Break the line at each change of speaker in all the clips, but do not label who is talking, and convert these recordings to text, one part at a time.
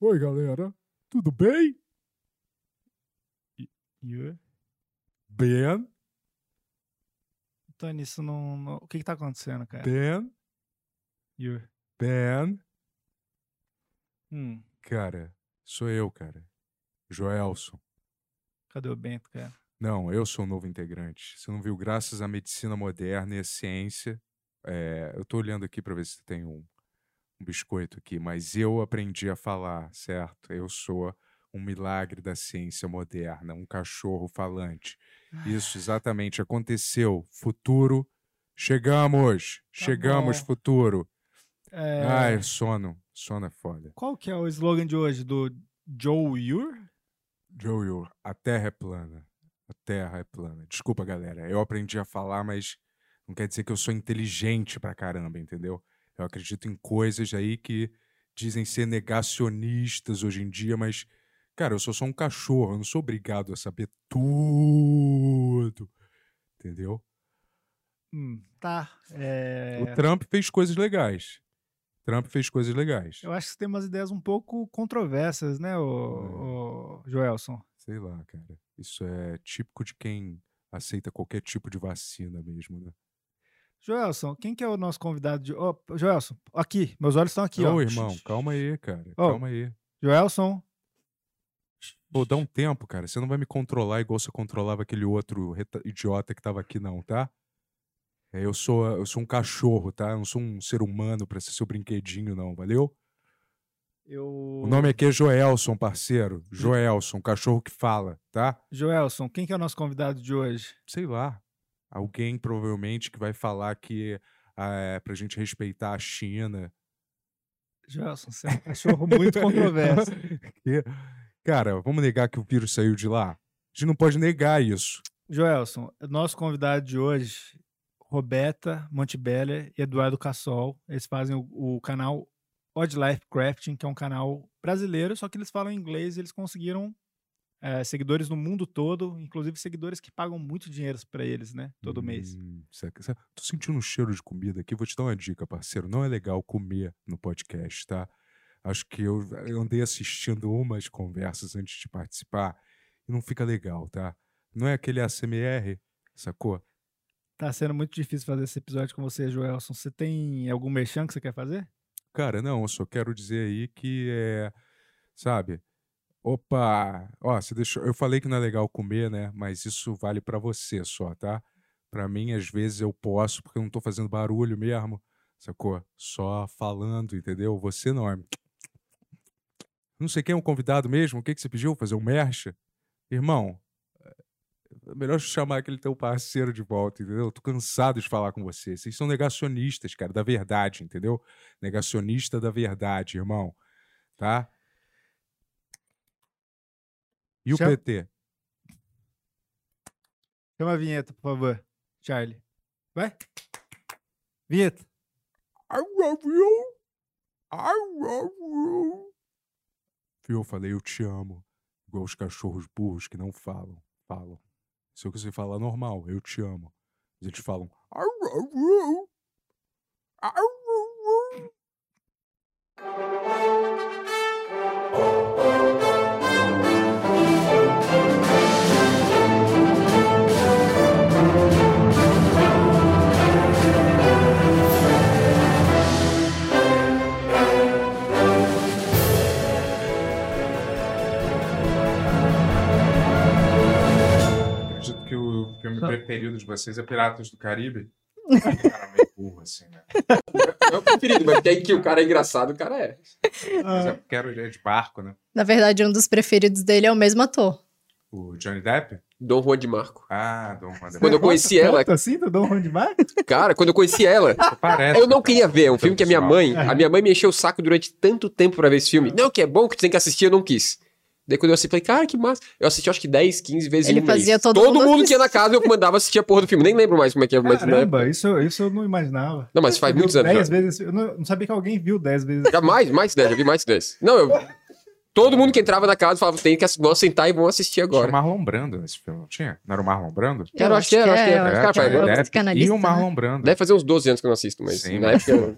Oi, galera. Tudo bem?
You?
Ben?
Tony, isso não, não- O que que tá acontecendo, cara?
Ben?
You?
Ben?
Hum,
Cara, sou eu, cara. Joelson.
cadê o Bento, cara?
Não, eu sou o novo integrante. Você não viu? Graças à medicina moderna e à ciência. é, eu tô olhando aqui pra ver se tem um, um biscoito aqui, mas eu aprendi a falar, certo? Eu sou um milagre da ciência moderna, um cachorro falante. Isso exatamente aconteceu. Futuro. Chegamos! Chegamos,
bom.
futuro.
É,
Ai, sono. Sono é foda.
Qual que é o slogan de hoje? Do Joe Ur?
Joel, a Terra é plana. A Terra é plana. Desculpa, galera. Eu aprendi a falar, mas não quer dizer que eu sou inteligente pra caramba, entendeu? Eu acredito em coisas aí que dizem ser negacionistas hoje em dia, mas, cara, eu sou só um cachorro. Eu não sou obrigado a saber tudo. Entendeu?
Hum, tá. É,
O Trump fez coisas legais. Trump fez coisas legais.
Eu acho que você tem umas ideias um pouco controversas, né, o, Joelson?
Sei lá, cara. Isso é típico de quem aceita qualquer tipo de vacina mesmo, né?
Joelson, quem que é o nosso convidado de. Ô, Joelson, aqui, meus olhos estão aqui, ó.
Ô, irmão, calma aí, cara.
Ô.
Calma aí.
Joelson,
Pô, dá um tempo, cara. Você não vai me controlar igual você controlava aquele outro reta- idiota que tava aqui, não, tá? É, eu sou, eu sou um cachorro, tá? Eu não sou um ser humano pra ser seu brinquedinho, não, valeu?
eu.
O nome aqui é Joelson, parceiro. Joelson, cachorro que fala, tá?
Joelson, quem que é o nosso convidado de hoje?
Sei lá. Alguém provavelmente que vai falar que é pra gente respeitar a China.
Joelson, você é um cachorro muito controverso.
Cara, vamos negar que o vírus saiu de lá? A gente não pode negar isso.
Joelson, nosso convidado de hoje, Roberta Montebeller e Eduardo Cassol. Eles fazem o, o canal Odd Life Crafting, que é um canal brasileiro, só que eles falam inglês e eles conseguiram eh, seguidores no mundo todo, inclusive seguidores que pagam muito dinheiro para eles, né? Todo mês.
Hum, saca- saca- Tô sentindo um cheiro de comida aqui. Vou te dar uma dica, parceiro. Não é legal comer no podcast, tá? Acho que eu, eu andei assistindo umas conversas antes de participar e não fica legal, tá? Não é aquele ASMR, sacou?
Tá sendo muito difícil fazer esse episódio com você, Joelson. Você tem algum merchan que você quer fazer?
Cara, não, eu só quero dizer aí que é. Sabe? Opa! Ó, você deixou. Eu falei que não é legal comer, né? Mas isso vale pra você só, tá? Pra mim, às vezes eu posso, porque eu não tô fazendo barulho mesmo, sacou? Só falando, entendeu? Você não. é- Não sei quem é um convidado mesmo. O que, que você pediu? Fazer um mercha? Irmão, é melhor chamar aquele teu parceiro de volta, entendeu? Eu tô cansado de falar com você. Vocês são negacionistas, cara, da verdade, entendeu? Negacionista da verdade, irmão. Tá? E o
Chama-
PT?
Chama a vinheta, por favor, Charlie. Vai. Vinheta.
I love you. I love you. Viu? Eu falei, eu te amo. Igual os cachorros burros que não falam. Falam. Se você falar normal, eu te amo. Mas eles falam, I love you. I que o filme preferido de vocês é Piratas do Caribe. cara meio burro, assim, né?
É o preferido, mas aí que o cara é engraçado, o cara é.
Mas eu quero é de barco, né?
Na verdade, um dos preferidos dele é o mesmo ator.
O Johnny Depp?
Dom Juan de Marco.
Ah, Dom Juan de
Quando eu conheci ela,
assim, tu dá um de mar?
cara, quando eu conheci ela,
Parece.
eu não
então.
queria ver. É um filme que a minha mãe, a minha mãe me encheu o saco durante tanto tempo pra ver esse filme. Não, que é bom, que tu tem que assistir, eu não quis. Daí quando eu assisti, falei, cara, que massa. Eu assisti acho que 10, 15 vezes
Ele
em um mês.
fazia todo mundo
mundo que ia na casa eu mandava assistir a porra do filme. Nem lembro mais como é que é. Mas
Caramba, isso, isso eu não imaginava.
Não, mas faz muitos anos.
10
Já.
vezes. Eu não, não sabia que alguém viu 10 vezes.
Já mais, mais de 10, já vi mais de 10. Não, eu. Todo mundo que entrava na casa falava, tem que vamos sentar e vamos assistir
Tinha
agora.
o Marlon Brando nesse filme, não tinha? Não era o Marlon Brando?
Eu acho que era, acho que era. Cara,
acho que é
Depp
psicanalista,
e o
né?
Marlon Brando.
Deve fazer uns 12 anos que eu não assisto, mas
Sim,
na época... eu-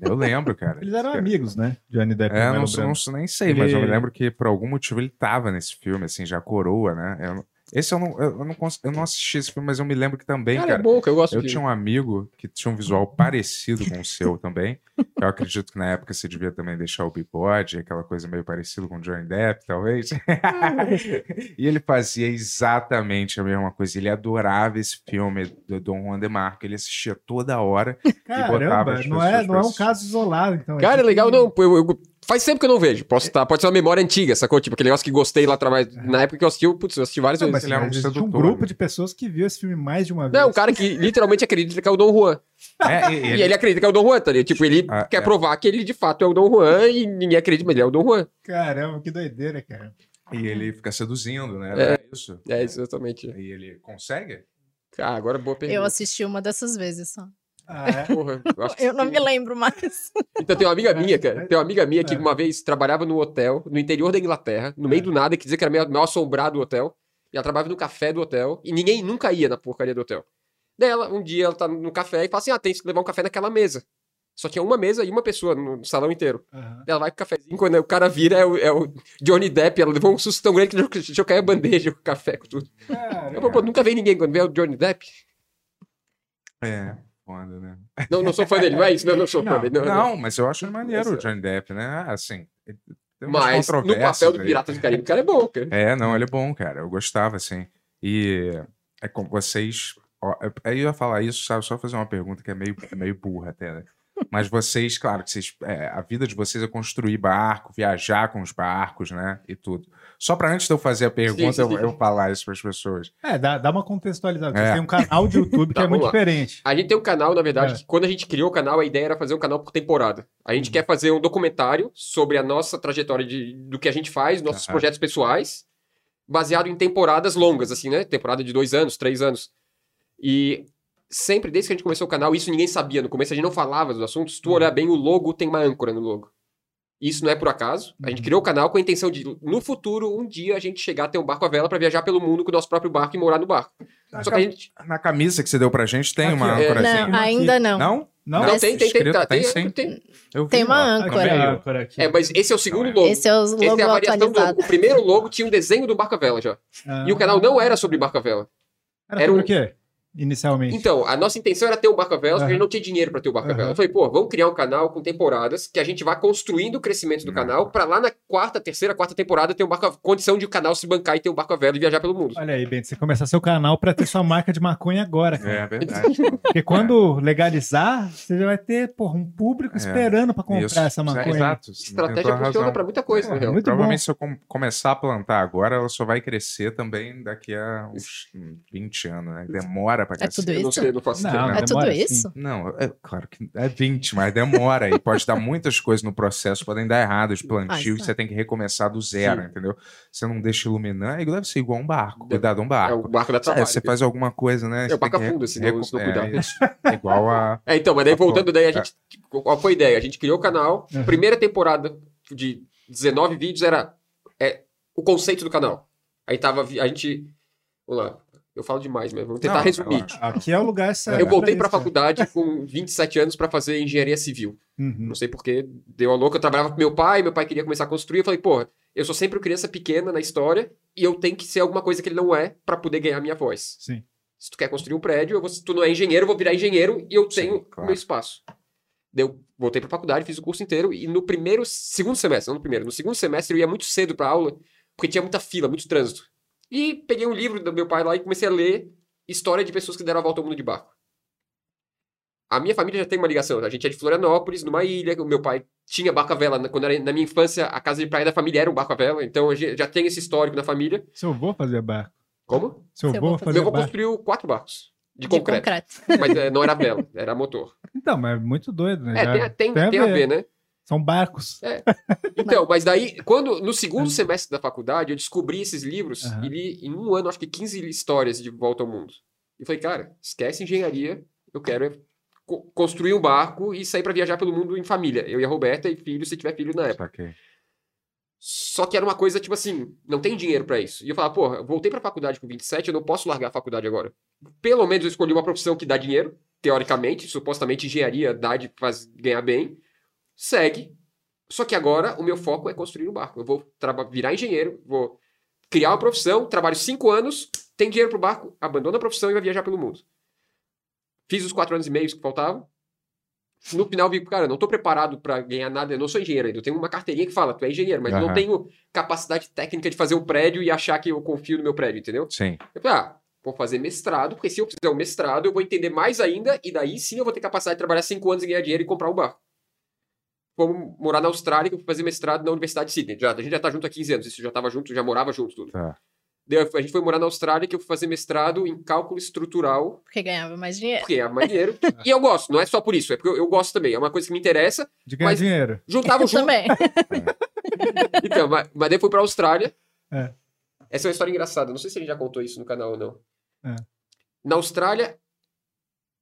Eu lembro, cara.
Eles eram amigos, né? Johnny Depp e
É,
Marlon
não,
Brando.
não, nem sei, mas eu me lembro que por algum motivo ele tava nesse filme, assim, já coroa, né? Eu- esse eu não, eu, não, eu não assisti esse filme, mas eu me lembro que também,
Cara,
cara,
é bom, que eu gosto
eu
de...
tinha um amigo que tinha um visual parecido com o seu também. Eu acredito que na época você devia também deixar o bigode, aquela coisa meio parecida com o Johnny Depp, talvez. e ele fazia exatamente a mesma coisa. Ele adorava esse filme do Dom Juan de Marco. Ele assistia toda hora. botava
Caramba,
as
não é,
pessoas
não é um caso isolado, então.
Cara, é
tipo
legal,
que-
não. eu- eu- faz tempo que eu não vejo. Posso tá, pode ser uma memória antiga, sacou? Tipo, aquele negócio que gostei lá atrás. Na época que eu assisti, eu, putz, eu assisti várias
Não,
vezes.
mas
ele era um
um grupo
né?
de pessoas que viu esse filme mais de uma vez.
Não, um cara que literalmente acredita que é o Dom Juan.
É, e
E
ele-
ele acredita que é o Dom Juan, tá ligado? Tipo, ele
Ah,
quer
é.
provar que ele de fato é o Dom Juan e ninguém acredita, mas ele é o Dom Juan.
Caramba, que doideira, cara.
E ele fica seduzindo, né?
É.
É isso.
É, exatamente.
E ele consegue?
Ah, agora boa pergunta.
Eu assisti uma dessas vezes só.
Ah, é?
Porra, eu acho que
Eu não
sim.
me lembro mais.
Então tem uma amiga minha, cara. Tem uma amiga minha que
É.
uma vez trabalhava no hotel, no interior da Inglaterra, no meio
É.
do nada, que dizia que era meio mal assombrado o hotel. E ela trabalhava no café do hotel, e ninguém nunca ia na porcaria do hotel. Daí ela, um dia ela tá no café e fala assim: ah, tem que levar um café naquela mesa. Só tinha uma mesa e uma pessoa no salão inteiro.
Aham.
Ela vai com o cafezinho, quando o cara vira, é o, é o Johnny Depp. Ela levou um susto tão grande que deixou cair a bandeja com o café, com tudo. Eu,
Caramba.
pô, nunca vi ninguém quando vê o Johnny Depp.
É, foda, né?
Não, não sou fã dele, não é isso? Não, não sou fã
Não,
dele. Não, não.
Mas eu acho maneiro o Johnny Depp, né? Assim, tem umas
Mas no papel do
aí.
Piratas do Caribe, o cara é bom, cara.
É, não, ele é bom, cara. Eu gostava, assim. E é como vocês. ó, eu- Aí eu ia falar isso, sabe? Só fazer uma pergunta que é meio, é meio burra até, né? Mas vocês, claro, que vocês, é, a vida de vocês é construir barco, viajar com os barcos, né? E tudo. Só para antes de eu fazer a pergunta,
sim, sim.
Eu, eu falar isso para as pessoas.
É, dá, dá uma contextualizada.
É.
Tem um canal de YouTube que
Tá,
é muito
lá.
diferente.
A gente tem um canal, na verdade,
É.
que quando a gente criou o canal, a ideia era fazer um canal por temporada. A gente quer fazer um documentário sobre a nossa trajetória de, do que a gente faz, nossos
Aham.
projetos pessoais, baseado em temporadas longas, assim, né? Temporada de dois anos, três anos. E sempre, desde que a gente começou o canal, isso ninguém sabia. No começo a gente não falava dos assuntos. Se tu olhar bem, o logo tem uma âncora no logo. Isso não é por acaso. A gente
Uhum.
criou o canal com a intenção de, no futuro, um dia, a gente chegar a ter um barco à vela pra viajar pelo mundo com o nosso próprio barco e morar no barco. Só que a gente.
Na camisa que você deu pra gente tem
Aqui,
uma âncora
É.
assim?
Não, ainda não.
Não?
Não?
Não, tem, tem, tem, tá,
tem
tem, tem.
Tem uma
lá.
âncora.
A.
É, mas esse é o segundo
Não,
logo.
Esse é o
Esse
logo
é a variação do
atualizado.
logo. O primeiro logo tinha um desenho do barco à vela já.
Ah.
E o canal não era sobre barco à vela.
Era,
era
sobre
um-
o quê? Inicialmente.
Então, a nossa intenção era ter um barco à vela, só que a gente não tinha dinheiro pra ter o barco à vela.
Aham.
Eu falei, pô, vamos criar um canal com temporadas que a gente vá construindo o crescimento do
Não.
canal pra lá na quarta, terceira, quarta temporada ter um barco condição de o canal se bancar e ter um barco à vela e viajar pelo mundo.
Olha aí, Bento, você começar seu canal pra ter sua marca de maconha agora, cara.
É verdade.
Porque quando legalizar, você já vai ter, porra, um público
É.
esperando pra comprar
Isso.
essa maconha.
Exato. Tem
Estratégia funciona pra muita coisa,
É,
na real.
muito
Provavelmente
bom.
se eu com- começar a plantar agora, ela só vai crescer também daqui a uns hum, 20 anos, né? Demora pra
É
crescer.
tudo
Eu não
isso?
sei, não faço
Não,
ideia.
É tudo
demora,
isso?
Não, é claro que é 20, mas demora e pode dar muitas coisas no processo, podem dar errado, os plantios,
tá.
você tem que recomeçar do zero,
Sim.
entendeu? Você não deixa iluminar, é deve ser igual um barco, de um
É
barco.
o barco da
É,
trabalho.
você faz alguma coisa, né?
É, o barco afunda, se não- se não cuidar.
É, isso. É igual a.
É, então, mas daí
Ah,
voltando daí, a
é.
gente. Qual foi a ideia? A gente criou o canal.
Uhum.
Primeira temporada de 19 vídeos era é, o conceito do canal. Aí tava. A gente. Vamos lá. Eu falo demais, mas vamos tentar
Não,
resumir.
Aqui é o lugar certo.
Eu voltei
pra
pra
isso,
faculdade com 27 anos pra fazer engenharia civil.
Uhum.
Não sei porquê, deu a louca. Eu trabalhava com meu pai, meu pai queria começar a construir. Eu falei, porra, eu sou sempre criança pequena na história e eu tenho que ser alguma coisa que ele não é pra poder ganhar minha voz.
Sim.
Se tu quer construir um prédio, eu vou, se tu não é engenheiro, eu vou virar engenheiro e eu
Sim,
tenho
claro.
o meu espaço. Eu voltei pra faculdade, fiz o curso inteiro e no primeiro, segundo semestre, não no primeiro, no segundo semestre eu ia muito cedo pra aula, porque tinha muita fila, muito trânsito. E peguei um livro do meu pai lá e comecei a ler história de pessoas que deram a volta ao mundo de barco. A minha família já tem uma ligação. A gente é de Florianópolis, numa ilha. O meu pai tinha barco à vela. Quando era na minha infância, a casa de praia da família era um barco à vela. Então a gente já tem esse histórico na família.
Seu avô fazia barco.
Como?
Seu avô fazia
Meu avô
barco.
construiu quatro barcos de,
De
concreto.
concreto.
Mas é, não era vela, era motor.
Então, mas é muito doido, né?
É,
Já
tem, tem, tem a ver, né?
São barcos.
Então, mas daí, quando no segundo semestre da faculdade, eu descobri esses livros
Aham.
e li em um ano, acho que 15 histórias de volta ao mundo. E falei, cara, esquece engenharia, eu quero é co- construir um barco e sair pra viajar pelo mundo em família. Eu e a Roberta e filho, se tiver filho na época.
Saquei.
Só que era uma coisa, tipo assim, não tem dinheiro pra isso. E eu falava, porra, eu voltei pra faculdade com 27, eu não posso largar a faculdade agora. Pelo menos eu escolhi uma profissão que dá dinheiro, teoricamente, supostamente engenharia dá de faz, ganhar bem. Segue. Só que agora o meu foco é construir um barco. Eu vou virar engenheiro, vou criar uma profissão, trabalho cinco anos, tem dinheiro pro barco, abandono a profissão e vai viajar pelo mundo. Fiz os quatro anos e meio que faltavam. No final vi, cara, não tô preparado pra ganhar nada, eu não sou engenheiro ainda. Eu tenho uma carteirinha que fala, tu é engenheiro, mas eu não tenho capacidade técnica de fazer um prédio e achar que eu confio no meu prédio, entendeu?
Sim.
Eu falei, ah, vou fazer mestrado, porque se eu fizer um mestrado, eu vou entender mais ainda, e daí sim eu vou ter capacidade de trabalhar cinco anos e ganhar dinheiro e comprar um barco. Fomos morar na Austrália, que eu fui fazer mestrado na Universidade de Sydney. Já, a gente já tá junto há 15 anos, isso já tava junto, já morava junto, tudo.
Tá.
Daí a gente foi morar na Austrália, que eu fui fazer mestrado em cálculo estrutural,
Porque ganhava mais dinheiro.
porque é mais dinheiro. e eu gosto, não é só por isso, é porque eu, eu gosto também, é uma coisa que me interessa.
De ganhar
Mas-
dinheiro.
Juntava
Eu
junto.
também.
Então, mas, mas daí fui pra Austrália.
É.
Essa é uma história engraçada. Não sei se a gente já contou isso no canal ou não.
É.
Na Austrália,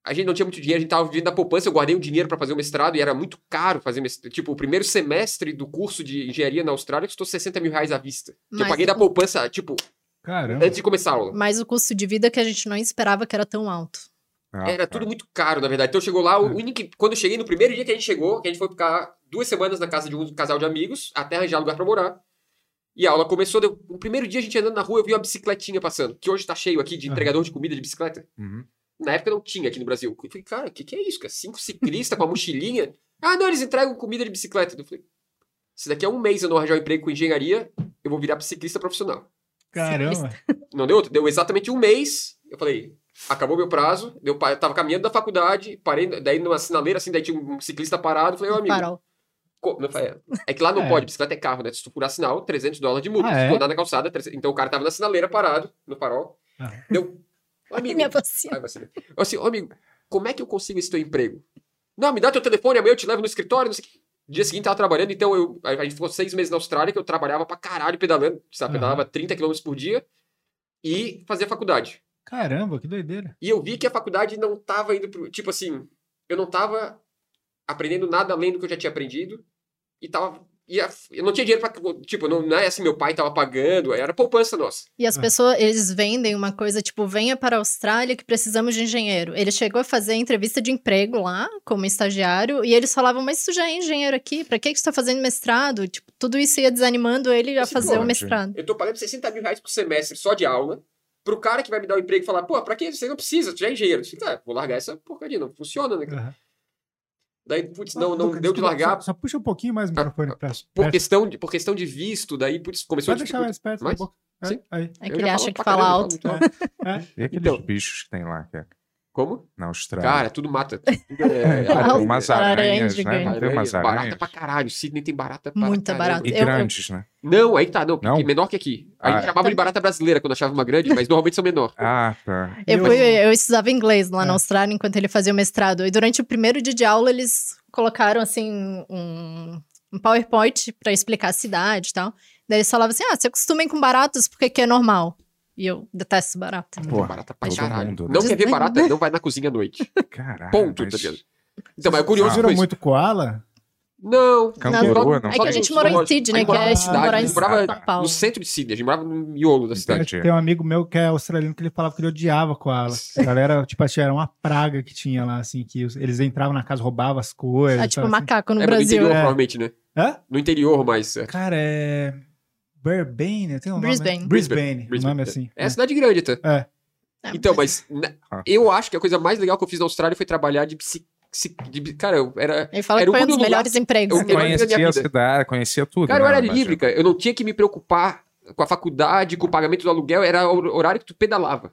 a gente não tinha muito dinheiro, a gente tava vivendo da poupança. Eu guardei um dinheiro pra fazer o mestrado e era muito caro fazer mestrado. Tipo, o primeiro semestre do curso de engenharia na Austrália custou 60 mil reais à vista. Que eu
Mas
paguei da
o-
poupança, tipo,
Caramba.
antes de começar a aula.
Mas o custo de vida que a gente não esperava que era tão alto.
Ah,
Era tudo muito caro, na verdade. Então chegou lá,
É.
o único, quando eu cheguei, no primeiro dia que a gente chegou, que a gente foi ficar duas semanas na casa de um casal de amigos, até arranjar lugar pra morar. E a aula começou, deu, no primeiro dia a gente andando na rua, eu vi uma bicicletinha passando, que hoje tá cheio aqui de entregador de comida de bicicleta.
Uhum.
Na época não tinha aqui no Brasil. Eu falei, cara, o que, que é isso, cara? Cinco ciclistas com a mochilinha? Ah, não, eles entregam comida de bicicleta. Eu falei, se daqui a um mês eu não arranjar um emprego com engenharia, eu vou virar ciclista profissional.
Caramba.
Não deu outro? Deu exatamente um mês. Eu falei, acabou meu prazo. Eu eu tava caminhando da faculdade, parei, daí numa sinaleira, assim, daí tinha um ciclista parado. Falei, ô amigo. Não, é, é que lá não
É.
pode, bicicleta é carro, né? Se tu furar sinal, 300 dólares de multa.
Ah,
Se
é?
tu andar na calçada, 300 então o cara tava na sinaleira parado, no farol.
Ah.
Deu, amigo.
Minha vacina.
Ai, vacina. Eu assim, ô amigo, como é que eu consigo esse teu emprego? Não, me dá teu telefone, amanhã eu te levo no escritório, não sei o quê. Dia seguinte tava trabalhando, então eu, a gente ficou seis meses na Austrália, que eu trabalhava pra caralho pedalando, sabe?
Aham.
Pedalava 30 km por dia e fazia faculdade.
Caramba, que doideira.
E eu vi que a faculdade não tava indo pro. Tipo assim, eu não tava aprendendo nada além do que eu já tinha aprendido. E tava. E a- eu não tinha dinheiro pra. Tipo, não, não é assim, meu pai tava pagando, era poupança nossa.
E as
Ah.
pessoas, eles vendem uma coisa tipo, venha para a Austrália que precisamos de engenheiro. Ele chegou a fazer entrevista de emprego lá, como estagiário, e eles falavam, mas tu já é engenheiro aqui, pra que que tu tá fazendo mestrado? Tipo, tudo isso ia desanimando ele a fazer o mestrado.
Eu tô pagando 60 mil reais por semestre só de aula. Pro cara que vai me dar o emprego e falar, pô, pra que você não precisa? Tu já é engenheiro. Eu disse, ah, vou largar essa porcaria, não funciona, né? cara?
Aham.
Daí, putz, não, não deu de
desculpa,
largar.
Só, só puxa um pouquinho mais o
Tá.
microfone pra.
Por questão, de, por questão de visto, daí, putz, começou a
Pode deixar
dificultar.
mais perto da
Mais?
boca. É,
Sim.
Aí.
É que ele acha que fala alto.
eu falo muito alto.
E aqueles
Então.
bichos que tem lá, que é
Como?
na Austrália?
Cara, tudo mata. Tudo é,
Ah,
Alto,
tem umas
aranha
aranhas, né? Não tem umas
barata
aranhas?
pra caralho. Sidney tem barata pra
Muita
caramba.
barata.
E
Eu- eu-
grandes, né?
Não, aí tá, não,
Não?
menor que aqui. A gente
Ah.
chamava de barata brasileira quando achava uma grande, mas normalmente são menor.
Ah, tá.
Eu,
Eu-
eu estudava inglês lá
É.
na Austrália enquanto ele fazia o mestrado. E durante o primeiro dia de aula, eles colocaram, assim, um, um PowerPoint pra explicar a cidade e tal. Daí eles falavam assim, ah, se acostumem com baratas porque aqui é normal. E eu detesto barata.
Porra,
barata pra caralho.
mundo, né?
Não quer ver barata, não vai na cozinha à noite.
Caralho.
Ponto,
mas
tá ligado? Então, mas é curioso
Vocês viram muito koala?
Não.
Canguru,
É
não
que a gente morou em. Sydney,
A gente
que
morava
é morar
a
em
gente morava no centro de Sydney, a gente morava no miolo da cidade.
Tem um amigo meu que é australiano que ele falava que ele odiava koala. A galera, tipo assim, era uma praga que tinha lá, assim, que eles entravam na casa, roubavam as coisas.
É tipo
assim.
macaco no
É, mas no
Brasil.
interior,
É.
provavelmente, né?
Hã?
No interior, mas... é.
Cara, é. Brisbane, tem um nome.
Brisbane.
né? Brisbane, o
Brisbane,
nome
é.
assim.
É cidade grande, até.
É.
É,
Então, mas né,
Ah.
eu acho que a coisa mais legal que eu fiz na Austrália foi trabalhar de psi- de- cara, eu era...
Ele fala
Era
que foi um dos melhores empregos.
Eu-
Conhecia a cidade, conhecia tudo.
Cara, eu
né?
era livre, cara. Eu não tinha que me preocupar com a faculdade, com o pagamento do aluguel. Era o horário que tu pedalava.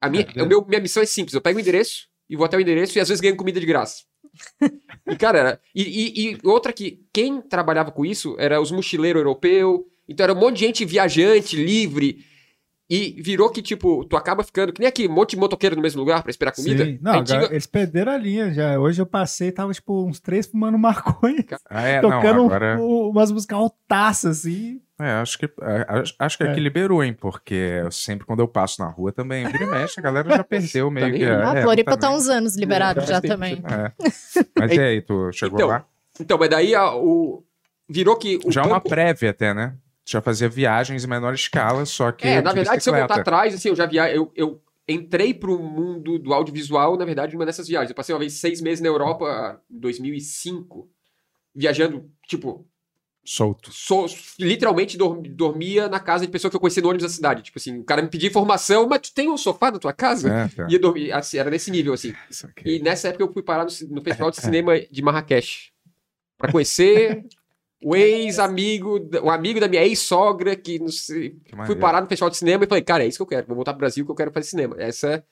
A minha,
É,
meu, minha missão é simples. Eu pego o endereço e vou até o endereço e às vezes ganho comida de graça. e, cara, era... E, e- e outra que... Quem trabalhava com isso era os mochileiros europeus. Então era um monte de gente viajante, livre... E virou que, tipo, tu acaba ficando, que nem aqui, um monte de motoqueiro no mesmo lugar pra esperar comida.
Sim. Não,
A
agora, eles perderam a linha já. Hoje eu passei, tava tipo uns três fumando maconha,
Ah, é, não,
tocando
agora...
um- umas músicas altaças, assim.
É, acho que, é, acho, acho que
É.
aqui liberou, hein? Porque eu sempre quando eu passo na rua também, vira e mexe, a galera já perdeu meio
nem
que. é,
Ah,
é,
Floripa tá uns anos liberado
É,
já
tem-
também.
É. Mas e aí, tu chegou
Então,
lá?
Então, mas daí a- o... virou que o
Já uma
campo-
prévia até, né? Já fazia viagens em menor escala, só que.
É, na
de
verdade, se eu voltar atrás, assim, eu já via... eu, eu entrei pro mundo do audiovisual, na verdade, numa dessas viagens. Eu passei uma vez seis meses na Europa, em 2005, viajando, tipo,
Solto.
sou, literalmente dor- dormia na casa de pessoa que eu conhecia no ônibus da cidade. Tipo assim, o cara me pedia informação, mas tu tem um sofá na tua casa?
É, tá.
E eu dormia, assim, era nesse nível, assim. E nessa época eu fui parar no, no Festival de Cinema de Marrakech. Pra conhecer o ex-amigo, um amigo da minha ex-sogra, que não sei,
Que
fui parar no Festival de Cinema e falei, cara, é isso que eu quero. Vou voltar pro Brasil que eu quero fazer cinema. Essa é...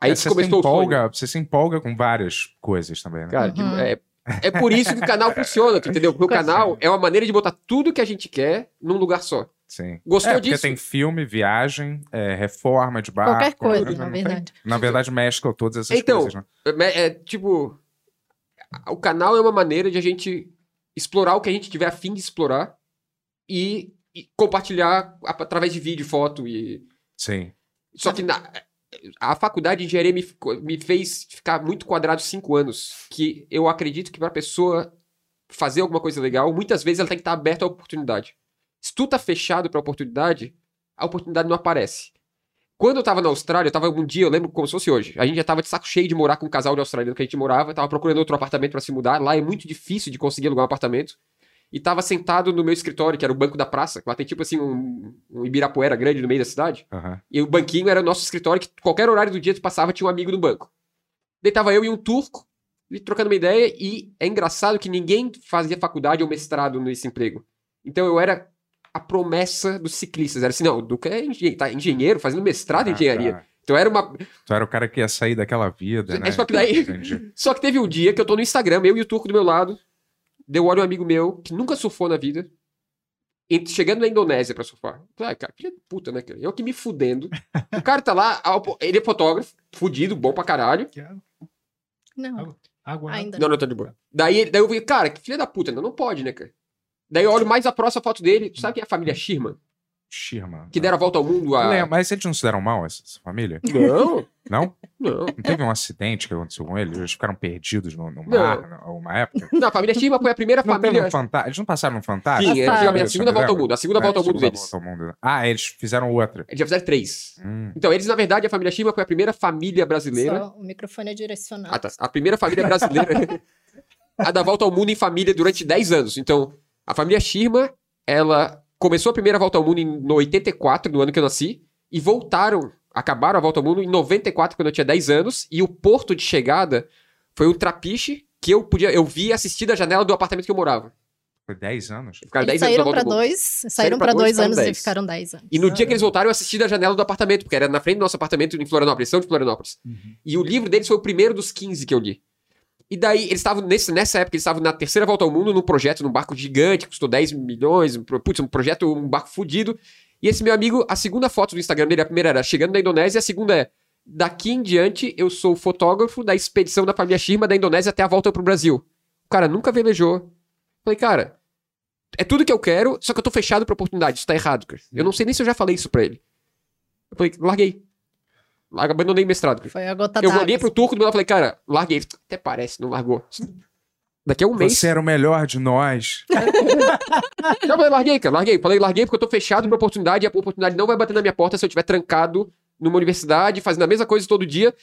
Aí
É, você, se
começou o sonho.
empolga, você se empolga com várias coisas também, né?
Cara,
Uhum.
é, é por isso que o canal funciona, tu entendeu? Porque o canal é uma maneira de botar tudo que a gente quer num lugar só.
Sim.
Gostou
é, porque
disso?
tem filme, viagem, é, reforma de barco.
Qualquer coisa,
não
na
tem-
verdade.
Na verdade, mescla todas essas
Então,
coisas, né?
É, é, tipo, o canal é uma maneira de a gente explorar o que a gente tiver afim de explorar e, e compartilhar a- através de vídeo, foto e...
Sim.
Só que na- a faculdade de engenharia me, me fez ficar muito quadrado cinco anos, que eu acredito que para pessoa fazer alguma coisa legal, muitas vezes ela tem que estar aberta à oportunidade. Se tu tá fechado pra oportunidade, a oportunidade não aparece. Quando eu tava na Austrália, eu tava um dia, eu lembro como se fosse hoje. A gente já tava de saco cheio de morar com um casal de australiano que a gente morava, tava procurando outro apartamento pra se mudar. Lá é muito difícil de conseguir alugar um apartamento. E tava sentado no meu escritório, que era o banco da praça. Lá tem tipo assim um, um Ibirapuera grande no meio da cidade.
Aham.
E o banquinho era o nosso escritório, que qualquer horário do dia tu passava, tinha um amigo no banco. Daí tava eu e um turco, e trocando uma ideia, e é engraçado que ninguém fazia faculdade ou mestrado nesse emprego. Então eu era a promessa dos ciclistas. Era assim, não, o Duca é engen- tá engenheiro, fazendo mestrado em
Ah,
engenharia.
tá.
Então era uma.
Tu era o cara que ia sair daquela vida,
É
né?
só que daí-. Só que teve um dia que eu tô no Instagram, eu e o turco do meu lado, deu olho um amigo meu, que nunca surfou na vida, chegando na Indonésia pra surfar. Falei, ah, cara, filha da puta, né, cara? Eu aqui me fudendo. O cara tá lá, ao- ele é fotógrafo, fudido, bom pra caralho.
Que água,
Não,
água
ainda.
Não, não, tô de boa. Daí, daí eu vi, cara, que filha da puta, não, não pode, né, cara? Daí eu olho mais a próxima foto dele, sabe quem é a família Schirman?
Shirma.
Que deram a volta ao mundo a...
Lembra, Mas eles não se deram mal, essa, essa família?
Não,
Não?
não.
Não teve um acidente que aconteceu com eles? Eles ficaram perdidos no, no mar, uma época?
Não, a família Schirman foi a primeira
Não
família...
um fanta... Eles não passaram no Fantástico?
Sim,
Passaram.
antigamente, a segunda volta ao mundo. A segunda
É,
volta ao mundo
segunda
deles.
volta ao mundo. Ah, eles fizeram outra.
Eles já fizeram três.
Hum.
Então, eles, na verdade, a família Schirman foi a primeira família brasileira
Só o microfone é direcional.
Ah, tá. A primeira família brasileira a dar volta ao mundo em família durante 10 anos. Então, a família Schirma, ela começou a primeira volta ao mundo em no 84, no ano que eu nasci, e voltaram, acabaram a volta ao mundo em 94, quando eu tinha 10 anos, e o porto de chegada foi um trapiche que eu podia, eu vi assistir da janela do apartamento que eu morava.
Foi 10 anos?
Ficaram
Eles
10 anos
saíram
mundo.
dois, saíram pra dois
ficaram
anos e
10.
ficaram dez anos.
E no dia que eles voltaram, eu assisti da janela do apartamento, porque era na frente do nosso apartamento em Florianópolis, são de Florianópolis.
Uhum.
E o livro deles foi o primeiro dos 15 que eu li. E daí, eles estavam, nessa época, eles estavam na terceira volta ao mundo, num projeto, num barco gigante, que custou 10 milhões, um putz, um projeto, um barco fudido. E esse meu amigo, a segunda foto do Instagram dele, a primeira era chegando na Indonésia, a segunda é, daqui em diante, eu sou fotógrafo da expedição da família Shirma da Indonésia até a volta pro Brasil. O cara nunca velejou. Falei, cara, é tudo que eu quero, só que eu tô fechado pra oportunidade, isso tá errado, cara. Eu não sei nem se eu já falei isso pra ele. Eu falei, larguei. Abandonei o mestrado, cara.
Foi a gota
Eu olhei pro turco do meu lado e falei, cara, larguei. Até parece, não largou. Daqui a um mês.
Você era o melhor de nós.
Eu falei, larguei, cara, larguei. Falei, larguei porque eu tô fechado pra oportunidade e a oportunidade não vai bater na minha porta se eu estiver trancado numa universidade, fazendo a mesma coisa todo dia.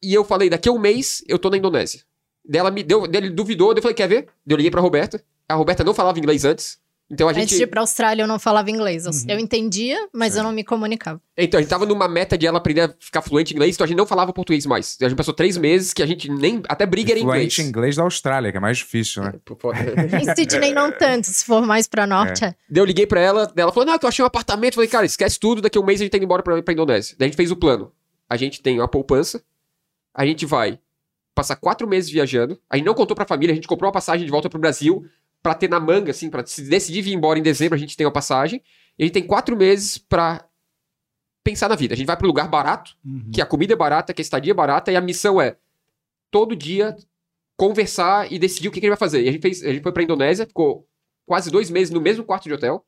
E eu falei, daqui a um mês eu tô na Indonésia. Dela me deu, dele duvidou, daí eu falei, quer ver? Daí Eu liguei pra Roberta. A Roberta não falava inglês antes. Então a gente.
Antes de ir pra Austrália, eu não falava inglês. Eu,
Uhum.
eu entendia, mas eu não me comunicava.
Então, a gente tava numa meta de ela aprender a ficar fluente em inglês, então a gente não falava português mais. A gente passou três meses que a gente nem. Até briga era em inglês.
Fluente em inglês da Austrália, que é mais difícil, né?
Favor.
Em Sydney, não tanto. Se for mais pra norte, é.
Daí eu liguei pra ela, ela falou, não, que eu achei um apartamento. Eu falei, cara, esquece tudo, daqui a um mês a gente tá indo embora pra, pra Indonésia. Daí a gente fez o plano. A gente tem uma poupança, a gente vai passar quatro meses viajando, a gente não contou pra família, a gente comprou uma passagem de volta pro Brasil pra ter na manga, assim, pra se decidir vir embora em dezembro, a gente tem uma passagem, e a gente tem quatro meses pra pensar na vida. A gente vai pro lugar barato,
Uhum.
que a comida é barata, que a estadia é barata, e a missão é todo dia conversar e decidir o que, que a gente vai fazer. E a gente, fez, a gente foi pra Indonésia, ficou quase dois meses no mesmo quarto de hotel,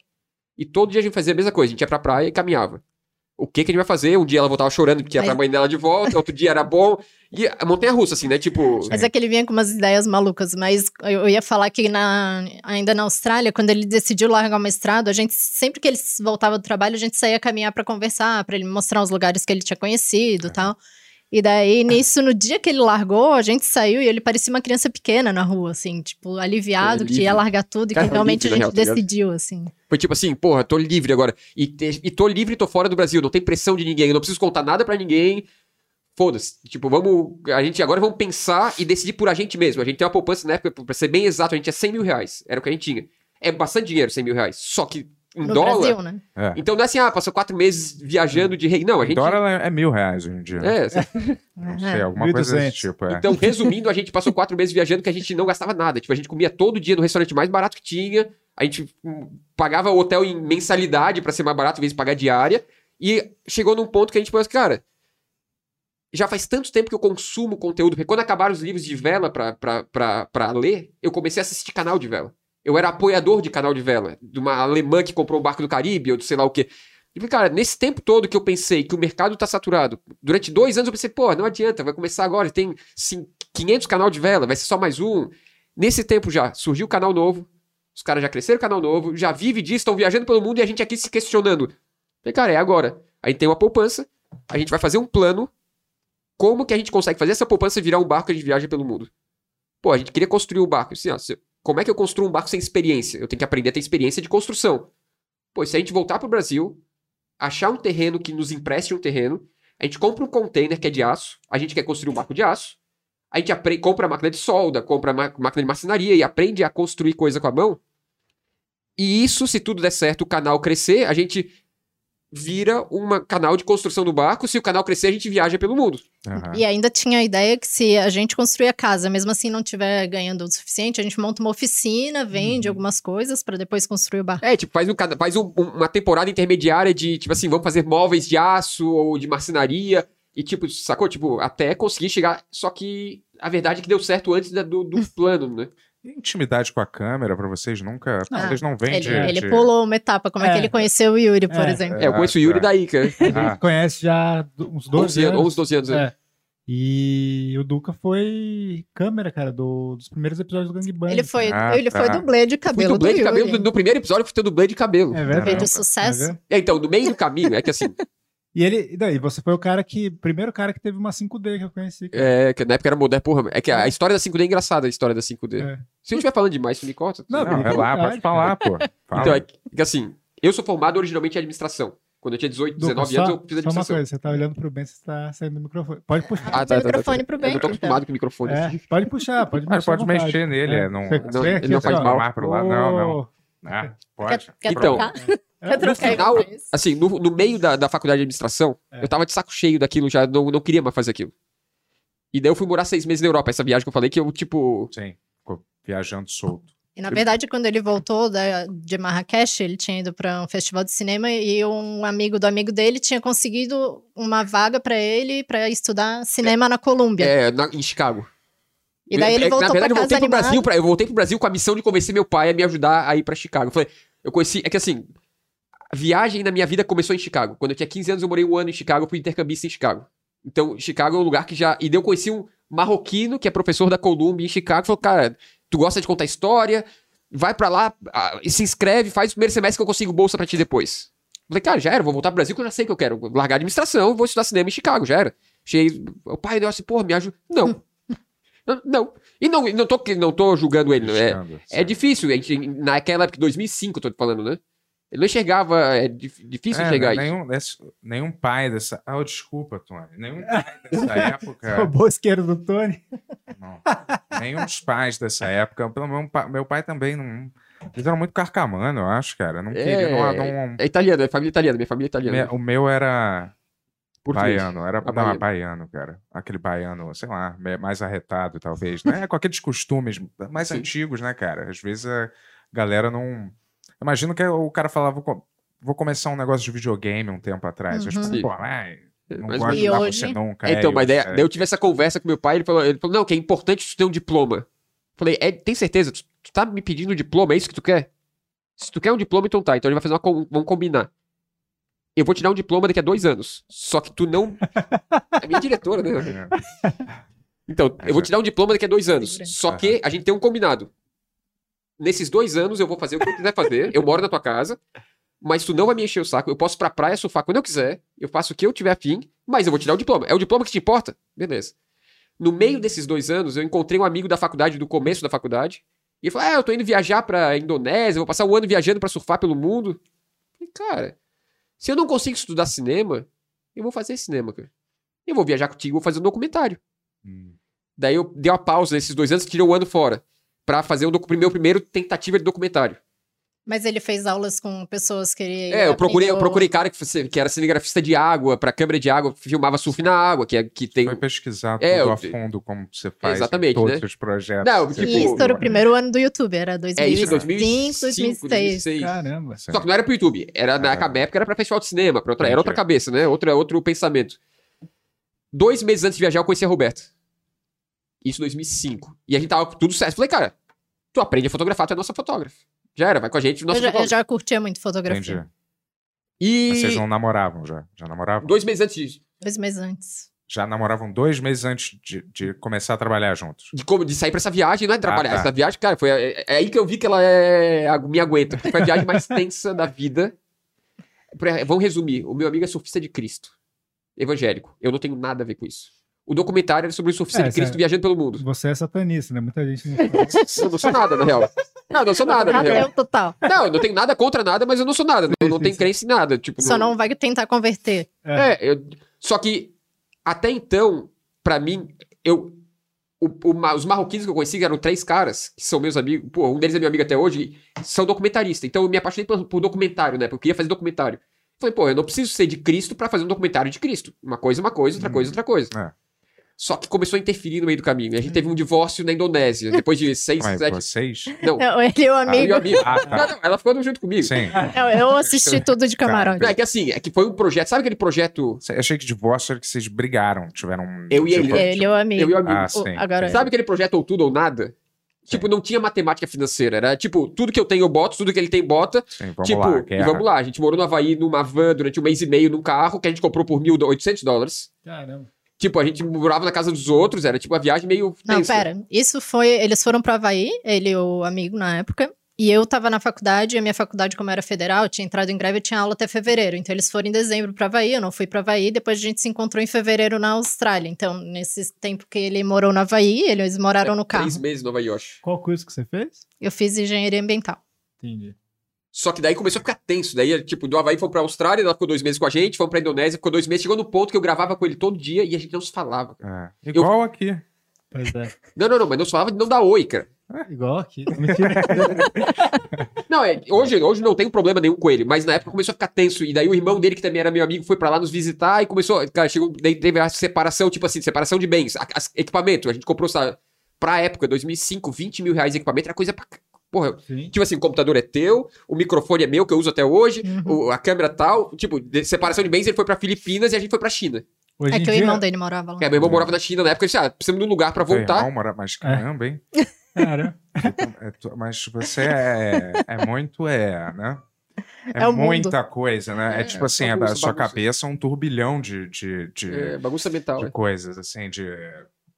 e todo dia a gente fazia a mesma coisa, a gente ia pra praia e caminhava. O que que a gente vai fazer. Um dia ela voltava chorando porque ia pra
Aí-
mãe dela de volta, outro dia era bom. E a montanha russa, assim, né? Tipo.
Mas é que ele vinha com umas ideias malucas. Mas eu ia falar que na, ainda na Austrália, quando ele decidiu largar o mestrado, a gente, sempre que ele voltava do trabalho, a gente saía caminhar pra conversar, pra ele mostrar os lugares que ele tinha conhecido e tal. E daí, nisso, no dia que ele largou, a gente saiu e ele parecia uma criança pequena na rua, assim, tipo, aliviado
É,
que ia largar tudo e
Cara,
que realmente
livre,
a
real,
gente
tá ligado?
decidiu, assim.
Foi tipo assim, porra, tô livre agora. E, e tô livre e tô fora do Brasil. Não tem pressão de ninguém. Eu não preciso contar nada pra ninguém. Foda-se. Tipo, vamos. A gente agora vamos pensar e decidir por a gente mesmo. A gente tem uma poupança na época, pra ser bem exato, a gente tinha 100 mil reais. Era o que a gente tinha. É bastante dinheiro, 100 mil reais. Só que em
No
dólar.
Brasil, né?
É.
Então não é assim, ah, passou quatro meses viajando de rei. Não, a
Em
gente.
dólar é, mil reais hoje em dia.
É,
Não sei, alguma coisa
1.200.
desse tipo. É.
Então, resumindo, a gente passou quatro meses viajando que a gente não gastava nada. Tipo, a gente comia todo dia no restaurante mais barato que tinha. A gente hum, pagava o hotel em mensalidade pra ser mais barato em vez de pagar diária. E chegou num ponto que a gente falou assim, cara, já faz tanto tempo que eu consumo conteúdo. Porque quando acabaram os livros de vela pra, pra, pra, pra ler, eu comecei a assistir canal de vela. Eu era apoiador de canal de vela. De uma alemã que comprou um barco do Caribe, ou de sei lá o quê. E cara, nesse tempo todo que eu pensei que o mercado tá saturado, durante dois anos eu pensei, pô, não adianta, vai começar agora, tem cin- 500 canal de vela, vai ser só mais um. Nesse tempo já surgiu o canal novo, os caras já cresceram o canal novo, já vive disso, estão viajando pelo mundo e a gente aqui se questionando. Falei, cara, é agora. A gente tem uma poupança, a gente vai fazer um plano, como que a gente consegue fazer essa poupança virar um barco que a gente viaja pelo mundo? Pô, a gente queria construir um barco. Assim, ó, como é que eu construo um barco sem experiência? Eu tenho que aprender a ter experiência de construção. Pô, se a gente voltar pro Brasil, achar um terreno que nos empreste um terreno, a gente compra um container que é de aço, a gente quer construir um barco de aço, a gente compra a máquina de solda, compra a máquina de marcenaria e aprende a construir coisa com a mão. E isso, se tudo der certo, o canal crescer, a gente vira um canal de construção do barco. Se o canal crescer, a gente viaja pelo mundo.
Aham.
E ainda tinha a ideia que se a gente construir a casa, mesmo assim não tiver ganhando o suficiente, a gente monta uma oficina, vende
Uhum.
algumas coisas pra depois construir o barco.
É, tipo, faz, um, faz um- uma temporada intermediária de, tipo assim, vamos fazer móveis de aço ou de marcenaria. E, tipo, sacou? Tipo, até conseguir chegar. Só que a verdade é que deu certo antes da- do, do plano, né?
E Intimidade com a câmera pra vocês nunca.
Ah,
vocês não vêm
Ele,
de.
ele
de-
pulou uma etapa, como é,
É.
que ele conheceu o Yuri, por
É.
exemplo.
É, eu conheço o Yuri
é.
daí, cara.
Ah,
Conhece já do- uns 12
11 anos. 11, 12 anos. né?
É. E o Duca foi câmera, cara, do- dos primeiros episódios do Gangbang.
Ele foi,
Ah,
ele foi
tá.
dublê de cabelo
dublê
do
de cabelo. No primeiro episódio, ter dublê de cabelo.
É
Fez
verdade.
de
Caramba.
sucesso.
Vendo?
É, então, no meio do caminho, é que assim,
E ele, e daí, você foi o cara que, primeiro cara que teve uma 5D que eu conheci. cara.
é, que na época era moderno, porra, é que a história da 5D é engraçada, a história da 5D.
É.
Se eu estiver falando demais, tu me corta.
Não,
Não, é lá, pode falar, pô. Fala.
Então, é que assim, eu sou formado originalmente em administração. Quando eu tinha 18,
Duca,
19
só,
anos, eu fiz
só uma
administração.
coisa, você tá olhando pro bem, você tá saindo do microfone. Pode puxar.
Ah,
Tem microfone pro bem,
Eu não tô
então.
acostumado com o microfone.
É, pode puxar, pode puxar. à
pode
vontade.
mexer nele, é, não-
não- ele não
assim,
faz
mal pro lado, não, não. Ah,
Quer,
pode.
quer
Então,
trocar?
é,
trocar
final? Assim, no, no meio da, da faculdade de administração,
É.
eu tava de saco cheio daquilo, já não, não queria mais fazer aquilo. E daí eu fui morar seis meses na Europa, essa viagem que eu falei que eu, tipo.
Sim, ficou viajando solto.
E na verdade, quando ele voltou da- de Marrakech, ele tinha ido para um festival de cinema e um amigo do amigo dele tinha conseguido uma vaga para ele para estudar cinema na Colômbia.
É, na- em Chicago.
e daí ele
É,
voltou
Na verdade, eu
para
voltei
casa
pro. Brasil, pra, eu voltei pro Brasil com a missão de convencer meu pai a me ajudar a ir pra Chicago. Eu falei, eu conheci. É que assim, a viagem na minha vida começou em Chicago. Quando eu tinha 15 anos, eu morei um ano em Chicago, fui intercambista em Chicago. Então, Chicago é um lugar que já. E daí eu conheci um marroquino que é professor da Columbia em Chicago. Falou, cara, tu gosta de contar história? Vai pra lá se inscreve, faz o primeiro semestre que eu consigo bolsa pra ti depois. Falei, cara, já era, vou voltar pro Brasil que eu já sei que eu quero. Vou largar a administração, vou estudar cinema em Chicago, já era. Cheguei, o pai deu assim, porra, me ajuda. Não. não, não. E não, não, tô, não tô julgando ele, é, é difícil, a gente, naquela época, 2005, eu tô te falando, né? Ele não enxergava, é dif- difícil
É,
enxergar
né,
isso.
nenhum, desse- nenhum pai dessa. Ah, desculpa, Tony. Nenhum pai dessa época.
Roubou o isqueiro do Tony.
Não. Nenhum dos pais dessa época. Pelo meu, pa- meu pai também não. Eles eram muito carcamano, eu acho, cara. Não queria. Não, não-
É italiano, é família italiana, minha família é italiana.
o meu era
Português.
baiano. Era
Ah,
não,
baiano.
baiano, cara. Aquele baiano, sei lá, mais arretado, talvez. Né? Com aqueles costumes mais
Sim.
antigos, né, cara? Às vezes a galera não. Imagino que o cara falava. "Vou- Vou começar um negócio de videogame um tempo atrás. Eu
Uhum.
tipo, pô, ai, não
Mas-
gosto de
hoje-
você nunca.
É, então,
eu-
mas daí,
é.
daí eu tive essa conversa com meu pai, ele falou, ele falou não, que é importante tu ter um diploma. Falei, é, tem certeza? Tu, tu tá me pedindo um diploma, é isso que tu quer? Se tu quer um diploma, então tá. Então a gente vai fazer uma. Vamos combinar. eu vou te dar um diploma daqui a dois anos. Só que tu não. É minha diretora, né? Então, eu vou te dar um diploma daqui a dois anos. Só que a gente tem um combinado. Nesses dois anos eu vou fazer o que eu quiser fazer. Eu moro na tua casa. Mas tu não vai me encher o saco. Eu posso ir pra praia surfar quando eu quiser. Eu faço o que eu tiver afim. Mas eu vou te dar o diploma. É o diploma que te importa? Beleza. No meio desses dois anos, eu encontrei um amigo da faculdade, do começo da faculdade. E ele falou: Ah, eu tô indo viajar pra Indonésia. Vou passar um ano viajando pra surfar pelo mundo. Eu falei, cara, se eu não consigo estudar cinema, eu vou fazer cinema, cara. Eu vou viajar contigo, vou fazer um documentário.
Hum.
Daí eu dei uma pausa nesses dois anos, tirei um ano fora. Pra fazer o meu primeiro tentativa de documentário.
Mas ele fez aulas com pessoas que ele.
É, eu procurei, eu procurei cara que, fosse- que era cinegrafista de água, pra câmera de água, filmava surf na água, que, é, que tem.
Foi pesquisar
É,
tudo
eu-
a fundo como você faz
Exatamente,
todos
né?
os projetos.
Não,
que
tipo,
isso era o primeiro ano do YouTube, era 2005,
É isso,
2005,
2005,
2006.
2006.
Caramba.
Sim.
Só que não era pro YouTube. Era, na
Ah.
época era pra festival de cinema, pra outra, era outra cabeça, né? Outra, outro pensamento. Dois meses antes de viajar, eu conheci a Roberta. Isso em 2005. E a gente tava tudo certo. Falei, cara, tu aprende a fotografar, tu é nossa fotógrafa. Já era, vai com a gente, nosso
Eu já, eu
fotógrafo.
já curtia muito fotografia.
Entendi.
E
Mas vocês não namoravam já? Já namoravam?
dois meses antes disso.
Dois meses antes.
Já namoravam dois meses antes de, de começar a trabalhar juntos.
De, como, de sair pra essa viagem, não é trabalhar.
Ah, tá.
Essa viagem, cara, foi é, é aí que eu vi que ela é, me aguenta. porque Foi a viagem mais tensa da vida. Pra- Vamos resumir. O meu amigo é surfista de Cristo. Evangélico. Eu não tenho nada a ver com isso. O documentário era sobre o surfista
É,
de Cristo
sério.
viajando pelo mundo.
Você é satanista, né? Muita gente não.
Eu não sou nada, na real. Não, eu não sou nada, na real.
Total.
Não, eu não tenho nada contra nada, mas eu não sou nada. Eu não tenho crença em nada. Tipo,
Só não vai tentar converter.
É, eu- só que até então, pra mim, eu. o- o os marroquinos que eu conheci, que eram três caras, que são meus amigos, pô, um deles é meu amigo até hoje, são documentaristas. Então eu me apaixonei por, por documentário, né? Porque eu queria fazer documentário. Falei, pô, eu não preciso ser de Cristo pra fazer um documentário de Cristo. Uma coisa, é uma coisa, outra coisa, outra coisa.
É.
Só que começou a interferir no meio do caminho. E a gente teve um divórcio na Indonésia, depois de seis,
Mas
sete.
vocês?
Não,
Eu, ele e o
eu
amigo.
e o amigo.
Ah, tá.
Não, não, ela ficou junto comigo.
Sim.
Eu, eu assisti tudo de camarote.
Não, é que assim, é que foi um projeto. Sabe aquele projeto?
Eu achei que divórcio era que vocês brigaram, tiveram um.
Eu e ele?
Ele e o amigo.
Eu e o amigo.
Ah,
O-
sim.
agora-
sim.
Sabe aquele projeto ou tudo ou nada? Tipo, não tinha matemática financeira. Era tipo, tudo que eu tenho eu boto, tudo que ele tem bota.
Sim, vamos
tipo,
lá.
e vamos lá. A gente morou no Havaí numa van durante um mês e meio num carro que a gente comprou por 1.800 dólares.
Caramba.
Tipo, a gente morava na casa dos outros, era tipo uma viagem meio.
Não,
tensa.
pera. Isso foi. Eles foram pro Havaí, ele e o amigo na época. E eu tava na faculdade, e a minha faculdade, como era federal, tinha entrado em greve e tinha aula até fevereiro. Então eles foram em dezembro pro Havaí, eu não fui pro Havaí, depois a gente se encontrou em fevereiro na Austrália. Então, nesse tempo que ele morou no Havaí, eles moraram no carro.
Três meses em Nova York.
Qual curso que você fez?
Eu fiz engenharia ambiental.
Entendi.
Só que daí começou a ficar tenso. Daí, tipo, do Havaí foi pra Austrália, ela ficou dois meses com a gente, fomos pra Indonésia, ficou dois meses. Chegou no ponto que eu gravava com ele todo dia e a gente não se falava.
É. Igual aqui.
Então,
Pois é.
Não, não, não, mas não se falava de não dar oi, cara.
Igual aqui.
Não, é, hoje, hoje não tem problema nenhum com ele, mas na época começou a ficar tenso. E daí o irmão dele, que também era meu amigo, foi pra lá nos visitar e começou. Cara, chegou. Daí teve a separação, tipo assim, separação de bens. A- as- equipamento. A gente comprou, sabe, pra época, 2005, 20 mil reais de equipamento, era coisa pra. Porra,
Sim.
tipo assim, o computador é teu, o microfone é meu, que eu uso até hoje,
Uhum.
o- a câmera tal. Tipo, de- separação de bens, ele foi pra Filipinas e a gente foi pra China.
Hoje
É que o
dia-
irmão dele morava lá.
É, meu irmão morava na China na época, eu disse, ah, precisamos de um lugar pra voltar.
irmão mora- Mas caramba, hein?
Cara,
É tu- mas você é, é muito, é, né? É,
É o mundo.
muita coisa, né? É,
É,
tipo assim,
bagunça,
a sua
bagunça.
cabeça é um turbilhão de, de, de,
É, bagunça mental,
de
né?
coisas, assim, de,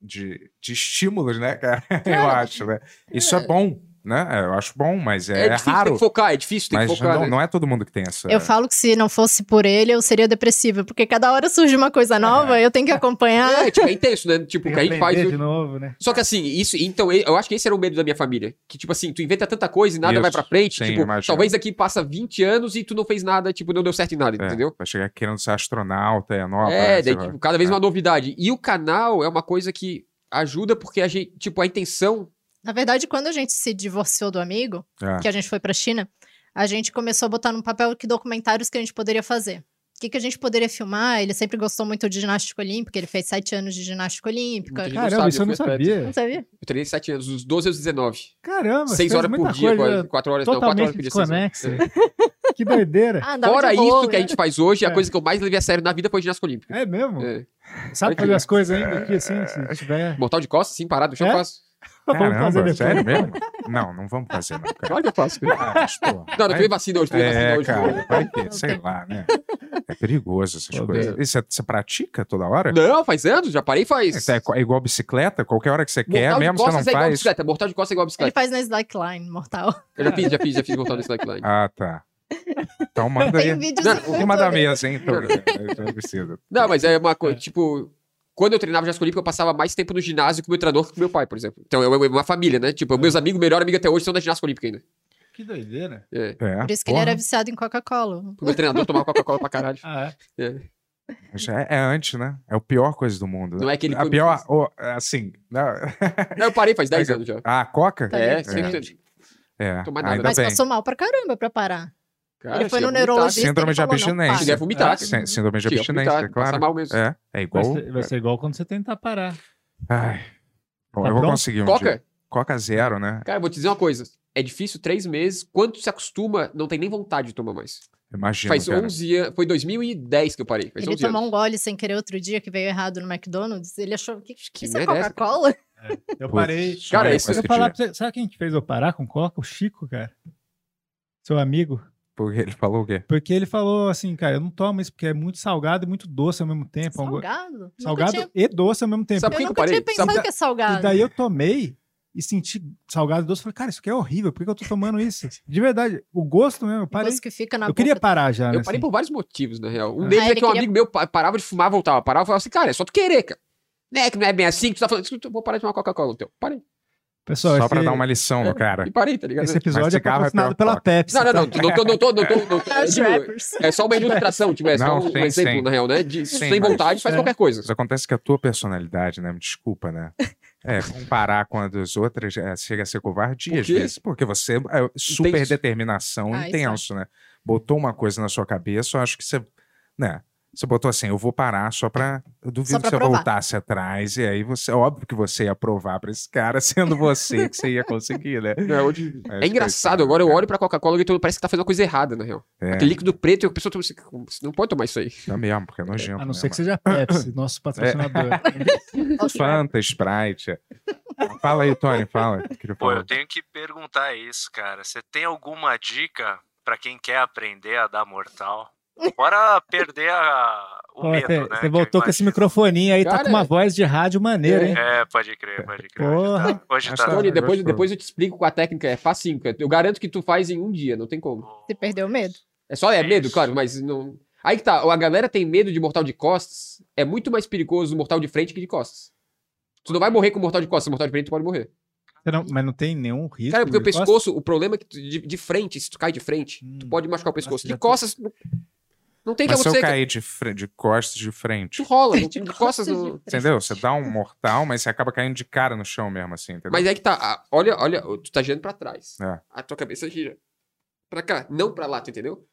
de, de estímulos, né, cara? Eu acho, né? Isso é bom, né? Eu acho bom, mas é,
É, difícil, tem
raro.
que focar, é difícil, tem
Mas
que focar.
não,
né?
não é todo mundo que tem essa.
Eu falo que se não fosse por ele, eu seria depressiva, porque cada hora surge uma coisa nova, eu tenho que acompanhar.
É, tipo, é intenso, né? Tipo,
tem
que a gente faz.
de novo, né?
Só que assim, isso, então, eu acho que esse era o medo da minha família. Que, tipo assim, tu inventa tanta coisa e nada
Isso,
vai pra frente.
sim,
tipo,
imagino.
talvez daqui passa 20 anos e tu não fez nada, tipo, não deu certo em nada,
É,
entendeu?
Vai chegar querendo ser astronauta, é nova.
é, daí, tipo, cada vez
É.
uma novidade. E o canal é uma coisa que ajuda porque a gente, tipo, a intenção.
Na verdade, quando a gente se divorciou do amigo,
É.
que a gente foi pra China, a gente começou a botar no papel que documentários que a gente poderia fazer. O que, que a gente poderia filmar? Ele sempre gostou muito de ginástica olímpica, ele fez sete anos de ginástica olímpica.
Caramba,
sabe,
isso eu não sabia.
Não sabia?
Eu treinei 7 anos, dos 12 aos 19.
Caramba,
6
fez
horas por dia,
coisa
4 horas, não, 4 horas por dia. seis.
Que doideira.
Ah,
Fora isso que a
né?
gente faz hoje, a
É.
coisa que eu mais levei a sério na vida foi ginástica olímpica.
É mesmo?
É.
Sabe fazer as coisas ainda aqui, assim, se tiver...
Mortal de costas, assim, parado, no chão,
É?
eu faço.
Vamos fazer
Caramba,
depois.
sério mesmo? Não, não vamos fazer, não, cara.
Claro que eu faço.
Ah, mas, pô,
Não, não
vai-
tomei vacina hoje, tomei vacina
É,
hoje.
cara, vai
Não
sei lá, né? É perigoso essas
Pô,
coisas. E você, você pratica toda hora?
Não, faz anos, já parei faz.
É é igual bicicleta? Qualquer hora que você quer,
Mortal de
mesmo você não
é igual
faz.
bicicleta. Mortal de costas é igual
Ele
bicicleta.
faz na slackline, mortal.
Eu já fiz, já fiz, já fiz mortal no slackline.
Ah, tá. Então manda aí.
Tem vídeos
Não,
cima da mesa, hein? Tô... Não
mas é uma coisa,
É.
tipo. Quando eu treinava ginástica olímpica, eu passava mais tempo no ginásio com o meu treinador que com o meu pai, por exemplo. Então é uma- uma família, né? Tipo, meus amigos, melhor amigo até hoje, são da ginástica olímpica ainda.
Que doideira.
É.
É,
Por isso que ele
porra.
era viciado em Coca-Cola.
O meu treinador tomava Coca-Cola pra caralho.
Ah, é?
É.
É, é antes, né? É a pior coisa do mundo.
Não é aquele
A pior, assim. Não...
Não, eu parei faz 10 anos já.
Ah, Coca?
Tá
É,
ligado?
sempre.
É,
Tomar nada.
ainda
Mas
bem.
passou mal pra caramba pra parar.
Cara,
ele foi
chega
no neurologista.
Síndrome de abstinência.
Chega a vomitar.
Sí- Síndrome de
a
abstinência,
vomitar,
claro.
Mal mesmo.
É, é
Vai
igual.
ser, vai ser igual quando você tentar parar.
Ai. Bom,
Tá
eu vou
pronto?
conseguir um
Coca?
dia. Coca zero, né?
Cara, eu vou te dizer uma coisa. É difícil três meses. Quando se acostuma, não tem nem vontade de tomar mais.
Imagina.
Faz
cara.
11 anos. Foi 2010 que eu parei. Faz
Ele
11
tomou
anos.
um gole sem querer outro dia que veio errado no McDonald's. Ele achou que, que isso é
merda é
Coca-Cola?
Eu parei.
Cara, isso
Eu vou falar pra você, sabe quem que fez eu parar com Coca? O Chico, cara. Seu amigo.
Porque ele falou o quê?
Porque ele falou assim, cara, eu não tomo isso porque é muito salgado e muito doce ao mesmo tempo. É um
Salgado? Nunca
Salgado
tinha-
e doce ao mesmo tempo.
Sabe
Eu
que que eu
nunca tinha
parei?
pensado
Sabe-
que é salgado.
E daí eu tomei e senti salgado e doce. Falei, cara, isso aqui é horrível. Por que eu tô tomando isso? De verdade, o gosto mesmo, eu
O
parei.
gosto que fica na
Eu queria
boca.
parar já, né?
Eu parei
assim.
por vários motivos, na real. Um
Ah,
deles é que um
queria-
amigo meu pa- parava de fumar, voltava. Parava e falava assim, cara, é só tu querer, cara. Né, que não é bem assim que tu tá falando. Eu vou parar de tomar Coca-Cola, teu. Parei.
Pessoal,
Só
esse,
pra dar uma lição no cara.
E parei, tá ligado?
esse episódio é
é
patrocinado
pior
pela
que
Pepsi.
Não, não,
tá?
não. Não tô, não tô, não tô. Não é só uma ilustração, tipo, é só
Não,
um
sim,
exemplo,
sim.
na real, né? De,
Sim,
sem vontade, faz
é.
qualquer coisa.
Mas acontece que a tua personalidade, né? Me desculpa, né? É, comparar com a das outras é, chega a ser covardia
Por
às vezes. Porque você é super
Intenso.
determinação,
Ah,
intenso, né? Botou uma coisa na sua cabeça, eu acho que você. Né? Você botou assim, eu vou parar só pra. Eu duvido
Só pra
que você
provar.
voltasse atrás, e aí você. Óbvio que você ia provar pra esse cara, sendo você que você ia conseguir, né?
É, hoje-
Acho
é
que
engraçado, agora eu olho pra Coca-Cola e tô- parece que tá fazendo uma coisa errada, na real.
É,
Aquele líquido preto e a pessoa assim, você não pode tomar isso aí.
é mesmo, porque é nojento.
A não
né,
ser que seja Pepsi, nosso patrocinador.
Olha os rappers.
Fanta, Sprite. Fala aí, Tony, fala.
Pô,
falar.
eu tenho que perguntar isso, cara. Você tem alguma dica pra quem quer aprender a dar mortal? Bora perder a... o
Pô,
medo,
você,
né?
você voltou com esse microfoninho aí, tá
Cara,
com uma voz de rádio maneira, hein?
É, pode crer, pode crer.
Porra.
Hoje tá... Hoje tá...
Tony, depois,
gostoso.
depois eu te explico com a técnica, é facinho. Eu garanto que tu faz em um dia, não tem como.
Você perdeu o medo.
É só, é
Isso.
medo, claro, mas não... Aí que tá, a galera tem medo de mortal de costas, é muito mais perigoso o mortal de frente que de costas. Tu não vai morrer com mortal de costas, mortal de frente tu pode morrer.
Não- mas não tem nenhum risco.
Cara, porque o
de costas?
pescoço, o problema é que tu- de, de frente, se tu cai de frente, tu
Hum.
pode machucar o pescoço.
Nossa,
De
já tô-
costas, não, tem que
Mas se eu cair de, fre- de costas de frente,
Tu rola, não- de costas não...
entendeu? Você dá um mortal, mas você acaba caindo de cara no chão mesmo, assim, entendeu?
Mas é que tá, olha, olha, tu tá girando pra trás.
É.
A tua cabeça gira pra cá, não pra lá, tu entendeu?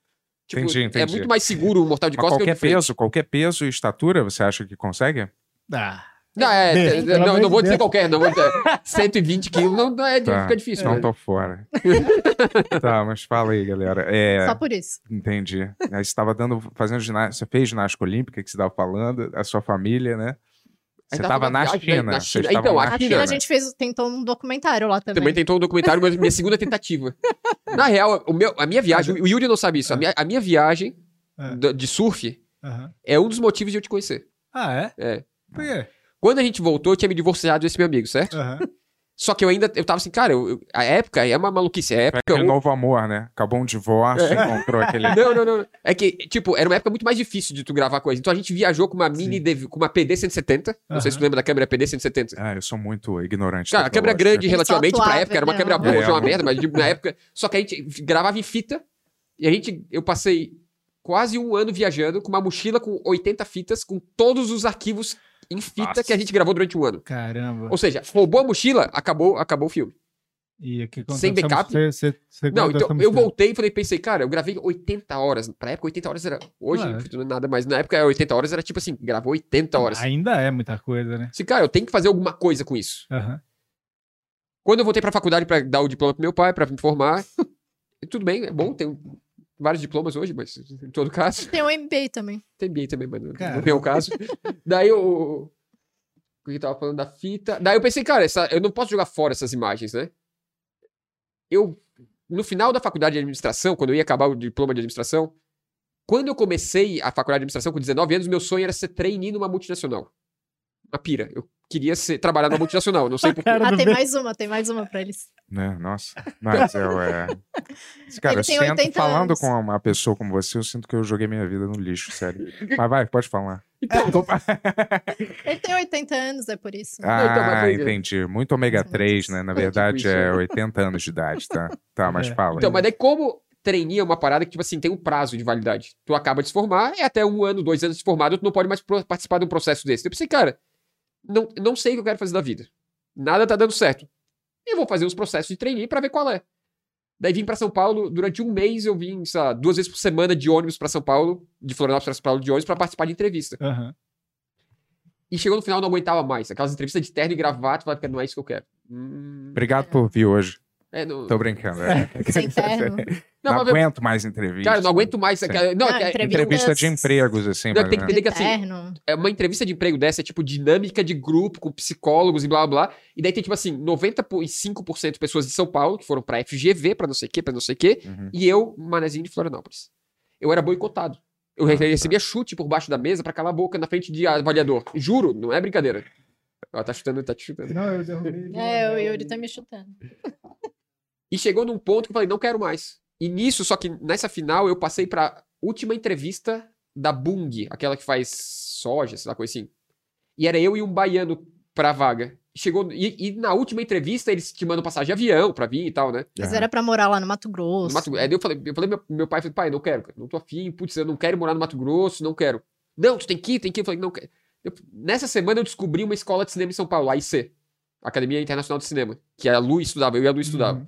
Tipo,
Entendi,
é
entendi.
muito mais seguro o mortal de
Mas
costas que o
qualquer
de frente.
peso, qualquer peso e estatura, você acha que consegue?
Ah,
Não, é,
Bem,
é, não, não vou dizer
Deus.
qualquer, não vou dizer. 120 quilos não, não é,
Tá,
fica difícil.
Então
né?
tô fora. tá, mas fala aí, galera. É,
Só por isso.
entendi. Aí você estava dando, fazendo ginástica, você fez ginástica olímpica que você estava falando, a sua família, né? Você
tava
estava
na
na China.
na China. Então,
na
a China,
China, a gente fez, tentou um documentário lá também.
Também tentou um documentário, mas minha segunda tentativa. Na real, o meu, a minha viagem, o Yuri não sabe isso, a minha, a minha viagem
É.
de surf
aham.
é um dos motivos de eu te conhecer.
Ah, é?
É.
Por quê?
Quando a gente voltou, eu tinha me divorciado desse meu amigo, certo?
Aham.
Só que eu ainda, eu tava assim, cara, eu- eu- a época é uma maluquice, a
Foi
época...
aquele
o-
novo amor, né? Acabou um divórcio,
É.
encontrou aquele.
Não, não, não. É que, tipo, era uma época muito mais difícil de tu gravar coisa. Então a gente viajou com uma mini, DV com uma PD-170. Não sei se tu lembra da câmera PD-170.
Ah, eu sou muito ignorante.
Cara, a câmera grande relativamente pra época, era uma
né?
câmera boa,
É,
já uma
mano.
merda, mas tipo, na época. Só que a gente gravava em fita e a gente. Eu passei quase um ano viajando com uma mochila com 80 fitas, com todos os arquivos em fita
Nossa.
que a gente gravou durante um ano.
Caramba.
Ou seja, roubou a mochila, acabou, acabou o filme.
E o aconteceu?
Sem backup?
Você, você, você
Não, então eu voltei e falei, pensei, cara, eu gravei 80 horas. Pra época, 80 horas era. Hoje, não é nada, mas na época 80 horas era tipo assim, gravou 80 horas.
Ainda é muita coisa, né?
Assim, cara, eu tenho que fazer alguma coisa com isso.
Aham.
Quando eu voltei pra faculdade pra dar o diploma pro meu pai, pra me formar, tudo bem, é bom, tem vários diplomas hoje, mas em todo caso,
Tem o MBA também.
tem MBA também, mas não,
Cara.
não vem ao caso. Daí eu. O que tava falando da fita. Daí eu pensei, cara, essa- eu não posso jogar fora essas imagens, né? Eu, no final da faculdade de administração, quando eu ia acabar o diploma de administração, Quando eu comecei a faculdade de administração com 19 anos, meu sonho era ser trainee numa multinacional. Uma pira. Eu queria ser, trabalhar numa multinacional, não sei porquê.
Ah, tem mais uma, tem mais uma pra eles.
Né? Nossa. Mas eu, é... Cara, eu sinto,
80
falando
anos.
com uma pessoa como você, eu sinto que eu joguei minha vida no lixo, sério. Mas vai, pode falar.
Então,
Ele tem 80 anos, é por isso.
então, mas
Ah, entendi. Muito ômega 3, né? Na
É, tipo
verdade, é
né?
80 anos de idade, tá? Tá, mas
É.
fala.
Então,
aí.
mas daí como trainee é uma parada que, tipo assim, tem um prazo de validade. Tu acaba de se formar, é até um ano, dois anos de formado, tu não pode mais participar de um processo desse. Eu pensei, cara, não, não sei o que eu quero fazer da vida. Nada tá dando certo. Eu vou fazer uns processos de trainee pra ver qual é. Daí vim pra São Paulo, durante um mês eu vim, sei lá, duas vezes por semana de ônibus pra São Paulo, de Florianópolis pra São Paulo de ônibus pra participar de entrevista.
Aham.
E chegou no final, não aguentava mais. Aquelas entrevistas de terno e gravata, falei, "Cara, não é isso que eu quero. Hum,
Obrigado por vir hoje.
É, não,
Tô brincando. é.
Sem terno.
não,
Não aguento mais entrevistas.
Cara, eu não aguento mais.
Sim.
aquela- Não,
Ah,
é-
entrevista-
Entrevista de empregos, assim,
Não, tem que entender que assim, é uma entrevista de emprego dessa é tipo dinâmica de grupo com psicólogos e blá blá blá. E daí tem tipo assim, 95% de pessoas de São Paulo que foram pra FGV, pra não sei o que, pra não sei o que,
Uhum.
e eu, manezinho de Florianópolis. Eu era boicotado. Eu
Ah, tá.
recebia chute por baixo da mesa pra calar a boca na frente de avaliador. Juro, não é brincadeira. Ela tá chutando, tá te chutando.
Não, eu derrubei.
É, o Yuri tá me chutando.
E chegou num ponto que eu falei, não quero mais. E nisso, só que nessa final, eu passei pra última entrevista da Bung, aquela que faz soja, sei lá, coisa assim. E era eu e um baiano pra vaga. Chegou, e, e na última entrevista, eles te mandam passagem de avião pra vir e tal, né?
Mas
Aham.
era pra morar lá no Mato
No
Grosso.
Mato, aí eu falei, eu falei meu, meu pai, falei, pai, não quero, cara, não tô afim, putz, eu não quero morar no Mato Grosso, não quero. Não, tu tem que ir, tem que ir. Eu falei, não quero. Eu- nessa semana eu descobri uma escola de cinema em São Paulo, a AIC, Academia Internacional de Cinema, que a Lu estudava, eu e a Lu estudava.
Uhum.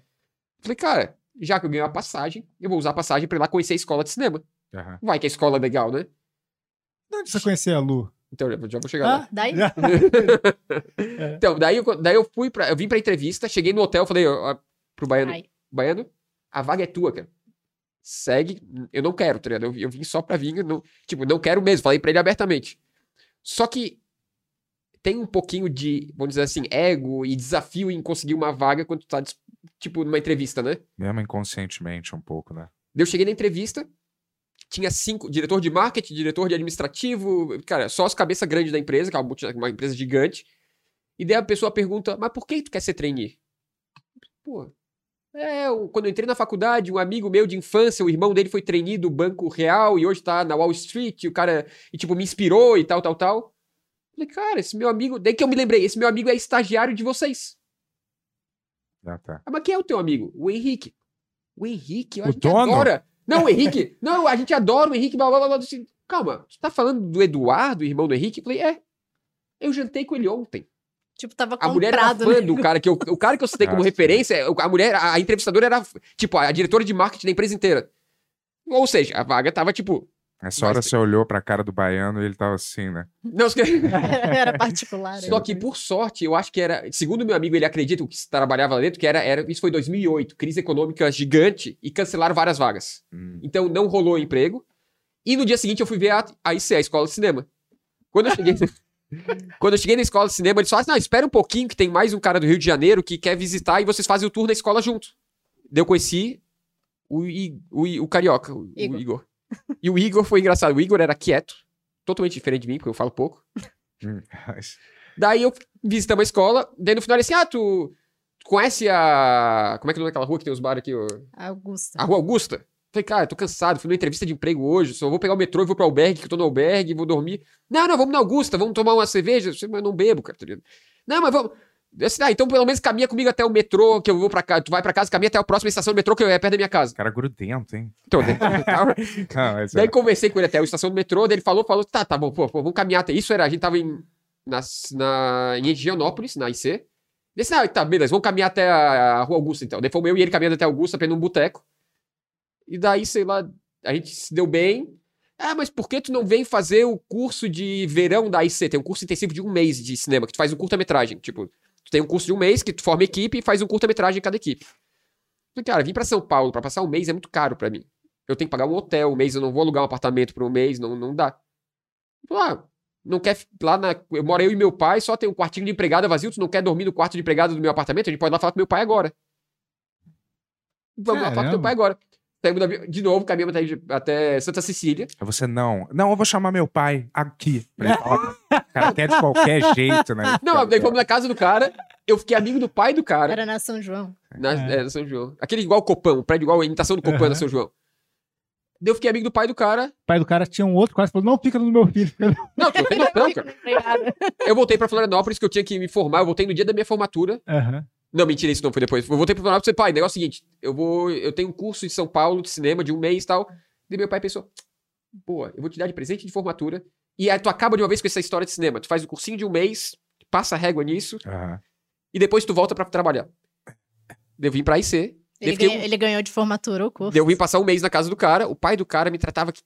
Falei, cara, já que eu ganhei uma passagem, eu vou usar a passagem pra ir lá conhecer a escola de cinema.
Aham.
Vai que a escola é legal, né?
De onde você conhecia a Lu?
Então, eu já vou chegar lá.
Ah, daí?
Já.
Então, daí eu, daí eu fui pra. Eu vim pra entrevista, cheguei no hotel, falei ó, pro baiano,
Ai.
baiano, a vaga é tua, cara. Segue, eu não quero, tá ligado? Eu, eu vim só pra vir, não, tipo, não quero mesmo, falei pra ele abertamente. Só que tem um pouquinho de, vamos dizer assim, ego e desafio em conseguir uma vaga quando tu tá, tipo, numa entrevista, né?
Mesmo inconscientemente um pouco, né?
Eu cheguei na entrevista, tinha cinco, diretor de marketing, diretor de administrativo, cara, só as cabeças grandes da empresa, que é uma, uma empresa gigante. E daí a pessoa pergunta, mas por que tu quer ser trainee? Pô, é, eu- quando eu entrei na faculdade, um amigo meu de infância, o irmão dele foi trainee do Banco Real e hoje tá na Wall Street, o cara, e tipo, me inspirou e tal, tal, tal. Falei, cara, esse meu amigo, daí que eu me lembrei, esse meu amigo é estagiário de vocês.
Ah, tá.
Ah, mas quem é o teu amigo? O Henrique. O Henrique, a
O
gente
dono?
adora. Não, o Henrique. não, a gente adora o Henrique. Blá, blá, blá, blá. Assim, Calma, tu tá falando do Eduardo, irmão do Henrique? Eu falei, é. Eu jantei com ele ontem.
Tipo, tava
A mulher era
comprado,
fã
né?
do cara que eu, o cara que eu citei como
Ah,
referência, a mulher, a entrevistadora era, tipo, a diretora de marketing da empresa inteira. Ou seja, a vaga tava, tipo,
Essa hora
Mas-
você olhou pra cara do baiano e ele tava assim, né?
não, caras-
Era particular.
Só que, por sorte, eu acho que era. Segundo meu amigo, ele acredita que trabalhava lá dentro, que era, era. Isso foi 2008, crise econômica gigante e cancelaram várias vagas.
Hum.
Então não rolou emprego. E no dia seguinte eu fui ver a, a IC, a escola de cinema. Quando eu cheguei. Quando eu cheguei na escola de cinema, eles falaram assim: não, espera um pouquinho, que tem mais um cara do Rio de Janeiro que quer visitar e vocês fazem o tour da escola junto. Daí eu conheci o, I- o, I- o Carioca, o o
Igor.
E o Igor foi engraçado. O Igor era quieto, totalmente diferente de mim, porque eu falo pouco. Daí eu visitamos a escola, daí no final ele disse: Ah, tu, conhece a. Como é que é o nome daquela rua que tem os bares aqui? ô?
Augusta.
A Rua Augusta? Falei, cara, tô cansado, fui numa entrevista de emprego hoje, só vou pegar o metrô e vou pro albergue, que eu tô no albergue, vou dormir. Não, não, vamos na Augusta, vamos tomar uma cerveja. Eu mas não bebo, cara. tá ligado? Não, mas vamos. Disse, ah, então pelo menos caminha comigo até o metrô, que eu vou pra casa. Tu vai pra casa, caminha até a próxima estação do metrô, que é perto da minha casa.
Cara grudento, hein?
Então, daí,
Não, mas
daí
é.
conversei com ele até a estação do metrô, daí ele falou, falou, tá, tá bom, pô, pô, vamos caminhar até. Isso era, a gente tava em, na, na, em Higienópolis, na IC. Ele disse, ah, tá, beleza, vamos caminhar até a, a Rua Augusta, então. Daí fomos eu e ele caminhando até a Augusta, pra ir num boteco. E daí, sei lá, a gente se deu bem. Ah, mas por que tu não vem fazer o curso de verão da IC? Tem um curso intensivo de um mês de cinema, que tu faz um curta-metragem. Tipo, tu tem um curso de um mês que tu forma equipe e faz um curta-metragem em cada equipe. Falei, cara, vir pra São Paulo pra passar um mês é muito caro pra mim. Eu tenho que pagar um hotel um mês, eu não vou alugar um apartamento por um mês, não, não dá. Falei, ah, não quer. Lá na. Eu moro eu e meu pai, só tem um quartinho de empregada vazio, tu não quer dormir no quarto de empregada do meu apartamento? A gente pode ir lá falar com meu pai agora. Vamos lá falar com teu
Caramba.
pai agora. Saímos da de novo, caminhamos até, até Santa Cecília.
Aí você, não. Não, eu vou chamar meu pai aqui. Pra ele falar. O cara quer de qualquer jeito, né?
Não, daí fomos na casa do cara. Eu fiquei amigo do pai do cara.
Era na São João.
Na,
É.
é, na São João. Aquele igual o Copão, o prédio igual a imitação do Copão
Aham.
na São João. Daí eu fiquei amigo do pai do cara.
O pai do cara tinha um outro quase falou: não fica no meu filho. fica no-"
Não, tu não tem noção, cara. Eu voltei pra Florianópolis, que eu tinha que me formar. Eu voltei no dia da minha formatura.
Aham.
Não, mentira, isso não foi depois. Eu voltei pra Florianópolis e falei, pai, o negócio é o seguinte: eu vou. Eu tenho um curso em São Paulo de cinema de um mês e tal. Daí meu pai pensou: boa, eu vou te dar de presente de formatura. E aí tu acaba de uma vez com essa história de cinema. Tu faz o cursinho de um mês, passa a régua nisso,
Aham.
e depois tu volta pra trabalhar. Eu vim pra IC.
Ele, ganha- ele ganhou de formatura o curso.
Eu vim passar um mês na casa do cara, o pai do cara me tratava. que-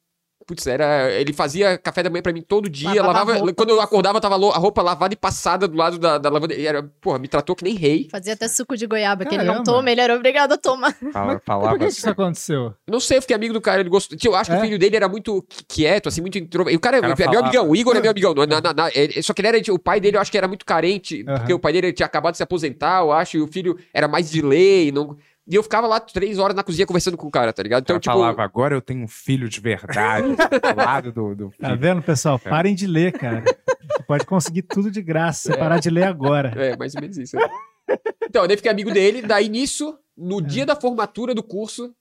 Putz, era. Ele fazia café da manhã pra mim todo dia,
Lavava
lavava.
a roupa.
Quando eu acordava, tava a roupa lavada e passada do lado da, da lavanderia. Era, porra, me tratou que nem rei.
Fazia até suco de goiaba, que ele não
Caramba.
toma, ele era obrigado a tomar.
Fala-
Por
falava
que
assim.
isso aconteceu?
Não sei, eu fiquei amigo do cara, ele gostou. Tio, Eu acho que
É?
o filho dele era muito qui- quieto, assim, muito introvertido. O cara,
O cara
é meu
falava.
amigão, o Igor é meu amigão. é na- na- na- é- só que ele era. O pai dele, eu acho que era muito carente,
Aham.
porque o pai dele tinha acabado de se aposentar, eu acho, e o filho era mais de lei. Não... E eu ficava lá três horas na cozinha conversando com o cara, tá ligado?
Então,
Então, tipo.
falava, agora eu tenho um filho de verdade do lado do, do
Tá vendo, pessoal?
É.
Parem de ler, cara. Você pode conseguir tudo de graça. Se parar de ler agora.
É, mais ou menos isso. né? Então, daí fiquei amigo dele. Daí nisso, no
É.
dia da formatura do curso,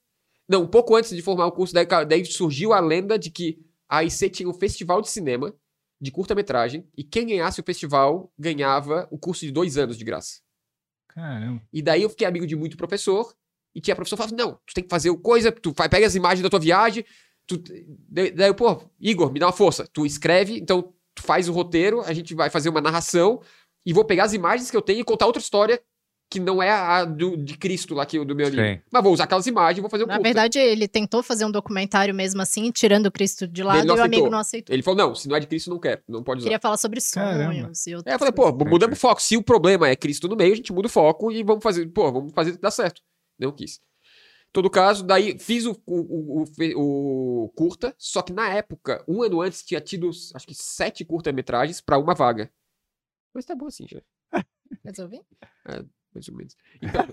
não, um pouco antes de formar o curso, daí, daí surgiu a lenda de que a AIC tinha um festival de cinema de curta-metragem e quem ganhasse o festival ganhava o curso de dois anos de graça.
Caramba.
E daí eu fiquei amigo de muito professor e tinha professor que falava: não, tu tem que fazer coisa, tu pega as imagens da tua viagem. Tu, daí eu, pô, Igor, me dá uma força. Tu escreve, então tu faz o roteiro, a gente vai fazer uma narração e vou pegar as imagens que eu tenho e contar outra história que não é a do, de Cristo lá que eu- do meu amigo.
Sim.
Mas vou usar aquelas imagens e vou fazer um
Na
curta.
verdade, ele tentou fazer um documentário mesmo assim, tirando o Cristo de lado, e o amigo
aceitou.
não aceitou.
Ele falou: não, se não é de Cristo, não quero, não pode usar.
Queria falar sobre
Caramba.
sonhos e outras
É, eu falei, pô, mudamos o foco. Se o problema é Cristo no meio, a gente muda o foco e vamos fazer, pô, vamos fazer dar certo. Não quis. Todo caso, daí fiz o, o, o, o o curta, só que na época, um ano antes, tinha tido, acho que sete curta-metragens pra uma vaga. Mas tá bom assim, já,
Resolvi?
Mais ou menos. Então,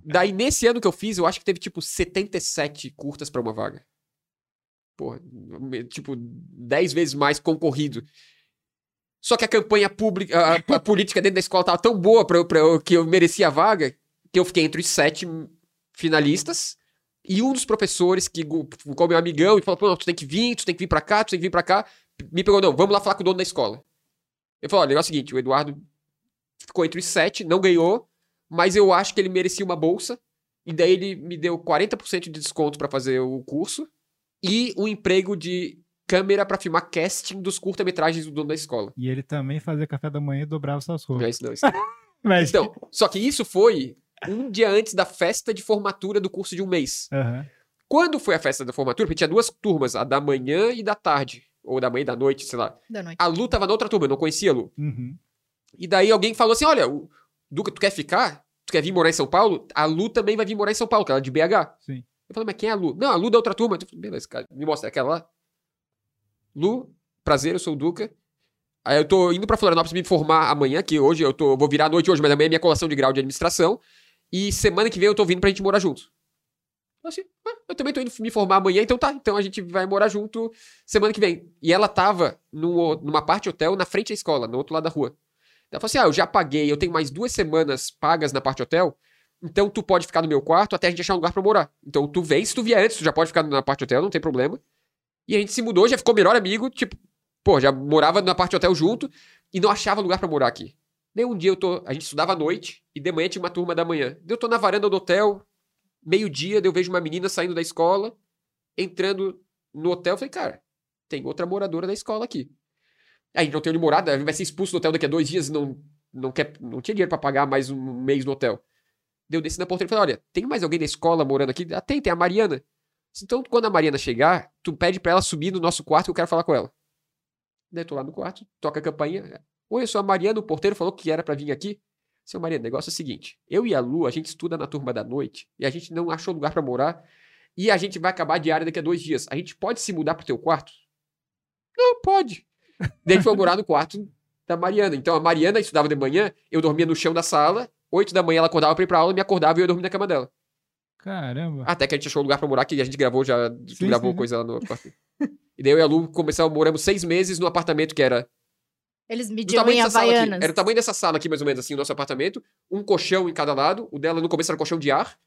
daí nesse ano que eu fiz, eu acho que teve tipo 77 curtas pra uma vaga. Porra, tipo, 10 vezes mais concorrido. Só que a campanha pública, a, a política dentro da escola tava tão boa pra, eu- pra eu, que eu merecia a vaga, que eu fiquei entre os sete finalistas. E um dos professores, que ficou meu amigão, e falou: Pô, não, tu tem que vir, tu tem que vir pra cá, tu tem que vir pra cá. Me pegou, não, vamos lá falar com o dono da escola. Eu falei: olha, é o seguinte, o Eduardo ficou entre os sete, não ganhou, mas eu acho que ele merecia uma bolsa. E daí ele me deu 40% de desconto pra fazer o curso e um emprego de câmera pra filmar casting dos curta-metragens do dono da escola.
E ele também fazia café da manhã e dobrava suas
Não é
roupas.
isso, não. Isso. não.
Mas,
Então, só que isso foi um dia antes da festa de formatura do curso de um mês.
Aham.
Quando foi a festa da formatura, porque tinha duas turmas, a da manhã e da tarde. Ou da manhã e da noite, sei lá.
Da noite.
A Lu tava na outra turma, eu não conhecia a Lu.
Uhum.
E daí alguém falou assim: olha, o Duca, tu quer ficar? Tu quer vir morar em São Paulo? A Lu também vai vir morar em São Paulo, que ela é de BH.
Sim.
Eu falei, mas quem é a Lu? Não, a Lu da outra turma. Eu falei, beleza, cara, me mostra, é aquela lá. Lu, prazer, eu sou o Duca. Aí eu tô indo pra Florianópolis me formar amanhã, que hoje eu tô, vou virar à noite hoje, mas amanhã é minha colação de grau de administração. E semana que vem eu tô vindo pra gente morar junto. Eu Assim, ah, eu também tô indo me formar amanhã, então tá. Então a gente vai morar junto semana que vem. E ela tava numa parte hotel na frente da escola, no outro lado da rua. Ela falou assim: ah, eu já paguei, eu tenho mais duas semanas pagas na parte hotel, então tu pode ficar no meu quarto até a gente achar um lugar pra morar. Então tu vem, se tu vier antes, tu já pode ficar na parte hotel, não tem problema. E a gente se mudou, já ficou melhor amigo, tipo, pô, já morava na parte hotel junto e não achava lugar pra morar aqui. Daí um dia eu tô, a gente estudava à noite e de manhã tinha uma turma da manhã. Daí eu tô na varanda do hotel, meio-dia, daí eu vejo uma menina saindo da escola, entrando no hotel, eu falei, cara, tem outra moradora da escola aqui. A gente não tem onde morar, daí vai ser expulso do hotel daqui a dois dias e não, não, quer, não tinha dinheiro pra pagar mais um mês no hotel. Daí eu desci na porteira e falei, olha, tem mais alguém da escola morando aqui? Ah, tem, tem a Mariana. Então, quando a Mariana chegar, tu pede pra ela subir no nosso quarto que eu quero falar com ela. Daí tô lá no quarto, toca a campainha. Oi, eu sou a Mariana, o porteiro falou que era pra vir aqui. Seu Mariana, o negócio é o seguinte: eu e a Lu, a gente estuda na turma da noite e a gente não achou lugar pra morar e a gente vai acabar a diária daqui a dois dias. A gente pode se mudar pro teu quarto? Não, pode. Daí gente foi morar no quarto da Mariana. Então a Mariana estudava de manhã, eu dormia no chão da sala, oito da manhã ela acordava pra ir pra aula, me acordava e eu dormia na cama dela.
Caramba.
Até que a gente achou um lugar pra morar, que a gente gravou já,
Sim,
gravou
sim,
coisa lá no apartamento. e daí eu e a Lu começamos, moramos seis meses no apartamento que era
Eles mediam
tamanho
em
dessa sala aqui.
Havaianas.
Era o tamanho dessa sala aqui, mais ou menos assim, o nosso apartamento. Um colchão em cada lado. O dela no começo era colchão de ar.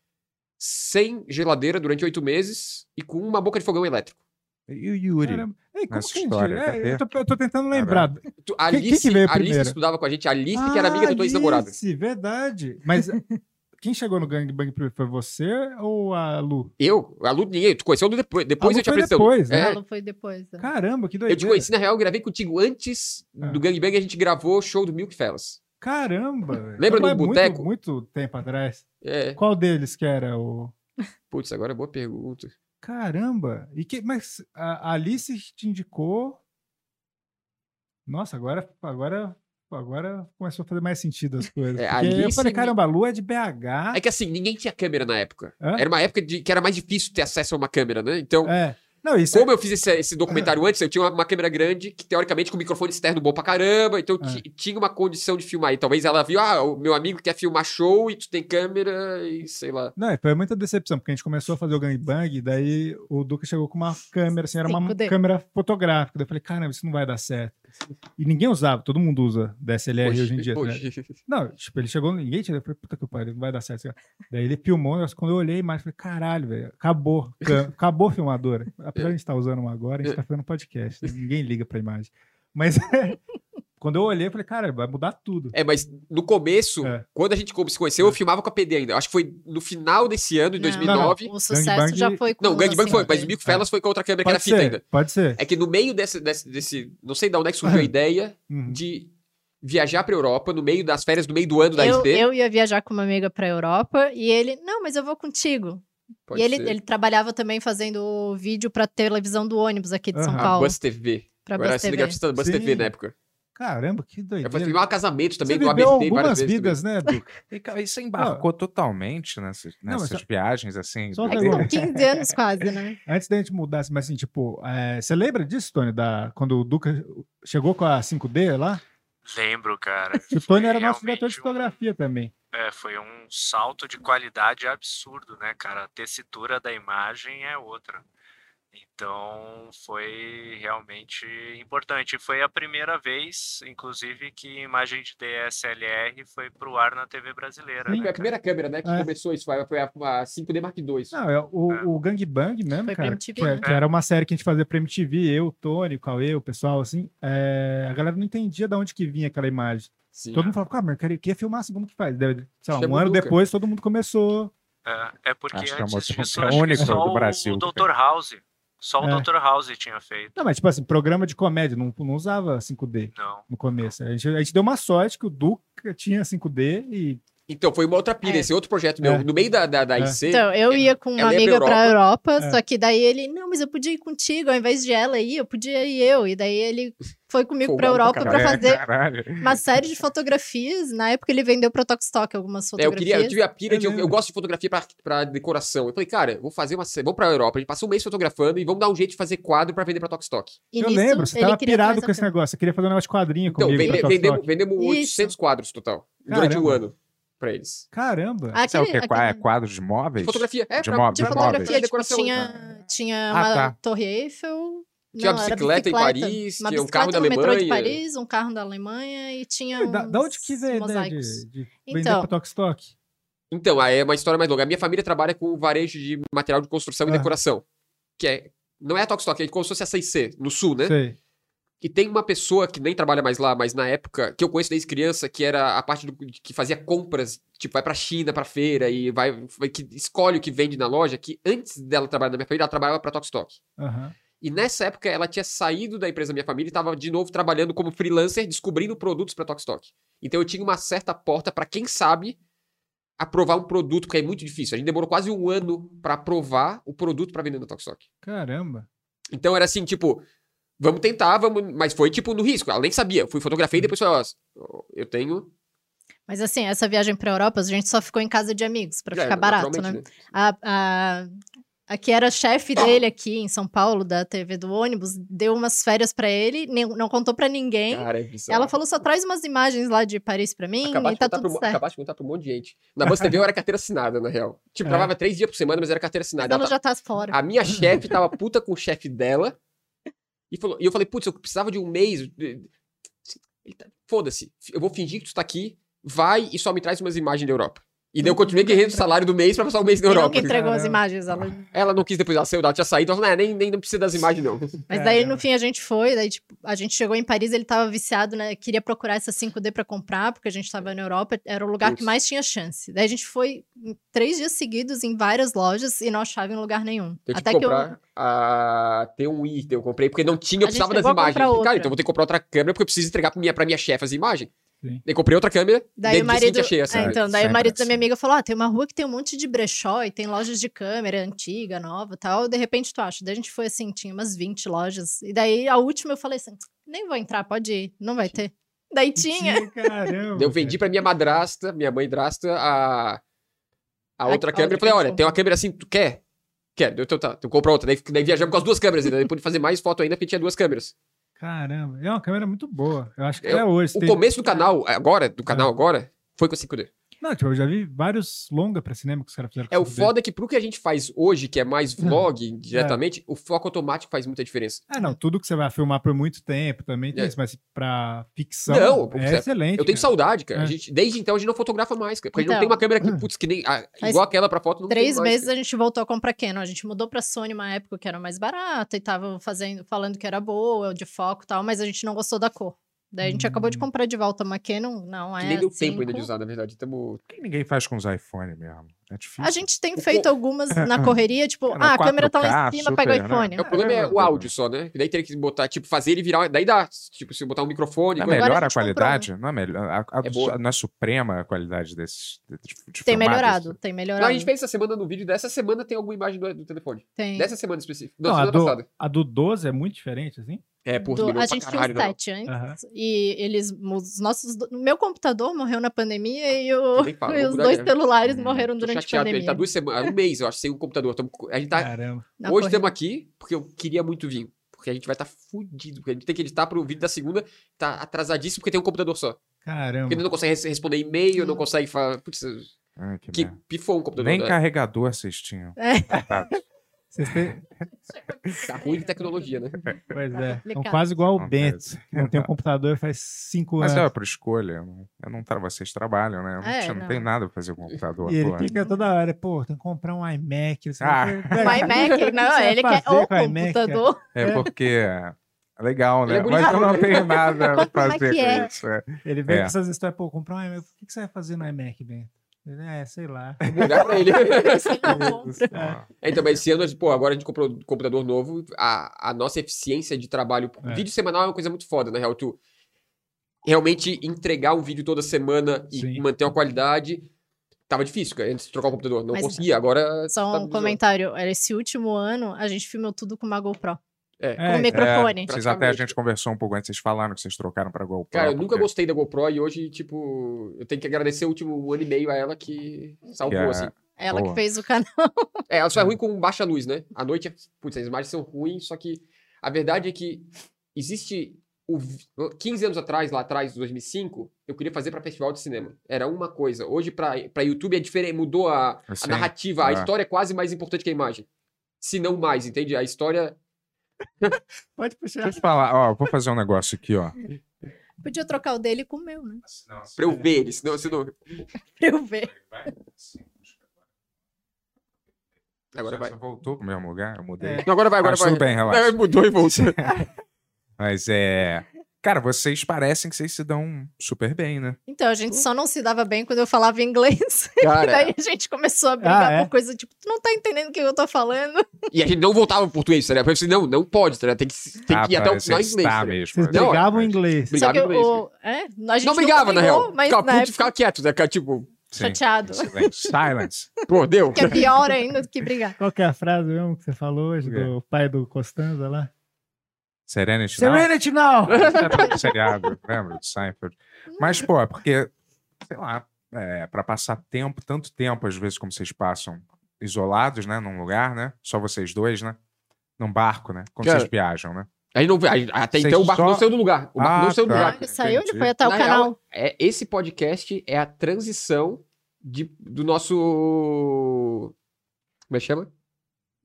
Sem geladeira durante oito meses. E com uma boca de fogão elétrico.
E o Yuri?
Caramba. Ei, como que a gente-
história,
é,
cadê?
eu, tô, eu tô tentando lembrar.
Tu- A
Quem-
Alice,
quem que veio
a Alice
primeiro?
estudava com a gente. A Alice, que era amiga da tua ex-namorada.
Alice, verdade. Mas quem chegou no gangbang primeiro foi você ou a Lu?
Eu? A Lu, ninguém. Tu conheceu a Lu depois. Depois
A Lu
eu te
foi
apresentei.
depois, né?
É,
Ela foi depois. né?
Caramba, que
eu
doideira.
te conheci, na real, eu gravei contigo antes
Ah.
do Gangbang. A gente gravou o show do Milk Fellas.
Caramba.
Lembra
Então,
do
é muito-
boteco?
Muito, tempo atrás.
É.
Qual deles que era o...
Putz, agora é boa pergunta.
Caramba. E que, mas a Alice te indicou... Nossa, agora, agora, agora começou a fazer mais sentido as coisas.
É,
Porque eu
Alice
falei, caramba, a Lu é de BH.
É que assim, ninguém tinha câmera na época.
Hã?
Era uma época de, que era mais difícil ter acesso a uma câmera, né? Então,
É. Não, isso
como eu fiz esse, esse documentário antes, eu tinha uma, uma câmera grande, que teoricamente com microfone externo bom pra caramba, então
É.
ti- tinha uma condição de filmar. E talvez ela viu, ah, o meu amigo quer filmar show e tu tem câmera e sei lá.
Não, foi muita decepção, porque a gente começou a fazer o gangbang, daí o Duca chegou com uma câmera, assim, era uma
5D.
câmera fotográfica. Daí eu falei, caramba, isso não vai dar certo. E ninguém usava, todo mundo usa DSLR hoje, em dia. né? Não, tipo, ele chegou, ninguém tinha, eu falei, puta que pariu, não vai dar certo. Daí ele filmou, mas quando eu olhei mais, falei, caralho, velho, acabou, acabou a filmadora. Apesar de a gente estar usando uma agora, a gente tá fazendo podcast, né? ninguém liga pra imagem. Mas quando eu olhei, eu falei, cara, vai mudar tudo.
É, mas no começo,
É.
quando a gente se conheceu, eu filmava com a PD ainda. Acho que foi no final desse ano, de
Não,
2009.
O sucesso
Gangbang-
já foi com
Não, o Gangbang
assim,
foi, mas o. Milk Fellas foi com outra câmera que era
Pode
fita
ser,
ainda.
pode ser.
É que no meio desse, desse, desse- Não sei de onde é que surgiu a ideia
Uhum.
de viajar pra Europa no meio das férias, no meio do ano da
Eu,
SD.
eu ia viajar com uma amiga pra Europa e ele, não, mas eu vou contigo.
Pode
e ele,
ser.
ele trabalhava também fazendo vídeo pra televisão do ônibus aqui de São
Aham.
A
Paulo.
Bus TV.
Pra
eu era
Bus TV.
cinegrafista da Bus
Sim.
TV na época.
Caramba, que doideira.
fui filmar casamento também
Você
do ABT várias
algumas
vezes.
vidas, né, Duca?
E, cara, isso embarcou totalmente nessas,
Não,
nessas
só-
viagens, assim.
só
É são 15 anos quase, né?
Antes da gente mudar, mas assim, tipo, é, você lembra disso, Tony, da, quando o Duca chegou com a 5D lá?
Lembro, cara.
O Tony era
Foi
nosso diretor de
realmente um-
fotografia também.
É, foi um salto de qualidade absurdo, né, cara? A tessitura da imagem é outra. Então foi realmente importante. Foi a primeira vez, inclusive, que imagem de DSLR foi pro ar na TV brasileira.
Sim.
Foi
né,
a primeira câmera, né, que
É.
começou isso. Foi foi a, a 5D Mark II.
Não, é o,
É.
o Gangbang mesmo,
Foi
cara,
MTV,
que, é-
né?
que era uma série que a gente fazia pra MTV, eu, o Tony, o Cauê, o pessoal, assim, é, a galera não entendia de onde que vinha aquela imagem.
Sim.
Todo mundo falava, cara, mas eu queria, filmar assim, como que faz? Deve- sei lá, um
o
ano
Duca.
depois todo mundo começou...
É, é porque
Acho que é
antes disso,
é a
acho que
única
só
do Brasil
o Dr. House. Só o
É.
Dr. House tinha feito.
Não, mas tipo assim, programa de comédia, não, não usava 5D
Não.
no começo. A gente, a gente deu uma sorte que o Duca tinha 5D e...
Então, foi uma outra pira,
É.
esse outro projeto meu.
É.
No meio da, da, da
É.
IC,
Então, eu ia com uma amiga
pra
pra Europa,
É.
só que daí ele, não, mas eu podia ir contigo, ao invés de ela ir, eu podia ir eu. E daí ele foi comigo pra
Folgado pra
Europa pra
É,
fazer
caralho.
uma série de fotografias. Na época ele vendeu pro Tokstok algumas
É, eu,
fotografias.
queria, eu tive a pira de. Eu, eu gosto de fotografia pra, pra decoração. Eu falei, cara, vou fazer uma. Vamos pra Europa, a gente passa um mês fotografando e vamos dar um jeito de fazer quadro pra vender pra Tokstok.
Eu
nisso,
lembro, você tava pirado com esse
a-
negócio. Você queria fazer um negócio de quadrinho
Então,
comigo.
vende,
pra
vendemos, vendemos
Isso.
800 quadros total. Durante um ano pra eles.
Caramba.
Isso é o
Aquele-
É
aquele-
quadros de móveis?
Fotografia. É,
De
pra,
móveis,
de
móveis.
fotografia, tipo,
decoração.
tinha, tinha
Ah,
uma
tá.
Torre Eiffel.
Tinha
não,
uma
era
bicicleta em Paris,
uma
tinha um
bicicleta
carro da
metrô de
Alemanha.
Paris, um carro da Alemanha e tinha
Da, da onde que veio a ideia de, de vender
Então.
pra Tokstok?
Então, aí é uma história mais longa. A minha família trabalha com varejo de material de construção e
Ah.
decoração. Que é. Não é a Tokstok, é como se fosse a 6C, no sul, né?
Sei.
E tem uma pessoa que nem trabalha mais lá, mas na época, que eu conheço desde criança, que era a parte do, que fazia compras, tipo, vai pra China, pra feira, e vai, que escolhe o que vende na loja, que antes dela trabalhar na minha família, ela trabalhava pra Tokstok.
Aham.
E nessa época, ela tinha saído da empresa da minha família e tava de novo trabalhando como freelancer, descobrindo produtos pra Tokstok. Então eu tinha uma certa porta pra quem sabe aprovar um produto, porque é muito difícil. A gente demorou quase um ano pra aprovar o produto pra vender na Tokstok.
Caramba.
Então era assim, tipo, vamos tentar, vamos. Mas foi tipo no risco. Ela nem sabia. Fui fotografei e depois falei, ó, eu tenho.
Mas assim, essa viagem pra Europa, a gente só ficou em casa de amigos, pra
É,
ficar barato, né?
naturalmente,
A, a- a que era chefe dele aqui em São Paulo, da TV do ônibus, deu umas férias pra ele, nem- não contou pra ninguém.
Cara, é.
Ela falou, só traz umas imagens lá de Paris pra mim
Acabaste
e tá tudo
pro,
certo.
acabaste de contar pra um monte de gente. Na Buzz TV eu era carteira assinada, na real. Tipo,
É.
três dias por semana, mas era carteira
Mas
assinada.
ela
Ela
já tá fora.
A minha chefe tava puta com o chefe dela. E, falou, e eu falei, putz, eu precisava de um mês. Tá- Foda-se, eu vou fingir que tu tá aqui, vai e só me traz umas imagens da Europa. E daí eu continuei ganhando o salário do mês pra passar o mês na Europa.
nunca entregou as imagens, ela...
Ela não quis depois, ela saiu, ela tinha saído, ela falou, "É, nem, nem não precisa das imagens, não.
Mas daí, no fim, a gente foi, daí, tipo, a gente chegou em Paris, ele tava viciado, né? Queria procurar essa 5D pra comprar, porque a gente tava na Europa, era o lugar que mais tinha chance. Daí a gente foi três dias seguidos em várias lojas e não achava em lugar nenhum.
Eu
Até
que
que eu.
comprar a T1i, eu comprei, porque não tinha, eu
A
precisava das imagens. Cara, então eu vou ter que comprar outra câmera, porque eu preciso entregar pra minha, pra minha chefe as imagens.
Sim.
Daí comprei outra câmera,
Daí o marido.
achei essa.
É, então, daí
Sempre
o marido da
assim.
minha amiga falou: Ah, tem uma rua que tem um monte de brechó e tem lojas de câmera antiga, nova tal. De repente tu acha. Daí a gente foi assim, tinha umas 20 lojas. E daí a última eu falei assim: nem vou entrar, pode ir, não vai ter. Daí tinha.
Caramba.
Daí eu vendi pra minha madrasta, minha mãe drasta, a, a
A-
outra
a
câmera.
outra
Eu falei,
que
olha, tem uma câmera assim, tu quer? Quer, então tá, tu compra outra. Daí, daí viajamos com as duas câmeras ainda. Daí pude fazer mais foto ainda porque tinha duas câmeras.
Caramba. É uma câmera muito boa. Eu acho que
Eu-
até hoje.
O
tem-
começo do canal, agora, do
É.
canal agora, foi com a 5D.
Não, tipo, eu já vi vários longa pra cinema que os caras fizeram
É, o
5D.
foda é que pro que a gente faz hoje, que é mais
Hum.
vlog diretamente, o foco automático faz muita diferença.
É, não, tudo que você vai filmar por muito tempo também tem
É.
isso, mas pra ficção
Não, porque
é excelente.
Eu tenho
cara.
saudade, cara.
É.
A gente, desde então a gente não fotografa mais, cara. Porque a gente não
Então.
tem uma câmera que, putz, que nem. a-
Faz
igual aquela pra foto, não
Três
tem mais,
meses a gente voltou a comprar Canon. A gente mudou pra Sony uma época que era mais barata e tava fazendo, falando que era boa, de foco e tal, mas a gente não gostou da cor. Daí a gente acabou de
Hum.
comprar de volta uma Canon, não é
nem deu
cinco.
tempo ainda de usar, na verdade. Tamo...
O que ninguém faz com os iPhone mesmo? É difícil.
A gente tem
O
feito
co-
algumas na correria, tipo,
É,
ah, a câmera tá lá
4K,
em cima, pega o
super, né?
iPhone.
É, o problema é,
É,
o áudio só, né? E daí teria que botar, tipo, fazer ele virar. Daí dá. Tipo, se botar um microfone.
Não é melhor
a
a,
comprou
qualidade? Não é melhor. A, a-
É boa.
não é suprema a qualidade desses. De, de
Tem melhorado, tem
Não,
melhorado.
a gente fez essa semana no vídeo. Dessa semana tem alguma imagem do, do telefone.
tem.
Dessa semana específica. Não,
Não, a
semana
do,
passada.
a do 12 é muito diferente, assim?
É, pô,
Do- a gente tinha
caralho,
um
não.
7 antes.
Aham.
E eles, os nossos, meu computador morreu na pandemia e, o- e os dois celulares
Hum,
morreram durante a
chateado, ele
pandemia.
tá duas semanas, um mês, eu acho, sem o computador. Tamo- a gente tá.
Caramba.
Hoje estamos aqui porque eu queria muito vir. Porque a gente vai estar tá fudido. Porque a gente tem que editar pro vídeo da segunda. Tá atrasadíssimo porque tem um computador só.
Caramba.
Porque ele não consegue res- responder e-mail, não
Hum.
consegue falar. Putz,
Ah, que
que pifou um computador.
Nem
né?
carregador vocês tinham.
É.
Tá.
Vocês têm...
Tá ruim de tecnologia, né?
Pois é. São
complicado.
quase igual o. Bento, que não tem um computador faz cinco
Mas
anos.
é por escolha. Eu não, eu não tra... Vocês trabalham, né?
É,
Você não,
não.
tem nada pra fazer com o computador.
E ele fica toda hora, pô, tem que comprar um iMac. não
Ah.
o.
O iMac, não,
vai
ele quer
fazer
o
com o iMac, cara?
computador.
É porque. é Legal,
Ele
né?
é
Mas eu não tenho nada pra
Como é
fazer
que
com
é?
isso. é.
Ele vem
É.
com essas histórias, pô, comprar um iMac. O que que você vai fazer no iMac, Bento? É, sei lá.
Bugar pra ele. É, então, mas esse ano, pô, agora a gente comprou um computador novo. A, a nossa eficiência de trabalho.
É.
Vídeo semanal é uma coisa muito foda, na real. Tu realmente entregar um vídeo toda semana e
Sim.
manter uma qualidade. Tava difícil, cara, antes de trocar o computador. Não
Mas-
conseguia, agora.
Só
tá
um comentário. Era esse último ano, a gente filmou tudo com uma GoPro.
É.
Com
É,
o microfone.
É, vocês até a gente conversou um pouco antes, vocês falaram que vocês trocaram pra GoPro.
Cara, eu nunca
porque-
gostei da GoPro e hoje, tipo, eu tenho que agradecer o último ano e meio a ela que salvou,
Que é-
assim.
Ela
Boa.
que fez o canal.
É, ela só é ruim com baixa luz, né? À noite, é- putz, as imagens são ruins, só que a verdade é que existe. O, vi- 15 anos atrás, lá atrás, 2005, eu queria fazer pra festival de cinema. Era uma coisa. Hoje, pra, pra YouTube, é diferente. Mudou a, a
Assim,
narrativa. A
é.
história é quase mais importante que a imagem. Se não mais, entende? A história.
Pode
Deixa
puxar.
eu te falar, ó, vou fazer um negócio aqui, ó.
Podia trocar o dele com o meu, né?
Pra eu ver ele, senão. senão...
Pra eu ver.
Agora vai.
Você voltou pro mesmo lugar? Eu mudei.
É.
Não, agora vai, agora
Mas
vai.
tudo bem, relaxa.
É, mudou e voltou.
Mas é. Cara, vocês parecem que vocês se dão super bem, né?
Então, a gente só não se dava bem quando eu falava inglês.
Cara,
Daí a gente começou a brigar
Ah, é?
por coisa tipo, tu não tá entendendo o que eu tô falando?
e a gente não voltava pro português, tá ligado? Eu falei assim, não, não pode, tá ligado? Tem que, tem
Ah,
que ir até o final em inglês. tá ligado?
mesmo.
Vocês
Não,
brigavam em inglês.
Brigava
Só que
em inglês,
o, é, a gente
Não brigava, na
brigou,
real.
Mas
Ficava
na
puto e
época,
ficava quieto, né? Ficava, Tipo,
Sim.
chateado.
Silence. Silence.
pô, deu.
Que é pior ainda do que brigar.
Qual que é a frase mesmo que você falou hoje do pai do Costanza lá?
Serenity. não?
Serenity now!
Era um seriado, lembra? Do Seinfeld. Mas, pô, é porque, sei lá, é, pra passar tempo, tanto tempo, às vezes, como vocês passam isolados, né? Num lugar, né? Só vocês dois, né? Num barco, né? Quando
Cara,
vocês viajam, né?
A gente não, a gente- até
Vocês
então o barco
só-
não saiu do lugar. O barco
Ah,
não saiu do
tá.
lugar.
Ele saiu, ele foi até o
Na
canal.
real, é, esse podcast é a transição de, do nosso. Como é que chama?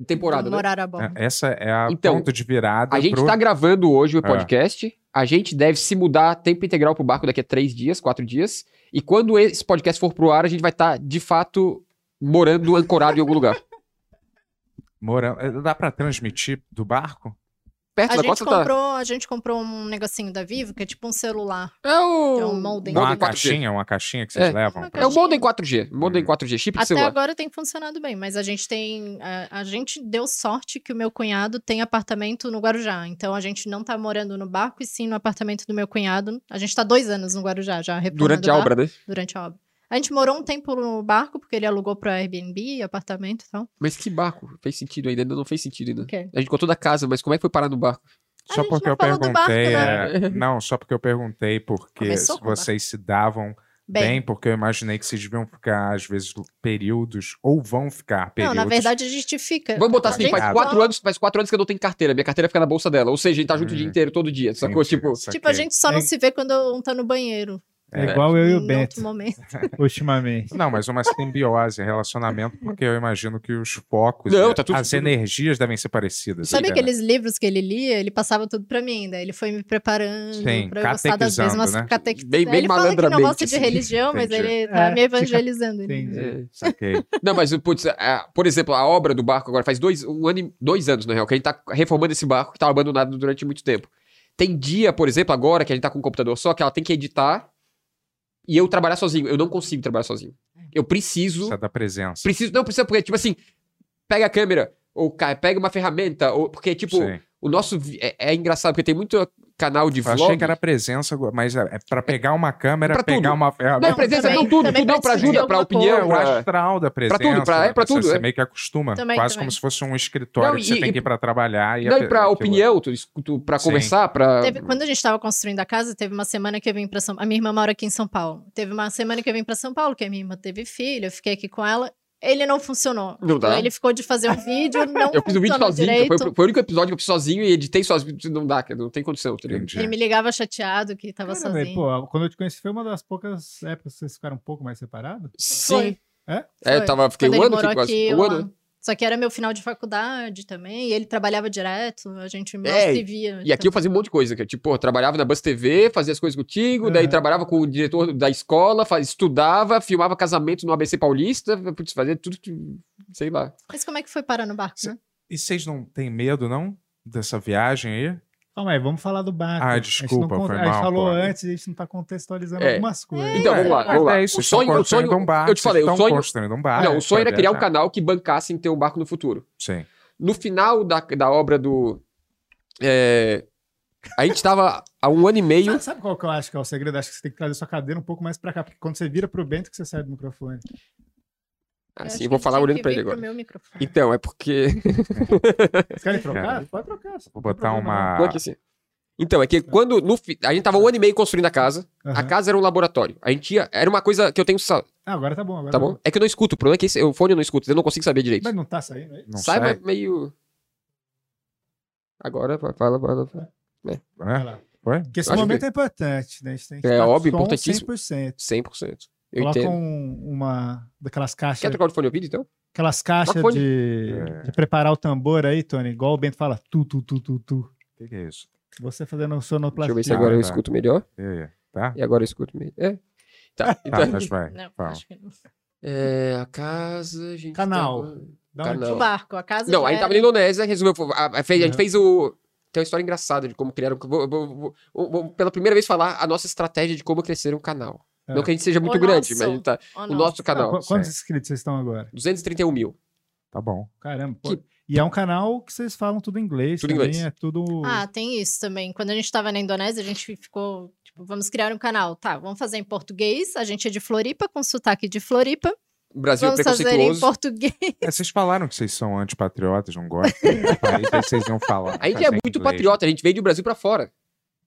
Temporada, né?
Morar.
É, Essa é a
Então,
ponto de virada
A gente
pro...
tá gravando hoje o
É.
podcast. A gente deve se mudar tempo integral pro barco daqui a três dias, quatro dias. E quando esse podcast for pro ar, a gente vai estar, de fato, morando ancorado em algum lugar.
Morando... é, Dá pra transmitir do barco?
Perto
A
da
gente,
costa tá.
comprou, a gente comprou um negocinho da Vivo, que é tipo um celular.
É o.
É um modem.
Uma
Modem 4G.
caixinha, uma caixinha que vocês
É.
levam? Pra-
É o modem 4G. Modem
Hum.
4G, chip de
Até
celular.
agora tem funcionado bem, mas a gente tem. A, a gente deu sorte que o meu cunhado tem apartamento no Guarujá. Então a gente não tá morando no barco e sim no apartamento do meu cunhado. A gente tá dois anos no Guarujá já,
Durante a obra, né?
Durante a obra. A gente morou um tempo no barco, porque ele alugou pro Airbnb, apartamento e tal.
Mas que barco? Fez sentido ainda? Ainda não fez sentido ainda.
O quê?
A gente contou da casa, mas como é que foi parar no barco?
A
Só porque
não
eu
do barco,
perguntei.
né?
é, Não, só porque eu perguntei porque vocês se davam bem.
Bem.
porque eu imaginei que vocês deviam ficar, às vezes, períodos, ou vão ficar
Não,
períodos.
na verdade a gente fica.
Vamos botar assim, faz quatro, anos, faz quatro anos que eu não tenho carteira. Minha carteira fica na bolsa dela. Ou seja, a gente tá junto o dia
Hum.
inteiro, todo dia. Sacou?
Entendi,
Tipo,
saquei.
Tipo, a gente só não se vê quando um tá no banheiro.
É,
É.
igual eu e o
em
Bento,
outro momento.
ultimamente.
Não, mas uma simbiose, relacionamento, porque eu imagino que os focos,
Não,
e
tá tudo-
as
tudo-
energias devem ser parecidas.
Sabe
né?
aqueles livros que ele lia? Ele passava tudo pra mim, daí ele foi me preparando
Sim,
pra eu gostar das mesmas
né?
catequi-
Bem- bem
Ele fala que não gosta de
assim.
religião, mas ele tá
É,
me evangelizando. ele.
Entendi.
é.
Saquei.
Não, mas, putz, é, por exemplo, a obra do barco agora faz dois, um ano, e- dois anos, na real, que a gente tá reformando esse barco que tava abandonado durante muito tempo. Tem dia, por exemplo, agora que a gente tá com um computador só, que ela tem que editar e eu trabalhar sozinho. Eu não consigo trabalhar sozinho. Eu preciso.
É da presença.
Preciso. Não precisa, porque, tipo assim, pega a câmera, ou pega uma ferramenta, ou. Porque, tipo,
Sim.
o nosso. É, é engraçado, porque tem muito canal de
Eu
vlog.
achei que era presença, mas é é pra pegar uma câmera,
Pra
pegar
tudo.
uma
Não,
ferramenta.
presença,
também-
não tudo, tudo não, pra
de
ajuda, pra opinião,
É o
pra...
astral da presença.
tudo, pra- é pra
você-
tudo,
Você
é.
meio que acostuma.
Também,
quase
também.
como se fosse um escritório
Não,
que você
e-
tem que ir pra trabalhar. E
Não,
a-
e pra
aquilo-
opinião, tu, tu, pra
Sim.
conversar, pra...
Teve- quando a gente tava construindo a casa, teve uma semana que eu vim pra São Paulo. A minha irmã mora aqui em São Paulo. Teve uma semana que eu vim pra São Paulo, que a minha irmã teve filho, eu fiquei aqui com ela. Ele não funcionou.
Não dá.
Ele ficou de fazer um vídeo, não
Eu fiz o vídeo
funcionou
sozinho,
direito.
foi, foi o único episódio que eu fiz sozinho e editei sozinho. Não dá, cara, não tem condição, tá.
Ele me ligava chateado que tava
Cara, velho,
sozinho.
pô, quando eu te conheci foi uma das poucas épocas que vocês ficaram um pouco mais separados.
Sim.
Foi.
É?
É, eu
Foi.
tava, fiquei
Quando
um ano,
morou
fiquei quase.
aqui,
Um ano.
Só que era meu final de faculdade também, e ele trabalhava direto, a gente mal
É,
se via.
E aqui eu fazia um monte de coisa, que, tipo, pô, trabalhava na Bus TV, fazia as coisas contigo, daí
Uhum.
trabalhava com o diretor da escola, faz, estudava, filmava casamento no ABC Paulista, putz, fazia tudo, que- sei lá.
Mas como é que foi parar no barco, né?
E vocês não têm medo, não? Dessa viagem aí?
Calma aí, vamos falar do barco.
Ah,
A gente
desculpa,
não A gente
mal,
falou
pô.
antes e a gente não tá contextualizando
É.
algumas coisas.
Então, vamos lá, vamos lá.
é isso,
o sonho, o sonho,
um barco.
eu te falei, o sonho,
um barco.
não, o sonho era criar um canal que bancasse em ter um barco no futuro.
Sim.
No final da, da obra do, é, a gente tava há um ano e meio,
Sabe, sabe qual que eu acho que é o segredo? Acho que você tem que trazer sua cadeira um pouco mais pra cá, porque quando você vira pro Bento que você sai do microfone.
Assim, eu vou falar olhando pra ele agora.
Meu microfone.
Então, é porque...
Vocês querem trocar?
Cara,
Pode trocar.
Vou botar uma.
Não é que assim. Então, é que quando. No, fi- a gente tava um ano e meio construindo a casa.
não.
A casa era um laboratório. A gente ia. Era uma coisa que eu tenho. sa-
Ah, agora tá bom. Agora
Tá bom? É que eu não escuto. O problema é que esse, o fone eu não escuto. Eu não consigo saber direito.
Mas não tá saindo aí?
Não
Sai,
sai?
mas meio. Agora, fala, fala. fala.
Vai
É?
lá.
Foi?
Porque esse
Acho
momento
que-
é importante, né? A gente tem que
É óbvio, importantíssimo.
100%.
100%. Eu
Coloca
entendo.
um- uma daquelas caixas,
Quer trocar o fone ouvido, então?
aquelas caixas
fone.
de,
É.
de preparar o tambor aí, Tony. Igual o Bento fala, tu, tu, tu, tu, tu.
O que, que é isso?
Você fazendo
Deixa
sonoplastia.
eu ver se
Ah,
agora eu
tá.
escuto melhor.
E aí? Tá?
E agora eu escuto melhor. É. Tá.
Tá,
Então,
mas vai.
Não,
Fala.
acho que não.
é, a casa, a gente.
Canal.
tava-
uma-
Canal.
O barco, a casa
Não,
já
a gente tava
era-
na Indonésia, resolveu. A, a- fez- a gente fez o. Tem uma história engraçada de como criaram. Vou, vou- vou- vou- vou pela primeira vez falar a nossa estratégia de como crescer um canal.
É.
Não que a gente seja muito
O
grande,
nosso.
mas a gente tá. O
não.
nosso
Ah,
canal.
qu- quantos inscritos vocês estão agora?
231 mil.
Tá bom.
Caramba, pô.
Que-
E é um canal que vocês falam tudo em inglês.
Tudo em
também,
inglês.
É tudo.
Ah, tem isso também. Quando a gente tava na Indonésia, a gente ficou, tipo, vamos criar um canal. Tá, vamos fazer em português. A gente é de Floripa, com sotaque de Floripa.
Brasil é
vamos fazer em português.
É, vocês falaram que vocês são antipatriotas, não gostam do país, aí vocês iam falar.
A gente é muito
inglês.
patriota, a gente veio do Brasil pra fora.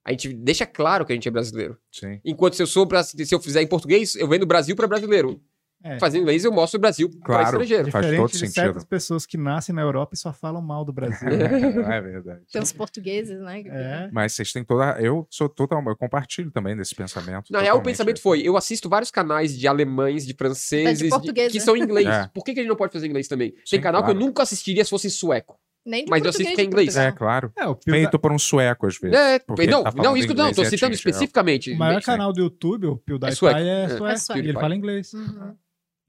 A gente deixa claro que a gente é brasileiro.
Sim.
Enquanto se eu sou se eu fizer em português, eu venho do Brasil pra brasileiro.
É.
fazendo inglês, eu mostro o Brasil para
Claro.
estrangeiro.
Faz
Diferente
todo
de
sentido.
certas pessoas que nascem na Europa e só falam mal do Brasil.
É, é verdade.
Tem os portugueses, né?
É.
Mas vocês têm toda. Eu sou total. Eu compartilho também desse pensamento.
Na real, o pensamento foi: eu assisto vários canais de alemães, de franceses, de-
português,
que
né?
são em inglês.
É.
Por que, que a gente não pode fazer em inglês também? Tem
Sim,
canal que eu
claro.
nunca assistiria se fosse em sueco.
Nem de
Mas eu assisto que é inglês.
É, claro.
É, o Pio
Feito por um sueco, às vezes.
É, não,
tá
não, isso que não,
inglês
tô
e
citando
atinge ela.
especificamente.
O maior canal do YouTube, o PewDiePie,
sueco.
é,
É.
sueco.
É sueco.
Ele fala inglês.
Uhum.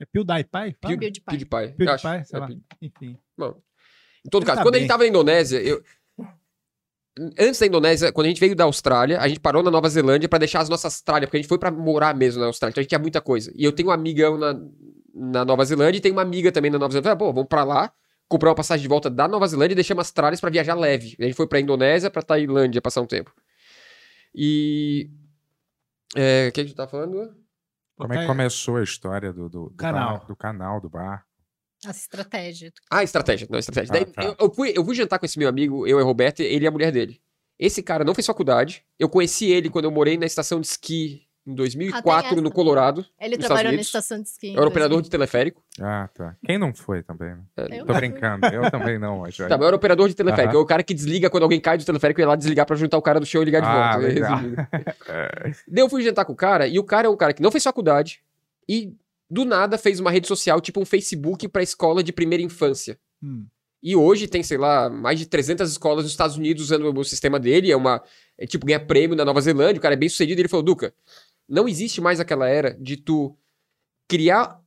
É PewDiePie? Fala?
Pew-
PewDiePie.
PewDiePie.
PewDiePie,
eu acho.
sei
É,
lá. Enfim.
Em todo
Ele
caso,
tá
quando
bem.
ele tava na Indonésia, eu... Antes da Indonésia, quando a gente veio da Austrália, a gente parou na Nova Zelândia pra deixar as nossas tralhas, porque a gente foi pra morar mesmo na Austrália, então a gente tinha muita coisa. E eu tenho um amigão na, na Nova Zelândia e tenho uma amiga também na Nova Zelândia. Eu Falei, pô, vamos pra lá, comprar uma passagem de volta da Nova Zelândia e deixar umas tralhas pra viajar leve. A gente foi pra Indonésia, pra Tailândia passar um tempo. E. É, o que a gente tá falando?
Como é que começou a história do, do, do
Canal.
bar, do canal, do bar?
Essa estratégia.
Ah, estratégia. Não, estratégia.
Ah,
Daí,
tá.
eu, eu fui, eu fui jantar com esse meu amigo, eu e a Roberta, ele e a mulher dele. Esse cara não fez faculdade. Eu conheci ele quando eu morei na estação de esqui em 2004 no
essa.
Colorado.
Ele
Nos
trabalhou na
Estados Unidos.
estação de esqui.
Era operador de teleférico.
Ah, tá. Quem não foi também? né?
É,
Eu
Tô
não.
brincando. Eu também não, mas.
Tá, mas eu era operador de teleférico.
Aham.
É o cara que desliga quando alguém cai do teleférico e ia lá desligar pra juntar o cara do chão e ligar de
Ah,
volta.
legal.
Resumindo. Daí eu fui jantar com o cara, e o cara é um cara que não fez faculdade e do nada fez uma rede social, tipo um Facebook pra escola de primeira infância.
Hum.
E hoje tem, sei lá, mais de 300 escolas nos Estados Unidos usando o sistema dele. É uma. É tipo, ganha prêmio na Nova Zelândia. O cara é bem sucedido. E ele falou: Duca, não existe mais aquela era de tu criar.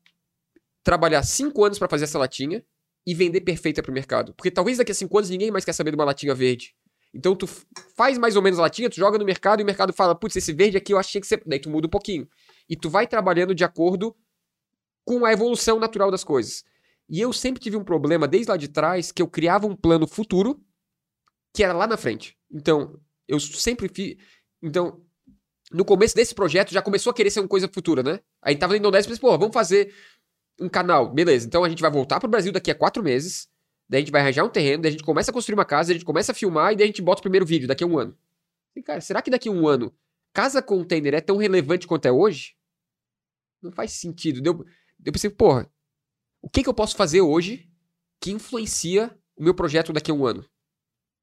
Trabalhar cinco anos pra fazer essa latinha e vender perfeita pro mercado. Porque talvez daqui a cinco anos ninguém mais quer saber de uma latinha verde. Então tu faz mais ou menos a latinha, tu joga no mercado e o mercado fala: putz, esse verde aqui eu acho que ser. Daí tu muda um pouquinho. E tu vai trabalhando de acordo com a evolução natural das coisas. E eu sempre tive um problema desde lá de trás que eu criava um plano futuro que era lá na frente. Então, eu sempre fiz. Então, no começo desse projeto já começou a querer ser uma coisa futura, né? Aí tava na Indonésia e pensei, pô, vamos fazer um canal. Beleza, então a gente vai voltar pro Brasil daqui a quatro meses. Daí a gente vai arranjar um terreno, daí a gente começa a construir uma casa, daí a gente começa a filmar e daí a gente bota o primeiro vídeo daqui a um ano. E, cara, será que daqui a um ano casa container é tão relevante quanto é hoje? Não faz sentido. Deu, eu pensei, porra, o que, que eu posso fazer hoje que influencia o meu projeto daqui a um ano?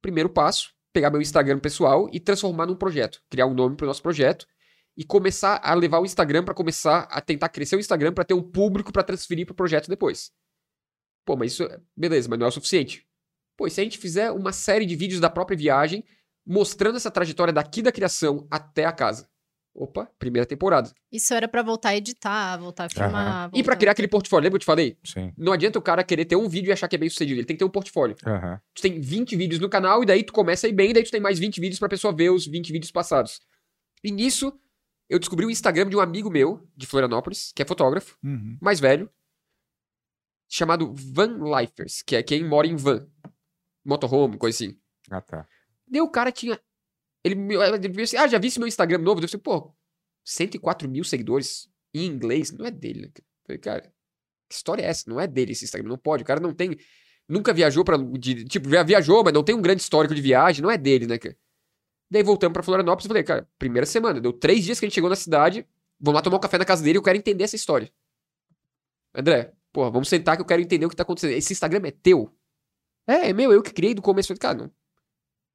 Primeiro passo, pegar meu Instagram pessoal e transformar num projeto. Criar um nome pro nosso projeto e começar a levar o Instagram para começar a tentar crescer o Instagram para ter um público para transferir pro projeto depois. Pô, mas isso, beleza, mas não é o suficiente. Pô, e se a gente fizer uma série de vídeos da própria viagem mostrando essa trajetória daqui da criação até a casa? Opa, primeira temporada.
Isso era pra voltar a editar, voltar a filmar.
E pra
voltar-
criar aquele portfólio, lembra que eu te falei?
Sim.
Não adianta o cara querer ter um vídeo e achar que é bem sucedido. Ele tem que ter um portfólio.
Aham.
Tu tem 20 vídeos no canal e daí tu começa a ir bem, e daí tu tem mais 20 vídeos pra pessoa ver os 20 vídeos passados. E nisso, eu descobri o Instagram de um amigo meu, de Florianópolis, que é fotógrafo,
Uhum.
mais velho, chamado Van Lifers, que é quem mora em van. Motorhome, coisa assim.
Ah, tá.
Daí o cara tinha. Ele me assim, ah, já vi esse meu Instagram novo? Eu falei, pô, 104 mil seguidores em inglês, não é dele, né? Falei, cara, que história é essa? Não é dele esse Instagram, não pode. O cara não tem. Nunca viajou de- tipo, viajou, mas não tem um grande histórico de viagem, não é dele, né, cara? Daí voltamos pra Florianópolis e falei, cara, primeira semana, deu três dias que a gente chegou na cidade, vamos lá tomar um café na casa dele, eu quero entender essa história. André, porra, vamos sentar que eu quero entender o que tá acontecendo. Esse Instagram é teu? É, é meu, eu que criei do começo. Falei, cara, não,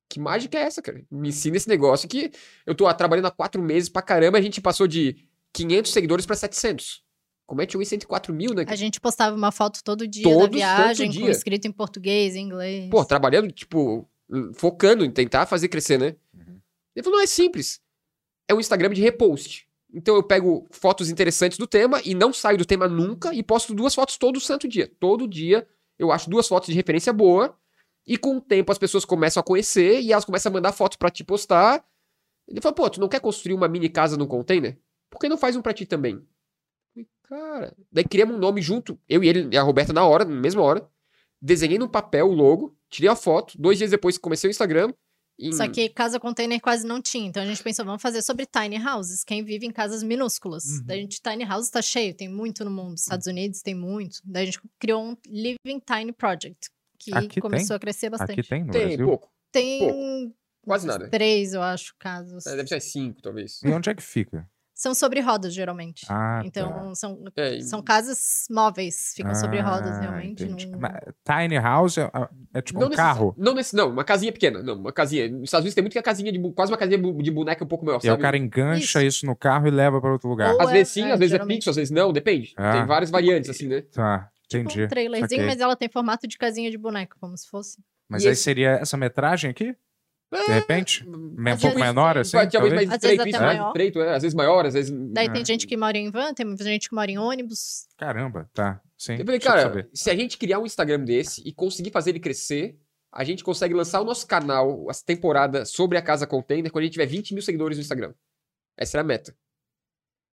que mágica é essa, cara? Me ensina esse negócio que eu tô ah, trabalhando há quatro meses pra caramba, a gente passou de 500 seguidores pra 700. Como é que chegou em 104 mil, né?
A gente postava uma foto todo dia da
Todo
viagem,
santo
com
dia.
escrito em português, em inglês.
Pô, trabalhando, tipo, focando em tentar fazer crescer, né?
Uhum.
Ele falou, não, é simples. É um Instagram de repost. Então eu pego fotos interessantes do tema e não saio do tema nunca e posto duas fotos todo santo dia. Todo dia eu acho duas fotos de referência boa e com o tempo as pessoas começam a conhecer e elas começam a mandar fotos pra te postar. Ele falou, pô, tu não quer construir uma mini casa num container? Por que não faz um pra ti também? Falei, Cara, daí criamos um nome junto, eu e ele e a Roberta na hora, na mesma hora. Desenhei no papel o logo, tirei a foto. Dois dias depois comecei o Instagram. em-
Só que casa container quase não tinha. Então a gente pensou, vamos fazer sobre tiny houses, quem vive em casas minúsculas.
Uhum.
Daí a gente, tiny house tá cheio, tem muito no mundo. Estados Unidos tem muito. Daí a gente criou um Living Tiny Project, que
Aqui
começou
tem?
a crescer bastante.
Aqui tem no
Tem
Brasil?
pouco,
Tem
pouco. quase nada.
três, eu acho, casos.
É, Deve ser cinco, talvez.
E onde é que fica?
São sobre rodas, geralmente.
Ah, tá.
então, são,
É, e-
são casas móveis, ficam sobre rodas,
Ah,
realmente. não-
Mas Tiny house é, é tipo um
necess-
carro.
Não, nesse, não, uma casinha pequena. Não, uma casinha. Nos Estados Unidos tem muito que é casinha de quase uma casinha de boneca um pouco maior,
E aí o
sabe?
cara engancha isso. no carro e leva para outro lugar.
Ou
Às
é-
vezes sim,
é,
às vezes é
geralmente.
fixo, às vezes não, depende.
Ah.
Tem várias variantes, assim, né?
Tá,
Tipo
entendi.
um trailerzinho,
Saquei.
mas ela tem formato de casinha de boneca, como se fosse.
Mas
E
aí
esse-
seria essa metragem aqui? De repente? Um
Às
pouco
vezes-
menor, assim?
Pode, talvez mais?
Às vezes até
mais
maior.
estreito, é, às vezes maior, às vezes.
Daí
Ah.
tem gente que mora em van, tem gente que mora em ônibus.
Caramba, tá. Sim.
Eu falei, cara, se a gente criar um Instagram desse e conseguir fazer ele crescer, a gente consegue lançar o nosso canal, essa temporada sobre a Casa Container, quando a gente tiver 20 mil seguidores no Instagram. Essa era a meta.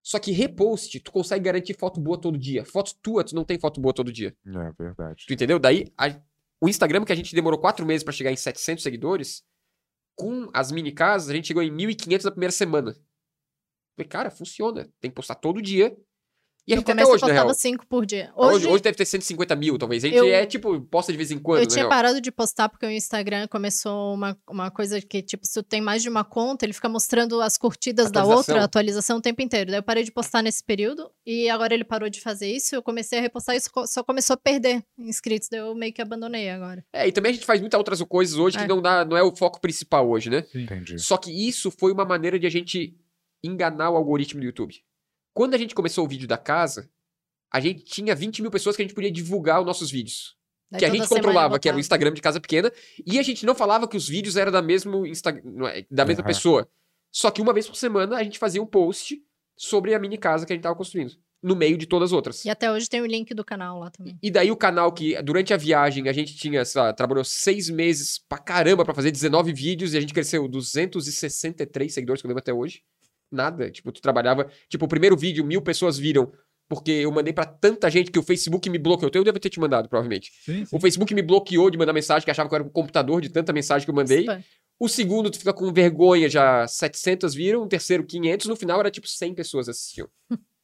Só que repost, tu consegue garantir foto boa todo dia. Foto tua, tu não tem foto boa todo dia.
É verdade.
Tu entendeu? Daí, a- o Instagram, que a gente demorou quatro meses pra chegar em 700 seguidores, com as mini casas, a gente chegou em 1.500 na primeira semana. Falei, cara, funciona. Tem que postar todo dia. E a gente até hoje,
eu
na real.
postava cinco por dia.
Hoje,
Hoje,
hoje deve ter 150 mil, talvez. A gente
Eu-
é, tipo, posta de vez em quando,
eu
na
tinha parado de postar porque o Instagram começou uma, uma coisa que, tipo, se tu tem mais de uma conta, ele fica mostrando as curtidas da outra, a atualização o tempo inteiro. Daí eu parei de postar nesse período e agora ele parou de fazer isso. Eu comecei a repostar isso, co- só começou a perder inscritos. Daí eu meio que abandonei agora.
É, e também a gente faz muitas outras coisas hoje que
É.
não, dá, não é o foco principal hoje, né?
Entendi.
Só que isso foi uma maneira de a gente enganar o algoritmo do YouTube. Quando a gente começou o vídeo da casa, a gente tinha 20 mil pessoas que a gente podia divulgar os nossos vídeos.
Daí
que a gente controlava, que era o. Instagram de Casa Pequena, e a gente não falava que os vídeos eram da, mesmo Insta... é, da mesma
Aham.
pessoa. Só que uma vez por semana a gente fazia um post sobre a mini casa que a gente tava construindo, no meio de todas as outras.
E até hoje tem o link do canal lá também.
E daí o canal que, durante a viagem, a gente tinha, sei lá, trabalhou seis meses pra caramba pra fazer 19 vídeos e a gente cresceu 263 seguidores, que eu lembro até hoje. Nada. Tipo, tu trabalhava. Tipo, o primeiro vídeo, mil pessoas viram. Porque eu mandei pra tanta gente que o Facebook me bloqueou. Eu devo ter te mandado, provavelmente.
Sim, sim.
O Facebook me bloqueou de mandar mensagem, que achava que eu era um computador de tanta mensagem que eu mandei.
Spam.
O segundo, tu fica com vergonha, já 700 viram. O terceiro, 500. No final, era tipo 100 pessoas assistiam.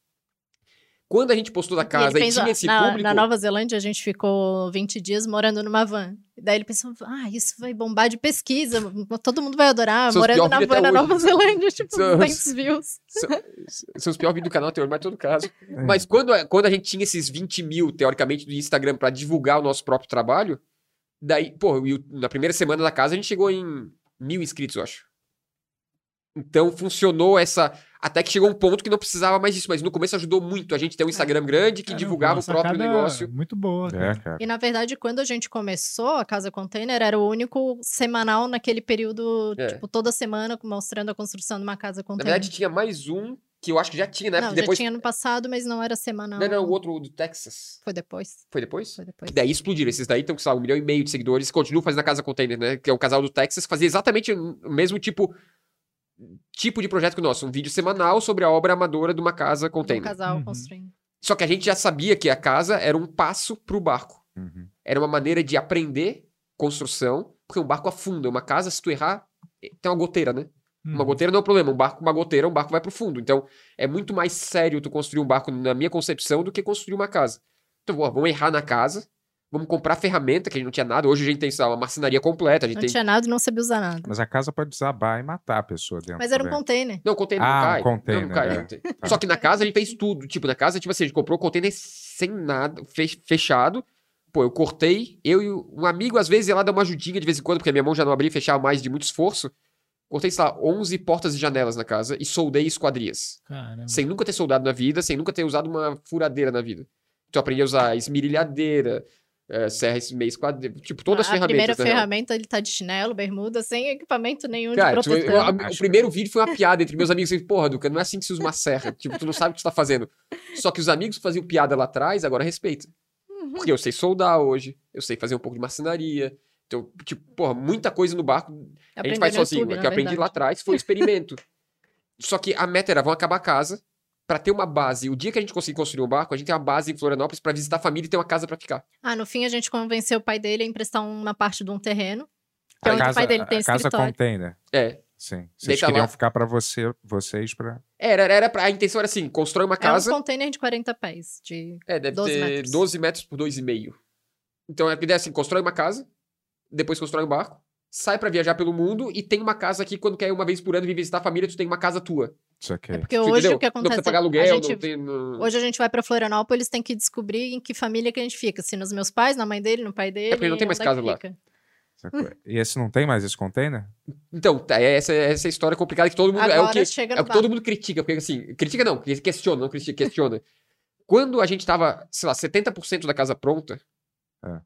Quando a gente postou da
E
casa e,
pensou,
tinha esse
na,
público...
na Nova Zelândia, a gente ficou 20 dias morando numa van. Daí ele pensou, ah, isso vai bombar de pesquisa, todo mundo vai adorar,
Seus
morando na van na
hoje.
Nova Zelândia, tipo,
Seus-
200 views.
São, são os piores vídeos do canal até hoje, mas em todo caso.
É.
Mas quando, a- quando a gente tinha esses 20 mil, teoricamente, do Instagram pra divulgar o nosso próprio trabalho, daí, pô, e na primeira semana da casa a gente chegou em mil inscritos, eu acho. Então funcionou essa. Até que chegou um ponto que não precisava mais disso, mas no começo ajudou muito a gente ter um Instagram grande que divulgava o próprio negócio.
Muito boa.
É.
E na verdade, quando a gente começou a Casa Container, era o único semanal naquele período,
É.
tipo, toda semana, mostrando a construção de uma casa
Na
container.
verdade, tinha mais um que eu acho que já tinha, né?
não,
Porque depois.
já tinha no passado, mas não era semanal.
Não, não, o outro do Texas.
Foi depois.
Foi depois?
Foi depois.
Que daí explodiram. Esses daí estão, sei lá, um milhão e meio de seguidores. Continuam fazendo a Casa Container, né? Que é o casal do Texas, fazia exatamente o mesmo tipo tipo de projeto que o nosso. Um vídeo semanal sobre a obra amadora de uma casa
Um
container.
casal
Uhum.
construindo.
Só que a gente já sabia que a casa era um passo pro barco.
Uhum.
Era uma maneira de aprender construção, porque um barco afunda. Uma casa, se tu errar, tem uma goteira, né? Uma
Uhum.
goteira não é um problema. Um barco com uma goteira, um barco vai pro fundo. Então, é muito mais sério tu construir um barco, na minha concepção, do que construir uma casa. Então, vamos errar na casa, vamos comprar ferramenta, que a gente não tinha nada. Hoje a gente tem, sei lá, uma marcenaria completa. A gente
Não
tem.
tinha nada e não sabia usar nada.
Mas a casa pode desabar e matar a pessoa dentro.
Mas era um container.
Não, container
Ah,
não
um
cai.
container,
não, não cai.
é.
não tem. Só que na casa a gente fez tudo. Tipo, na casa, tipo assim, a gente comprou o container sem nada, fe- fechado. Pô, eu cortei. Eu e um amigo, às vezes, ia lá dar uma ajudinha de vez em quando, porque a minha mão já não abria e fechava mais de muito esforço. Cortei, sei lá, 11 portas e janelas na casa e soldei esquadrias.
Caramba.
Sem nunca ter soldado na vida, sem nunca ter usado uma furadeira na vida. Então eu aprendi a usar esmerilhadeira, eh, serra meio esquadrilha, tipo, todas as
a
ferramentas.
primeira
na real.
ferramenta, ele tá de chinelo, bermuda, sem equipamento nenhum
Cara,
de
tu- eu-
proteção.
a- o primeiro vídeo foi uma piada entre meus amigos. Assim, Porra, Duca, não é assim que se usa uma serra. tipo, tu não sabe o que tu tá fazendo. Só que os amigos que faziam piada lá atrás, agora respeita.
Uhum.
Porque eu sei soldar hoje, eu sei fazer um pouco de marcenaria. Então, tipo, porra, muita coisa no barco. a gente faz sozinho.
YouTube,
o que eu aprendi lá atrás foi um experimento. Só que a meta era, vão acabar a casa pra ter uma base. O dia que a gente conseguir construir um barco, a gente tem uma base em Florianópolis pra visitar a família e ter uma casa pra ficar.
Ah, no fim a gente convenceu o pai dele a emprestar uma parte de um terreno. Que é
A
onde o
casa,
pai dele tem
a casa
escritório.
container.
É.
Sim. Vocês
Deita
queriam
lá.
ficar pra você, vocês pra.
Era, era, era pra, a intenção era assim, constrói uma
É um
casa.
container de 40 pés. De...
É, deve
12
ter
metros.
12 metros por 2,5. Então a ideia é assim: constrói uma casa, depois constrói um barco, sai pra viajar pelo mundo e tem uma casa aqui quando quer uma vez por ano vir visitar a família, tu tem uma casa tua.
Aqui.
É porque hoje
entendeu?
o que
Não
acontece
precisa pagar
a
aluguel,
gente,
não tem... não-
Hoje a gente vai pra Florianópolis, tem que descobrir em que família que a gente fica. Se nos meus pais, na mãe dele, no pai dele.
porque não tem mais
é que
casa lá.
fica.
E esse não tem mais esse container?
Então, é essa, essa história complicada que todo mundo... é o
Agora
que,
chega
é o que todo mundo critica, porque assim, critica não, que- questiona, não critica, questiona. Quando a gente tava, sei lá, 70% da casa pronta,
É.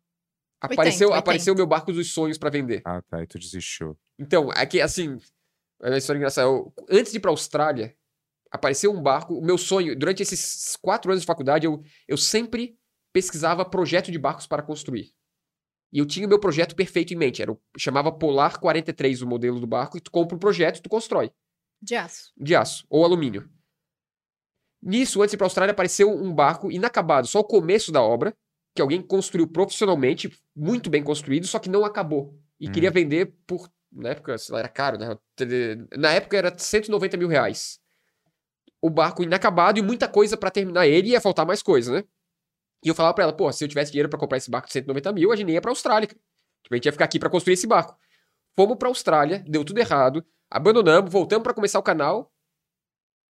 apareceu,
80.
apareceu o meu barco dos sonhos pra vender.
Ah, tá. E tu desistiu.
Então, aqui, assim, é uma história engraçada. Eu- antes de ir pra Austrália, apareceu um barco. O meu sonho, durante esses quatro anos de faculdade, eu, eu sempre pesquisava projeto de barcos para construir. E eu tinha o meu projeto perfeito em mente. Era o, chamava Polar 43 o modelo do barco, e tu compra o projeto e tu constrói.
De aço.
De aço ou alumínio. Nisso, antes de ir pra Austrália, apareceu um barco inacabado, só o começo da obra, que alguém construiu profissionalmente, muito bem construído, só que não acabou. E
Hum.
queria vender por. Na época, sei lá, era caro, né? Na época era 190 mil reais. O barco inacabado e muita coisa pra terminar ele, ia faltar mais coisa, né? E eu falava pra ela, pô, se eu tivesse dinheiro pra comprar esse barco de 190 mil, a gente ia pra Austrália. Tipo, a gente ia ficar aqui pra construir esse barco. Fomos pra Austrália, deu tudo errado, abandonamos, voltamos pra começar o canal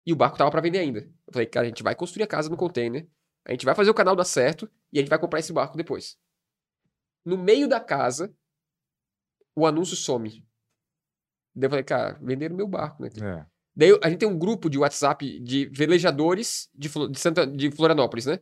e o barco tava pra vender ainda. Eu falei, cara, a gente vai construir a casa no container, a gente vai fazer o canal dar certo e a gente vai comprar esse barco depois. No meio da casa, o anúncio some. Daí eu falei, cara, venderam meu barco, né?
É.
Daí a gente tem um grupo de WhatsApp de velejadores de, de, Santa, de Florianópolis, né?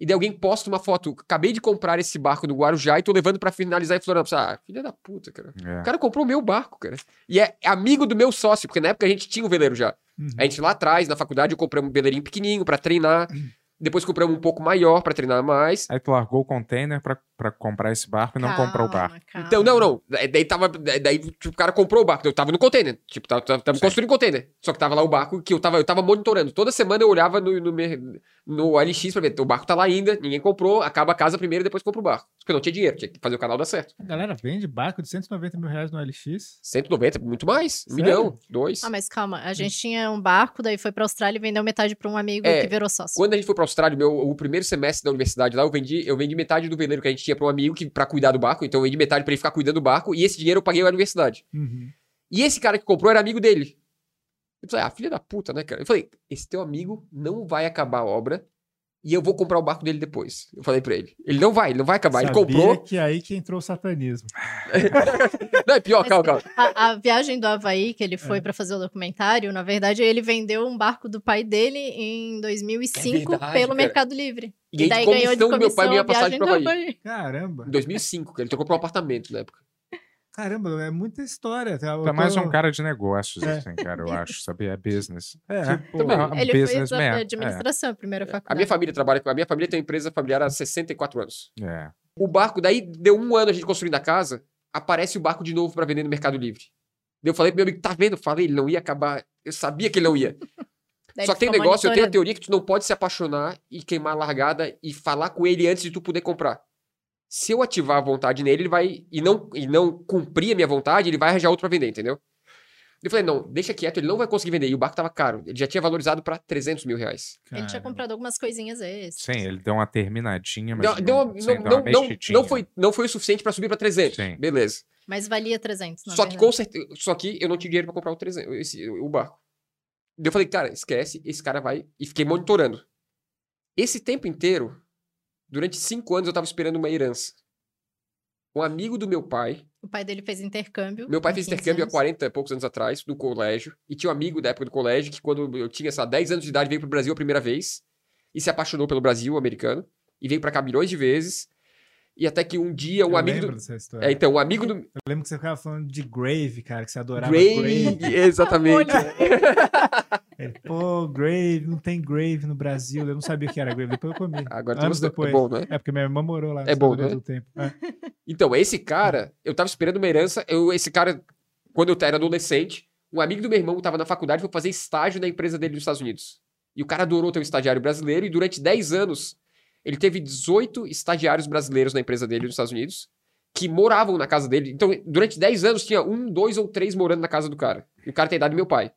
E daí alguém posta uma foto. Acabei de comprar esse barco do Guarujá e tô levando pra finalizar em Florianópolis. Ah, filha da puta, cara.
É.
O cara comprou o meu barco, cara. E é amigo do meu sócio, porque na época a gente tinha um veleiro já.
Uhum.
A gente lá atrás, na faculdade, eu comprei um veleirinho pequenininho pra treinar. Depois compramos um pouco maior pra treinar mais.
Aí tu largou o container pra, pra comprar esse barco e não comprou o barco.
calma.
Então, não, não. Daí tava. Daí tipo, o cara comprou o barco. Eu tava no container. Tipo, tava, tava,
Sim.
construindo container. Só que tava lá o barco que eu tava, eu tava monitorando. Toda semana eu olhava no, no, no LX pra ver. O barco tá lá ainda, ninguém comprou. Acaba a casa primeiro e depois compra o barco. Porque eu não tinha dinheiro, tinha que fazer o canal dar certo.
A galera vende barco de 190 mil reais no LX.
190, muito mais. Um milhão, dois.
Ah, mas calma. A gente tinha um barco, daí foi pra Austrália e vendeu metade pra um amigo
É,
que virou sócio.
Quando a gente foi pra Austrália, meu, o primeiro semestre da universidade lá, eu vendi, eu vendi metade do veleiro que a gente tinha pra um amigo que, pra cuidar do barco. Então eu vendi metade pra ele ficar cuidando do barco. E esse dinheiro eu paguei à universidade.
Uhum.
E esse cara que comprou era amigo dele. Eu falei, ah, filha da puta, né, cara? Eu falei, esse teu amigo não vai acabar a obra e eu vou comprar o barco dele depois. Eu falei pra ele. Ele não vai, ele não vai acabar. Ele
Sabia
comprou.
que é aí que entrou o satanismo.
Não, é pior, calma, calma.
A, a viagem do Havaí, que ele foi
É.
pra fazer o documentário, na verdade, ele vendeu um barco do pai dele em 2005
É verdade,
pelo
cara.
Mercado Livre.
E aí, de
daí ganhou de
comissão meu pai,
comissão
minha passagem
do
Havaí.
Havaí.
Caramba.
Em 2005, cara. Ele comprou um apartamento na época.
Caramba, é muita história. tá?
Tu é mais
tô-
um cara de negócios,
É.
assim, cara, eu acho, sabia? É business.
É,
Tipo,
também.
é um
Ele fez
businessman.
a
É,
administração, a primeira
A
faculdade.
minha família trabalha com. A minha família tem uma empresa familiar há 64 anos.
É.
O barco, daí deu um ano a gente construindo a casa, aparece o barco de novo pra vender no Mercado Livre. Daí eu falei pro meu amigo, tá vendo? Eu falei, ele não ia acabar. Eu sabia que ele não ia.
Daí
Só que tem um negócio, eu tenho a teoria que tu não pode se apaixonar e queimar a largada e falar com ele antes de tu poder comprar. Se eu ativar a vontade nele, ele vai. E não, e não cumprir a minha vontade, ele vai arranjar outro pra vender, entendeu? Eu falei, não, deixa quieto, ele não vai conseguir vender. E o barco tava caro. Ele já tinha valorizado pra 300 mil reais.
Ele tinha comprado algumas coisinhas extras.
Sim, ele deu uma terminadinha, mas
Não, deu uma-
sim,
não,
deu uma
não, não, não foi, não foi o suficiente pra subir pra 300.
Sim.
Beleza.
Mas valia 300, na
Só que com certeza. Só que eu não tinha dinheiro pra comprar o, 300, esse, o barco. Eu falei, cara, esquece, esse cara vai. E fiquei monitorando. Esse tempo inteiro, durante cinco anos, eu tava esperando uma herança. Um amigo do meu pai.
O pai dele fez intercâmbio.
Meu pai fez
15
intercâmbio há
anos.
40 e poucos anos atrás, no colégio. E tinha um amigo da época do colégio que, quando eu tinha, sei lá, 10 anos de idade, veio pro Brasil a primeira vez. E se apaixonou pelo Brasil americano. E veio pra cá milhões de vezes. E até que um dia, um
Eu
amigo.
lembro
Do...
dessa história.
É, então, um amigo do.
Eu lembro que você ficava falando de Grave, cara, que você adorava
Grave,
Grave.
exatamente.
Ele, Pô, Grave, não tem Grave no Brasil. Eu não sabia o que era Grave, depois eu comi.
Agora
Anos
temos
depois.
É bom, né?
É porque minha irmã morou lá.
É bom, né?
Tempo. É.
Então, esse cara, eu tava esperando uma herança. Eu, esse cara, quando eu era adolescente, um amigo do meu irmão tava na faculdade foi fazer estágio na empresa dele nos Estados Unidos. E o cara adorou ter um estagiário brasileiro e durante 10 anos ele teve 18 estagiários brasileiros na empresa dele nos Estados Unidos que moravam na casa dele. Então, durante 10 anos tinha um, dois ou três morando na casa do cara. E o cara tem idade do meu pai.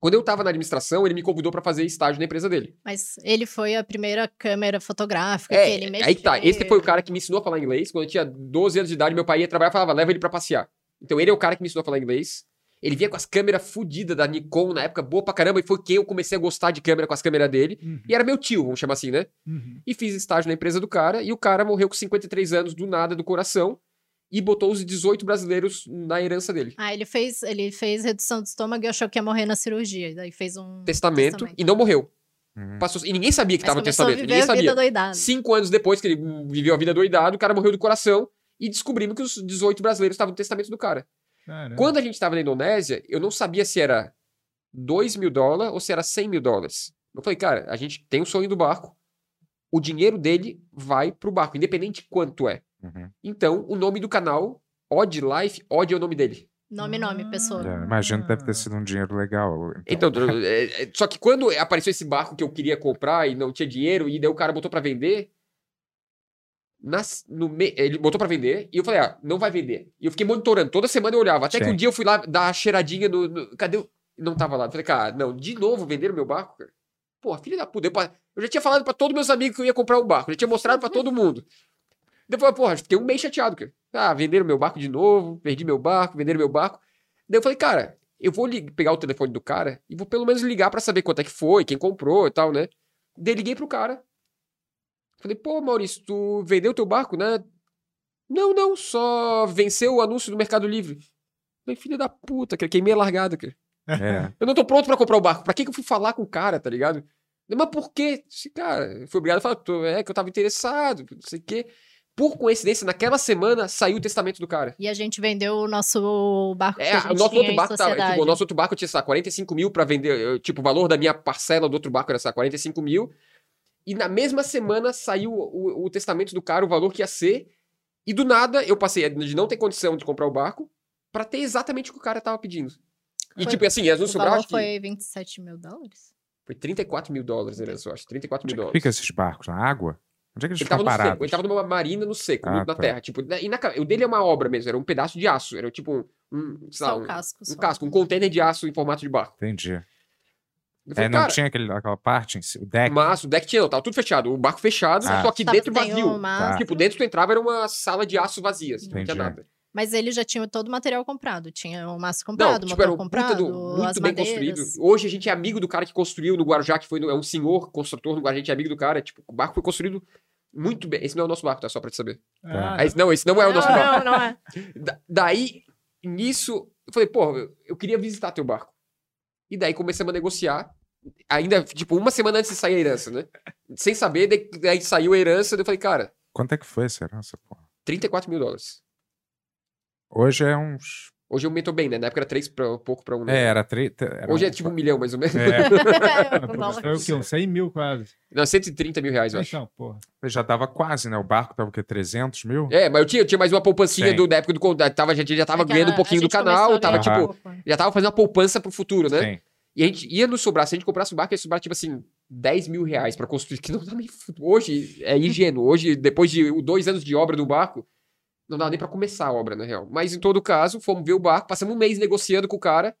Quando eu tava na administração, ele me convidou pra fazer estágio na empresa dele.
Mas ele foi a primeira câmera fotográfica
É,
que ele mexeu.
aí que tá. Esse foi o cara que me ensinou a falar inglês. Quando eu tinha 12 anos de idade, meu pai ia trabalhar e falava, leva ele pra passear. Então ele é o cara que me ensinou a falar inglês. Ele vinha com as câmeras fodidas da Nikon na época, boa pra caramba, e foi quem eu comecei a gostar de câmera com as câmeras dele.
Uhum,
E era meu tio, vamos chamar assim, né?
uhum.
E fiz estágio na empresa do cara, e o cara morreu com 53 anos do nada do coração e botou os 18 brasileiros na herança dele.
Ah, ele fez, ele fez redução de estômago e achou que ia morrer na cirurgia. E daí fez um
Testamento, e não morreu.
Uhum.
Passou, e ninguém sabia que
Mas
tava no testamento,
viver
ninguém
a vida
sabia.
doidada.
Cinco anos depois que ele viveu a vida doidado, o cara morreu do coração e descobrimos que os 18 brasileiros estavam no testamento do cara.
Caramba.
Quando a gente estava na Indonésia, eu não sabia se era 2 mil dólares ou se era 100 mil dólares. Eu falei, cara, a gente tem o sonho do barco, o dinheiro dele vai pro barco, independente de quanto é.
Uhum.
Então, o nome do canal, Odd Life, Odd é o nome dele.
Nome, nome, pessoa.
É, imagino que deve ter sido um dinheiro legal.
Então, é, é, só que quando apareceu esse barco que eu queria comprar e não tinha dinheiro, e daí o cara botou pra vender. nas- no me- ele botou pra vender e eu falei, ah, não vai vender. E eu fiquei monitorando, toda semana eu olhava. Até que
Sim.
um dia eu fui lá dar a cheiradinha no. no- cadê o. Não tava lá. Eu falei, cara, não, de novo venderam meu barco, cara. Pô, filha da puta. Eu, eu já tinha falado pra todos meus amigos que eu ia comprar o barco, eu já tinha mostrado pra todo mundo. Depois, porra, fiquei um mês chateado, cara. Ah, venderam meu barco de novo, perdi meu barco, venderam meu barco. Daí eu falei, cara, eu vou pegar o telefone do cara e vou pelo menos ligar pra saber quanto é que foi, quem comprou e tal, né? Daí liguei pro cara. Falei, pô, Maurício, tu vendeu teu barco, né? Não, não, só venceu o anúncio do Mercado Livre. Falei, filha da puta, cara, queimei a largada, cara.
É.
Eu não tô pronto pra comprar o barco. Pra que, que eu fui falar com o cara, tá ligado? Mas por quê? Cara, eu fui obrigado a falar, "Tô- é que eu tava interessado, não sei o quê. Por coincidência, naquela semana saiu o testamento do cara.
E a gente vendeu o nosso barco
É,
que a
o nosso
tinha
outro barco tava. Tipo, o nosso outro barco tinha, sei lá, 45 mil pra vender. eu, Tipo, o valor da minha parcela do outro barco era, sei lá, 45 mil. E na mesma semana saiu o, o testamento do cara, o valor que ia ser. E do nada eu passei de não ter condição de comprar o barco pra ter exatamente o que o cara tava pedindo. E
Foi-
tipo assim, as
O
no sobrar,
valor
acho que
foi 27 mil dólares?
foi 34 mil dólares, né, eu acho. 34
Onde
mil
é que
dólares.
fica esses barcos? Na água? Onde é que eles
Ele tava no seco, ele tava numa marina no seco,
Ah,
na
tá.
terra. Tipo, e na, o dele é uma obra mesmo, era um pedaço de aço. Era tipo um. um, sei lá,
Só
um,
o casco.
um casco, um container de aço em formato de barco.
Entendi. É,
falei,
não
cara,
tinha aquele, aquela parte, em si- o deck.
Mas o deck tinha, não, tava tudo fechado. O barco fechado,
Ah.
só que
Tá-
dentro vazio.
um mastro,
Tipo, dentro tu entrava era uma sala de aço vazia, assim, não tinha nada.
Mas ele já tinha todo o material comprado. Tinha o mastro comprado,
Não,
o
tipo, era
motor
um
comprado,
do,
as
muito bem construído. Hoje a gente é amigo do cara que construiu no Guarujá, que foi no- é um senhor construtor no Guarujá, a gente é amigo do cara. Tipo, o barco foi construído muito bem. Esse não é o nosso barco, tá? Só pra te saber.
Ah,
Ah, esse, não, esse não é o nosso barco.
Não, não é.
Da- daí, nisso, eu falei, pô, eu, eu queria visitar teu barco. E daí começamos a negociar. Ainda, tipo, uma semana antes de sair a herança, né? Sem saber, daí, daí saiu a herança, daí eu falei, cara,
Quanto é que foi essa herança, pô?
34 mil dólares.
Hoje é uns.
Hoje aumentou bem, né? Na época era 3 pra, pouco pra 1.
É, era três. era
Hoje é
um-
tipo um milhão, mais ou menos.
É.
Foi o quê? Uns 100 mil quase.
Não, 130 mil reais, eu acho.
Então, porra.
já tava quase, né? O barco tava o quê? 300 mil?
É, mas eu tinha, eu tinha mais uma poupancinha do, da época do. Tava, a gente já tava
É
ganhando um pouquinho do canal, tava tipo. Já tava fazendo uma poupança pro futuro, né?
Sim.
E a gente ia nos sobrar, se a gente comprasse o barco, ia sobrar, tipo assim, 10 mil reais pra construir, que não dá nem. Hoje é ingênuo. Hoje, depois de dois anos de obra do barco, não dá nem pra começar a obra, na real. Mas em todo caso, fomos ver o barco, passamos um mês negociando com o cara.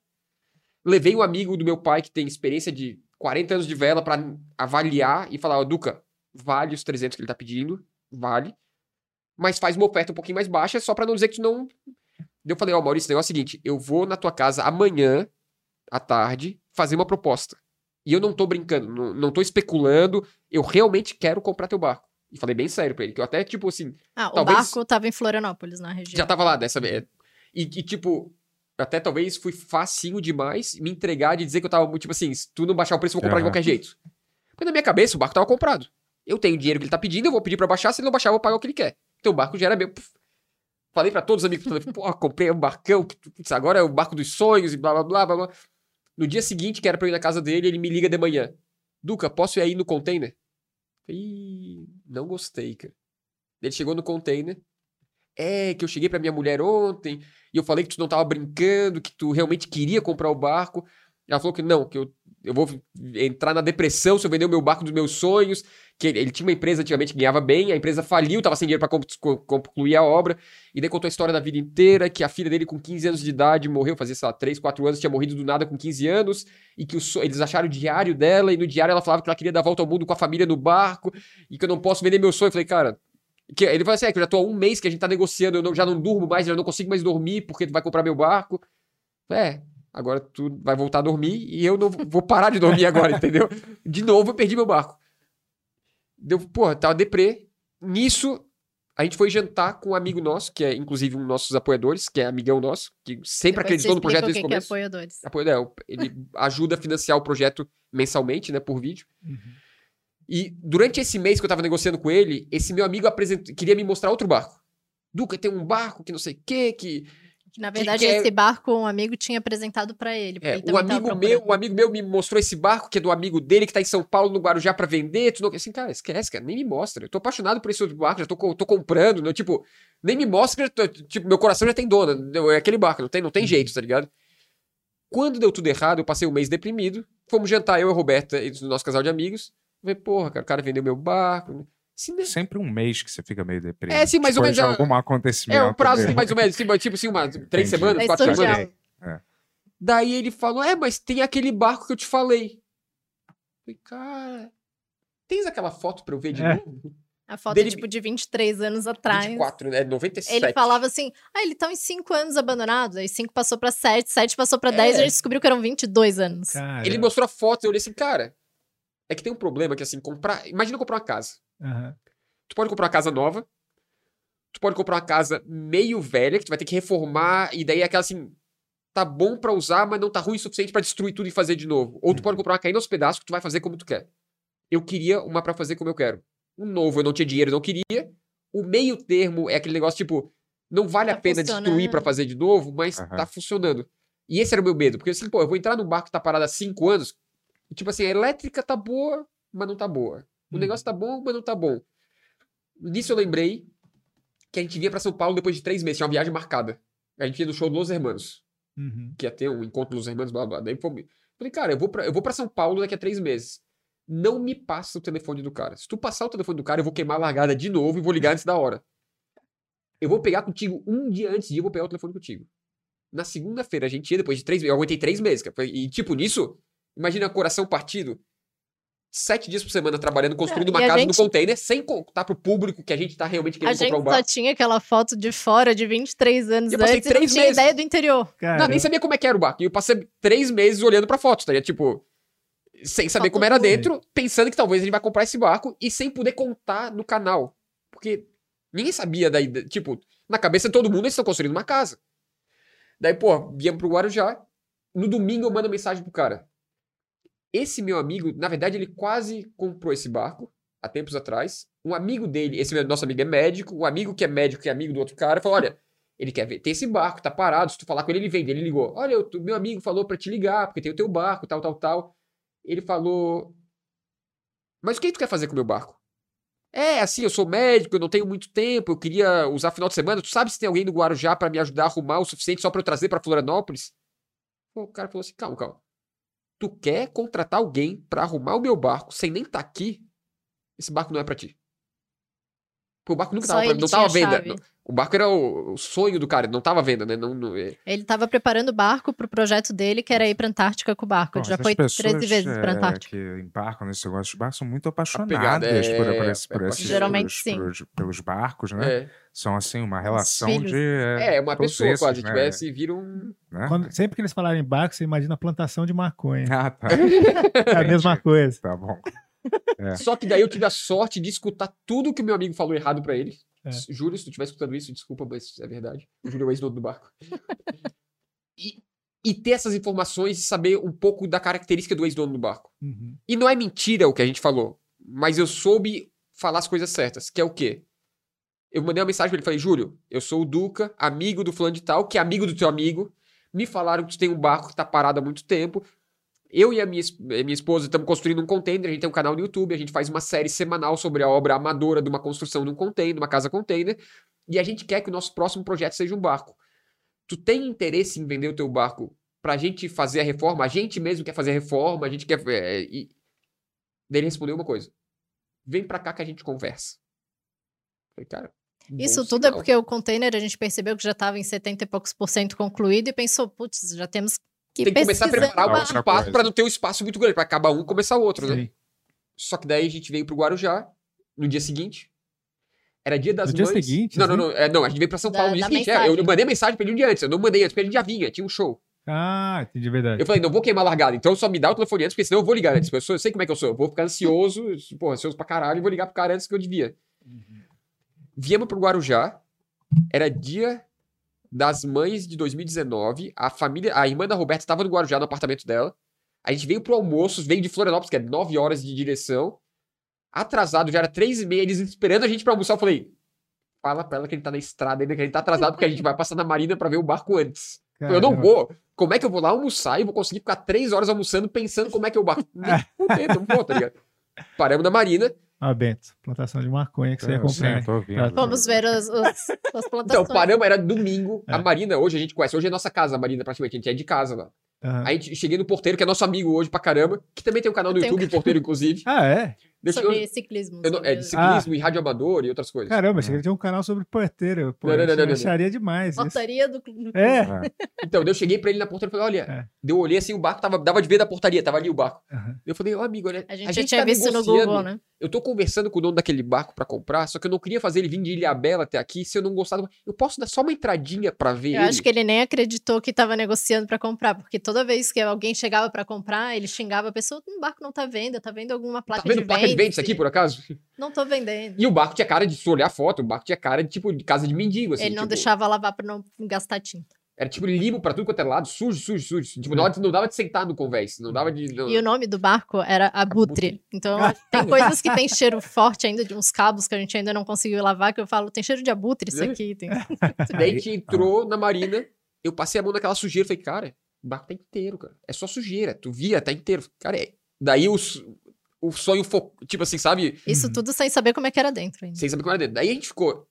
Levei um amigo do meu pai que tem experiência de 40 anos de vela pra avaliar e falar: Ó, Duca, vale os 300 que ele tá pedindo, vale. Mas faz uma oferta um pouquinho mais baixa, só pra não dizer que tu não. Eu falei: Ó, Maurício, o negócio é o seguinte: eu vou na tua casa amanhã à tarde fazer uma proposta. E eu não tô brincando, não, não tô especulando, eu realmente quero comprar teu barco. E falei bem sério pra ele, que eu até, tipo assim,
Ah, o
Talvez-
barco tava em Florianópolis, na região.
já tava lá dessa vez. E, e, tipo, até talvez fui facinho demais me entregar de dizer que eu tava, tipo assim, se tu não baixar o preço, eu vou comprar de
Aham.
qualquer jeito. Porque na minha cabeça o barco tava comprado. Eu tenho o dinheiro que ele tá pedindo, eu vou pedir pra baixar, se ele não baixar, eu vou pagar o que ele quer. Então o barco já era meu. Falei pra todos os amigos, falei, pô, comprei um barcão, agora é o barco dos sonhos e blá blá blá blá blá. No dia seguinte, que era pra eu ir na casa dele, ele me liga de manhã. Duca, posso ir aí no container? Ih, não gostei, cara. Ele chegou no container. É, que eu cheguei pra minha mulher ontem e eu falei que tu não tava brincando, que tu realmente queria comprar o barco. Ela falou que não, que eu, eu vou entrar na depressão se eu vender o meu barco dos meus sonhos. Que ele, tinha uma empresa antigamente que ganhava bem, a empresa faliu, tava sem dinheiro co- concluir a obra. E daí contou a história da vida inteira, que a filha dele com 15 anos de idade morreu, fazia, sei lá, 3, 4 anos, tinha morrido do nada com 15 anos. E que o eles acharam o diário dela, e no diário ela falava que ela queria dar a volta ao mundo com a família no barco, e que eu não posso vender meu sonho. Eu falei, cara, que, ele falou assim: é que eu já tô há um mês que a gente tá negociando, eu não- já não durmo mais, já não consigo mais dormir porque tu vai comprar meu barco. É, agora tu vai voltar a dormir e eu não vou parar de dormir agora, entendeu? De novo eu perdi meu barco. Deu, porra, tava deprê. Nisso, a gente foi jantar com um amigo nosso, que é inclusive um dos nossos apoiadores, que é amigão nosso, que sempre
Depois
acreditou no projeto desde
o
o
que é
começo.
apoiadores.
Apoio, é, ele ajuda a financiar o projeto mensalmente, né, por vídeo.
Uhum.
E durante esse mês que eu tava negociando com ele, esse meu amigo apresentou, queria me mostrar outro barco. Duca, tem um barco que não sei o quê, que...
Que, na
Que-
verdade,
que é-
esse barco um amigo tinha apresentado pra ele.
É, um
tava
amigo meu, um amigo meu me mostrou esse barco que é do amigo dele que tá em São Paulo, no Guarujá, pra vender. Tu não... Assim, cara, esquece, cara, nem me mostra. Eu tô apaixonado por esse outro barco, já tô, tô comprando, né? Tipo, nem me mostra, que tô- tipo, meu coração já tem dona. É aquele barco, não tem, não tem jeito, tá ligado? Quando deu tudo errado, eu passei um mês deprimido. Fomos jantar, eu e a Roberta, e o nosso casal de amigos. Eu falei, porra, cara, o cara vendeu meu barco. Não-
Sempre um mês que você fica meio deprimido.
É, sim, mais ou
Depois
menos,
de algum acontecimento.
É um prazo,
mesmo.
mais ou menos, assim, tipo assim, uma, três
Entendi.
semanas, quatro
surgiu.
semanas. Daí ele falou: É, mas tem aquele barco que eu te falei. Eu falei, cara. Tens aquela foto pra eu ver de
É.
novo?
A foto,
dele-
tipo, de 23 anos atrás.
24, né? 97.
Ele falava assim, ah, ele tá em 5 anos abandonado. Aí 5 passou pra 7, 7 passou pra
É.
10, e a gente descobriu que eram 22 anos.
Cara.
Ele mostrou a foto e eu olhei assim, cara. É que tem um problema que assim, comprar. Imagina comprar uma casa.
Aham.
Tu pode comprar uma casa nova. Tu pode comprar uma casa meio velha, que tu vai ter que reformar, e daí é aquela assim. Tá bom pra usar, mas não tá ruim o suficiente pra destruir tudo e fazer de novo. Ou tu pode comprar uma caindo aos pedaços que tu vai fazer como tu quer. Eu queria uma pra fazer como eu quero. Um novo, eu não tinha dinheiro, não queria. O meio termo é aquele negócio tipo, não vale
Tá
a pena destruir pra fazer de novo, mas
Aham.
tá funcionando. E esse era o meu medo, porque assim, pô, eu vou entrar num barco que tá parado há cinco anos, e, tipo assim, a elétrica tá boa, mas não tá boa. O
Hum.
negócio tá bom, mas não tá bom. Nisso eu lembrei que a gente vinha pra São Paulo depois de três meses, tinha uma viagem marcada. A gente ia no show do Los Hermanos,
Uhum.
que ia ter um encontro dos Hermanos, blá blá. Daí fomos- falei, cara, eu vou, pra, eu vou pra São Paulo daqui a três meses. Não me passa o telefone do cara. Se tu passar o telefone do cara, eu vou queimar a largada de novo e vou ligar antes da hora. Eu vou pegar contigo um dia antes de eu vou pegar o telefone contigo. Na segunda-feira, a gente ia depois de três meses. Eu aguentei três meses, cara. Foi- E, tipo, nisso, imagina coração partido. Sete dias por semana trabalhando, construindo
É,
uma
e a
casa no
gente-
container, sem contar pro público que a gente tá realmente
A
querendo
gente
comprar um
só
barco.
tinha aquela foto de fora de 23 anos
Eu passei
antes e não
três
tinha
meses.
ideia do interior.
Cara,
Não, nem sabia como é que era o barco. E eu passei três meses olhando pra foto, tá ligado? Tipo, sem saber como era dentro, pensando que talvez a gente vai comprar esse barco e sem poder contar no canal. Porque ninguém sabia daí. Tipo, na cabeça de todo mundo eles estão construindo uma casa. Daí, pô, viemos pro Guarujá. No domingo eu mando mensagem pro cara. Esse meu amigo, na verdade, ele quase comprou esse barco há tempos atrás. Um amigo dele, esse nosso amigo é médico, o amigo que é médico, que é amigo do outro cara, falou: olha, ele quer ver, tem esse barco, tá parado. Se tu falar com ele, ele vende. Ele ligou: olha, eu- meu amigo falou pra te ligar, porque tem o teu barco, tal, tal, tal. Ele falou: Mas o que tu quer fazer com o meu barco? É, assim, eu sou médico, eu não tenho muito tempo, eu queria usar final de semana. Tu sabe se tem alguém no Guarujá pra me ajudar a arrumar o suficiente só pra eu trazer pra Florianópolis? O cara falou assim: calma, calma. Tu quer contratar alguém pra arrumar o meu barco sem nem estar aqui? Esse barco não é pra ti. Porque o barco nunca
Só
tava, pra-
ele
não
tinha
tava à venda. Não- O barco era o, o sonho do cara, não tava à venda, né? Não, não- é-
Ele tava preparando o barco pro projeto dele, que era ir pra Antártica com o barco.
Bom,
Ele já foi
pessoas,
13 vezes pra
é,
Antártica.
que embarcam nesse negócio de barco são muito apaixonadas
é,
por, por, esse- por
é
esses,
Geralmente,
pelos,
sim.
pelos- pelos barcos, né?
é.
São assim, uma relação
filhos.
de.
É, uma
todos
pessoa
esses,
quase.
né?
Tivesse, vira um.
né?
quando- sempre que eles falarem barco, você imagina a plantação de maconha.
Ah, tá.
É a mesma coisa.
Tá bom. É.
Só que daí eu tive a sorte de escutar tudo que o meu amigo falou errado pra ele.
É.
Júlio, se tu estiver escutando isso, desculpa, mas é verdade. O Júlio é o ex-dono do barco. e, e ter essas informações e saber um pouco da característica do ex-dono do barco.
Uhum.
E não é mentira o que a gente falou, mas eu soube falar as coisas certas, que é o quê? Eu mandei uma mensagem pra ele, falei, Júlio, eu sou o Duca, amigo do fulano de tal, que é amigo do teu amigo. Me falaram que tu tem um barco que tá parado há muito tempo. Eu e a minha, a minha esposa estamos construindo um container, a gente tem um canal no YouTube, a gente faz uma série semanal sobre a obra amadora de uma construção de um container, uma casa container, e a gente quer que o nosso próximo projeto seja um barco. Tu tem interesse em vender o teu barco pra gente fazer a reforma? A gente mesmo quer fazer a reforma, a gente quer... é, e... Ele respondeu uma coisa. Vem pra cá que a gente conversa. Falei, cara... bom
Isso tudo é
sinal.
porque o container a gente percebeu que já estava em 70 e poucos por cento concluído e pensou, putz, já temos que
Tem que começar a preparar o
um
espaço pra não ter um espaço muito grande, pra acabar um e começar o outro, né?
Sim.
Só que daí a gente veio pro Guarujá no dia seguinte. Era dia das
No dia
mães.
seguinte,
Não, não,
assim?
não, é, não. A gente veio pra São
Da-
Paulo no dia
da
seguinte. É, eu
mensagem.
mandei mensagem pra ele um dia antes. Eu não mandei antes, porque a gente já vinha, tinha um show.
Ah, entendi, verdade.
Eu falei, não vou queimar a largada, então só me dá o telefone antes, porque senão eu vou ligar antes. Eu, sou- eu sei como é que eu sou. Eu vou ficar ansioso, pô, ansioso pra caralho, e vou ligar pro cara antes que eu devia. Viemos pro Guarujá, era dia das mães de 2019, a família, a irmã da Roberta estava no Guarujá, no apartamento dela. A gente veio pro almoço, veio de Florianópolis, que é 9 horas de direção. Atrasado, já era 3 e meia, eles esperando a gente pra almoçar. Eu falei, fala pra ela que ele tá na estrada ainda, que gente tá atrasado, porque a gente vai passar na marina pra ver o barco antes. Eu não
Caramba.
vou. Como é que eu vou lá almoçar e vou conseguir ficar três horas almoçando pensando como é que eu barco? Nem fudendo, não vou, tá ligado? Paramos na marina.
Ah, Bento, plantação de maconha que você ia
Eu
comprar.
tô ouvindo.
Vamos ver as, os- as
Então,
plantações.
paramos, era domingo. A
É.
marina, hoje a gente conhece. Hoje é nossa casa, a marina, praticamente. A gente é de casa lá.
Aham.
Aí cheguei no porteiro, que é nosso amigo hoje pra caramba, que também tem um canal no
Tem
YouTube, o porteiro, inclusive.
Ah, é?
Deixa
sobre
eu,
ciclismo.
eu não-
sobre-
é de ciclismo e rádio amador e outras coisas.
Caramba, achei que ele tinha um canal sobre porteiro. Pô,
Não, não,
eu
não, não, não.
acharia demais isso.
Portaria do. do-
É.
É.
Então, daí eu cheguei pra ele na portaria e falei, olha,
É.
daí eu olhei assim, o barco tava, dava de ver da portaria, tava ali o barco.
Aham.
Eu falei, ô amigo, olha,
A gente já tinha visto no Google, né?
Eu tô conversando com o dono daquele barco pra comprar, só que eu não queria fazer ele vir de Ilhabela até aqui se eu não gostar. do- Eu posso dar só uma entradinha pra ver
Eu
ele?
acho que ele nem acreditou que tava negociando pra comprar, porque toda vez que alguém chegava pra comprar, ele xingava a pessoa, o barco não tá vendo, tá vendo alguma
Tá
placa
vendo
de
placa de venda isso
vende?
aqui, por acaso?
Não tô vendendo.
E o barco tinha cara de, se olhar a foto, o barco tinha cara de, tipo, de casa de mendigo, assim.
ele não
tipo,
deixava lavar pra não gastar tinta.
Era, tipo, limo pra tudo quanto é lado, sujo, sujo, sujo. Tipo, não dava de- não dava de sentar no convés, não dava de... não-
E o nome do barco era Abutre. Então, tem coisas que tem cheiro forte ainda, de uns cabos que a gente ainda não conseguiu lavar, que eu falo, tem cheiro de abutre isso aqui. Tem...
Daí a gente entrou na marina, eu passei a mão naquela sujeira, falei, cara, o barco tá inteiro, cara. É só sujeira, tu via, tá inteiro. Cara, é... Daí os... o sonho, fo... tipo assim, sabe?
Isso
Uhum.
tudo sem saber como é que era dentro ainda.
Sem saber como era dentro. Daí a gente ficou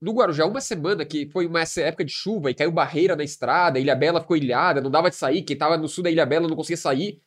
no Guarujá uma semana, que foi uma essa época de chuva, e caiu barreira na estrada, a Ilha Bela ficou ilhada, não dava de sair, quem tava no sul da Ilha Bela não conseguia sair.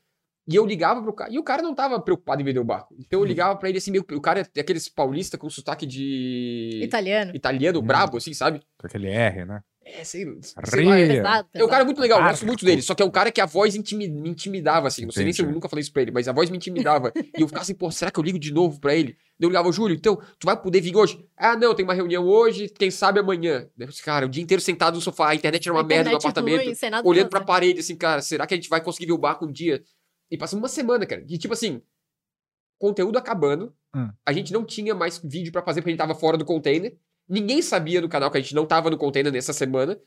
E eu ligava pro cara, e o cara não tava preocupado em vender o barco. Então eu ligava pra ele assim, meio, o cara é aqueles paulista com sotaque de...
Italiano.
Italiano, brabo, assim, sabe?
Com aquele R, né?
É, sei, sei lá, é-
Pesado,
é um cara muito legal, eu gosto muito dele. Só que é um cara que a voz intimi- me intimidava, assim. Não sei nem se eu
Entendi.
nunca falei isso pra ele, mas a voz me intimidava. e eu ficava assim, pô, será que eu ligo de novo pra ele? Daí Eu ligava, "Ô, Júlio, então, tu vai poder vir hoje? Ah, não, tem uma reunião hoje, quem sabe amanhã. Daí eu disse, cara, o dia inteiro sentado no sofá, a internet era uma merda no apartamento.
ruim, nada
olhando
pra
parede, assim, cara, será que a gente vai conseguir ver o barco um dia? E passamos uma semana, cara. E tipo assim, conteúdo acabando.
Hum.
A gente não tinha mais vídeo pra fazer porque a gente tava fora do container. Ninguém sabia do canal que a gente não tava no container nessa semana.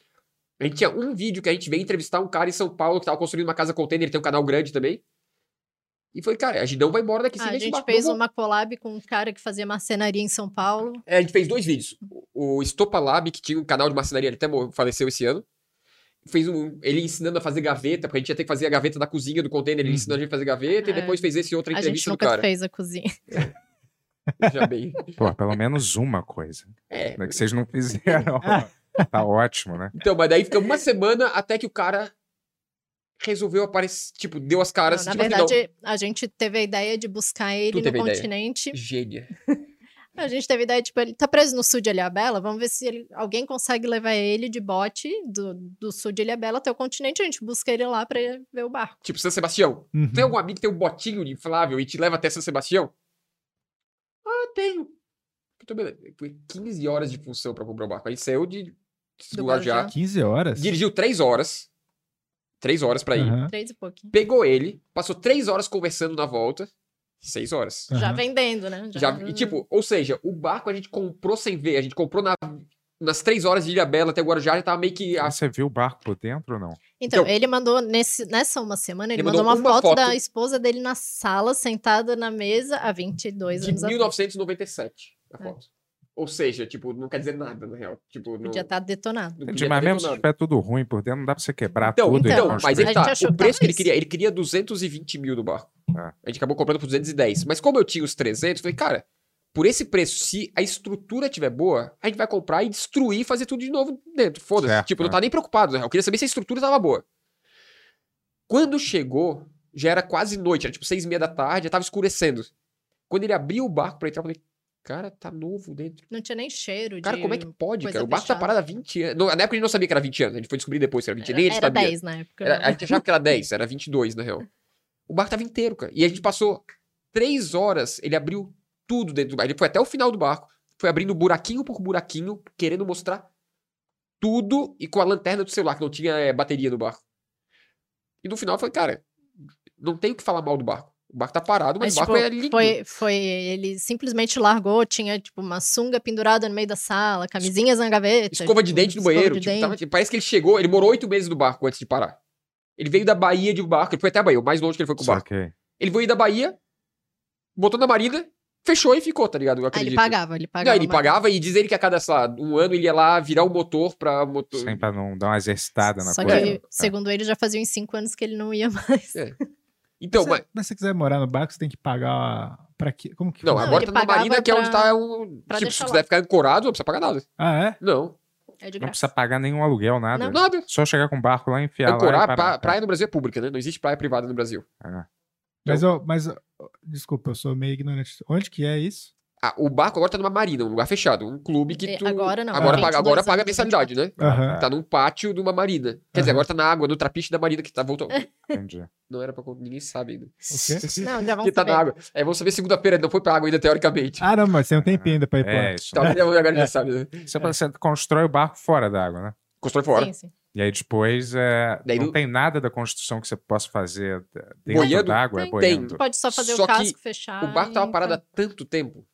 A gente tinha um vídeo que a gente veio entrevistar um cara em São Paulo que tava construindo uma casa container, ele tem um canal grande também. E foi, cara, a gente não vai embora daqui sem
Ah, a gente fez uma collab com um cara que fazia marcenaria em São Paulo.
É, a gente fez dois vídeos. O Estopa Lab, que tinha um canal de marcenaria, ele até faleceu esse ano. Fez um, ele ensinando a fazer gaveta, porque a gente ia ter que fazer a gaveta da cozinha do container, ele
Uhum.
ensinou a gente a fazer gaveta, e
É.
depois fez esse outra
A gente
entrevista do
nunca
cara.
fez a cozinha.
Já bem.
Pô, pelo menos uma coisa.
É.
né, Que vocês não fizeram. tá ótimo, né?
Então, mas daí fica uma semana até que o cara resolveu aparecer, tipo, deu as caras.
Não, na
tipo assim,
verdade, a gente teve a ideia de buscar ele
Tu
no
ideia.
continente.
gênia.
A gente teve a ideia, tipo, ele tá preso no sul de Ilhabela, vamos ver se ele- alguém consegue levar ele de bote do, do sul de Ilhabela até o continente, a gente busca ele lá pra ver o barco.
Tipo, São Sebastião.
Uhum.
Tem algum amigo que tem um botinho inflável e te leva até São Sebastião? Tenho. Então, beleza. Foi 15 horas de função pra comprar o barco. A gente saiu de
Do
Guarujá,
Guarujá.
15 horas?
dirigiu 3 horas. 3 horas pra ir.
Aham.
Três e pouquinho.
Pegou ele, passou 3 horas conversando na volta. 6 horas.
Já
Aham.
vendendo, né?
Já, e, tipo, ou seja, o barco a gente comprou sem ver. A gente comprou na, nas 3 horas de Ilha Bela até Guarujá, já tava meio que.
Ah,
a-
Você viu o barco por dentro ou não?
Então,
Então-
ele mandou, nesse, nessa uma semana, ele,
Ele
mandou,
mandou
uma,
uma
foto,
foto-
da esposa dele na sala, sentada na mesa há 22
de
anos atrás.
1997. A
É.
foto. Ou seja, tipo, não quer dizer nada, na real. Tipo, não,
Podia estar detonado.
não
Entendi,
podia
mas mesmo se
detonado.
tiver tudo ruim por dentro, não dá pra você quebrar
Então,
tudo
então
e
mas ele tá. O preço que ele queria, ele queria 220 mil do barco.
Ah.
A gente acabou comprando por 210. Mas como eu tinha os 300, eu falei, cara, por esse preço, se a estrutura tiver boa, a gente vai comprar e destruir e fazer tudo de novo dentro. Foda-se.
Certo,
Tipo, não
é.
tá nem preocupado, né? Eu queria saber se a estrutura tava boa. Quando chegou, já era quase noite, era tipo seis e meia da tarde, já tava escurecendo. Quando ele abriu o barco pra entrar, eu falei, cara, tá novo dentro.
Não tinha nem cheiro
Cara,
de...
como é que pode, cara? O barco tá
fechada.
parado há 20 anos. Não, Na época a gente não sabia que era 20 anos, a gente foi descobrir depois que era 20 anos. Nem
Era, era
sabia.
10 na época.
Era- a gente achava que era 10, era 22, na real. O barco tava inteiro, cara. E a gente passou três horas, ele abriu tudo dentro do barco. Ele foi até o final do barco, foi abrindo buraquinho por buraquinho, querendo mostrar tudo e com a lanterna do celular, que não tinha eh, bateria no barco. E no final eu falei, cara, não tem o que falar mal do barco. O barco tá parado, mas,
Mas,
o barco
tipo,
é lindo.
Foi, foi. Ele simplesmente largou, tinha, tipo, uma sunga pendurada no meio da sala, camisinhas na gaveta.
Escova de
tipo,
dente no banheiro.
de
tipo,
dente.
tava- tipo, parece que ele chegou, ele morou oito meses no barco antes de parar. Ele veio da Bahia de barco, ele foi até a Bahia, o mais longe que ele foi com o barco.
Saquei.
Ele veio da Bahia, botou na marina, fechou e ficou, tá ligado? Eu
Ah, ele
acredito.
pagava, ele
Não,
pagava.
ele
uma-
pagava e diz ele que a cada, sei lá, um ano ele ia lá virar o motor pra motor.
Sem pra não dar uma exercitada na
Só
coisa.
que,
É.
segundo ele, já fazia uns cinco anos que ele não ia mais.
Então,
se,
mas.
mas se você quiser morar no barco, você tem que pagar pra quê? Como que
Não, agora tá na marina
pagava
que é onde
pra-
tá o.
pra
Tipo, se quiser
lá.
ficar ancorado, não precisa pagar nada.
Ah, é?
Não.
É de
Não precisa pagar nenhum aluguel, nada.
Não.
Nada.
Só chegar com o barco lá, enfiar lá.
Ancorar,
e parar.
pra- praia no Brasil é pública, né? Não existe praia privada no Brasil.
Ah,
Mas, eu, mas desculpa, eu sou meio ignorante. Onde que é isso?
Ah, o barco agora tá numa marina, um lugar fechado. Um clube que
É,
tu.
agora não,
Agora,
é
paga,
22
agora paga
anos,
mensalidade, né?
Aham.
Tá num pátio de uma marina. Quer dizer, agora tá na água, no trapiche da marina que tá voltando.
entendi.
Não era pra ninguém sabe ainda.
O quê?
Não, já vamos
Que tá
saber.
na água. É, vamos saber segunda-feira, não foi pra água ainda, teoricamente.
Ah, não, mas tem um tempinho ainda pra ir
É,
pra
isso.
Então, agora já sabe, né?
Você, você constrói o barco fora d'água, né?
Constrói fora.
Sim, sim.
E aí depois é,
Daí
não
não-
tem nada da construção que você possa fazer dentro
Boiando?
d'água, é
Tem,
boiando.
Tu pode só fazer
Só
o
que
casco, fechar.
O barco tava parado há tanto tempo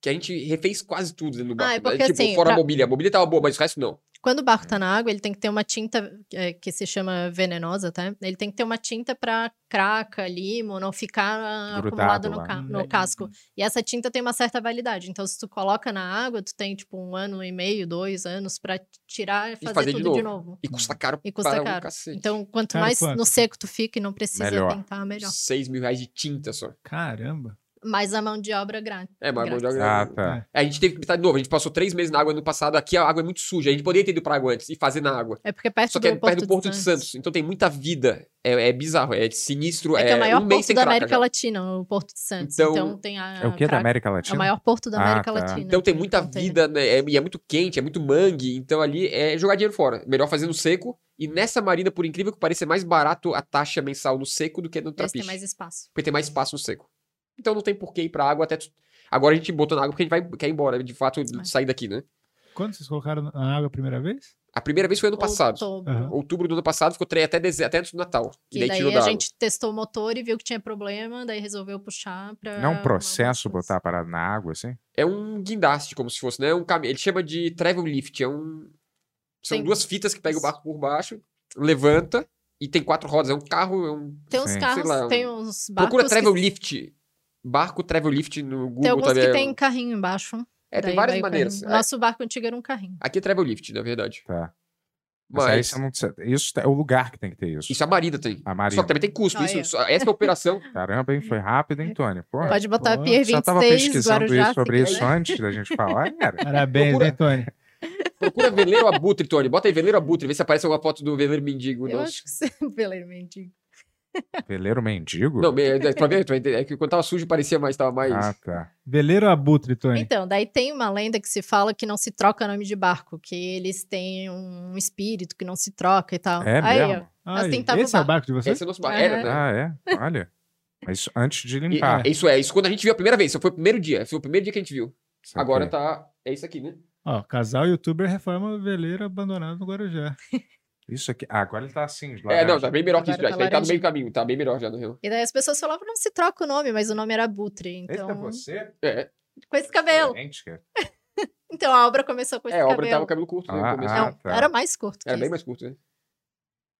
que a gente refez quase tudo dentro do barco.
Ah, é porque,
tipo,
assim,
fora a
pra-
mobília. A mobília tava boa, mas o resto não.
Quando o barco tá na água, ele tem que ter uma tinta é, que se chama venenosa, tá? Ele tem que ter uma tinta pra craca, limo, não ficar
Grudado
acumulado no, ca- no
é.
casco. E essa tinta tem uma certa validade. Então, se tu coloca na água, tu tem, tipo, um ano e meio, dois anos pra tirar e fazer,
fazer de
tudo de
novo.
novo.
E custa caro
E custa
para um
caro.
cacete.
Então, quanto
Cara,
mais
quanto?
no seco tu fica e não precisa
Melhor.
tentar, melhor.
6 mil reais de tinta só.
Caramba.
Mais a mão de obra grátis.
É, mas
Grátis.
mas-
Ah, tá.
É, a gente teve que pintar de novo. A gente passou três meses na água no passado. Aqui a água é muito suja. A gente poderia ter ido pra água antes e fazer na água.
É porque perto
Só
do,
que é
Porto,
perto do Porto de Santos. Então tem muita vida. É, é bizarro, é sinistro.
É que é o maior
um
porto da América
já.
Latina, o Porto de Santos.
Então-
Então, tem a.
É o que da América
É
Latina?
o maior porto da
Ah,
América
tá.
Latina.
Então tem muita vida, né? É- e é muito quente, é muito mangue. Então ali é jogar dinheiro fora. Melhor fazer no seco. E nessa marina, por incrível que pareça, é mais barato a taxa mensal no seco do que no trapiche.
tem mais espaço.
Porque tem mais espaço no seco. Então não tem por que ir pra água até. tu- Agora a gente botou na água porque a gente vai, quer ir embora, de fato, sair daqui, né?
Quando vocês colocaram na água a primeira vez?
A primeira vez foi ano passado.
Outubro.
Aham.
Outubro do ano passado, ficou tre- até, deze... até antes do Natal.
Que
e daí
daí a
água.
gente testou o motor e viu que tinha problema, daí resolveu puxar pra.
Não é um processo botar a parada na água, assim?
É um guindaste, como se fosse, né? Um caminho. Ele chama de travel lift. É um. São
Sim.
duas fitas que pegam o barco por baixo, levanta e tem quatro rodas. É um carro. É um...
Tem uns
Sim.
carros,
lá,
tem uns barcos.
Procura travel
que,
lift. Barco travel lift no Google
Tem alguns
também.
que
é-
tem carrinho embaixo.
É, tem várias maneiras.
carrinho.
É,
Nosso barco antigo era um carrinho.
Aqui é travel lift, na verdade.
Tá. Mas, aí
Mas.
você não... Isso é o lugar que tem que ter isso.
Isso a Marina tem.
A
Só
Marina.
que também tem custo.
Ah,
Isso,
é.
só- essa é a operação.
Caramba, hein? Foi rápido, hein, Tony? Pô,
Pode botar
pô,
Pier
já tava
26,
pesquisando
Guarujá.
isso, sobre isso antes da gente falar, cara.
Parabéns,
Procura-
hein, Tony?
Procura veleiro abutre, Tony. Bota aí veleiro abutre. Vê se aparece alguma foto do veleiro mendigo.
Eu
nosso.
acho que você veleiro mendigo.
Veleiro mendigo?
Não, é, pra ver, tu vai entender. é que quando tava sujo parecia mais, tava mais.
Ah, tá.
Veleiro abutre, Tony.
Então, daí tem uma lenda que se fala que não se troca nome de barco, que eles têm um espírito que não se troca e tal.
É
Aí,
mesmo?
ó, tentava
esse é o
bar-
barco de vocês?
Esse é o nosso barco. Era, né?
Ah, é? Olha. Mas isso antes de
E-
limpar.
Isso é, isso quando a gente viu a primeira vez. Isso foi o primeiro dia. Foi o primeiro dia que a gente viu.
Saquei.
Agora tá. É isso aqui, né?
Ó, casal youtuber reforma veleiro abandonado no Guarujá.
Isso aqui. Ah, agora ele tá assim.
É,
laranja.
não, tá bem melhor que isso
Agora
já.
tá
Isso aí tá no meio do caminho. Tá bem melhor já no Rio.
E daí as pessoas falavam, não se troca o nome, mas o nome era
é
Então,
você?
É,
com esse cabelo.
Cara.
Então a obra começou com esse
é a obra
cabelo.
tava com cabelo curto. né,
Ah,
começo.
ah.
Não,
tá.
Era mais curto que
Era bem
isso.
mais curto, né?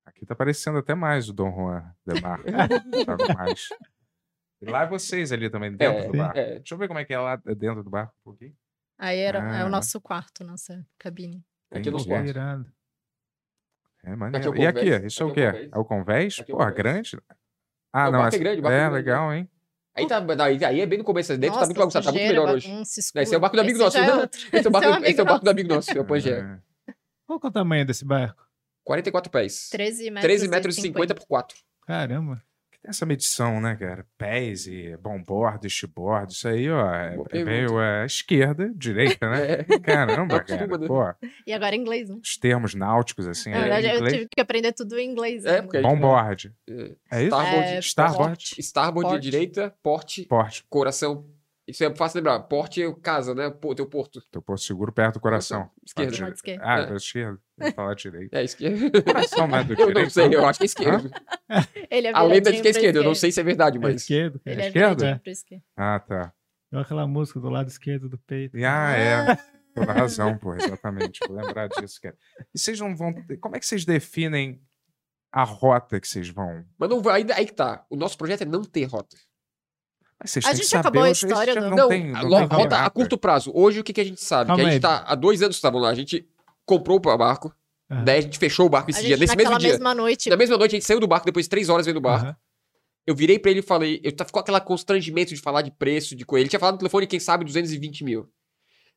Aqui tá parecendo até mais o Dom Juan de Mar. Tava mais. E lá é vocês ali também, dentro
É,
do barco.
é.
Deixa eu ver como é que é lá dentro do barco um pouquinho.
Aí era é
Ah.
o nosso quarto, nossa cabine.
Aqui é nos quartos.
É
Aqui é
maneiro.
o
e aqui? Isso é o
Aqui
quê?
é o convés.
É o convés?
Aqui é o
Porra, grande. Ah,
Não, o
não.
barco é grande, o barco
é,
é grande,
legal, hein?
Aí, tá, aí, aí é bem no começo. Dentro tá
Nossa,
muito bagunçado. Tá muito melhor hoje. Esse é o barco do amigo
Esse
nosso.
é.
Esse é o barco,
Esse é
é o barco do amigo nosso, é o Pangea.
É.
Qual que é o tamanho desse barco?
44 pés.
13 metros,
13 metros e 50 por 4.
Caramba.
Que tem essa medição, né, cara? Pés e bombordo, estibordo. Isso aí, ó, é, é meio é, esquerda, direita, né?
É.
Caramba, cara. Pô,
E agora em inglês, né?
os termos náuticos, assim,
Na
é,
verdade, eu
inglês.
tive que aprender tudo em inglês.
É,
né?
porque a gente-
Bomboard.
É.
É isso?
Starboard,
É,
Starboard.
Starboard
Porte.
direita, porte,
Porte.
coração. Isso é fácil lembrar. Porte é casa, né? Pô, teu porto.
Teu porto seguro perto do coração.
Esquerda.
Esquerdo.
Ah,
É.
é. Esquerda. Ele fala direito.
É esquerda.
Coração não é do
Eu
direito.
não sei, eu acho que é esquerdo.
Ele é
A lenda diz que é esquerdo, eu não sei se é verdade,
É
mas.
esquerdo, cara.
Ele é
esquerda?
viradinho pra esquerda.
Ah, tá.
Igual aquela música do lado esquerdo do peito.
E, ah, é. Toda razão, pô, exatamente. Vou lembrar disso, cara. E vocês não vão. Como é que vocês definem a rota que vocês vão?
Mas não vai, aí, aí que tá. O nosso projeto é não ter rota.
Mas vocês
A
têm
gente
que saber
acabou a história
Não,
Não,
tem,
a
não
lo-
tem
rota a curto prazo. Hoje o que, que a gente sabe?
Calma
que a
aí.
gente tá há dois anos que estavam lá. A gente comprou o barco,
Aham.
daí a gente fechou o barco esse
A
dia,
gente,
nesse mesmo dia.
mesma noite,
Na mesma noite a gente saiu do barco, depois de três horas vendo o barco.
Aham.
Eu virei pra ele e falei, eu tá- ficou aquela constrangimento de falar de preço, de coisa. Ele tinha falado no telefone, quem sabe, 220 mil.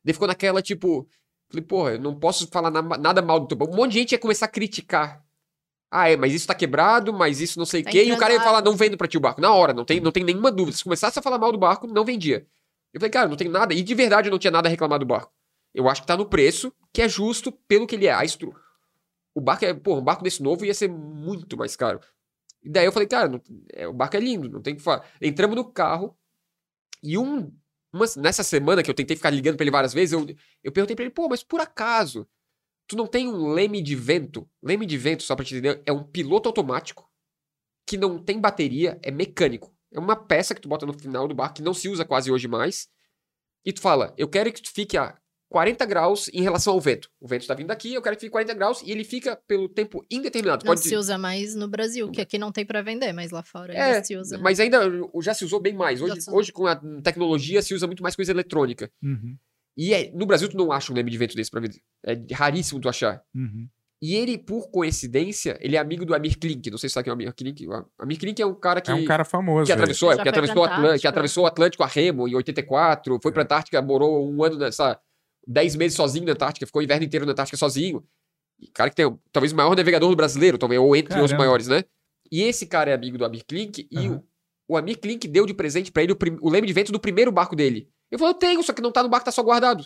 Daí ficou naquela, tipo, falei, porra, eu não posso falar na- nada mal do teu banco. Um monte de gente ia começar a criticar. Ah, é, mas isso tá quebrado, mas isso não sei o
Tá
quê. E o cara ia falar, não vendo pra ti o barco. Na hora, não tem, não tem nenhuma dúvida. Se começasse a falar mal do barco, não vendia. Eu falei, cara, não tem nada. E de verdade eu não tinha nada a reclamar do barco. Eu acho que tá no preço, que é justo pelo que ele é. A. O barco é, pô, um barco desse novo ia ser muito mais caro. E daí eu falei, cara, não- é, o barco é lindo, não tem que falar. Entramos no carro e um, uma- nessa semana que eu tentei ficar ligando pra ele várias vezes, eu, eu perguntei pra ele, pô, mas por acaso, tu não tem um leme de vento? Leme de vento, só pra te entender, é um piloto automático que não tem bateria, é mecânico. É uma peça que tu bota no final do barco que não se usa quase hoje mais. E tu fala, eu quero que tu fique a 40 graus em relação ao vento. O vento está vindo daqui, eu quero que fique 40 graus e ele fica pelo tempo indeterminado.
não
Pode
se usa mais no Brasil, que aqui não tem pra vender, mas lá fora
É,
ainda se usa.
mas ainda já se usou bem mais. Hoje, hoje com a tecnologia se usa muito mais coisa eletrônica.
Uhum.
E é- no Brasil tu não acha um leme de vento desse pra vender. É raríssimo tu achar.
Uhum.
E ele, por coincidência, ele é amigo do Amir Klink. Não sei se sabe quem é o Amir Klink. O Amir Klink é um cara que,
É um cara famoso.
que atravessou, que atravessou, o Atlântico, que atravessou o Atlântico a remo em 84, foi pra Antártica, morou um ano nessa 10 meses sozinho na Antártica, ficou o inverno inteiro na Antártica sozinho. E cara que tem talvez o maior navegador do brasileiro, talvez, ou entre os
Caramba.
maiores, né? E esse cara é amigo do Amir Klink e
Aham.
o, o Amir Klink deu de presente pra ele o, o leme de vento do primeiro barco dele. Eu falei, eu tenho, só que não tá no barco, tá só guardado.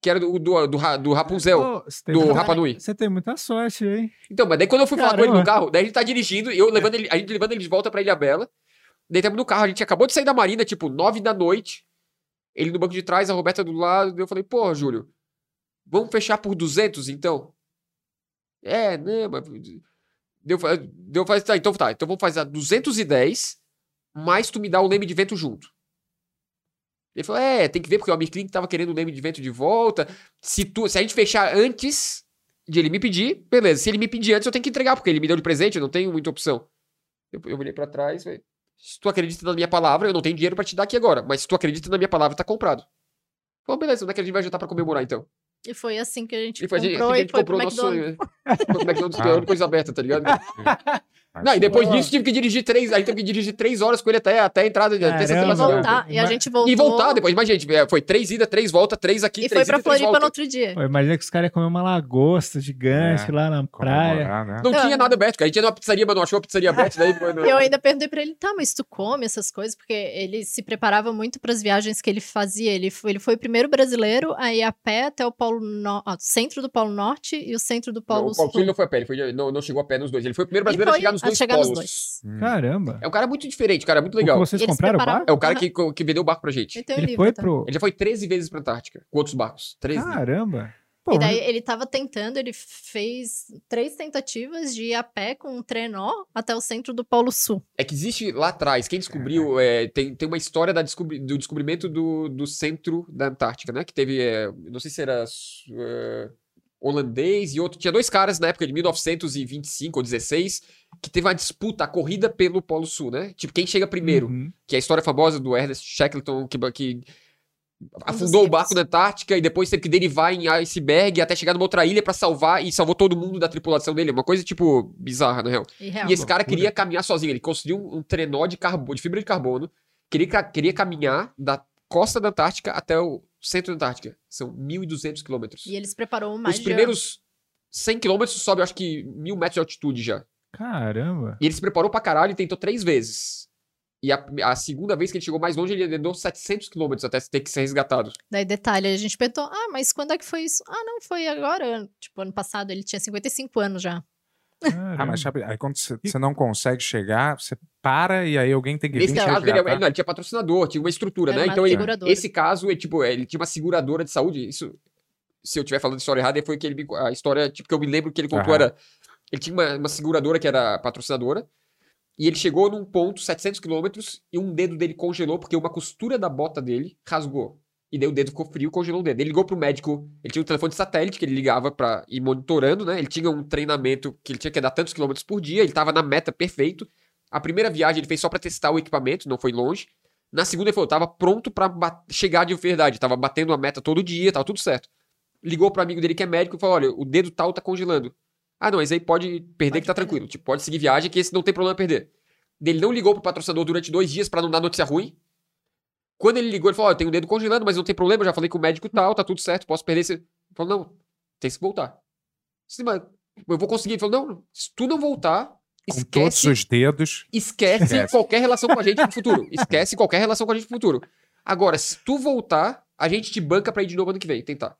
Que era do, do, do, do Rapunzel,
tem
do
muita-
Rapa Nui.
Você tem muita sorte, hein?
Então, mas daí quando eu fui falar com ele
Caramba.
no carro, daí a gente tá dirigindo, e eu levando ele, a gente levando ele de volta pra Ilha Bela. Daí estamos no carro, a gente acabou de sair da marina, tipo, nove da noite. Ele no banco de trás, a Roberta do lado. Eu falei, pô, Júlio, vamos fechar por 200 então? É, né, mas. Deu, deu tá, então tá, então vamos fazer a 210, mas tu me dá o leme de vento junto. Ele falou, é, tem que ver, porque o Amir Klink tava querendo o leme de vento de volta. Se, tu, se a gente fechar antes de ele me pedir, beleza. Se ele me pedir antes, eu tenho que entregar, porque ele me deu de presente, eu não tenho muita opção. Eu, eu olhei pra trás falei, se tu acredita na minha palavra, eu não tenho dinheiro pra te dar aqui agora, mas se tu acredita na minha palavra, tá comprado. Falei, beleza, onde é que a gente vai jantar pra comemorar então?
E foi assim que a gente
E foi assim
comprou
que a
e
gente
foi
comprou
pro
o nosso
McDonald's.
sonho. Foi pro McDonald's
Ah.
ganhando coisa aberta, tá ligado? Não, e depois disso tive que dirigir três, a gente teve que dirigir três horas com ele até, até a entrada, até
Caramba.
Santa
E voltar. E a gente voltou.
E voltar depois, mas gente, é, foi três idas, três voltas, três aqui,
E
três
foi pra Floripa no outro dia.
Pô, imagina que os caras iam comer uma lagosta gigante
É,
lá na praia.
né?
Não
Não.
tinha nada aberto, cara. A gente ia numa pizzaria, mas não achou a pizzaria aberta, daí foi
Eu ainda perguntei pra ele, tá, mas tu come essas coisas? Porque ele se preparava muito pras viagens que ele fazia. Ele foi, ele foi o primeiro brasileiro a ir a pé até o Polo no... ah, centro do Polo Norte e o centro do Polo
Não, o Paulo
Sul.
Sul não foi a pé, ele foi, não, não chegou a pé nos dois. Ele foi o primeiro brasileiro a
foi
chegar nos
a
dois
chegar
polos.
nos dois.
Hum.
Caramba.
É um cara muito diferente, cara, muito
O que
legal.
vocês
Eles
compraram o barco?
É o cara que, que vendeu o barco pra gente.
Ele um
Ele foi pro...
Ele já foi 13 vezes pra Antártica, com outros barcos. 13.
Caramba. Pô,
E daí ele tava tentando, ele fez três tentativas de ir a pé com um trenó até o centro do Polo Sul.
É que existe lá atrás, quem descobriu, é, tem, tem uma história da descobri- do descobrimento do, do centro da Antártica, né? Que teve, é, não sei se era é, holandês e outro. Tinha dois caras na época de 1925 ou 16 que teve uma disputa, a corrida pelo Polo Sul, né? Tipo, quem chega primeiro.
Uhum.
que é a história famosa do Ernest Shackleton, que, que afundou o
livros.
barco na Antártica e depois teve que derivar em iceberg até chegar numa outra ilha pra salvar e salvou todo mundo da tripulação dele. Uma coisa, tipo, bizarra, na real.
E real.
E esse cara
loucura.
queria caminhar sozinho. Ele construiu um, trenó de, carbono, de fibra de carbono. Queria, queria caminhar da costa da Antártica até o centro da Antártica. São 1.200 quilômetros.
E ele se preparou mais
Os
de
primeiros 100 quilômetros sobe, acho que, mil metros de altitude já.
Caramba.
E ele se preparou pra caralho e tentou três vezes. E a, a segunda vez que ele chegou mais longe, ele andou 700 quilômetros até ter que ser resgatado.
Daí, detalhe, a gente perguntou, ah, mas quando é que foi isso? Ah, não, foi agora. Tipo, ano passado, ele tinha 55 anos já.
Ah, mas sabe, aí quando você não consegue chegar, você para e aí alguém tem que vir
Nesse
te
caso, ele,
resgatar.
ele- não, ele tinha patrocinador, tinha uma estrutura,
Era
né?
uma
Então, ele- esse caso, ele, tipo, ele tinha uma seguradora de saúde. Isso se eu estiver falando história errada, foi que ele me- a história, tipo, que eu me lembro que ele contou
Aham.
era. Ele tinha uma, uma seguradora que era patrocinadora. E ele chegou num ponto, 700 quilômetros, e um dedo dele congelou porque uma costura da bota dele rasgou. E daí o dedo ficou frio, congelou o dedo. Ele ligou pro médico, ele tinha um telefone de satélite que ele ligava pra ir monitorando, né? Ele tinha um treinamento que ele tinha que andar tantos quilômetros por dia, ele tava na meta perfeito. A primeira viagem ele fez só pra testar o equipamento, não foi longe. Na segunda ele falou, tava pronto pra ba- chegar de verdade, tava batendo a meta todo dia, tava tudo certo. Ligou pro amigo dele que é médico e falou, olha, o dedo tal tá congelando. Ah, não, mas aí pode perder
Pode
que tá tranquilo. Tipo, pode seguir viagem que esse não tem problema perder. Ele não ligou pro patrocinador durante dois dias pra não dar notícia ruim. Quando ele ligou, ele falou: Ó, eu tenho o dedo congelando, mas não tem problema, já falei com o médico tal, tá tudo certo, posso perder. Esse... Ele falou: Não, tem que voltar. Sim, mas eu vou conseguir. Ele falou: Não, se tu não voltar,
Com todos
esquece,
os dedos.
esquece
Esquece.
qualquer relação com a gente no futuro. Esquece qualquer relação com a gente no futuro. Agora, se tu voltar, a gente te banca pra ir de novo ano que vem, tentar.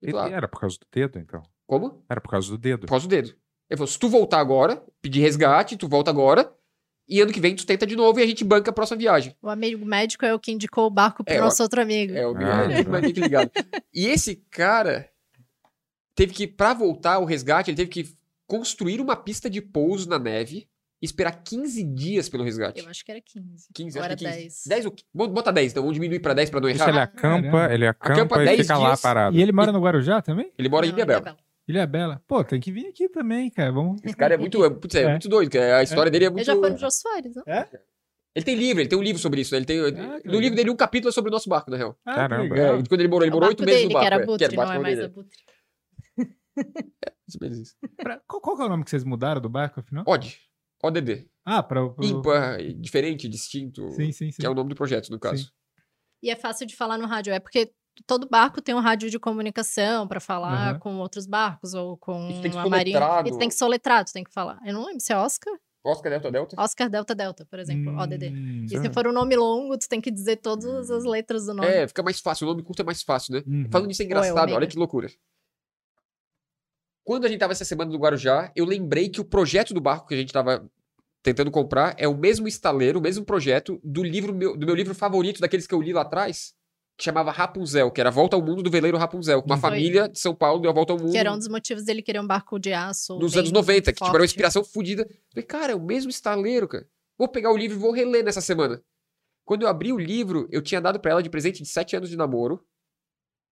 Ele falou, "Ah,
era por causa do dedo, então.
Como?
Era por causa do dedo.
Por causa do dedo. Ele falou: se tu voltar agora, pedir resgate, tu volta agora. E ano que vem tu tenta de novo e a gente banca a próxima viagem.
O amigo médico é o que indicou o barco pro
É,
nosso outro amigo.
É, o
Ah,
é, mas fique ligado. E esse cara teve que, pra voltar ao resgate, ele teve que construir uma pista de pouso na neve e esperar 15 dias pelo resgate.
Eu acho que era 15.
15,
Ou
acho
era
que é 15.
10.
10 ou botar 10, então vamos diminuir pra 10 pra não
Isso
errar.
ele acampa, ele acampa,
Acampa
e
10
fica lá
dias.
parado.
E ele mora no Guarujá também?
Ele mora em
Não,
Ilhabela.
Ilhabela.
Ilha Bela. Pô, tem que vir aqui também, cara. Vamos.
Esse cara é muito, é, putz, é
É.
muito doido, cara. a história dele é
Ele
muito...
já foi no Jô Soares, não?
Ele tem livro, ele tem um livro sobre isso, né? Ele tem,
que
no livro dele um capítulo é sobre o nosso barco, na real.
Ah,
Caramba.
que.
É, quando ele morou, ele
o
morou oito meses
dele,
no barco.
que era
é,
Butre, não é
barco
mais
dele,
a Butre.
mais menos isso.
Pra- qual, qual que é o nome que vocês mudaram do barco, afinal?
Odd. ODD.
Ah, pra. pro-
Ímpar, diferente, distinto.
Sim, sim, sim.
Que é o nome do projeto, no caso.
Sim.
E é fácil de falar no rádio, é porque todo barco tem um rádio de comunicação pra falar
Aham.
com outros barcos ou com
Isso tem que
a
ser
marinha.
soletrado.
Isso tem que soletrar, tu tem que falar. Eu não lembro se é Oscar,
Oscar Delta Delta.
Oscar Delta Delta, por exemplo, ODD.
Hum,
E se for um nome longo, tu tem que dizer todas as letras do nome.
É, fica mais fácil. O nome curto é mais fácil, né?
uhum.
Falando nisso é
é
engraçado, olha que loucura. Quando a gente tava essa semana no Guarujá, eu lembrei que o projeto do barco que a gente tava tentando comprar é o mesmo estaleiro, o mesmo projeto do livro meu, do meu livro favorito, daqueles que eu li lá atrás, que chamava Rapunzel, que era Volta ao Mundo do Veleiro Rapunzel. Uma
Foi.
família de São Paulo deu a volta ao mundo
Que era um dos motivos dele querer um barco de aço.
nos anos 90, que tipo, era uma inspiração fodida. Falei, cara, é o mesmo estaleiro, cara. Vou pegar o livro e vou reler nessa semana. Quando eu abri o livro, eu tinha dado pra ela de presente de 7 anos de namoro,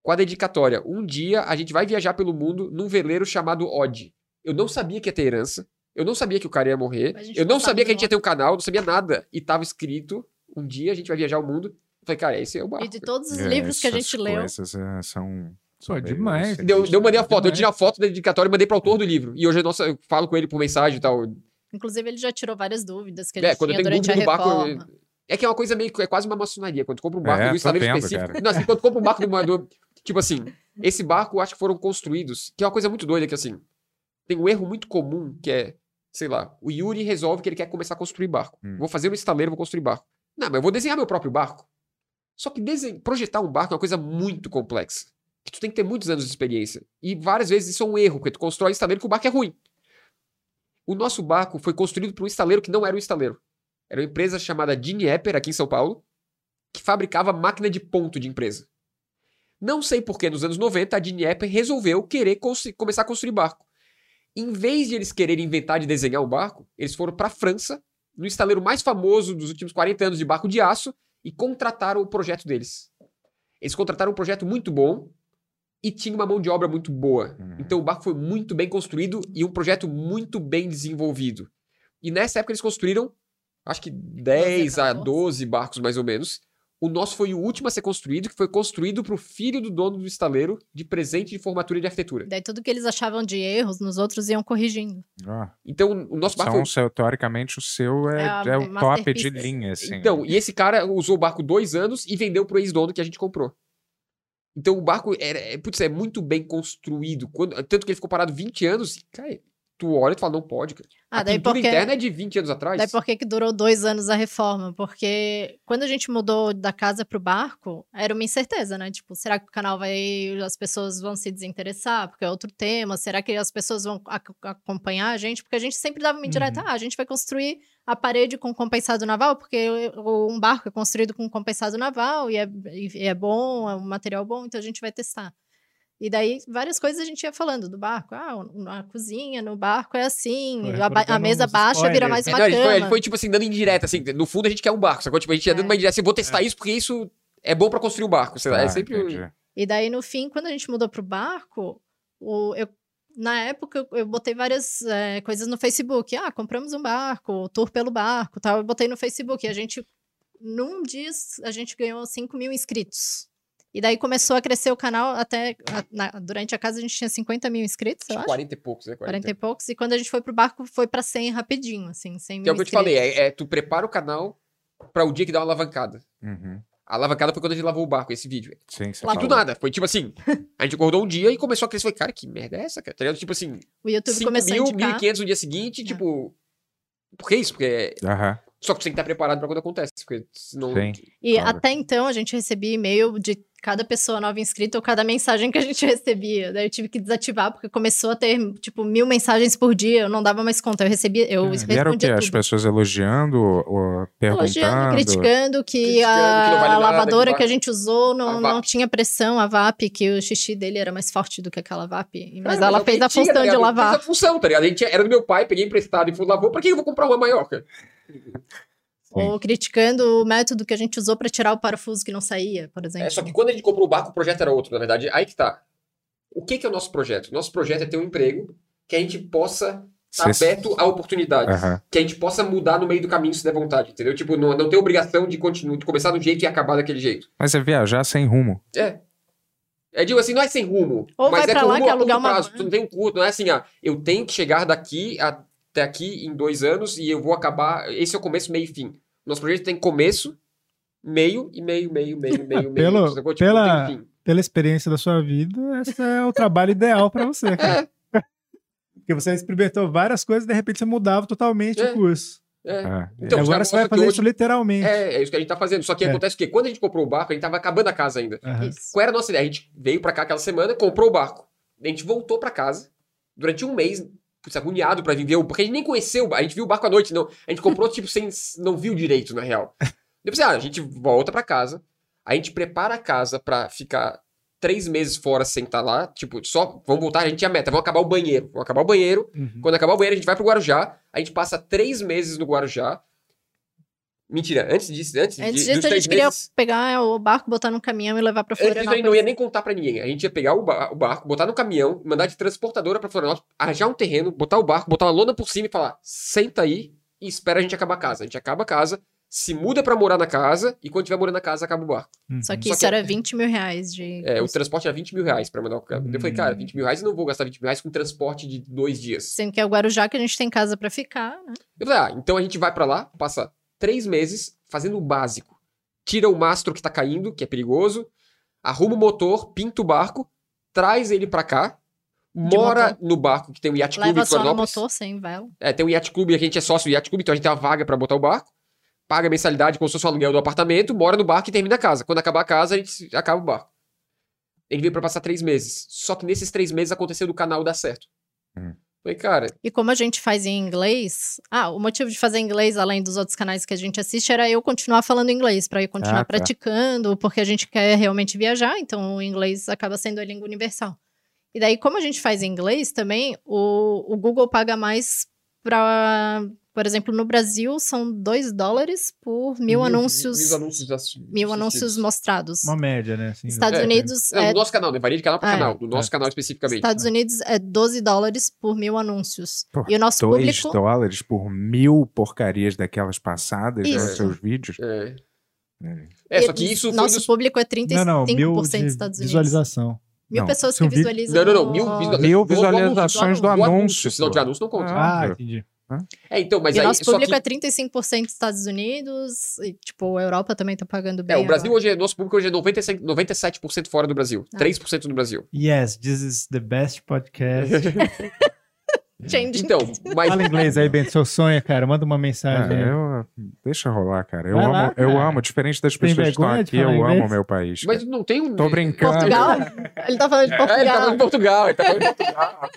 com a dedicatória. Um dia a gente vai viajar pelo mundo num veleiro chamado Odd. Eu não sabia que ia ter herança. Eu não sabia que o cara ia morrer.
A
Eu
não
sabia que a gente ia ter um canal, não sabia nada. E tava escrito: um dia a gente vai viajar o mundo. Eu falei, cara, esse é o barco.
E de todos os
É,
livros que a
essas
gente leu,
coisas, é, são.
Pô,
são
demais.
meio
Deu, deu mandei a foto. Eu
Demais.
tirei a foto da dedicatória e mandei pro autor do livro. E hoje nossa, eu falo com ele por mensagem e tal.
inclusive ele já tirou várias dúvidas que a
É,
gente
quando eu
tinha
tenho
durante a
dúvida do barco,
reforma.
eu- É que é uma coisa meio que é quase uma maçonaria. Quando tu compra um barco
É,
do estaleiro específico.
cara.
Não, assim, quando tu compra um barco de uma. do- Tipo assim, esse barco eu acho que foram construídos. Que é uma coisa muito doida, que assim. Tem um erro muito comum que é, sei lá, o Yuri resolve que ele quer começar a construir barco.
Hum.
Vou fazer um estaleiro, vou construir barco. Não, mas eu vou desenhar meu próprio barco. Só que projetar um barco é uma coisa muito complexa. Que tu tem que ter muitos anos de experiência. E várias vezes isso é um erro, porque tu constrói um estaleiro que o barco é ruim. O nosso barco foi construído por um estaleiro que não era um estaleiro. Era uma empresa chamada Dinieper, aqui em São Paulo, que fabricava máquina de ponto de empresa. Não sei por que nos anos 90 a Dinieper resolveu querer começar a construir barco. Em vez de eles quererem inventar de desenhar um barco, eles foram para a França, no estaleiro mais famoso dos últimos 40 anos de barco de aço, e contrataram o projeto deles. Eles contrataram um projeto muito bom e tinha uma mão de obra muito boa.
Uhum.
Então o barco foi muito bem construído e um projeto muito bem desenvolvido. E nessa época eles construíram, acho que 10 a
14.
12 barcos mais ou menos. O nosso foi o último a ser construído, que foi construído para o filho do dono do estaleiro de presente de formatura de arquitetura.
Daí tudo que eles achavam de erros nos outros iam corrigindo.
Ó,
Então o nosso barco
são, seu- teoricamente, o seu é,
É
é o top de linha, assim.
Então, e esse cara usou o barco dois anos e vendeu pro ex-dono que a gente comprou. Então o barco era, é, putz, é muito bem construído. Quando- tanto que ele ficou parado 20 anos. E, cara, tu olha e fala, não pode, cara.
Ah,
a
daí
pintura
porque,
interna é de 20 anos atrás.
daí por que durou dois anos a reforma? Porque quando a gente mudou da casa pro barco, era uma incerteza, né? Tipo, será que o canal vai. As pessoas vão se desinteressar? Porque é outro tema. Será que as pessoas vão ac- acompanhar a gente? Porque a gente sempre dava uma indireta.
Uhum.
Ah, a gente vai construir a parede com compensado naval, porque um barco é construído com compensado naval e é, e é bom, é um material bom, então a gente vai testar. E daí, várias coisas a gente ia falando do barco. Ah, na cozinha, no barco é assim.
Foi
A, ba- a mesa baixa vira mais
É,
uma
não, ele, foi, ele foi, tipo assim, dando indireta, assim. No fundo, a gente quer um barco, sacou? Tipo, a gente ia dando
É.
uma indireta assim, vou testar isso porque isso é bom pra construir um barco, sei lá. é
Ah,
sempre... um-
entendi.
E daí, no fim, quando a gente mudou pro barco, o, eu, na época, eu, eu botei várias eh, coisas no Facebook. Ah, compramos um barco, tour pelo barco, tal. Eu botei no Facebook. E a gente, num dia, a gente ganhou 5 mil inscritos. E daí começou a crescer o canal até. a- na- durante a casa a gente tinha 50 mil inscritos, eu
Acho
acho.
que 40 e poucos, né? 40.
40 e poucos. E quando a gente foi pro barco, foi pra 100 rapidinho, assim, 100 mil
Que é o que eu te falei, é, é tu prepara o canal pra o dia que dá uma alavancada.
Uhum.
A alavancada foi quando a gente lavou o barco, esse vídeo.
Sim, você falou.
do nada, foi tipo assim, a gente acordou um dia e começou a crescer. Falei, cara, que merda é essa, cara? Tá ligado? Tipo assim,
O YouTube
5
começou
mil,
a indicar.
1.500 no dia seguinte, tipo... Por que isso? Porque...
Aham,
Só que tu tem que estar preparado pra quando acontece, porque senão...
sim.
E
Claro.
até então a gente recebia e-mail de cada pessoa nova inscrita ou cada mensagem que a gente recebia. Daí eu tive que desativar, porque começou a ter, tipo, mil mensagens por dia. Eu não dava mais conta. Eu recebia, eu
E era o quê?
respondia
As
tudo.
pessoas elogiando ou perguntando?
Elogiando, criticando que
Criticando que
a
vale nada,
lavadora
que
que a gente usou não,
A
não tinha pressão, a VAP, que o xixi dele era mais forte do que aquela VAP. Mas
Cara,
ela
é
fez
que
a
tinha,
função
tá
de lavar.
Fez a função, tá ligado? A gente era do meu pai, peguei emprestado e fui lavou. Pra que eu vou comprar uma maior, cara?
Ou criticando o método que a gente usou pra tirar o parafuso que não saía, por exemplo.
É, só que quando a gente comprou o barco, o projeto era outro, na verdade. Aí que tá. O que, que é o nosso projeto? Nosso projeto é ter um emprego que a gente possa estar
Cê-
aberto a oportunidades.
Aham.
Que a gente possa mudar no meio do caminho se der vontade, entendeu? Tipo, não, não ter obrigação de, continuar, de começar de um jeito e acabar daquele jeito.
Mas é viajar sem rumo.
É. É, digo assim, não é sem rumo.
Ou
mas
vai
é
pra
com
lá
rumo
que
a
alugar uma
prazo.
van.
Tu não tem um curto, não é assim, ah, eu tenho que chegar daqui até aqui em dois anos e eu vou acabar. Esse é o começo, meio e fim. Nosso projeto tem começo, meio e meio, meio, meio, meio, meio.
Pelo-
sacou? Tipo,
pela-. Pela experiência da sua vida, esse é o trabalho ideal pra você, cara. Porque você experimentou várias coisas e de repente você mudava totalmente
É.
o curso.
É.
Ah,
Então,
agora você vai
que
fazer
hoje-
isso literalmente.
É, é isso que a gente tá fazendo. Só que
É.
acontece o quê? Quando a gente comprou o barco, a gente tava acabando a casa ainda.
Isso.
Qual era a nossa ideia? A gente veio pra cá aquela semana, comprou o barco. A gente voltou pra casa durante um mês, putz, agoniado pra viver, o- porque a gente nem conheceu, a gente viu o barco à noite, não. A gente comprou, tipo, sem. não viu direito, na real. Depois, ah, a gente volta pra casa, a gente prepara a casa pra ficar três meses fora sem estar lá, tipo, só, vamos voltar, a gente tinha meta, vamos acabar o banheiro. Vamos acabar o banheiro,
Uhum.
quando acabar o banheiro, a gente vai pro Guarujá, a gente passa três meses no Guarujá. Mentira, antes disso, antes,
Antes disso, a gente queria
meses,
pegar o barco, botar no caminhão e levar pra
Antes disso, a
Florianópolis.
gente não ia nem contar pra ninguém. A gente ia pegar o, ba- o barco, botar no caminhão, mandar de transportadora pra Florianópolis, arranjar um terreno, botar o barco, botar uma lona por cima e falar: senta aí e espera a gente acabar a casa. A gente acaba a casa, se muda pra morar na casa e quando tiver morando na casa, acaba o barco.
Uhum.
Só que
Só
isso
que-
era 20 mil reais de.
É, o transporte era 20 mil reais pra mandar o cara. Eu falei, cara, 20 mil reais eu não vou gastar 20 mil reais com transporte de dois dias.
Sendo que é o Guarujá que a gente tem casa pra ficar, né?
Eu falei, ah, então a gente vai pra lá, passa três meses fazendo o básico. Tira o mastro que tá caindo, que é perigoso, arruma o motor, pinta o barco, traz ele pra cá, mora no barco que tem o Yacht Club
Leva
em
só no
Florianópolis.
motor, sem vela.
É, tem o Yacht Club, a gente é sócio do Yacht Club, então a gente tem uma vaga pra botar o barco, paga a mensalidade como se fosse o aluguel do apartamento, mora no barco e termina a casa. Quando acabar a casa, a gente acaba o barco. Ele veio pra passar três meses. Só que nesses três meses aconteceu do canal dar certo.
Hum.
Falei, cara,
E como a gente faz em inglês, ah, o motivo de fazer inglês, além dos outros canais que a gente assiste, era eu continuar falando inglês, para eu continuar
Ah, tá.
praticando, porque a gente quer realmente viajar, então o inglês acaba sendo a língua universal. E daí, como a gente faz em inglês também, o, o Google paga mais para, por exemplo, no Brasil são 2 dólares por mil, anúncios,
Mil anúncios,
mil anúncios
assistidos.
mostrados.
Uma média, né? assim,
Estados
É,
Unidos
Não,
é,
no nosso canal, né? Varia de canal
Ah, é.
canal. No nosso
É.
canal especificamente.
Estados Unidos é 12 dólares por mil anúncios.
Pô,
e o nosso
2
público
dólares por mil porcarias daquelas passadas né, nos
Isso.
seus vídeos.
É.
É.
É, só que isso foi
Nosso
nos...
público é 35%
Não, não, mil
dos
de
Estados Unidos.
visualização.
Mil
Não,
pessoas
se
que visualizam.
Não, não, não. Mil, visualiza-
Mil
do- do anúncio,
visualizações do anúncio,
Senão
pô.
de anúncio não conta.
Ah.
Ah, entendi.
É, então, mas
e
aí...
nosso
Só
público
que,
é 35% dos Estados Unidos. E, tipo, a Europa também tá pagando bem.
é, o Brasil
agora.
hoje, é- nosso público hoje é 97%, 97% fora do Brasil.
Ah.
3% no Brasil.
Yes, this is the best podcast.
Change.
Então, mas...
Fala inglês aí, Bento. Seu sonho, cara. Manda uma
Ah,
mensagem. aí.
eu, deixa rolar, cara. Eu
Vai
amo,
lá,
eu
cara.
amo. Diferente das pessoas que estão aqui, eu amo
inglês?
o meu país.
Mas
cara.
não tem um...
Tô brincando.
Portugal? Ele tá falando de
É, ele tá
Portugal.
falando de Portugal. Ele tá falando de Portugal.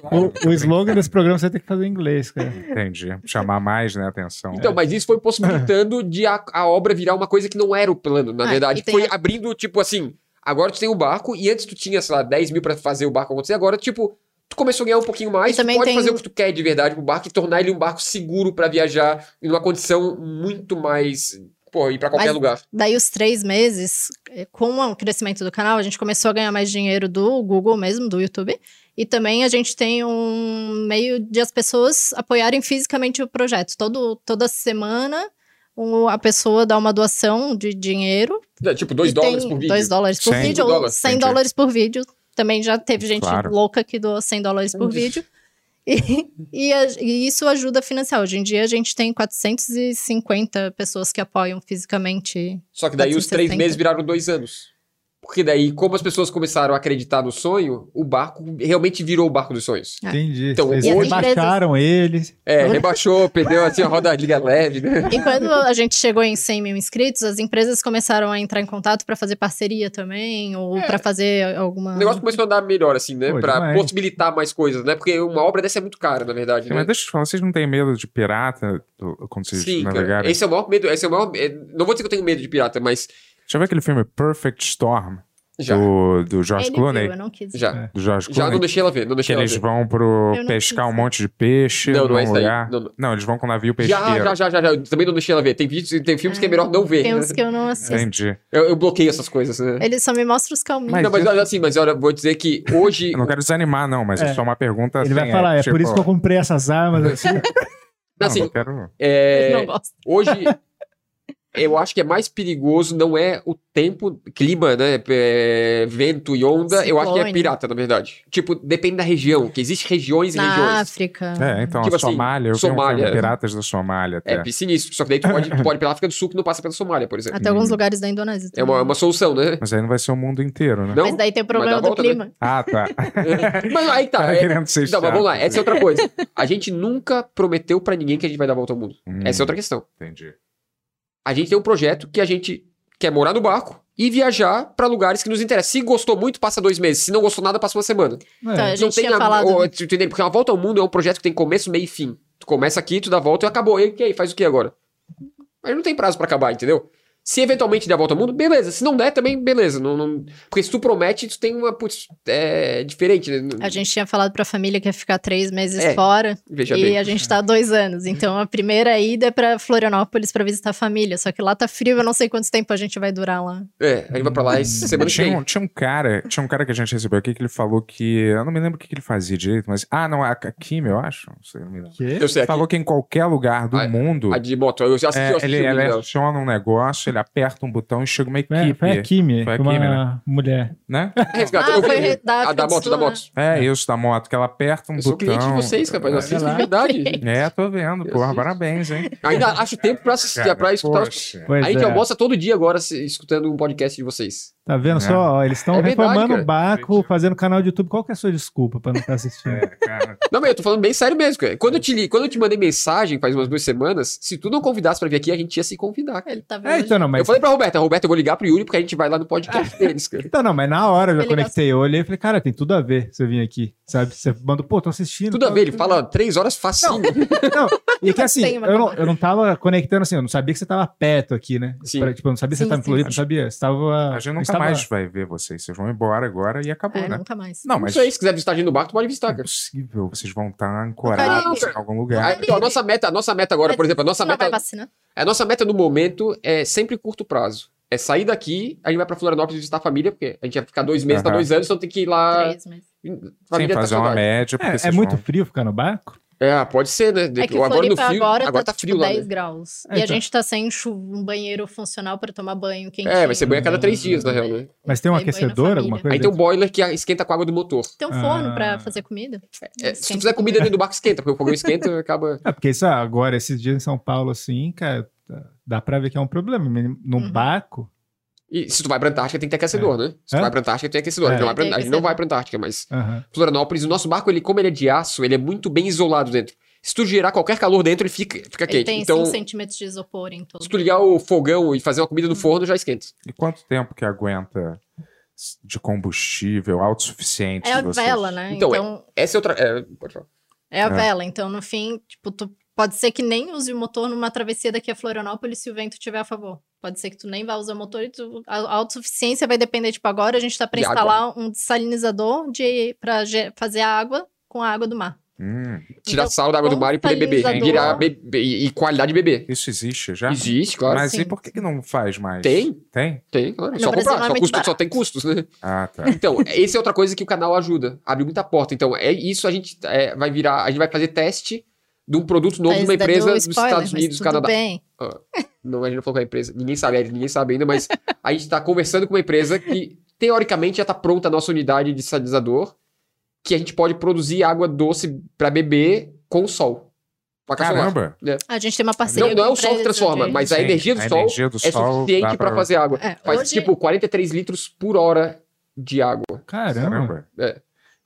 O, o slogan desse programa você tem que fazer em inglês, cara.
Entendi. Chamar mais, né, atenção.
Então, mas isso foi possibilitando de a, a obra virar uma coisa que não era o plano, na
Ah,
verdade. Foi
a-
abrindo, tipo assim, Agora tu tem o barco e antes tu tinha, sei lá, 10 mil pra fazer o barco acontecer. Agora, tipo, começou a ganhar um pouquinho mais. Tu
também
pode
tem-
fazer o que tu quer de verdade pro barco e tornar ele um barco seguro pra viajar em uma condição muito mais. Pô, ir pra qualquer
Mas-
lugar.
Daí, os três meses, eh, com o crescimento do canal, a gente começou a ganhar mais dinheiro do Google mesmo, do YouTube. E também a gente tem um meio de as pessoas apoiarem fisicamente o projeto. Todo, toda semana, um- a pessoa dá uma doação de dinheiro.
É, Tipo, 2
e
dólares por vídeo.
2 dólares por
100
vídeo, ou
dólares,
100
entendi.
dólares por vídeo. Também já teve gente
Claro.
louca que doou 100 dólares por vídeo. E, e a- e isso ajuda a financiar. Hoje em dia a gente tem 450 pessoas que apoiam fisicamente.
Só que daí os três
460.
meses viraram dois anos. Porque daí, como as pessoas começaram a acreditar no sonho, o barco realmente virou o barco dos sonhos.
É.
Entendi.
Então,
Vocês
hoje-
baixaram ele.
É, rebaixou, perdeu assim a roda liga leve, né?
E quando a gente chegou em 100 mil inscritos, as empresas começaram a entrar em contato para fazer parceria também, ou
É.
para fazer alguma.
O negócio começou a andar melhor, assim, né?
Demais.
possibilitar mais coisas, né? Porque uma obra dessa é muito cara, na verdade.
Sim,
Né?
Mas deixa eu te falar, vocês não têm medo de pirata do- quando vocês
Sim, cara.
navegarem?
Esse é o maior medo. Esse é o maior. é, não vou dizer que eu tenho medo de pirata, mas
Já viu aquele filme Perfect Storm?
já.
Do, do George
Ele
Clooney?
viu, eu não quis.
Já.
É.
Do George
Já
Clooney?
não deixei ela ver, não
Que
deixei ela
eles
ver.
vão pro
Eu não
pescar um monte de peixe
Não, não é daí.
lugar.
Não, não.
Não, eles vão com navio
Já,
pesqueiro.
já, já, já, já. Também não deixei ela ver. Tem vídeos, tem filmes que é melhor não ver.
Tem
né?
uns que eu não assisto.
Entendi.
Eu, eu bloqueio essas coisas, né?
Ele só me mostra os calminhos.
Mas
não, mas
eu-
assim, mas olha, vou dizer que hoje.
Eu não quero desanimar, não, mas é,
É.
só uma pergunta
Ele
assim.
vai falar, é,
tipo,
por isso que eu comprei essas armas assim.
Não,
assim,
eu quero...
é,
não
hoje eu acho que é mais perigoso não é o tempo, clima, né? é, vento e onda. Eu acho que é
Ciclone.
pirata, na verdade. Tipo, depende da região, que existe regiões e
Na
regiões.
África.
É, então,
Tipo
a
assim,
Somália, vi um
Somália.
Piratas da Somália até.
É sinistro. Só que daí tu pode, tu pode ir pela África do Sul que não passa pela Somália, por exemplo.
Até alguns lugares da Indonésia.
É uma,
também.
uma solução, né?
Mas aí não vai ser o mundo inteiro, né?
Não,
Mas daí tem o problema do
volta, né?
clima.
Ah, tá.
Mas aí tá.
Tá
é-
querendo ser
Não, mas vamos lá. Essa é outra coisa. A gente nunca prometeu pra ninguém que a gente vai dar a volta ao mundo.
Hum,
Essa é outra questão.
Entendi.
A gente tem um projeto que a gente quer morar no barco e viajar pra lugares que nos interessam. Se gostou muito, passa dois meses. Se não gostou nada, passa uma semana.
Então,
É.
a gente tinha
a-
falado.
ou- tu entende? Porque uma volta ao mundo é um projeto que tem começo, meio e fim. Tu começa aqui, tu dá a volta e acabou. E aí, faz o que agora? Mas não tem prazo pra acabar, entendeu? Se eventualmente der a volta ao mundo, beleza. Se não der, também beleza. Não, não- Porque se tu promete, tu tem uma. Putz, é diferente, né?
A gente tinha falado pra família que ia ficar três meses
É,
fora.
Veja
e
bem.
a gente tá há dois anos. Então a primeira ida é pra Florianópolis pra visitar a família. Só que lá tá frio, eu não sei quanto tempo a gente vai durar lá.
É, a gente vai pra lá essa semana que
Tinha
vem.
um, tinha um cara, tinha um cara que a gente recebeu aqui que ele falou que. Eu não me lembro o que, que ele fazia direito, mas. Ah, não, a, a Kim, eu acho. Não sei, não me lembro.
Quê?
Eu sei,
falou que em qualquer lugar do
A-
mundo.
a de moto. Eu já assisti,
é,
eu assisti
ele, ele aciona um negócio, ele aperta um botão e chega uma
É,
equipe.
foi a Kimi,
Foi a
uma
Kimi, né?
mulher.
Né?
Ah,
eu vi.
da
a da moto, da moto.
É isso da moto, que ela aperta um
Eu sou
botão.
cliente de vocês, rapaz. Eu assisto de verdade.
É, tô vendo,
Eu
porra,
assisto.
parabéns, hein?
Ainda acho tempo pra, assistir,
Cara,
pra escutar os...
poxa.
Pois
A gente
é.
almoça todo dia agora se- escutando um podcast de vocês.
Tá vendo
É.
só? Ó, eles estão
É
reformando o barco, fazendo canal de YouTube. Qual que é a sua desculpa pra não estar assistindo?
É, cara.
Não, mas eu tô falando bem sério mesmo, cara. Quando eu te, li- quando eu te mandei mensagem faz umas duas semanas, se tu não convidasse pra vir aqui, a gente ia se convidar. cara.
Ele tá vendo.
É, então não, mas.
Eu falei pra Roberta, Roberta, eu vou ligar pro Yuri porque a gente vai lá no podcast deles, cara.
Então, não, mas na hora eu já conectei, eu olhei e falei, cara, tem tudo a ver você vir aqui, sabe? Você mandou, pô, tô assistindo.
Tudo a
tal,
ver, ele fala três horas facinho.
Não, e que assim, eu não, eu não tava conectando assim, eu não sabia que você tava perto aqui, né?
Sim.
Pra- tipo, eu não sabia que você
Sim,
tava em. Floripa, não sabia. Você tava.
A gente nunca mais vai ver vocês. Vocês vão embora agora e acabou,
É,
né?
nunca mais.
Não,
Não
mas
sei, se quiser visitar a gente no barco, pode visitar,
é possível. Vocês vão estar ancorados em algum lugar.
Ah, então, a nossa meta, a nossa meta agora, por exemplo, a nossa
não
meta,
vacinar?
a nossa meta no momento é sempre curto prazo. É sair daqui, a gente vai pra Florianópolis visitar a família, porque a gente vai ficar dois meses, tá
Aham.
dois anos, então tem que ir lá.
Três meses.
Sim,
Família tá
fazer uma média. porque
É, é muito
vão-
frio ficar no barco?
É, pode ser, né?
É que
agora no
Floripa
frio,
agora,
agora
tá,
tá frio
tipo
lá.
10
Né?
graus.
É,
e a
então.
gente tá sem um banheiro funcional pra tomar banho quentinho.
É, vai ser banho a cada três dias, na real, né?
Mas tem um
na
aquecedor, alguma coisa?
Aí tem um boiler que esquenta com a água do motor.
Tem um forno
Ah.
pra fazer comida.
É, se tu fizer comida dentro do barco, esquenta, porque o fogão esquenta acaba.
É, porque isso agora, esses dias em São Paulo, assim, cara, dá pra ver que é um problema. Num
Uhum.
barco,
E se tu vai pra Antártica, tem que ter aquecedor, né? Se tu
É?
vai pra Antártica, tem aquecedor. A, gente
É.
não vai pra,
Tem
a gente não vai pra Antártica, mas
aham.
Florianópolis, o nosso barco, ele, como ele é de aço, ele é muito bem isolado dentro. Se tu gerar qualquer calor dentro, ele fica, fica
Ele
quente.
tem
Então,
5 centímetros de isopor em todo.
se tu ligar o fogão e fazer uma comida no forno, já esquenta.
E quanto tempo que aguenta de combustível autossuficiente?
É a
vocês?
vela, né?
Então,
Então,
Essa é outra. É, pode falar.
é, a
É.
vela. Então, no fim, tipo, tu pode ser que nem use o motor numa travessia daqui a Florianópolis se o vento estiver a favor. Pode ser que tu nem vá usar motor e tu, a, a autossuficiência vai depender, tipo, agora a gente tá para
De água.
instalar um dessalinizador de, pra ge- fazer água com a água do mar.
Hum,
Tirar
Então,
sal da água do mar e poder beber. Virar be- e, e qualidade de beber.
isso existe já?
Existe, claro.
Mas
Sim.
e por que, que não faz mais?
Tem.
Tem?
Tem, claro.
No
Só
Brasil
comprar.
é
Só, custa- só tem custos, né?
Ah, tá.
Então, essa é outra coisa que o canal ajuda. Abre muita porta. Então, é isso a gente é, vai virar. A gente vai fazer teste de um produto novo de uma empresa
do
dos
spoiler,
Estados
mas
Unidos,
tudo
Canadá.
bem.
Não, a gente não falou com a empresa. Ninguém sabe, é, ninguém sabe ainda, mas a gente tá conversando com uma empresa que, teoricamente, já tá pronta a nossa unidade de salinizador, que a gente pode produzir água doce para beber com o sol. Solar.
Caramba!
A gente tem uma parceria
Não, não é o sol que transforma,
de-
mas a energia do
a
sol
energia do
é
sol
suficiente para
pra-
fazer água.
É,
Faz
hoje-
tipo 43 litros por hora de água.
Caramba.
Caramba.
É.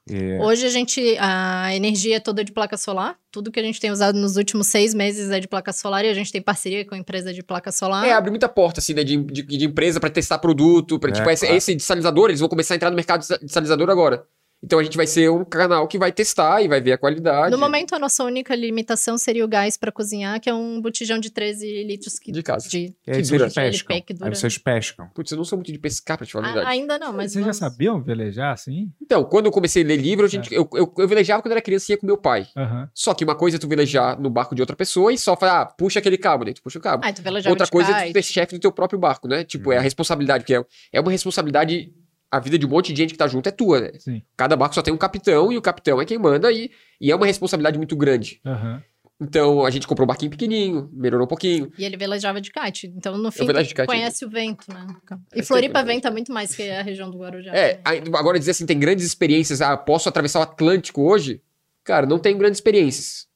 É.
Hoje a gente, a energia é toda de placa solar. Tudo que a gente tem usado nos últimos seis meses é de placa solar e a gente tem parceria com a empresa de placa solar.
É, abre muita porta, assim, né, de, de, de empresa para testar produto, para
É,
tipo, esse,
claro.
esse desalinizador, eles vão começar a entrar no mercado de desalinizador agora. Então a gente vai ser um canal que vai testar e vai ver a qualidade.
No momento, a nossa única limitação seria o gás para cozinhar, que é um botijão de 13 litros que,
De casa.
de
E aí
que
vocês
dura.
pescam.
Que dura.
Aí vocês pescam.
Putz, eu não sou muito de pescar, pra te falar a
A-
verdade.
ainda não, mas
Vocês já
vamos-
sabiam velejar assim?
Então, quando eu comecei a ler livro, a gente, eu, eu, eu velejava quando era criança e ia com meu pai.
Aham.
Só que uma coisa é tu velejar no barco de outra pessoa e só falar, ah, puxa aquele cabo, daí tu puxa o cabo.
Ah, tu velejava
Outra coisa é tu ser chefe do teu próprio barco, né? Tipo, é a responsabilidade, porque é, é uma responsabilidade. A vida de um monte de gente que tá junto é tua, né?
Sim.
Cada barco só tem um capitão e o capitão é quem manda e, e é uma responsabilidade muito grande.
Aham.
Então a gente comprou um barquinho pequenininho, melhorou um pouquinho.
E ele velejava de kite. Então, no fim,
kite.
conhece o vento, né? E
sei
Floripa venta muito mais que a região do Guarujá.
É,
também.
agora dizer assim, tem grandes experiências, ah, posso atravessar o Atlântico hoje? Cara, não tenho grandes experiências.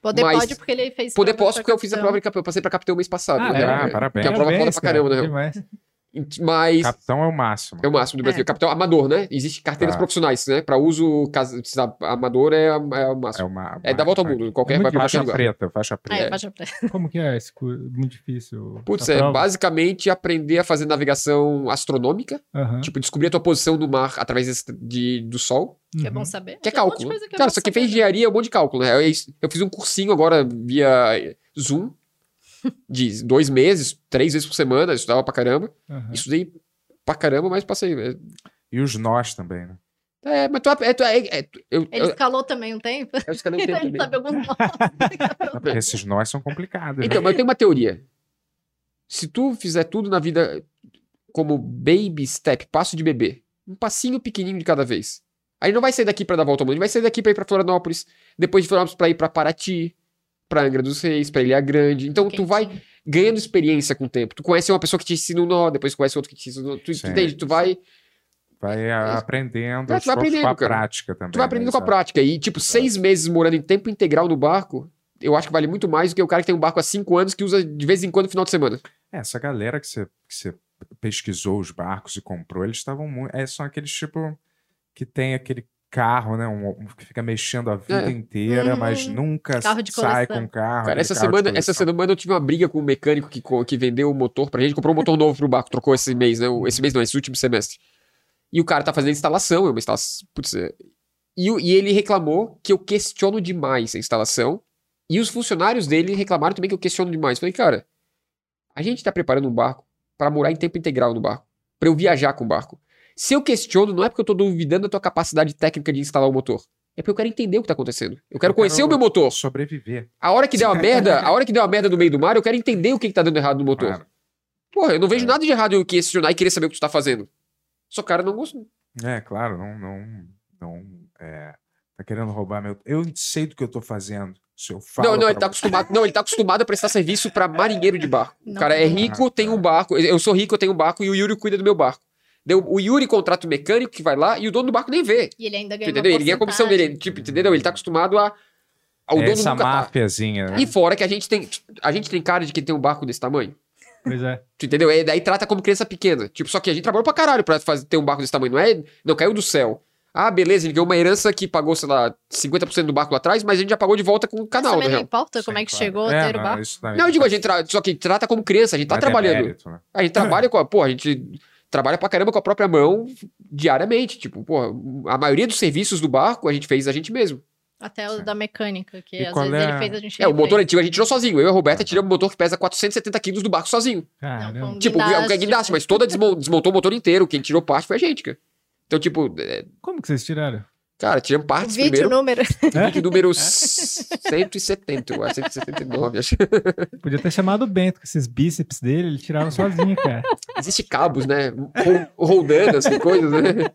Poder
mas-
pode porque ele fez
Poder posso porque eu fiz a prova de capitão, eu passei pra capitão mês passado.
Ah,
né?
é?
Ah, parabéns.
Que é uma prova foda
Parabéns,
pra caramba,
cara.
né? Mas
Capitão é o máximo.
é o máximo do Brasil.
É.
Capitão amador, né? Existe carteiras
Tá.
profissionais, né? Pra uso cas- amador é, é o
É
máximo.
uma.
É, da volta ao mundo. Qualquer
É
vai pra
Faixa
lugar.
preta, faixa
Ah,
preta.
é, faixa preta.
Como que é esse curso? Muito difícil.
Putz, é
prova?
basicamente aprender a fazer navegação astronômica,
Aham.
tipo, descobrir a tua posição no mar através de, do sol,
Que é
Uhum.
bom saber.
que é
um
cálculo.
coisa que é
Cara, só quem fez
saber.
engenharia é um monte de cálculo, né? Eu, eu fiz um cursinho agora via Zoom, de dois meses, três vezes por semana, eu estudava pra caramba.
Aham.
Estudei pra caramba, mas passei. é,
E os nós também, né?
É, mas tu, é, tu, é, é, eu,
Ele
eu,
escalou também um tempo.
eu escalei um
Então
tempo
ele sabe alguns.
Porque esses nós são complicados.
Então,
né?
mas eu tenho uma teoria. Se tu fizer tudo na vida como baby step, passo de bebê, um passinho pequenininho de cada vez. Aí não vai sair daqui pra dar a volta ao mundo, vai sair daqui pra ir pra Florianópolis, depois de Florianópolis pra ir pra Paraty, pra Angra dos Reis, pra Ilha Grande. Então tu vai ganhando experiência com o tempo. Tu conhece uma pessoa que te ensina um nó, depois conhece outro que te ensina nó. Tu, tu entende? Tu vai,
Vai ah, aprendendo,
É, tu vai aprendendo,
com a
cara.
prática também.
tu vai aprendendo
né?
com a prática. E, tipo, seis meses morando em tempo integral no barco, eu acho que vale muito mais do que o cara que tem um barco há cinco anos que usa de vez em quando no final de semana.
É, essa galera que você, que você pesquisou os barcos e comprou, eles estavam muito. É, são aqueles tipo que tem aquele carro, né? Um, um que fica mexendo a vida
É.
inteira,
Uhum.
mas nunca
Carro de
sai com o carro.
Cara, essa
carro de
semana, essa semana eu tive uma briga com um mecânico que, que vendeu o motor pra gente, comprou um motor novo pro barco, trocou esse mês, né? Esse mês não, esse último semestre. E o cara tá fazendo instalação, é uma instalação. Putz, é- e, e ele reclamou que eu questiono demais a instalação. E os funcionários dele reclamaram também que eu questiono demais. Falei, cara, a gente tá preparando um barco pra morar em tempo integral no barco, Pra eu viajar com o barco. Se eu questiono, não é porque eu tô duvidando da tua capacidade técnica de instalar o motor. É porque eu quero entender o que tá acontecendo. Eu quero
Eu
conhecer
quero-
o meu motor.
Sobreviver.
A hora que der uma merda, a hora que der uma merda no meio do mar, eu quero entender o que, que tá dando errado no motor.
Claro.
Porra, eu não vejo
É.
nada de errado em questionar e querer saber o que tu tá fazendo. Só cara não gostou.
É, claro, não. não, não é, tá querendo roubar meu. Eu sei do que eu tô fazendo. Se eu falo.
Não, não, ele tá
você-
acostumado. Não, ele tá acostumado a prestar serviço pra marinheiro de barco. O
Não.
cara é rico, tem um barco. Eu sou rico, eu tenho um barco e o Yuri cuida do meu barco. Deu, o Yuri contrata o mecânico que vai lá e o dono do barco nem vê.
E ele ainda ganha uma
entendeu? Ele ganha a comissão dele. Tipo, entendeu? Ele tá acostumado a. ao
É
dono
essa
nunca tá.
máfiazinha, né?
E fora que a gente tem. A gente tem cara de que tem um barco desse tamanho.
Pois é.
Tu entendeu? E daí trata como criança pequena. Tipo, só que a gente trabalhou pra caralho pra fazer, ter um barco desse tamanho. Não é. Não caiu do céu. Ah, beleza, ele ganhou uma herança que pagou, sei lá, 50% do barco lá atrás, mas a gente já pagou de volta com o
Mas
canal, na
também não importa como
Sim,
é que
claro.
chegou
É,
a ter o barco.
isso
Não, eu digo, a gente tra... só que trata como criança, a gente tá
é
trabalhando.
demérito, né?
A gente trabalha com a. Pô, a gente trabalha pra caramba com a própria mão diariamente. Tipo, pô, a maioria dos serviços do barco a gente fez a gente mesmo.
Até o da mecânica, que
E
às vezes
é
ele
a-
fez a gente
É, o motor antigo a gente tirou sozinho. Eu e a Roberta tiramos o motor que pesa 470 quilos do barco sozinho.
Caramba.
Tipo, é um
guindaste.
guindaste, mas toda desmon- desmontou o motor inteiro. Quem tirou parte foi a gente, cara. Então, tipo, é,
Como que vocês tiraram?
Cara, tiramos partes
Vídeo
primeiro.
número.
Vídeo número 170, eu acho, 179, acho.
Podia ter chamado o Bento, com esses bíceps dele, ele tirava sozinho, cara.
Existe cabos, né? Ro- Rodando, assim, coisas, né?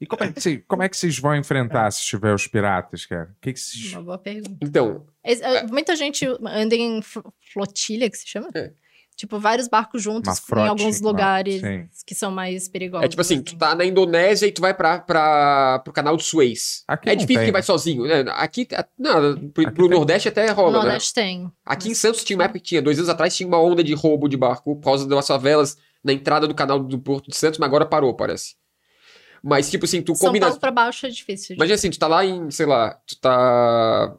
E como é, que, como é que vocês vão enfrentar se tiver os piratas, cara? O que, que vocês.
Uma boa pergunta.
Então,
Es- eh, Muita gente anda em fl- flotilha, que se chama?
É.
Tipo, vários barcos juntos
Uma
em
frote,
alguns
uma-
lugares
sim.
que são mais perigosos.
é tipo assim,
assim.
tu tá na Indonésia e tu vai pra, pra, pro canal do Suez.
Aqui
é
não
difícil
tem,
que vai
né?
sozinho, né? Aqui, não, pro,
Aqui
pro. Nordeste até
No
rola, né?
Nordeste tem.
Aqui em Santos tinha uma época que tinha, dois anos atrás tinha uma onda de roubo de barco por causa das favelas na entrada do canal do Porto de Santos, mas agora parou, parece. Mas, tipo assim, tu
São
combina.
Paulo pra baixo é difícil. de-
Imagina assim, tu tá lá em, sei lá, tu tá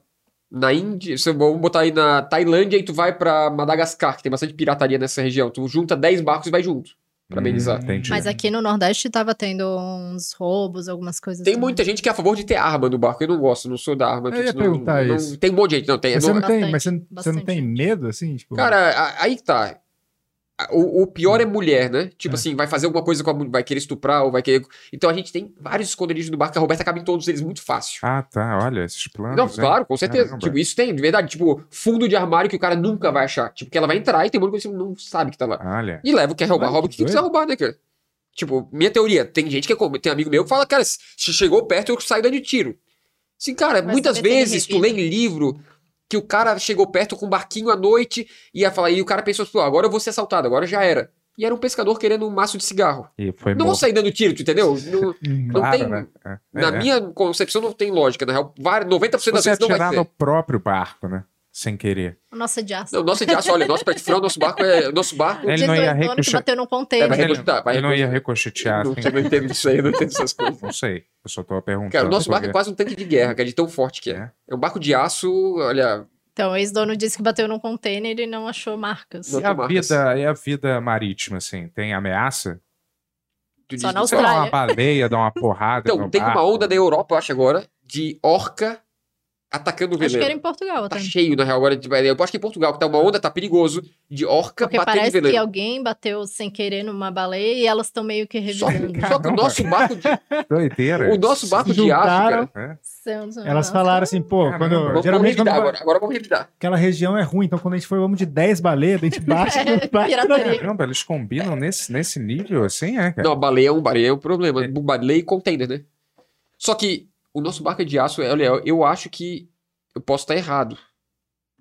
na Índia, se- vamos botar aí na Tailândia e tu vai pra Madagascar, que tem bastante pirataria nessa região. Tu junta 10 barcos e vai junto. Pra amenizar.
Hum.
Mas aqui no Nordeste tava tendo uns roubos, algumas coisas
Tem
assim.
muita gente que é a favor de ter arma no barco. Eu não gosto, não sou da arma.
Eu ia
não-
perguntar
não-
isso.
Tem um monte de gente, não tem.
Mas
não-
você não tem,
Bastante,
mas você, você não tem medo, assim? Tipo,
Cara, aí que tá. O, o pior é mulher, né? Tipo
É.
assim, vai fazer alguma coisa com a mulher, vai querer estuprar ou vai querer. Então a gente tem vários esconderijos no barco que a Roberta cabe em todos eles muito fácil.
Ah, tá. Olha, esses planos.
Não,
hein?
claro, com certeza.
Caramba.
Tipo, isso tem, de verdade. Tipo, fundo de armário que o cara nunca vai achar. Tipo, que ela vai entrar e tem um monte que você não sabe que tá lá.
Olha.
E leva o que quer roubar,
Olha,
rouba o
que
que quiser roubar, né, cara? Tipo, minha teoria, tem gente que é como, tem amigo meu que fala, cara, se chegou perto, eu saio dando tiro. Sim, cara,
Vai
muitas vezes tu lê em livro que o cara chegou perto com um barquinho à noite e ia falar, e o cara pensou, pô, agora eu vou ser assaltado, agora já era. E era um pescador querendo um maço de cigarro.
E foi
Não vou sair dando tiro, tu entendeu? Não, não
Claro,
tem-
né? É,
na
é.
minha concepção não tem lógica, na real. várias- 90% das
Você
vezes não vai
atirar
ter.
no próprio barco, né? Sem querer.
Nossa, de aço.
Não, nosso de aço, olha, nosso petrol, nosso barco é. Nosso barco.
Ele não ia
18 anos que
ricoche-
bateu num
É,
container.
vai reconstruir, vai
ele não ia ricochetear.
Não,
assim.
não entendo disso aí, não entendo essas coisas.
Não sei. Eu só tô perguntando.
Cara, o nosso barco é quase um tanque de guerra, cara, de tão forte que é.
É.
É um barco de aço, olha.
Então, o ex-dono disse que bateu num container e não achou marcas.
E a,
marcas.
vida, e a vida marítima, assim? Tem ameaça?
tu
Só
diz-
na
Sei lá, uma
Austrália.
baleia dá uma porrada
Então, tem uma
barco.
onda na Europa, eu acho agora, de orca atacando o
Acho que era
veleiro.
em Portugal
Tá cheio, na real, agora. de- Eu acho que em Portugal, que tá uma onda, tá perigoso, de orca
Porque
batendo em
parece que
veleiro.
alguém bateu sem querer numa baleia e elas estão meio que
Só, só que o
Caramba.
nosso barco de,
Doideira.
o nosso barco de aço,
juntaram.
É.
Elas falaram assim, pô,
Caramba.
quando,
Vamos, vamos
geralmente quando
revidar agora. Agora vamos revidar.
aquela região é ruim, então quando a gente for, vamos de 10 baleias, a gente bate.
Pirataria.
Caramba, eles combinam nesse, nesse nível assim, é, cara?
Não, baleia é um, baleia é um problema. Baleia e container, né? Só que o nosso barco é de aço, é, olha, eu acho que eu posso estar errado.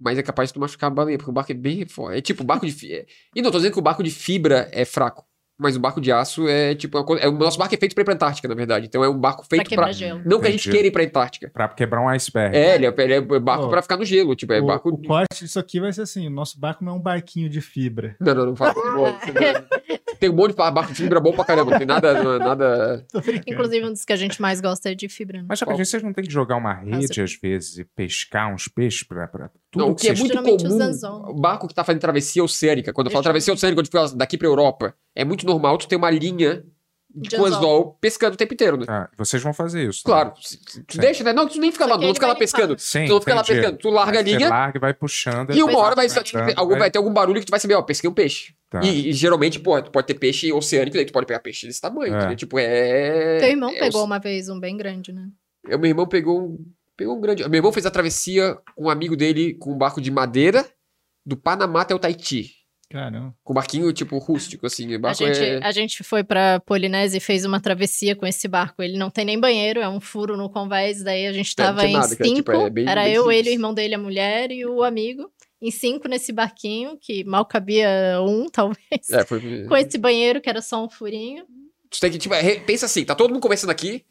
Mas é capaz de tu machucar a baleia, porque o barco é bem forte. É tipo, barco de. fi- é- E não tô dizendo que o barco de fibra é fraco. Mas o barco de aço é tipo. uma coisa- é- o nosso barco é feito pra ir pra Antártica, na verdade. Então é um barco
Pra
feito
quebrar
pra.
gelo.
Não que a gente
Entendi.
queira ir pra Antártica.
Pra quebrar um iceberg.
É, ele é, ele é barco
Pô,
pra ficar no gelo. Tipo, é
o,
barco.
o corte disso aqui vai ser assim: o nosso barco não é um barquinho de fibra.
Não, não, não fala. Tem um monte de barco de fibra bom pra caramba. Não tem nada. é nada...
Inclusive, um dos que a gente mais gosta é de fibra. né?
Mas rapidinho, vocês não têm que jogar uma rede às vezes e pescar uns peixes pra. pra tudo
Não, o que é
vocês-
muito comum, o barco que tá fazendo travessia oceânica, quando eu falo travessia oceânica, quando eu daqui pra Europa, é muito normal tu ter uma linha
De
com
anzol.
anzol pescando o tempo inteiro, né?
Ah, vocês vão fazer isso.
Claro, se- se- tu deixa, né? Não, tu nem fica
Só
lá, não fica lá
vai
pescando.
Sim,
Tu não fica lá pescando, tu larga a linha
larga e vai puxando.
e uma
vai
hora vai,
puxando,
algum, vai ter algum barulho que tu vai saber, ó, pesquei um peixe.
Tá.
E, e geralmente, pô, tu pode ter peixe oceânico, daí tu pode pegar peixe desse tamanho,
É.
entendeu? Tipo, é...
Teu irmão
é
pegou
o-
uma vez um bem grande, né?
é, Meu irmão pegou um, pegou um grande... Meu irmão fez a travessia com um amigo dele com um barco de madeira do Panamá até o Tahiti.
Caramba.
Com barquinho, tipo, rústico, assim. O
A
barco
gente,
é...
a gente foi pra Polinésia e fez uma travessia com esse barco. Ele não tem nem banheiro, é um furo no convés. Daí a gente
não
tava
tinha
em
nada, cara,
cinco.
tipo, é bem-
Era
bem
eu,
simples.
ele, o irmão dele, a mulher e o amigo. Em cinco nesse barquinho, que mal cabia um, talvez.
É, foi...
Com esse banheiro, que era só um furinho.
Tu tem que, tipo, é, pensa assim, tá todo mundo conversando aqui,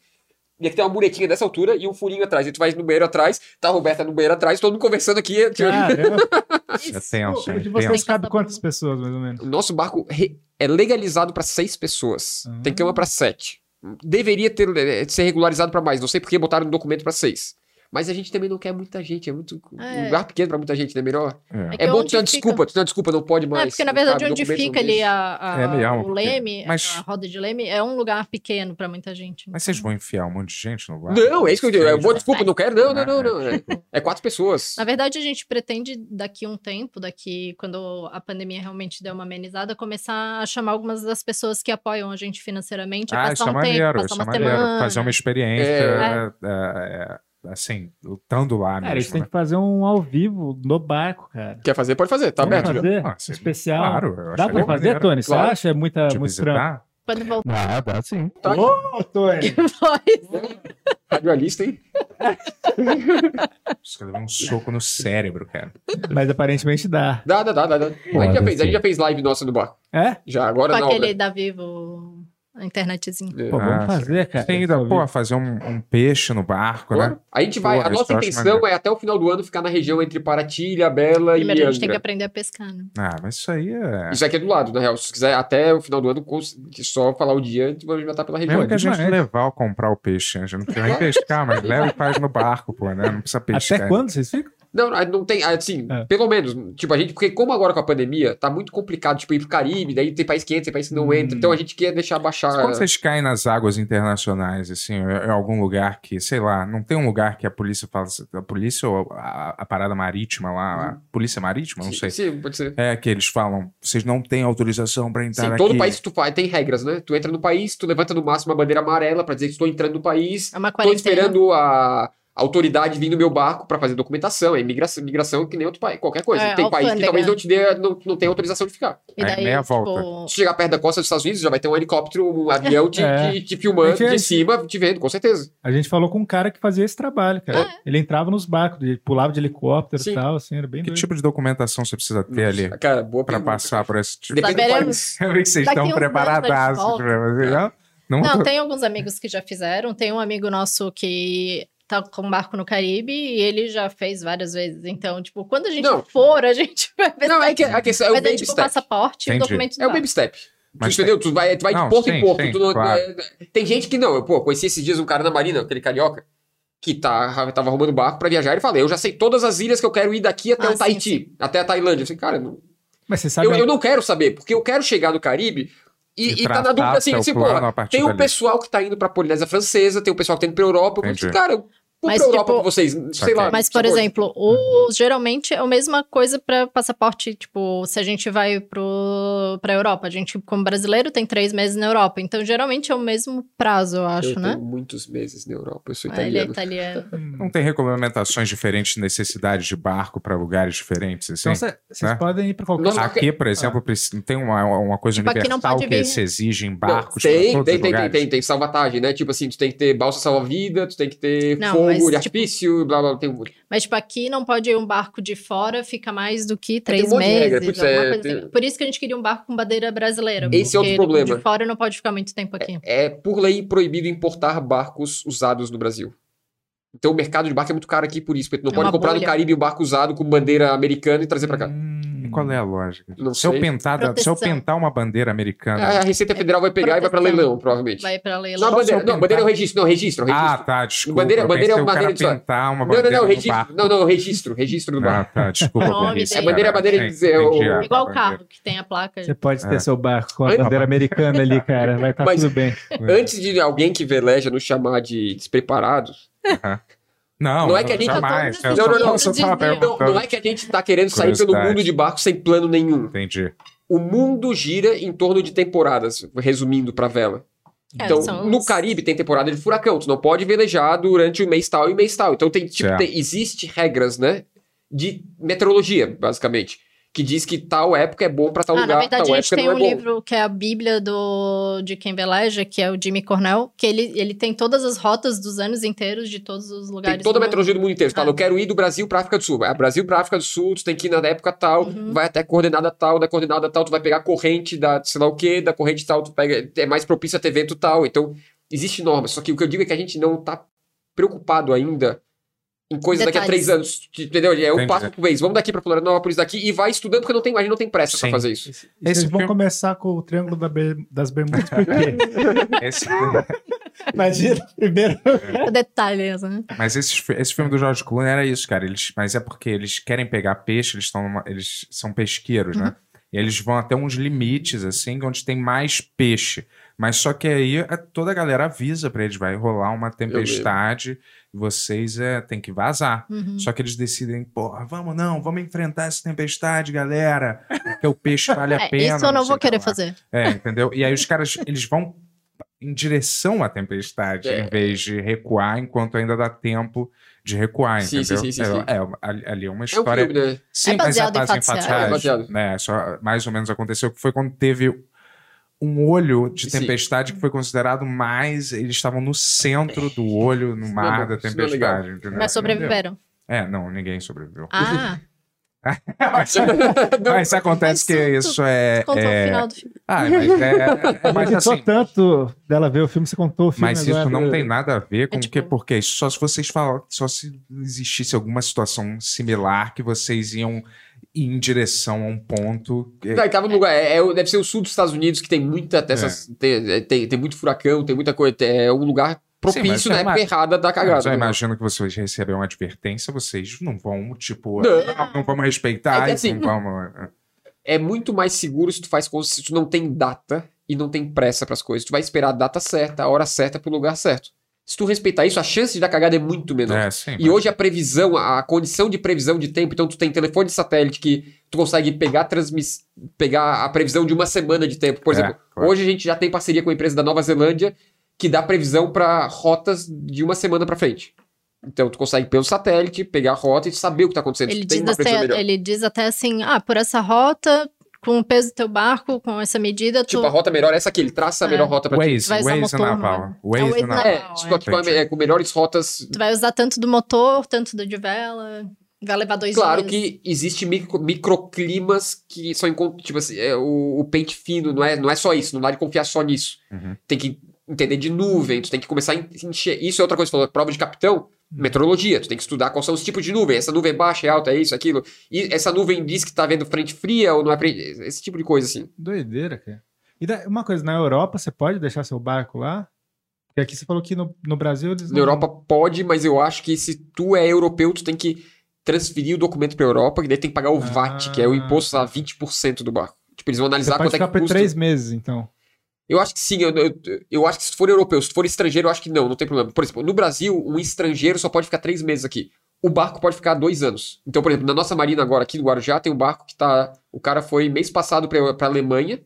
e aqui tem uma muretinha dessa altura e um furinho atrás. E tu vai no banheiro atrás, tá a Roberta no banheiro atrás, todo mundo conversando aqui. tipo.
É tenso,
o
é
de vocês cabe quantas pessoas, mais ou menos?
O nosso barco re- é legalizado pra seis pessoas.
Ah.
Tem cama pra sete. Deveria ter, eh, ser regularizado pra mais. Não sei porque botaram no documento pra seis. Mas a gente também não quer muita gente, é muito
É.
um lugar pequeno pra muita gente, né? Melhor.
É.
que
É, bom
onde
ter uma desculpa, tu tem uma desculpa, não pode mais.
É, porque na verdade
cabe,
onde fica ali a, a-
É mesmo,
o leme,
mas-
a roda de leme, é um lugar pequeno pra muita gente.
Mas vocês vão enfiar um monte de gente no bar?
Não, é isso que eu digo. Eu vou, desculpa, não quero. Não, não, não, não.
É,
É, é quatro pessoas.
Na verdade, a gente pretende, daqui um tempo, daqui quando a pandemia realmente der uma amenizada, começar a chamar algumas das pessoas que apoiam a gente financeiramente, a
Ah, isso
passar
é
um tempo,
maneiro,
passar
isso é
uma
maneiro.
semana.
Fazer uma experiência,
É.
é, é, é, assim, lutando lá
Cara, eles
mesmo.
têm
né?
que fazer um ao vivo no barco, cara.
Quer fazer? Pode fazer, tá
Vamos
aberto. já.
fazer?
Ah,
especial.
Claro, eu
Dá pra fazer,
maneiro.
Tony? Você
Claro.
acha? É muita,
Te
muito trampo.
Quando voltar
Ah, dá sim.
Tá.
Ô, Tony!
depois.
Radialista, hein?
Você levou um soco no cérebro, cara.
Mas aparentemente dá.
Dá, dá, dá, dá. a, gente já fez, a gente já fez live nossa no bar.
É?
Já, agora
Com
na
aquele
obra.
da Vivo, a internetzinha.
É.
Pô, vamos
Ah,
fazer, cara.
Tem ainda, pô, fazer um, um peixe no barco, né?
A gente vai,
Porra,
a nossa
acho
intenção
maneiro.
é até o final do ano ficar na região entre Paraty, Ilhabela
Primeiro
e
a gente tem que aprender a pescar, né?
Ah, mas isso aí é.
Isso aqui é do lado, na real. Se quiser até o final do ano, só falar o dia, a gente vai estar pela região.
Mesmo que a gente levar ou comprar o peixe, a gente não precisa nem pescar, mas leva e faz no barco, pô, né? Não precisa pescar.
Até quando vocês ficam?
Não, não tem, assim,
É.
pelo menos, tipo, a gente, porque como agora com a pandemia, tá muito complicado, tipo, ir pro Caribe, daí tem país que entra, tem país que não
Hum.
entra, então a gente quer deixar baixar...
Quando vocês caem nas águas internacionais, assim, em algum lugar que, sei lá, não tem um lugar que a polícia fala, a polícia ou a, a parada marítima lá, a polícia marítima, não
Sim,
sei.
Sim, pode ser.
É que eles falam, vocês não têm autorização pra entrar
Sim,
aqui.
todo país que tu faz tem regras, né? Tu entra no país, tu levanta no máximo uma bandeira amarela pra dizer que estou entrando no país,
É uma
tô esperando a a autoridade vir no meu barco pra fazer documentação, é imigração, imigração que nem outro país, qualquer coisa.
É,
tem país que talvez não te dê, não, não tenha autorização de ficar.
E
Aí,
daí,
meia
tipo,
volta.
Se chegar perto da costa dos Estados Unidos, já vai ter um helicóptero, um avião te,
É.
te, te filmando
gente-
de cima, te vendo, com certeza.
A gente falou com um cara que fazia esse trabalho, cara.
Ah,
Ele entrava nos barcos, ele pulava de helicóptero
Sim.
e tal, assim, era bem
Que
doido.
tipo de documentação você precisa ter ali
Cara, boa
pra
pergunta.
passar por esse tipo?
Depende país.
Eu vi que vocês
Daqui
estão
de
fazer, não? Não,
Não,
tô-
tem alguns amigos que já fizeram. Tem um amigo nosso que tá com um barco no Caribe e ele já fez várias vezes. Então, tipo, quando a gente
Não.
for, a gente vai ver.
Não, é que a questão é o
Mas é
baby
tipo
step.
passaporte e o
Entendi.
documento do
É o baby step.
Mas
tu entendeu? Tu vai, tu vai
Não,
de porto
sim,
em porto.
sim,
tu não-
claro.
Tem gente que não. Eu, pô, conheci esses dias um cara na Marina, aquele carioca, que tá, tava arrumando barco pra viajar. Ele falou: Eu já sei todas as ilhas que eu quero ir daqui até
Ah,
o
sim,
Tahiti, até a Tailândia. Eu falei, cara, não-
Mas você sabe.
eu, eu não quero saber, porque eu quero chegar no Caribe e,
E
e tá na dúvida assim, assim porra,
partir
tem o
dali.
pessoal que tá indo pra Polinésia Francesa, tem o pessoal que tá indo pra Europa. Eu falei, cara, eu
Mas,
pra Europa
tipo,
com vocês, sei
Saquei.
lá.
Mas, por
sabor.
exemplo, o, geralmente é a mesma coisa para passaporte. Tipo, se a gente vai pro, pra Europa, a gente, como brasileiro, tem três meses na Europa. Então, geralmente é o mesmo prazo, eu acho,
eu
né?
tenho muitos meses na Europa, eu sou
Ah, ele é
italiano.
italiano.
Não tem regulamentações diferentes, necessidades de barco pra lugares diferentes, assim?
Então cê- vocês
né?
podem ir pra qualquer lugar.
Aqui, por exemplo, não tem uma, uma coisa
Tipo, não
universal que
vir-
se exige em
Não,
barcos pra
tem,
todos
tem,
os
tem, tem, tem, tem salvatagem, né? Tipo assim, tu tem que ter balsa salva-vida, tu tem que ter
Não,
fogo
mas,
de
tipo-
artifício, blá blá, tem um
Mas, tipo, aqui não pode ir um barco de fora, fica mais do que
um
três
de
meses.
regra. Putz,
alguma
é,
coisa
tem-
assim. Por isso que a gente queria um barco com bandeira brasileira.
Esse é outro problema.
De fora não pode ficar muito tempo aqui.
é por lei proibido importar barcos usados no Brasil. Então o mercado de barco é muito caro aqui por isso, porque tu não
É
pode comprar no
bolha.
Caribe um barco usado com bandeira americana e trazer pra cá.
Hum.
Qual é a lógica?
Não
se, eu da- se eu pintar uma bandeira americana...
A Receita Federal vai pegar e vai pra
proteção.
leilão, provavelmente.
Vai pra
Não,
leilão.
a bandeira, não, bandeira é o registro, não, registro, registro.
Ah, tá, desculpa.
Bandeira- bandeira é uma bandeira de-
pintar uma
não,
bandeira
não, não,
no
registro. Não, não, registro, registro do
Ah,
barco.
tá, desculpa.
Nome
burrice,
dele.
É bandeira, bandeira de
Igual o carro, que tem a placa.
Você pode ter
É.
seu barco com a bandeira americana ali, cara. Vai estar
Mas-
tudo bem.
Antes de alguém que veleja nos chamar de despreparados,
Não,
Não é que a gente-
jamais.
Não,
Eu
não, não,
não, não,
não, não é que a gente tá querendo sair pelo mundo de barco sem plano nenhum.
Entendi.
O mundo gira em torno de temporadas, resumindo pra vela.
É,
Então,
são
no
os-
Caribe tem temporada de furacão, tu não pode velejar durante o mês tal e mês tal. Então tem tipo tem, existe regras, né, de meteorologia, basicamente, que diz que tal época é bom pra tal
Ah,
lugar,
na verdade,
tal
a gente
época
tem
não é
um
bom.
livro que é a Bíblia do, de quem veleja, que é o Jimmy Cornell, que ele, ele tem todas as rotas dos anos inteiros de todos os lugares.
Tem toda a meteorologia do mundo inteiro. Tu fala,
Ah.
eu quero ir do Brasil pra África do Sul. É Brasil pra África do Sul, tu tem que ir na época tal,
Uhum.
vai até coordenada tal, da coordenada tal, tu vai pegar a corrente da sei lá o quê, da corrente tal, tu pega. É mais propício a ter vento tal. Então, existe norma. Só que o que eu digo é que a gente não tá preocupado ainda em coisas daqui a
Detalhes.
três anos. Entendeu? É um
Entendi.
passo por vez. Vamos daqui pra Florianópolis daqui e vai estudando, porque não tem, a gente não tem pressa pra
Sim.
fazer isso.
E vocês
Esse
vão
filme-
começar com o Triângulo da das Bermudas, por quê?
Esse,
Imagina, primeiro.
Detalhes, né?
Mas esse, esse filme do George Clooney era isso, cara. Eles, mas é porque eles querem pegar peixe, eles, numa- eles são pesqueiros, né? E eles vão até uns limites, assim, onde tem mais peixe. Mas só que aí é, toda a galera avisa pra eles, vai rolar uma tempestade vocês é, tem que vazar.
Uhum.
Só que eles decidem, porra, vamos não, vamos enfrentar essa tempestade, galera. Porque o peixe vale a
É,
pena.
isso eu não
sei
vou querer
lá.
fazer.
É, entendeu? E aí os caras, eles vão em direção à tempestade,
É.
em vez de recuar enquanto ainda dá tempo de recuar,
Sim,
entendeu?
sim, sim, sim,
é,
sim.
é, ali é uma
É um
história...
filme, né?
Sim,
É
mas é
baseado em
baseado
fatos reais.
É baseado.
né? Só mais ou menos aconteceu que foi quando teve um olho de
Sim.
tempestade que foi considerado mais... Eles estavam no centro do olho, no
Isso
mar
não é
da
é
tempestade?
Mas sobreviveram.
É, não, ninguém sobreviveu.
Ah,
Mas acontece
Mas
que
tu-
isso é...
contou o
é...
final do filme.
Ah, mas é... é
Mas
mas
gostou
assim,
tanto dela ver o filme, você contou o filme
Mas isso não tem nada a ver com
É
o
tipo-
que, porque só se vocês falam, só se existisse alguma situação similar que vocês iam em direção a um ponto.
Não, tava no lugar. É, é- deve ser o sul dos Estados Unidos que tem muita dessas. Tem, é, tem, tem muito furacão, tem muita coisa. É um lugar propício
eu
na época errada da cagada.
já
né?
imagino que vocês recebem uma advertência, vocês não vão, tipo,
Não.
não, vamos respeitar,
É assim-
não vamos.
É muito mais seguro se tu faz coisas se tu não tem data e não tem pressa pras coisas. Tu vai esperar a data certa, a hora certa pro lugar certo. Se tu respeitar isso, a chance de dar cagada é muito menor.
É, sim.
E hoje a previsão, a condição de previsão de tempo, então tu tem telefone de satélite que tu consegue pegar, transmiss... pegar a previsão de uma semana de tempo. Por
É,
exemplo,
claro.
hoje a gente já tem parceria com a empresa da Nova Zelândia que dá previsão para rotas de uma semana para frente. Então tu consegue pelo satélite pegar a rota e saber o que tá acontecendo.
Ele
tu tem
diz, até, ele diz até assim: ah, por essa rota, com o peso do teu barco, com essa medida, tu
Tipo, a rota melhor é essa aqui, ele traça a
É.
melhor rota pra ti.
Waze,
vai usar
Waze
motor,
naval.
né?
Waze
É Waze
naval.
naval.
É, só que
Entendi.
é, com melhores rotas.
tu vai usar tanto do motor, tanto do de vela, vai levar dois
Claro
dias.
que existe micro, microclimas que só encontram, tipo assim, é, o, o pente fino não é, não é só isso, não dá de confiar só nisso.
Uhum.
Tem que entender de nuvem, tu tem que começar a encher. Isso é outra coisa, falou, prova de capitão, meteorologia, tu tem que estudar quais são os tipos de nuvem. Essa nuvem é baixa, é alta, é isso, aquilo. E essa nuvem diz que tá vendo frente fria ou não é frente. Esse tipo de coisa, assim.
Doideira, cara. E da- uma coisa, na Europa você pode deixar seu barco lá? Porque aqui você falou que no, no Brasil eles
Na Europa pode, mas eu acho que se tu é europeu, tu tem que transferir o documento pra Europa, que daí tem que pagar o VAT, que é o
Ah.
imposto a 20% do barco. Tipo, eles vão
Você
analisar
pode
quanto é
ficar
que
por
custa.
três meses, então.
Eu acho que sim, eu, eu, eu acho que se for europeu, se for estrangeiro, eu acho que não, não tem problema. Por exemplo, no Brasil, um estrangeiro só pode ficar três meses aqui. O barco pode ficar dois anos. Então, por exemplo, na nossa marina agora, aqui no Guarujá, tem um barco que tá. O cara foi mês passado pra, pra Alemanha,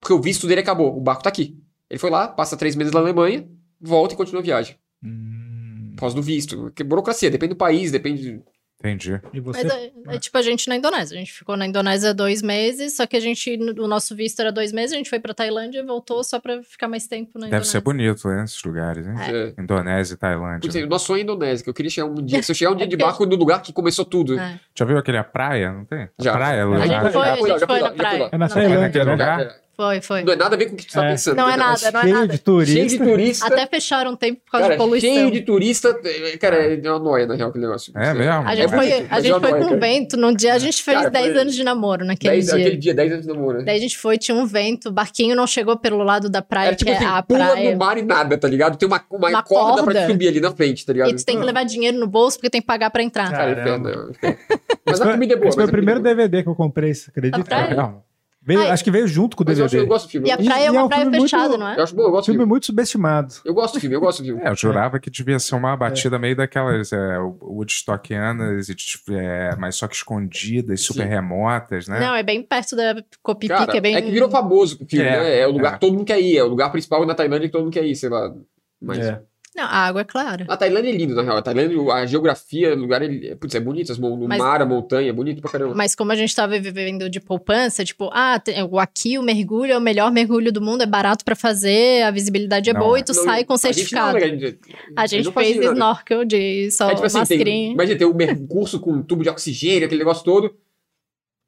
porque o visto dele acabou. O barco tá aqui. Ele foi lá, passa três meses na Alemanha, volta e continua a viagem.
Hum.
Por causa do visto. Porque burocracia, depende do país, depende.
Entendi.
E você.
Mas é, é tipo a gente na Indonésia. A gente ficou na Indonésia dois meses, só que a gente, o nosso visto era dois meses, a gente foi pra Tailândia e voltou só pra ficar mais tempo na
Deve
Indonésia.
ser bonito, né? Esses lugares, hein?
É.
Indonésia e Tailândia.
Putz, o nosso sonho é Indonésia, que eu queria chegar um dia. Se eu chegar um dia de
porque-
barco no lugar que começou tudo.
É.
Já viu aquele a praia? Não tem?
Já.
A praia,
A
lugar.
A gente foi, a gente foi na praia.
É na Tailândia,
naquele
né?
lugar?
É,
Foi, foi.
Não é nada a ver com o que tu tá
É.
pensando.
Não é nada, não é
Cheio
nada.
de turista.
Cheio de turista.
Até fecharam um tempo por causa
Cara,
de poluição.
cheio de turista. é, Cara, é uma noia, na real, aquele negócio.
É mesmo?
A gente
É
foi, a gente
eu
foi com um
cara.
vento. Num dia a gente fez
Cara,
10
foi-
anos de namoro naquele
Dez-
dia.
Aquele dia, 10 anos de namoro. né?
Daí a gente foi, tinha um vento, o barquinho não chegou pelo lado da praia,
Era tipo
que
assim,
é a
pula
praia.
no mar e nada, tá ligado? Tem uma, uma,
Uma
corda, pra
corda.
te subir ali na frente, tá ligado?
E tu tem que levar dinheiro no bolso porque tem que pagar pra entrar.
Cara, é é. Mas a comida é boa.
Esse foi o primeiro
é boa.
DVD que eu comprei, você acredita?
Praia?
É mesmo?
Veio- acho que veio junto com o
Mas eu, acho, eu
DVD.
gosto do filme.
E a praia é
E é
uma
um
praia
filme muito-
fechada, não é?
eu acho bom, eu gosto do
filme
filme.
muito subestimado.
Eu gosto do filme, eu gosto do filme.
É, eu jurava que devia ser uma batida meio daquelas é, Woodstockianas, e, tipo, é, mas só que escondidas, super
Sim.
remotas, né?
Não, é bem perto da Copipi, que é bem...
é que virou famoso o filme,
É,
né? É o lugar
é.
que todo mundo quer ir. É o lugar principal na Tailândia que todo mundo quer ir, sei lá. Mas...
É.
Não, a água é clara.
A Tailândia é lindo, na real. A Tailândia, a geografia, o lugar, é, putz, é bonito. As o
Mas-
mar, a montanha, é bonito pra caramba.
Mas como a gente tava vivendo de poupança, tipo, ah, o- aqui o mergulho é o melhor mergulho do mundo, é barato pra fazer, a visibilidade é
Não,
boa e tu
Não,
sai com
a gente não,
certificado.
né, a gente,
A gente
não
fez
fazia nada.
snorkel de só
É tipo assim, tem, imagina, tem um curso com tubo de oxigênio, aquele negócio todo.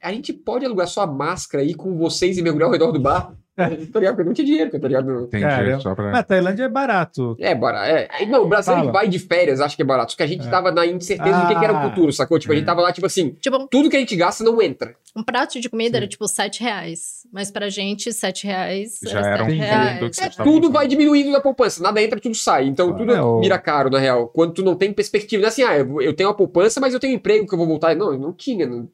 A gente pode alugar só a máscara aí com vocês e mergulhar ao redor do bar. Tá ligado? Porque não tinha dinheiro, tá ligado?
Entendi,
Cara,
só pra...
Mas a Tailândia é barato.
É, barato. É. Não, o Brasil
Fala.
vai de férias, acho que é barato. Só que a gente tava na incerteza do que, que era o
Ah.
futuro, sacou? Tipo, a gente tava lá, tipo assim,
Tipo,
tudo que a gente gasta não entra.
um prato de comida era tipo 7 reais. Mas pra gente, 7 reais
Já
é
era um
7
fundo
reais.
que vocês
É,
Tudo vai diminuindo na poupança. Nada entra, tudo sai. Então tudo
É,
vira caro, na real. Quando tu não tem perspectiva. Não é assim, ah, eu eu tenho uma poupança, mas eu tenho um emprego que eu vou voltar. Não, eu não tinha. Não...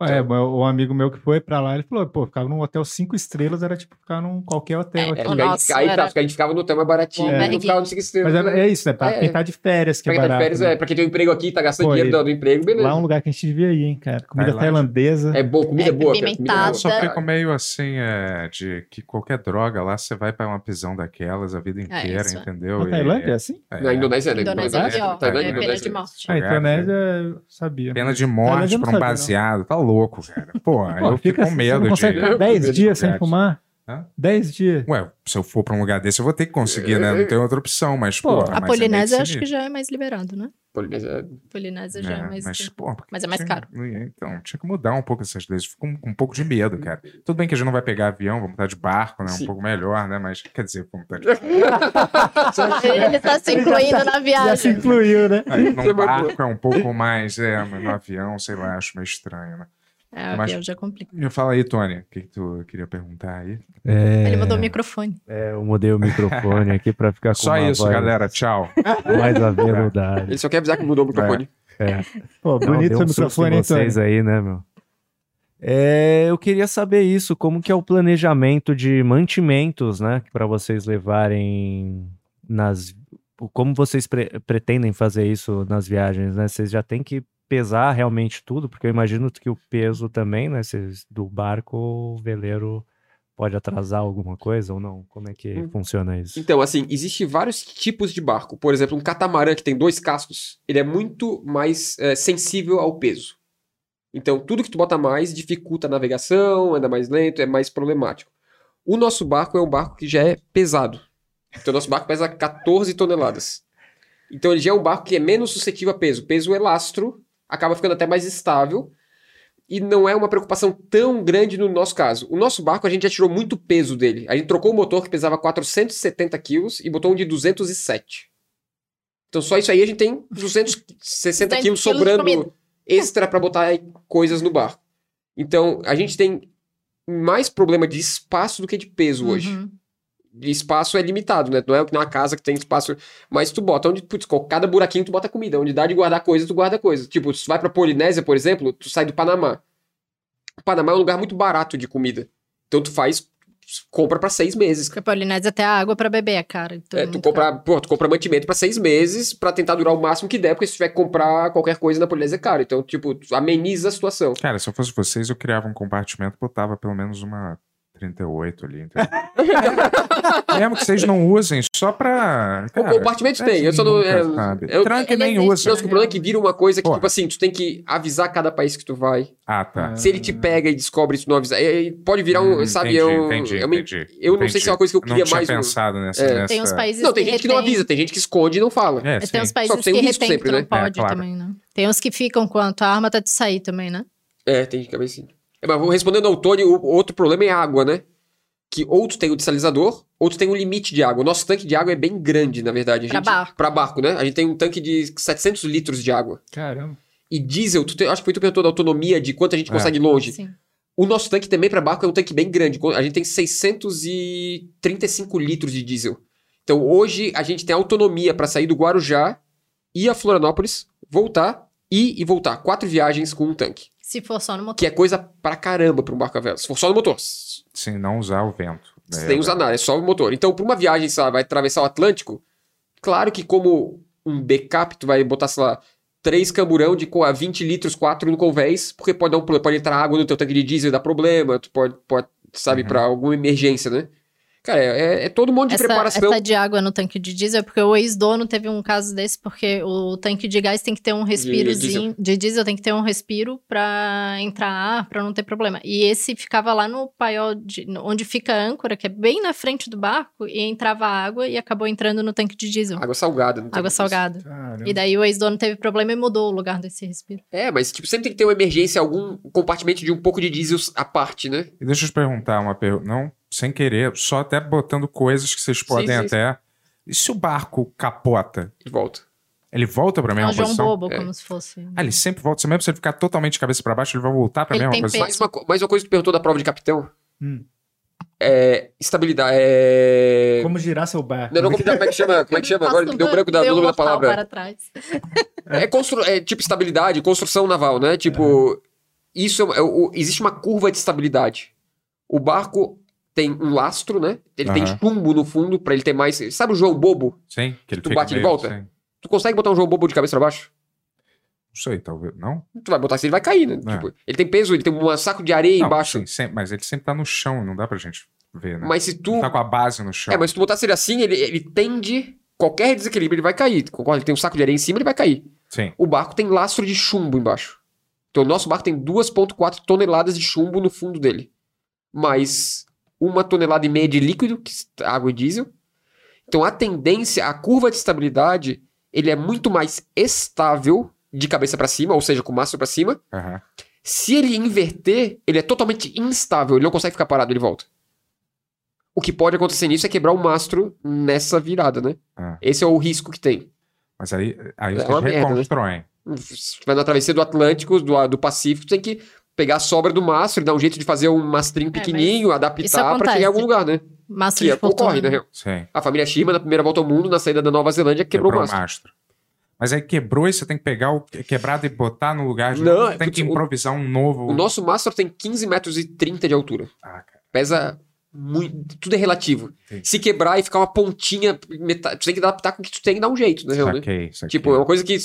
É, o amigo meu que foi pra lá, ele falou, pô, ficava num hotel cinco estrelas, era tipo ficar num qualquer hotel
É,
aqui.
É,
o
porque a, gente,
nosso
aí,
era-
tá, a gente ficava no hotel mais baratinho,
É.
não ficava no cinco estrelas.
Mas era- é isso, né? Pra
É.
quem tá de férias, que
pra
é
quem tá de
barato.
férias,
né?
é, pra quem tem um emprego aqui, tá gastando
Pô,
dinheiro do, do emprego, beleza.
Lá é um lugar que a gente devia ir, hein, cara. Comida tailandesa.
É bom, comida
É,
boa. cara, comida
pimentada.
Eu
boa.
só fico meio assim, é, de que qualquer droga lá, você vai pra uma prisão daquelas a vida inteira,
é.
entendeu?
Na
E-
Tailândia é assim?
é,
Na Indonésia, né?
Indonésia é pior.
Tailândia,
É pena
Indonésia.
de morte.
Ah,
É,
Indonésia eu sabia.
Pena de morte pra um baseado. Tá louco, cara. Pô,
Pô,
eu fico com
você
medo
não consegue
de...
ficar
Eu
10
fico
dias sem fumar?
Hã?
10 dias.
Ué, se eu for pra um lugar desse, eu vou ter que conseguir, né? Não tem outra opção, mas,
Pô,
pô...
a
mas é meio
Polinésia eu acho que
sinistro.
já é mais liberado, né?
Polinésia-
Polinésia já é,
É,
mais.
mas, pô,
mas é mais
tinha-
caro.
Então, tinha que mudar um pouco essas leis. Fico com, com um pouco de medo, cara. Tudo bem que a gente não vai pegar avião, vamos estar de barco, né? Um
Sim.
pouco melhor, né? Mas, quer dizer, vamos estar de
Ele tá se incluindo na
Já se
viagem.
incluiu, né?
Aí,
é
num barco é um pouco mais, é, mas no avião, sei lá, acho meio estranho, né?
É, o
Mas-
avião já complica.
Me fala aí, Tony, o que, que tu queria perguntar aí?
É,
Ele mudou o microfone.
é, eu mudei o microfone aqui pra ficar com
Só
uma
isso,
voz
galera. Tchau.
mais aveludada.
Ele só quer avisar que mudou o microfone.
É.
Pô,
Não,
bonito
um susto
microfone,
vocês aí, né, meu? É, eu queria saber isso, como que é o planejamento de mantimentos, né, para vocês levarem nas como vocês pre- pretendem fazer isso nas viagens, né? Vocês já têm que pesar realmente tudo, porque eu imagino que o peso também, né, do barco, o veleiro pode atrasar alguma coisa ou não? Como é que
Hum.
funciona isso?
Então, assim, existem vários tipos de barco. Por exemplo, um catamarã que tem dois cascos, ele é muito mais é, sensível ao peso. Então, tudo que tu bota mais dificulta a navegação, anda mais lento, é mais problemático. O nosso barco é um barco que já é pesado. Então, o nosso barco pesa 14 toneladas. Então, ele já é um barco que é menos suscetível a peso. Peso é lastro, acaba ficando até mais estável. E não é uma preocupação tão grande no nosso caso. O nosso barco, a gente já tirou muito peso dele. A gente trocou o motor que pesava 470 quilos e botou um de 207. Então só isso aí a gente tem 260 quilos sobrando extra para botar coisas no barco. Então a gente tem mais problema de espaço do que de peso hoje.
Uhum.
Espaço é limitado, né? Não é uma casa que tem espaço. Mas tu bota onde, putz, cada buraquinho tu bota comida. Onde dá de guardar coisa, tu guarda coisa. Tipo, se tu vai pra Polinésia, por exemplo, tu sai do Panamá. O Panamá é um lugar muito barato de comida. Então tu faz, compra pra seis meses.
Porque a Polinésia até a água pra beber é cara. Então
É,
é
tu, compra, pô, tu compra mantimento pra seis meses pra tentar durar o máximo que der, porque se tiver que comprar qualquer coisa na Polinésia é caro. Então, tipo, ameniza a situação.
Cara, se eu fosse vocês, eu criava um compartimento, botava pelo menos uma 38 ali. entendeu? Mesmo que vocês não usem, só pra.
O
Cara,
compartimento
a
tem, eu só não- é, eu-
Tranca
ele
nem
existe,
usa.
Não, o problema é que vira uma coisa que,
Porra.
tipo assim, tu tem que avisar cada país que tu vai.
Ah, tá.
Se ele te pega e descobre tu não avisar, é- é- pode virar um,
Hum,
sabe,
entendi,
é um,
entendi,
é uma-
entendi,
eu não sei
entendi.
se é uma coisa que eu
Não
queria
tinha
mais
pensado nessa.
É.
nessa...
Tem uns países
Não, tem
que
gente que não
retém-
avisa, tem gente que esconde e não fala.
É,
É, tem uns
Só
países
que tem
que
um risco
retém
sempre,
que não
né?
pode
É,
também, né? Tem uns que ficam quanto a arma tá de sair também, né?
É, tem gente que assim. É, mas vou respondendo ao Tony, o outro problema é a água, né? Que ou tu tem o dessalinizador, ou tu tem um limite de água. O nosso tanque de água é bem grande, na verdade. A
Pra
gente-
barco.
Pra barco, né? A gente tem um tanque de 700 litros de água.
Caramba.
E diesel, tu tem, acho que foi tu que perguntou da autonomia, de quanto a gente
É.
consegue ir longe.
Sim.
O nosso tanque também para barco é um tanque bem grande. A gente tem 635 litros de diesel. Então hoje a gente tem autonomia para sair do Guarujá, ir a Florianópolis, voltar, ir e voltar. Quatro viagens com um tanque.
Se for só no motor.
Que é coisa pra caramba pra um barco a vela. Se for só no motor.
Sem não usar o vento.
Sem usar nada, é só o motor. Então, pra uma viagem, sei lá, vai atravessar o Atlântico, claro que como um backup, tu vai botar, sei lá, três camburão de co- a 20 litros, quatro no convés, porque pode dar um problema, pode entrar água no teu tanque de diesel e dar problema, tu pode, pode sabe,
Uhum.
pra alguma emergência, né? Cara, é, é todo mundo de
Essa,
preparação.
essa de água no tanque de diesel é porque o ex-dono teve um caso desse, porque o tanque de gás tem que ter um respirozinho. De diesel, tem que ter um respiro pra entrar ar, pra não ter problema. E esse ficava lá no paiol, de- onde fica a âncora, que é bem na frente do barco, e entrava água e acabou entrando no tanque de diesel.
Água salgada. tem
Água salgada.
Caramba.
E daí o ex-dono teve problema e mudou o lugar desse respiro.
É, mas tipo, sempre tem que ter uma emergência, algum compartimento de um pouco de diesel à parte, né?
E deixa eu te perguntar uma pergunta. Não sem querer, só até botando coisas que vocês podem
sim, sim.
até. E se o barco capota?
E volta.
Ele volta pra
É
mesma
um João
posição?
Bobo,
É.
como se fosse.
Ah, ele sempre volta. Mesmo se ele ficar totalmente de cabeça pra baixo, ele vai voltar pra
Ele
mesma posição.
Mais uma, mais uma coisa que tu perguntou da prova de capitão.
Hum.
É. Estabilidade. É.
Como girar seu barco.
Não, não, como, como é que chama? Como é que chama? Agora deu branco da, do
Deu um
nome da palavra.
para trás.
É, constru... é tipo estabilidade, construção naval, né? Tipo, isso é, é o- existe uma curva de estabilidade. O barco tem um lastro, né? Ele tem
Aham.
chumbo no fundo pra ele ter mais. Sabe o João Bobo?
Sim, que ele
Tu
fica
bate de
meio
volta?
assim.
Tu consegue botar um João Bobo de cabeça pra baixo?
Não sei, talvez. Não?
Tu vai botar assim, ele vai cair, né?
É.
Tipo, ele tem peso, ele tem um saco de areia
Não,
embaixo.
sim, sempre- mas ele sempre tá no chão, não dá pra gente ver, né?
Mas se tu.
Ele tá com a base no chão.
É, mas se tu botasse ele assim, ele, ele tende. Qualquer desequilíbrio, ele vai cair. Concorda? Ele tem um saco de areia em cima, ele vai cair.
Sim.
O barco tem lastro de chumbo embaixo. Então o nosso barco tem 2,4 toneladas de chumbo no fundo dele. Mais uma tonelada e meia de líquido, que é água e diesel. Então a tendência, a curva de estabilidade, ele é muito mais estável de cabeça para cima, ou seja, com o mastro para cima.
Aham.
Se ele inverter, ele é totalmente instável, ele não consegue ficar parado, ele volta. O que pode acontecer nisso é quebrar o mastro nessa virada, né?
Ah.
Esse é o risco que tem.
Mas aí, aí
É
vocês
uma merda, né?
reconstroem.
Vai na travessia do Atlântico, do, do Pacífico, tem que pegar a sobra do mastro, dar um jeito de fazer um mastrinho pequenininho,
isso
adaptar pra
acontece.
chegar em algum lugar, né?
Mastro
Que
de
é, ocorre, na real.
Sim.
A família Shima, na primeira volta ao mundo, na saída da Nova Zelândia, quebrou, o mastro.
Mas aí quebrou e você tem que pegar o que- quebrado e botar no lugar de
Não,
novo.
é
Tem que improvisar um novo.
O nosso mastro tem 15 metros e 30 de altura.
Ah, cara.
Pesa muito. Tudo é relativo.
Entendi.
Se quebrar e ficar uma pontinha, metade, tu tem que adaptar com o que tu tem e dar um jeito, real, né?
Saquei, saquei.
Tipo, é uma coisa que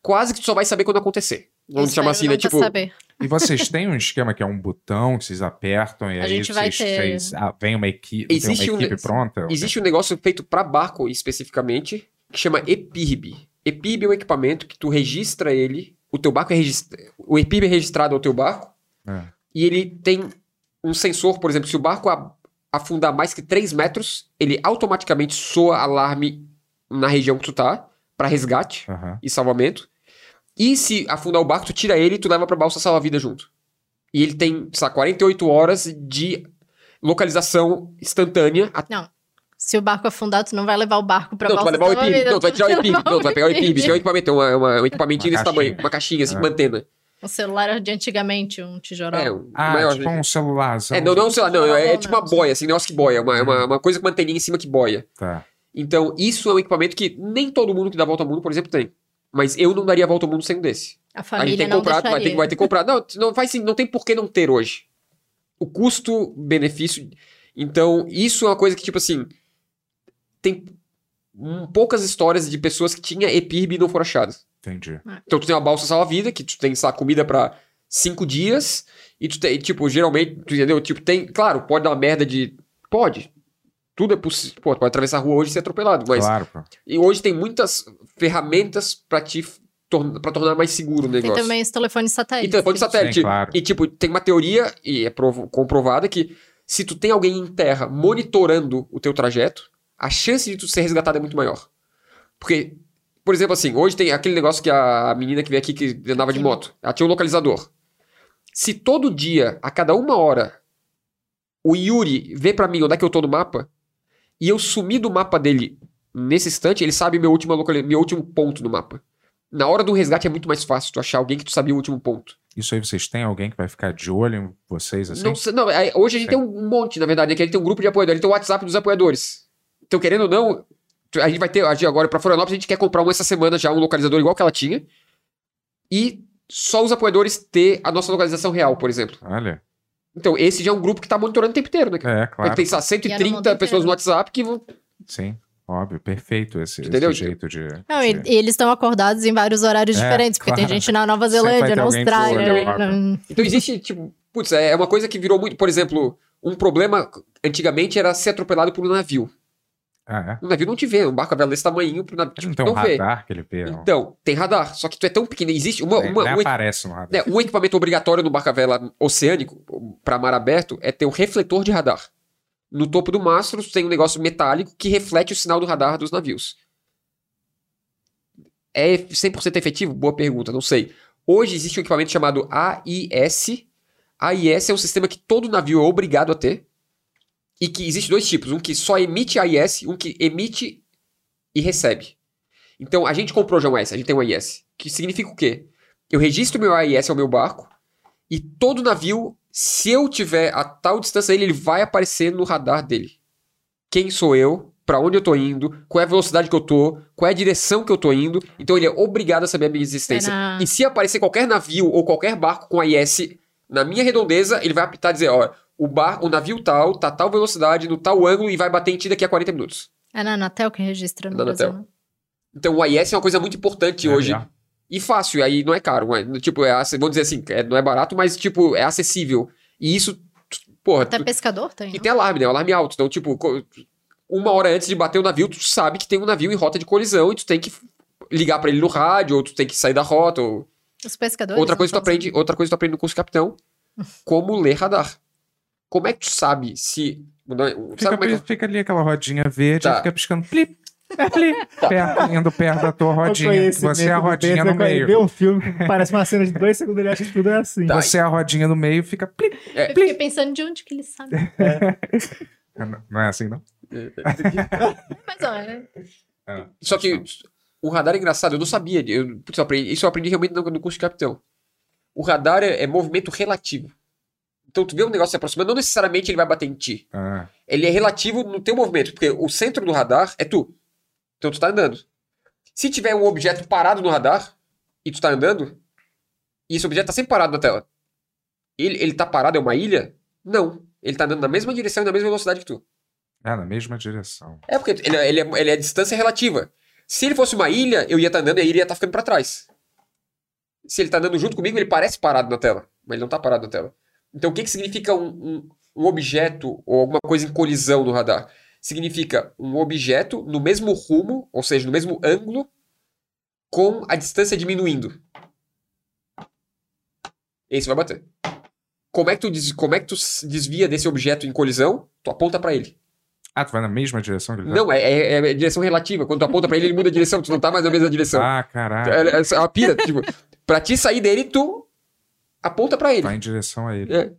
quase que tu só vai saber quando acontecer. Vamos
Espero
chamar assim, né? Tipo,
saber.
E vocês têm um esquema que é um botão que vocês apertam e
A
aí
gente vai
vocês,
ter-
vocês- ah, vem uma equipe,
Existe
uma
um-
equipe pronta?
Existe um negócio feito para barco especificamente, que chama EPIRB. EPIRB é um equipamento que tu registra ele, o teu barco é registrado, o EPIRB é registrado ao teu barco,
É.
e ele tem um sensor, por exemplo, se o barco afundar mais que 3 metros, ele automaticamente soa alarme na região que tu tá, para resgate
Aham.
e salvamento. E se afundar o barco, tu tira ele e tu leva pra balsa salva-vida junto. E ele tem, sei lá, 48 horas de localização instantânea
Não. Se o barco afundar, tu não vai levar o barco pra
não, tu vai
balsa
levar o EPIB. Não, tu vai tirar o EPIB. Não, tu vai pegar o EPIB. Isso é um equipamento, é uma, é uma- um equipamentinho
Uma
desse
caixinha.
tamanho. Uma caixinha, assim,
É.
antena.
Um celular de antigamente, um tijolão.
É, um
Ah,
maior.
tipo um celularzão.
É, não, não, sei lá, não, é, é tipo uma
Não.
boia, assim, negócio que boia. É uma, é uma, uma coisa com uma anteninha em cima que boia.
Tá.
Então, isso é um equipamento que nem todo mundo que dá a volta ao mundo, por exemplo, tem. Mas eu não daria a volta ao mundo sem um desse.
A
A gente
família
tem que
não
comprar, vai ter, vai ter que comprar. Não, não, faz, sim- não tem por que não ter hoje. O custo-benefício. Então, isso é uma coisa que, tipo assim. Tem hum, poucas histórias de pessoas que tinham EPIRB e não foram achadas.
Entendi.
Então, tu tem uma balsa salva-vida, que tu tem, sei lá, comida pra cinco dias. E tu tem, tipo, geralmente, tu entendeu? Tipo, tem. Claro, pode dar uma merda de. Pode. Tudo é possível. Pô, tu pode atravessar a rua hoje e ser atropelado. Mas.
Claro, pô.
E hoje tem muitas ferramentas pra te. Torna, pra tornar mais seguro o
Tem
negócio.
também os telefones satélites.
E telefone de satélite.
Sim, claro.
E, tipo, tem uma teoria, e é comprovada, que se tu tem alguém em terra monitorando o teu trajeto, a chance de tu ser resgatado é muito maior. Porque, por exemplo, assim, hoje tem aquele negócio que a menina que veio aqui que andava de
Sim.
moto, ela tinha um localizador. Se todo dia, a cada uma hora, o Yuri vê pra mim onde é que eu tô no mapa, e eu sumir do mapa dele nesse instante, ele sabe meu último, meu último ponto no mapa. Na hora do resgate é muito mais fácil tu achar alguém que tu sabia o último ponto.
Isso aí vocês têm alguém que vai ficar de olho em vocês assim?
Não, não, é, hoje a gente
Sim.
tem um monte, na verdade, né, que a gente tem um grupo de apoiadores, a gente tem o WhatsApp dos apoiadores. Então, querendo ou não, a gente vai ter, a gente agora pra Florianópolis, a gente quer comprar um essa semana já, um localizador igual que ela tinha. E só os apoiadores ter a nossa localização real, por exemplo.
Olha.
Então, esse já é um grupo que tá monitorando o tempo inteiro, né, cara?
É, claro.
E no
130
mundo
pessoas no WhatsApp que vão.
Sim, óbvio. Perfeito esse,
Entendeu?
esse jeito de.
Não, e,
de-
e eles estão acordados em vários horários
É,
diferentes, porque tem
claro.
gente na Nova Zelândia, na Austrália. na-
Então, existe, tipo, putz, é uma coisa que virou muito. Por exemplo, um problema antigamente era ser atropelado por um navio.
Ah,
Um navio não te vê, um barco desse tamanho, pro navio
é? Não tem um
não vê.
radar que ele vê. não.
Então, tem radar, só que tu é tão pequeno, existe uma, uma, um,
aparece no radar.
né, um equipamento obrigatório no barco a vela oceânico, para mar aberto, é ter um refletor de radar. No topo do mastro tem um negócio metálico que reflete o sinal do radar dos navios. É 100% efetivo? Boa pergunta, não sei. Hoje existe um equipamento chamado AIS. AIS é um sistema que todo navio é obrigado a ter. E que existe dois tipos, um que só emite AIS, um que emite e recebe. Então, a gente comprou já um AIS, a gente tem um AIS, que significa o quê? Eu registro meu AIS ao meu barco e todo navio, se eu tiver a tal distância dele, ele vai aparecer no radar dele. Quem sou eu? Pra onde eu tô indo? Qual é a velocidade que eu tô? Qual é a direção que eu tô indo? Então ele é obrigado a saber a minha existência.
É na-
E se aparecer qualquer navio ou qualquer barco com AIS na minha redondeza, ele vai apitar e dizer, ó, o, bar, o navio tal, tá a tal velocidade, no tal ângulo e vai bater em ti daqui a 40 minutos.
É na Anatel que registra no
Da
Brasil.
Anatel.
né?
Então o AIS é uma coisa muito importante
É,
hoje.
é.
E fácil, e aí não é caro. é- tipo, é, vamos dizer assim, é- não é barato, mas tipo, é acessível. E isso, porra,
Até
tu-
pescador tem.
e tem alarme, né? Alarme alto. Então, tipo, uma hora antes de bater o navio, tu sabe que tem um navio em rota de colisão e tu tem que ligar pra ele no rádio, ou tu tem que sair da rota. Ou...
Os pescadores.
Outra coisa que tu aprende, outra coisa que tu aprende no curso capitão, como ler radar. Como é que tu sabe se. não é- Sabe
Fica,
como é que-
fica ali aquela rodinha verde,
Tá.
fica piscando plip, plip, perto, indo perto da tua rodinha. Você é a rodinha no
ele
meio.
vê um filme que parece uma cena de dois segundos, ele acha que tudo é assim.
Tá.
Você é a rodinha no meio, fica plip.
Eu fiquei pensando de onde que ele sabe.
Não é assim, não?
Mas olha,
Só que o radar é engraçado, eu não sabia. Eu, putz, eu aprendi- isso eu aprendi realmente no, no curso de capitão. O radar é, é movimento relativo. Então tu vê um negócio se aproximando, não necessariamente ele vai bater em ti.
Ah,
Ele é relativo no teu movimento, porque o centro do radar é tu. Então tu tá andando. Se tiver um objeto parado no radar e tu tá andando, e esse objeto tá sempre parado na tela, ele, ele tá parado, é uma ilha? Não. Ele tá andando na mesma direção e na mesma velocidade que tu.
é na mesma direção.
É porque ele, ele, é, ele é distância relativa. Se ele fosse uma ilha, eu ia estar andando e a ilha ia estar ficando pra trás. Se ele tá andando junto comigo, ele parece parado na tela, mas ele não tá parado na tela. Então o que, que significa um, um, um objeto ou alguma coisa em colisão no radar? Significa um objeto no mesmo rumo, ou seja, no mesmo ângulo, com a distância diminuindo. Esse vai bater. Como é que tu, des- como é que tu desvia desse objeto em colisão? Tu aponta pra ele.
Ah, tu vai na mesma direção que ele tá?
Não, é, é- é direção relativa. Quando tu aponta pra ele, ele muda a direção. Tu não tá mais na mesma direção.
Ah, caralho.
É, é uma pira. tipo, pra te sair dele, tu aponta pra ele.
Vai em direção a ele.
É.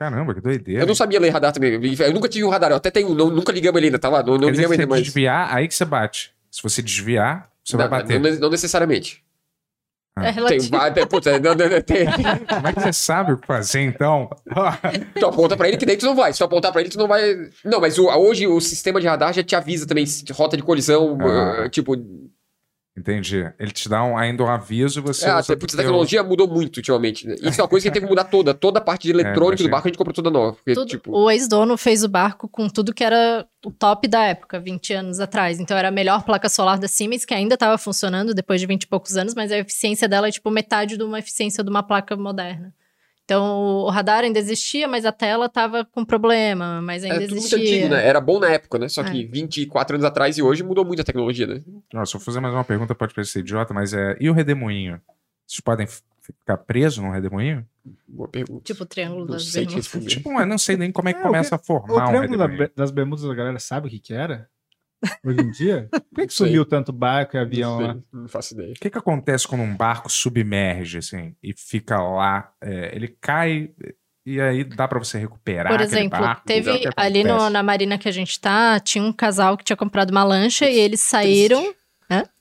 Caramba, que doideira.
Eu não sabia ler radar também. Eu nunca tive um radar. Eu até tenho um. não- nunca ligamos ele ainda, tá lá? Não, não ligamos
se
ainda
você
mais.
desviar, aí que você bate. Se você desviar, você vai
Não,
bater.
não- não necessariamente.
Ah.
é
Tem,
relativo.
vai- tem, putz, é, não, não, não, tem-
Como é que você sabe o que fazer, então?
tu aponta pra ele que daí tu não vai. Se tu apontar pra ele, tu não vai. Não, mas o- hoje o sistema de radar já te avisa também se rota de colisão.
Ah.
uh, tipo,
Entendi. Ele te dá um, ainda um aviso e você.
é,
usa
a, putz, a
teu-
tecnologia mudou muito ultimamente. né? Isso é uma coisa que teve que mudar toda. Toda a parte de eletrônica
achei.
do barco a gente comprou toda nova. Porque,
Tudo-
tipo,
O ex-dono fez o barco com tudo que era o top da época, 20 anos atrás. Então era a melhor placa solar da Siemens, que ainda estava funcionando depois de 20 e poucos anos, mas a eficiência dela é tipo metade de uma eficiência de uma placa moderna. Então o radar ainda existia, mas a tela estava com problema, mas ainda
É tudo muito
existia.
antigo, né? Era bom na época, né? Só
É.
que 24 anos atrás e hoje mudou muito a tecnologia, né?
Nossa, se eu fazer mais uma pergunta, pode parecer idiota, mas é. E o redemoinho? Vocês podem ficar presos num redemoinho?
Boa pergunta.
Tipo o Triângulo
Não
das Bermudas.
Tipo, eu não sei nem como é que
É, o
começa a
O
formar um
Triângulo
redemoinho.
Das Bermudas, a galera sabe o que que era? Hoje em dia? Por que, que
sei.
sumiu tanto barco e avião
não,
lá?
sei, não faço ideia.
O que, que acontece quando um barco submerge, assim, e fica lá? é, ele cai e aí dá pra você recuperar
Por exemplo,
barco?
Teve
que
ali no- na marina que a gente tá, tinha um casal que tinha comprado uma lancha e eles saíram.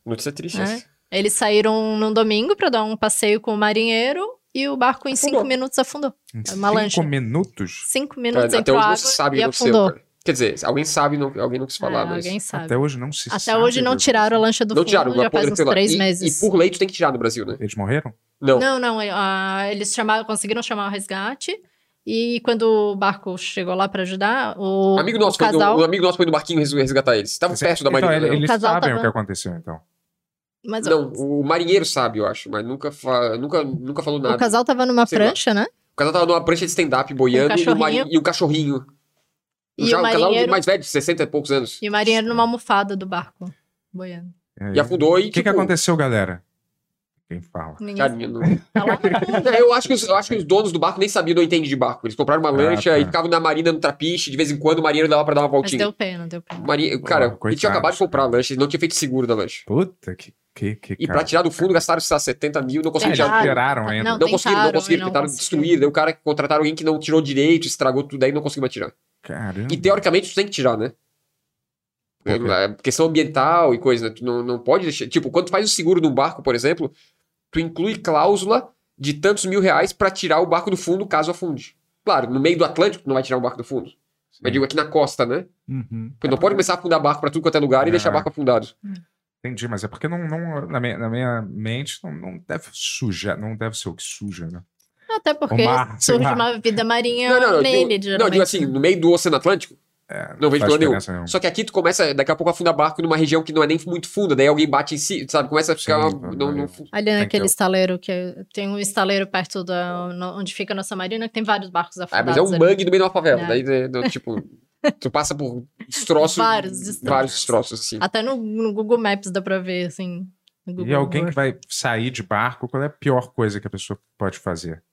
Notícia triste
É.
essa.
Eles saíram num domingo pra dar um passeio com o marinheiro e o barco em cinco
Afundou.
minutos afundou.
Em
é uma
cinco
lancha.
minutos?
Cinco
É,
minutos
até
entrou
hoje
água
sabe o
e afundou.
cara. Quer dizer, alguém sabe, não, alguém não quis falar,
É,
mas...
alguém sabe.
Até hoje não se
Até
sabe.
hoje não tiraram a lancha do
Não
fundo,
tiraram,
já faz uns
apodreceu lá.
três
E-
meses.
E por lei tu tem que tirar no Brasil, né?
Eles morreram?
Não.
Não, não, ah, eles chamaram, conseguiram chamar o resgate e quando o barco chegou lá pra ajudar, o,
Amigo nosso,
o
foi,
casal...
um amigo nosso foi no barquinho res- resgatar eles. Estavam perto da
Então,
marina.
ele-
né?
eles
casal
sabem
tava-
o que aconteceu, então.
Mas
Não, o marinheiro sabe, eu acho, mas nunca, fa... nunca, nunca falou nada.
o casal tava numa
Sei lá.
prancha, né?
O casal tava numa prancha de stand-up boiando e, o mari-
cachorrinho.
e o cachorrinho.
E
Já,
o
um casal
marinheiro-
mais velho, de 60 e poucos anos.
E o marinheiro numa almofada do barco, boiando.
É,
E afundou e,
O que, que
tipo,
aconteceu, galera? Quem fala?
Ninguém
não...
tá.
É, eu, acho que os, eu acho que os donos do barco nem sabiam, não entendem de barco. Eles compraram uma
Ah,
lancha
tá.
e ficavam na marina no trapiche. De vez em quando o marinheiro dava pra dar uma
Mas
voltinha.
deu pena, deu pena.
O Marinheiro, cara,
Pô,
ele tinha acabado de comprar a lancha, ele não tinha feito seguro da lancha.
Puta, que. que, que
E
cara.
pra tirar do fundo gastaram, sei lá, 70 mil, não conseguiram.
Tentaram.
tiraram ainda.
Não,
Não conseguiram, não
tentaram
conseguiram,
e não
tentaram
conseguiram.
destruir. Daí o cara contrataram alguém que não tirou direito, estragou tudo, daí não conseguiu mais tirar.
Caramba.
E teoricamente tu tem que tirar, né? É, questão ambiental e coisa, né? Tu não, não pode deixar. Tipo, quando tu faz o seguro de um barco, por exemplo, tu inclui cláusula de tantos mil reais pra tirar o barco do fundo caso afunde. Claro, no meio do Atlântico tu não vai tirar um barco do fundo. Mas digo aqui na costa, né?
Uhum.
Porque não pode começar a afundar barco pra tudo quanto é lugar e
É.
deixar barco afundado.
Entendi, mas é porque não, não- na, minha, na minha mente não, não deve sujar, não deve ser o que suja, né?
Até porque
mar,
surge
lá.
uma vida marinha
Não, não, não.
nele,
digo, não, digo assim, no meio do Oceano Atlântico,
É,
não vejo problema nenhum. Só que aqui tu começa, daqui a pouco, a afundar barco numa região que não é nem muito funda, daí alguém bate em si, sabe? Começa a ficar.
Sim,
uma- não- não-
naquele
que-
estaleiro que tem um estaleiro perto da no- onde fica a nossa marina que tem vários barcos
Ah,
afundados.
mas é um mangue no meio de uma favela.
É.
Daí, é, do- tipo, tu passa por destroços.
Vários destroços.
Vários destroços, assim.
Até no, no Google Maps dá pra ver, assim. no
E
Google
alguém que vai sair de barco, qual é a pior coisa que a pessoa pode fazer?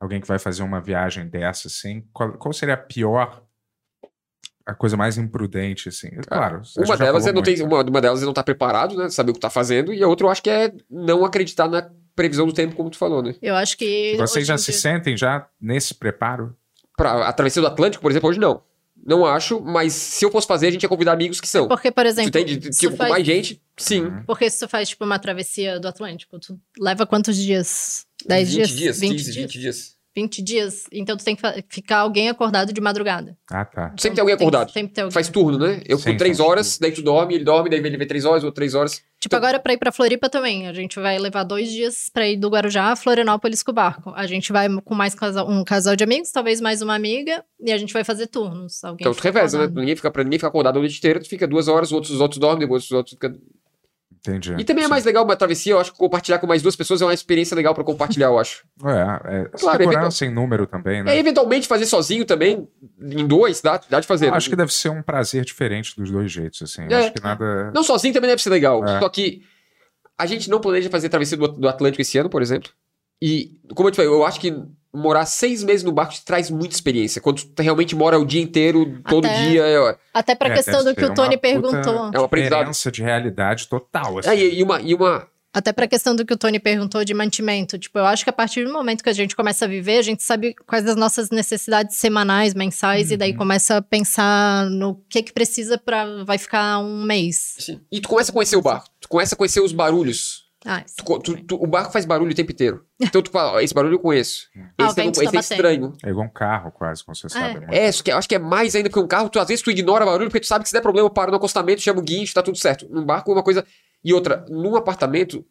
Alguém que vai fazer uma viagem dessa, assim, qual, qual seria a pior, a coisa mais imprudente, assim? Claro. a gente
Uma delas, é não tem,
muito.
uma, uma delas é não estar preparado, né? Saber o que tá fazendo. E a outra eu acho que é não acreditar na previsão do tempo, como tu falou, né?
Eu acho que.
Vocês já se
dia-
sentem já nesse preparo?
Pra a travessia do Atlântico, por exemplo, hoje não. Não acho, mas se eu fosse fazer, a gente ia convidar amigos que são.
Porque, por
Tu
exemplo.
entende?
se
Tipo,
tu
com
faz-
mais gente, sim.
Uhum.
Porque se tu faz, tipo, uma travessia do Atlântico, tu leva quantos dias? 10
20
dias?
dias,
20
15,
dias?
20 dias.
20 dias. Então tu tem que ficar alguém acordado de madrugada.
Ah, tá.
Sempre tem alguém
tu
acordado.
Sempre ter alguém.
Faz turno, né? Eu fico três
faz
horas,
turno.
daí tu dorme, ele dorme, daí ele vê três horas, outro três horas.
Tipo, agora pra ir pra Floripa também. A gente vai levar dois dias pra ir do Guarujá a Florianópolis com o barco. A gente vai com mais casal- um casal de amigos, talvez mais uma amiga, e a gente vai fazer turnos. Alguém
Então tu
fica
reveza, né?
acordado.
Ninguém fica, pra ninguém ficar acordado a noite inteira, tu fica duas horas, os outros, os outros dormem, depois os outros ficam.
Entendi.
E também é mais legal uma travessia, eu acho que compartilhar com mais duas pessoas é uma experiência legal pra compartilhar, eu acho.
É, é
Claro,
segurança em número também, né?
É, eventualmente fazer sozinho também, em dois, dá, dá de fazer.
Acho que deve ser um prazer diferente dos dois jeitos, assim.
É.
Acho que nada...
Não sozinho também deve ser legal.
É.
Só que a gente não planeja fazer travessia do, do Atlântico esse ano, por exemplo. E, como eu te falei, eu acho que morar seis meses no barco te traz muita experiência. Quando tu realmente mora o dia inteiro, todo
Até-
dia. É,
Até pra
É,
questão do que o Tony
uma
perguntou.
é um aprendizado.
Diferença de realidade total, assim.
É, e, e uma, e uma.
Até pra questão do que o Tony perguntou de mantimento. Tipo, eu acho que a partir do momento que a gente começa a viver, a gente sabe quais as nossas necessidades semanais, mensais, e daí
Uhum.
começa a pensar no que que precisa pra vai ficar um mês.
assim, e tu começa a conhecer o barco. Tu começa a conhecer os barulhos.
Ah, isso.
Tu tu- tu- o barco faz barulho o tempo inteiro. Então tu fala, ó, esse barulho eu conheço.
Ah, o
Esse, é,
vento
esse
tá
é estranho.
É igual um carro, quase, como você sabe. muito.
É, isso que eu acho que é mais ainda porque um carro, tu, às vezes tu ignora barulho porque tu sabe que se der problema, para no acostamento, chama o guincho, tá tudo certo. Num barco é uma coisa. E outra, num apartamento,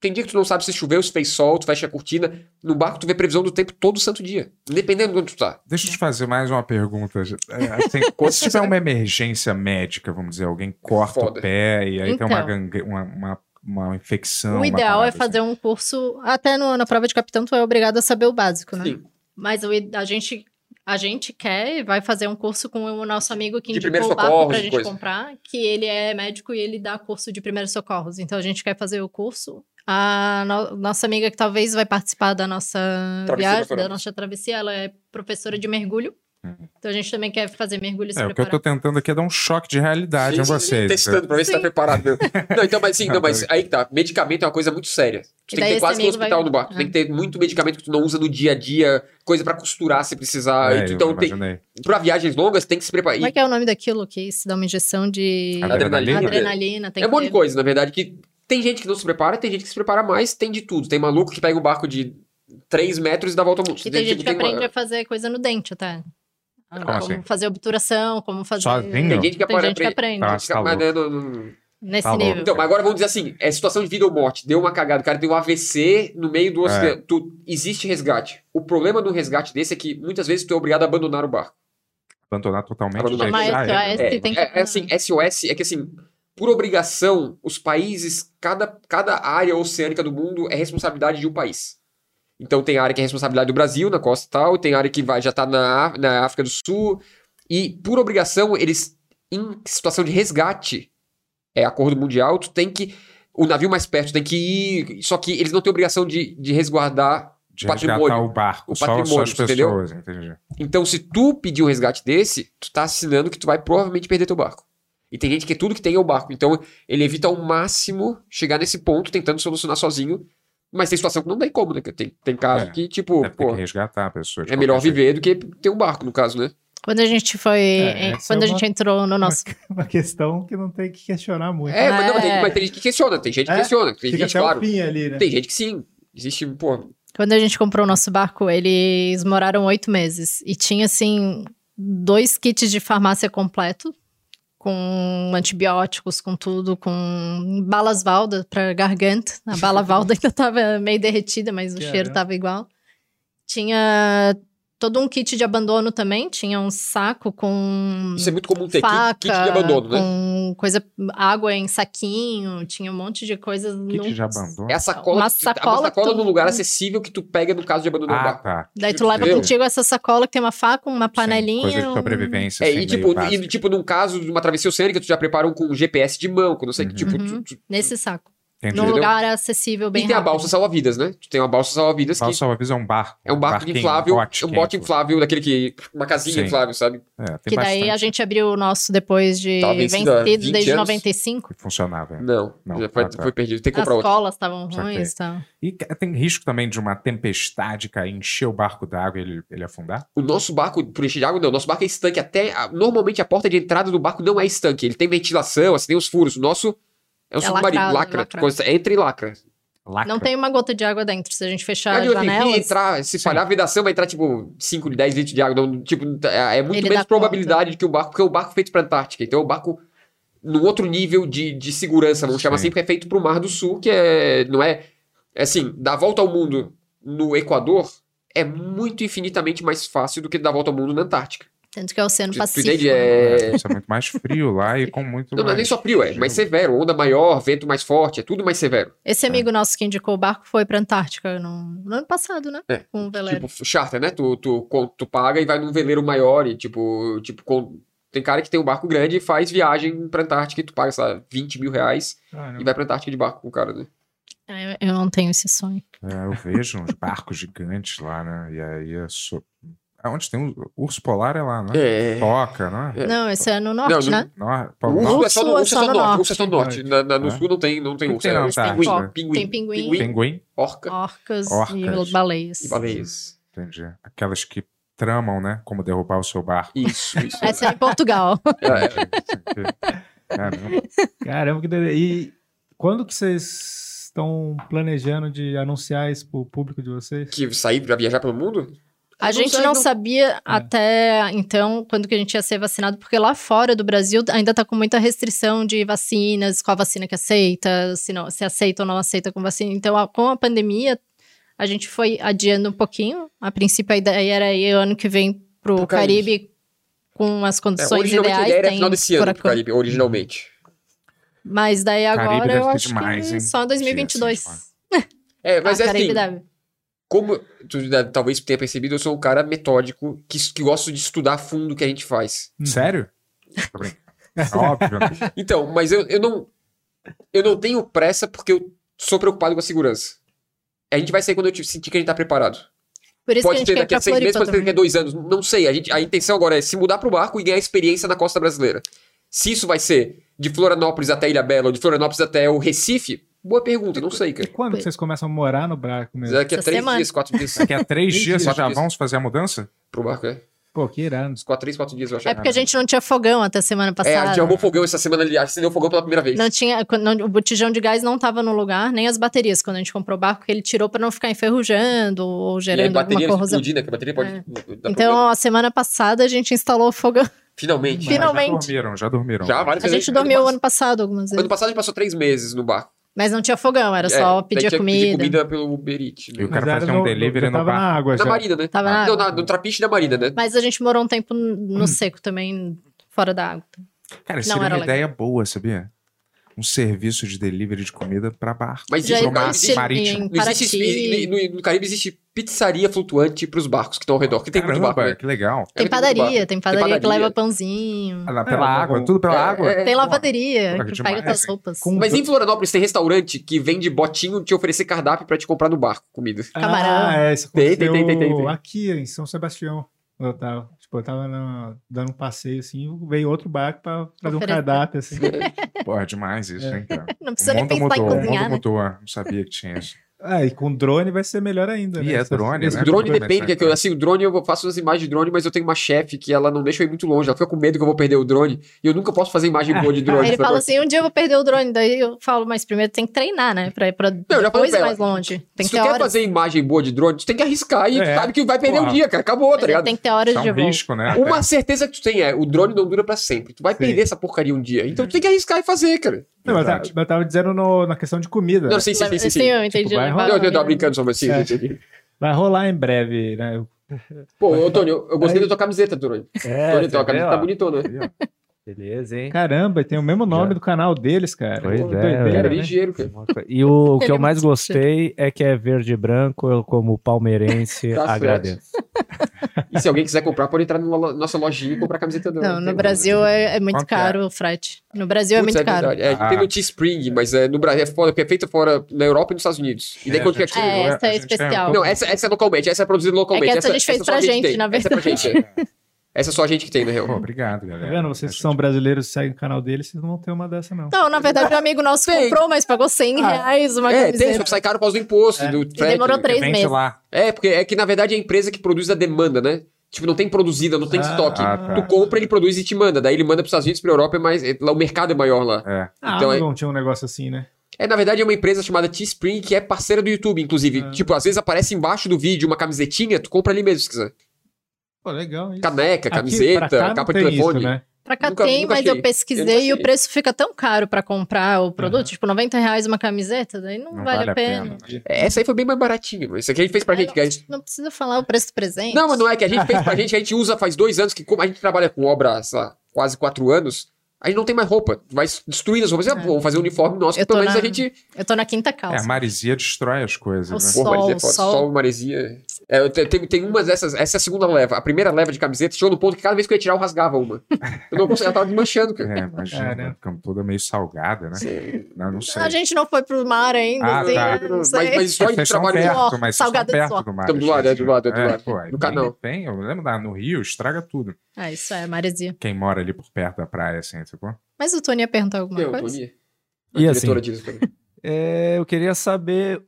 tem dia que tu não sabe se choveu, se fez sol, tu fecha a cortina. No barco tu vê previsão do tempo todo santo dia. Independente de onde tu tá.
Deixa eu te fazer mais uma pergunta. É, assim, quando se tiver uma emergência médica, vamos dizer, alguém corta
Foda.
o pé e aí tem uma,
Então.
gangue, uma, uma, uma infecção.
O ideal é
parada
fazer um curso. Até no- na prova de capitão, tu é obrigado a saber o básico, né?
Sim.
Mas o a gente. A gente quer e vai fazer um curso com o nosso amigo que
De
indicou o barco pra gente
coisa.
comprar, que ele é médico e ele dá curso de primeiros socorros. Então a gente quer fazer o curso. A no- nossa amiga que talvez vai participar da nossa
Travessia
viagem, da nossa travessia, ela é professora de mergulho. Então a gente também quer fazer mergulho e se
É, o que eu tô tentando aqui é dar um choque de realidade
Sim,
em
sim,
vocês.
Testando pra ver se tá
Sim.
preparado mesmo. Não, então, mas sim, não, mas
tá
aí que tá. Medicamento é uma coisa muito séria. Tu tem que ter quase que um
amigo vai-
hospital no barco. Tu
é.
tem que ter muito medicamento que tu não usa no dia a dia, coisa pra costurar se precisar.
É,
tu- então, tem, pra viagens longas, tem que se preparar.
Como é que é o nome daquilo que se dá uma injeção de
Adrenalina.
adrenalina? Tem
É um monte de coisa, na verdade, que tem gente que não se prepara, tem gente que se prepara mais, tem de tudo. Tem maluco que pega um barco de 3 metros e dá a volta ao mundo.
E tem gente que
uma-
aprende a fazer coisa no dente até.
Como
como
assim?
fazer obturação, como fazer.
Sozinho?
Tem gente que
Tem
aprende.
gente que aprende.
Tá.
Mas, né, não- não-
Nesse
Tá louco.
nível.
Então, mas agora vamos dizer assim: é situação de vida ou morte. Deu uma cagada, o cara tem um AVC no meio do
É.
oceano. Tu- existe resgate. O problema do resgate desse é que muitas vezes tu é obrigado a abandonar o barco.
Abandonar totalmente.
Abandonar.
Mas
Ah, é,
SOS
É,
tem que.
é, é assim, SOS é que assim, por obrigação, os países, cada, cada área oceânica do mundo é responsabilidade de um país. Então tem área que é responsabilidade do Brasil, na costa e tal, tem área que vai, já tá na, na África do Sul, e por obrigação, eles, em situação de resgate, é acordo mundial, tu tem que, o navio mais perto tem que ir, só que eles não têm obrigação de, de resguardar
de
patrimônio.
o barco.
O
só, só
patrimônio,
as
entendeu?
pessoas, entendi.
Então, se tu pedir um resgate desse, tu tá assinando que tu vai provavelmente perder teu barco. E tem gente que tudo que tem é o barco. Então, ele evita ao máximo chegar nesse ponto, tentando solucionar sozinho. Mas tem situação que não tem como, né? Tem, tem caso
É,
que, tipo,
ter
pô,
que resgatar a pessoa.
é melhor
jeito.
viver do que ter um barco, no caso, né?
Quando a gente foi.
É, essa
quando
é
a gente
uma-
entrou no nosso.
Uma questão que não tem que questionar muito.
É, mas, não, mas, tem,
É.
mas tem gente que questiona, tem gente que
É?
questiona. Tem
Fica
gente,
até
claro.
fim ali, né?
Tem gente que sim. Existe, pô.
Quando a gente comprou o nosso barco, eles moraram oito meses. E tinha, assim, dois kits de farmácia completo. Com antibióticos, com tudo, com balas Valda pra garganta. A bala Valda ainda tava meio derretida, mas o
Caramba.
cheiro tava igual. Tinha todo um kit de abandono também. Tinha um saco com
Isso é muito comum ter.
faca,
Kit, kit de abandono, né?
com coisa, água em saquinho. Tinha um monte de coisas.
Kit
num-
de abandono.
É a sacola,
Uma sacola
uma sacola
tu-
num lugar acessível que tu pega no caso de abandono do
Ah, tá.
Daí tu leva
Entendeu?
contigo essa sacola que tem uma faca, uma
Sim,
panelinha.
coisa de
um-
sobrevivência.
É,
assim,
e tipo, e, tipo, num caso de uma travessia oceânica, tu já prepara um com GPS de mão, com não sei o que, tipo,
Uhum.
tu- tu-
Nesse saco.
Entendi.
Num
Entendeu?
lugar acessível, bem
E tem a
rápido.
balsa salva-vidas, né? Tu tem uma balsa salva-vidas que
Balsa salva-vidas é um barco.
é um barco
barquinho,
inflável,
bote
um
que
bote
é-
inflável, daquele que. Uma casinha
Sim.
inflável, sabe?
É, tem
Que daí
bastante
a gente abriu o nosso depois de
Tava vencido há
vencido
20
desde
anos.
95.
que funcionava. é.
Não,
Não,
já foi,
ah, tá.
foi perdido. Tem que
As
comprar outro.
colas estavam ruins e tal.
E tem risco também de uma tempestade cair, encher o barco d'água e ele, ele afundar?
O nosso barco, por encher de água, não. O nosso barco é estanque. Até. a- normalmente a porta de entrada do barco não é estanque. Ele tem ventilação, assim, tem os furos. O nosso é um
É
submarino.
lacrado,
lacra.
lacrado.
Coisa- entra e lacra.
Lacra.
Não tem uma gota de água dentro. Se a gente fechar janelas.
entrar, se falhar a vedação, vai entrar tipo 5, 10 litros de água. Não, tipo, é é muito
Ele
menos probabilidade de que o barco, porque é o barco feito pra Antártica. Então é um barco num outro nível de, de segurança, vamos chamar
Sim.
assim, porque é feito pro Mar do Sul, que é. Não é. é assim, dar a volta ao mundo no Equador é muito infinitamente mais fácil do que dar a volta ao mundo na Antártica.
Tanto que é o Oceano
tu
Pacífico.
entende?
né?
É.
Isso é muito mais frio lá e com muito
Não, não é nem
mais
só frio, é mais severo. Onda maior, vento mais forte, é tudo mais severo.
Esse amigo nosso que indicou o barco foi pra Antártica no, no ano passado, né?
É,
Com o veleiro.
Tipo, charter, né? Tu, tu, tu paga e vai num veleiro maior e, tipo, tipo com- tem cara que tem um barco grande e faz viagem pra Antártica e tu paga, sei lá, 20 mil reais
Caramba.
e vai pra Antártica de barco com o cara, né?
É, Eu não tenho esse sonho.
É, eu vejo uns barcos gigantes lá, né? E aí é so... Onde tem um urso polar é lá, né?
É.
Toca, não é?
É.
Não, esse é no norte,
Não,
né?
Não é?
O
Polo
urso é só no, urso é só no norte. Urso é só no norte. Na, na- no
É.
sul não tem, não tem
O
urso.
tem
É.
Antártica?
pinguim,
Tem pinguim.
Pinguim?
orca
Orcas,
Orcas.
e baleias.
e baleias.
Entendi. Aquelas que tramam, né? Como derrubar o seu barco.
Isso, isso.
Essa é em Portugal.
É,
Caramba.
Caramba, que doideira. E quando que vocês estão planejando de anunciar isso pro público de vocês?
que sair pra viajar pelo mundo?
A
Não
gente não
não-
sabia até então quando que a gente ia ser vacinado, porque lá fora do Brasil ainda tá com muita restrição de vacinas, qual vacina que aceita, se, não, se aceita ou não aceita com vacina. Então, a- com a pandemia, a gente foi adiando um pouquinho. A princípio, a ideia era ir ano que vem pro,
Pro
Caribe.
Caribe.
com as
É,
condições
originalmente a
ideais.
ideia era final desse ano pro. Caribe, originalmente.
Mas daí agora eu acho
demais,
que
hein?
só em 2022.
Sim,
É, mas
ah,
é
Caribe
assim,
deve.
Como tu deve- talvez tenha percebido, eu sou um cara metódico que, que gosto de estudar a fundo o que a gente faz.
Sério? Tô brincando. Óbvio.
Então, mas eu, eu não eu não tenho pressa porque eu sou preocupado com a segurança. A gente vai sair quando eu te- sentir que a gente tá preparado.
Por isso que a
Pode
gente
ter daqui a seis meses, pode ter daqui a dois anos. Não sei. A, gente, a intenção agora é se mudar pro barco e ganhar experiência na costa brasileira. Se isso vai ser de Florianópolis até Ilha Bela ou de Florianópolis até o Recife, boa pergunta, não sei,
E
cara.
quando que vocês começam a morar no barco mesmo?
Daqui a
Essa
três
semana.
dias, quatro dias
Daqui a três
Três
dias vocês já
quatro
vão fazer a mudança?
pro barco, é.
Pô, que irado.
Uns quatro, três, quatro dias, eu acho.
É porque a gente não tinha fogão até semana
É, a
passada.
gente arrumou fogão essa semana ali, acendeu fogão pela primeira vez.
Não tinha, não- o botijão de gás não estava no lugar, nem as baterias. Quando a gente comprou o barco, que ele tirou para não ficar enferrujando ou
e a
gerando alguma corrosão.
explodir, né? Que a bateria pode.
É. Então,
problema.
a semana passada a gente instalou o fogão.
Finalmente.
Finalmente.
Já dormiram, já dormiram.
Já, várias
A gente dormiu
ano
passado algumas vezes.
Ano passado a gente passou três meses no barco.
Mas não tinha fogão, era
É,
só
daí
pedir comida.
pedir comida pelo Uber Eats.
E
Né?
o cara fazia um
no-
delivery no
tava
barco.
na água
Na
já.
marina, né?
Tava na
Não,
água.
na- no trapiche da marina, né?
Mas a gente morou um tempo no
Hum.
seco também, fora da água.
Cara,
Não
seria
era
uma
legal.
ideia boa, sabia? Um serviço de delivery de comida pra barco.
Mas existe,
no mar- marítimo.
não existe, no, no Caribe existe pizzaria flutuante pros barcos que estão ao redor. Que tem muito
Caramba,
barco, né?
que legal.
É,
Tem
tem muito
padaria,
barco.
tem padaria que
padaria.
leva pãozinho.
Ah, pela
É,
água,
bom.
tudo pela
É,
água.
é,
Tem lavanderia que
demais,
pega tuas roupas.
Com-
Mas em Florianópolis tem restaurante que vende botinho te oferecer cardápio pra te comprar no barco comida.
Camarão.
Ah, é, isso
Tem, tem, tem, tem, tem.
aqui em São Sebastião. Eu tava, tipo, eu tava na- dando um passeio assim, veio outro barco pra fazer um cardápio, assim.
Porra, demais isso,
É.
hein, cara?
Não
O
precisa nem pensar
mudou,
em
o mundo
cozinhar, né?
mudou. Não sabia que tinha isso.
Ah, e com drone vai ser melhor ainda,
E
né?
é
Essa-
drone,
esse
né?
O drone depende, que eu, assim, o drone eu faço as imagens de drone, mas eu tenho uma chefe que ela não deixa eu ir muito longe, ela fica com medo que eu vou perder o drone, e eu nunca posso fazer imagem boa de drone.
Aí ele fala assim: um dia eu vou perder o drone. Daí eu falo, mas primeiro tem que treinar, né? Pra ir pra
falei
depois
pra
mais longe. Tem
Se
que
tu quer
horas.
fazer imagem boa de drone, tu tem que arriscar e tu
É.
sabe que vai perder
Porra.
um dia, cara. Acabou, tá ligado?
tem que ter horas
Isso é
de
um
voo.
risco, né?
Uma certeza que tu tem é, o drone não dura pra sempre. Tu vai
Sim.
perder essa porcaria um dia. Então tu tem que arriscar e fazer, cara.
Não, mas, eu tava dizendo no- na questão de comida.
Não, sim, sim, sim, sim. sim.
eu entendi.
Vai
Não, eu
comida.
tava brincando só, mas sim,
É.
sim.
Vai rolar em breve, né?
Pô, ô, Tony, eu, eu gostei
Aí-
da tua camiseta, Tony.
É, você
tua camiseta tá bonitona.
Beleza, hein?
Caramba, tem o mesmo nome
Já.
do canal deles, cara.
Pois
Pô,
é,
doideira.
Cara,
né?
ligeiro, cara.
E o, o que eu
é
mais gostei é que é verde e branco, eu como palmeirense
Tá
agradeço.
E se alguém quiser comprar, pode entrar na nossa lojinha e comprar a camiseta do
Não, no Brasil é, é muito
Quanto que é?
caro o frete. No Brasil é
Putz,
muito caro.
verdade. É,
Ah.
Tem no Teespring, mas é, no Brasil é foda, é feita fora na Europa e nos Estados Unidos. E daí
É,
quando
gente-
aqui.
É, essa é
a gente
especial.
Não, essa, essa é localmente, essa é produzida localmente.
É que essa a gente fez
só
pra gente,
tem.
na
Essa é pra gente. Essa é só a gente que tem, na real.
Obrigado, galera.
Tá vendo? Vocês que são
gente-
brasileiros e seguem o canal deles, vocês não vão ter uma dessa, não.
Não, na verdade, um amigo nosso
Tem.
comprou, mas pagou 100
Ah.
reais uma
É, tem, só
camiseta.
que sai caro por causa do imposto,
É.
do
E
frete.
demorou três meses.
lá.
É, porque é que na verdade é a empresa que produz a demanda, né? Tipo, não tem produzida, não tem
Ah,
estoque.
ah, tá.
Tu compra, ele produz e te manda. Daí ele manda pros Estados Unidos, pra Europa, é mais. é- lá o mercado é maior lá.
É.
A
Então é-
tinha um negócio assim, né?
É, na verdade, é uma empresa chamada Teespring, que é parceira do YouTube, inclusive.
Ah.
Tipo, às vezes aparece embaixo do vídeo uma camisetinha, tu compra ali mesmo, se quiser.
Pô, legal isso.
Caneca,
Aqui, pra
camiseta,
cá, não
capa de telefone.
Isso, né?
Pra cá
Nunca-
tem,
nunca
mas
achei.
eu
Eu
pesquisei
nunca
e o preço fica tão caro pra comprar o produto,
Aham.
tipo 90 reais uma camiseta, daí não,
Não
vale, a pena.
né?
É, Essa aí foi bem mais baratinha, mas isso aqui a gente fez pra gente. que a gente-
Não precisa falar o preço do presente.
Não, mas não é que a gente fez pra gente, a gente usa faz dois anos, que como a gente trabalha com obra, sei lá, quase quatro anos, a gente não tem mais roupa. Vai destruindo as roupas.
É.
Vamos fazer um uniforme nosso, pelo menos
na-
a gente.
Eu tô na quinta
É,
calça.
a maresia destrói as coisas,
O
né?
sol.
Porra, maresia é
sol.
Sol, maresia. É, tem, tem umas dessas. Essa é a segunda leva. A primeira leva de camiseta chegou no ponto que cada vez que eu ia tirar, eu rasgava uma. Eu não conseguia, ela tava desmanchando, cara.
É, imagina,
É, né?
ficando toda meio salgada, né? Não, não sei.
A gente não foi pro mar ainda,
Ah,
assim,
tá.
não
Mas,
sei.
mas só de
Vocês estão
trabalho.
perto, mas estão
de
perto do mar.
Estamos do lado, é do lado, é do lado.
pô,
No canal.
Tem, eu lembro lá no Rio, estraga tudo.
Ah, isso é maresia.
Quem mora ali por perto da praia, assim, sacou?
Mas o Tony ia perguntar alguma
Eu,
coisa?
Tony.
E
A
assim?
diretora pra mim.
É, eu queria saber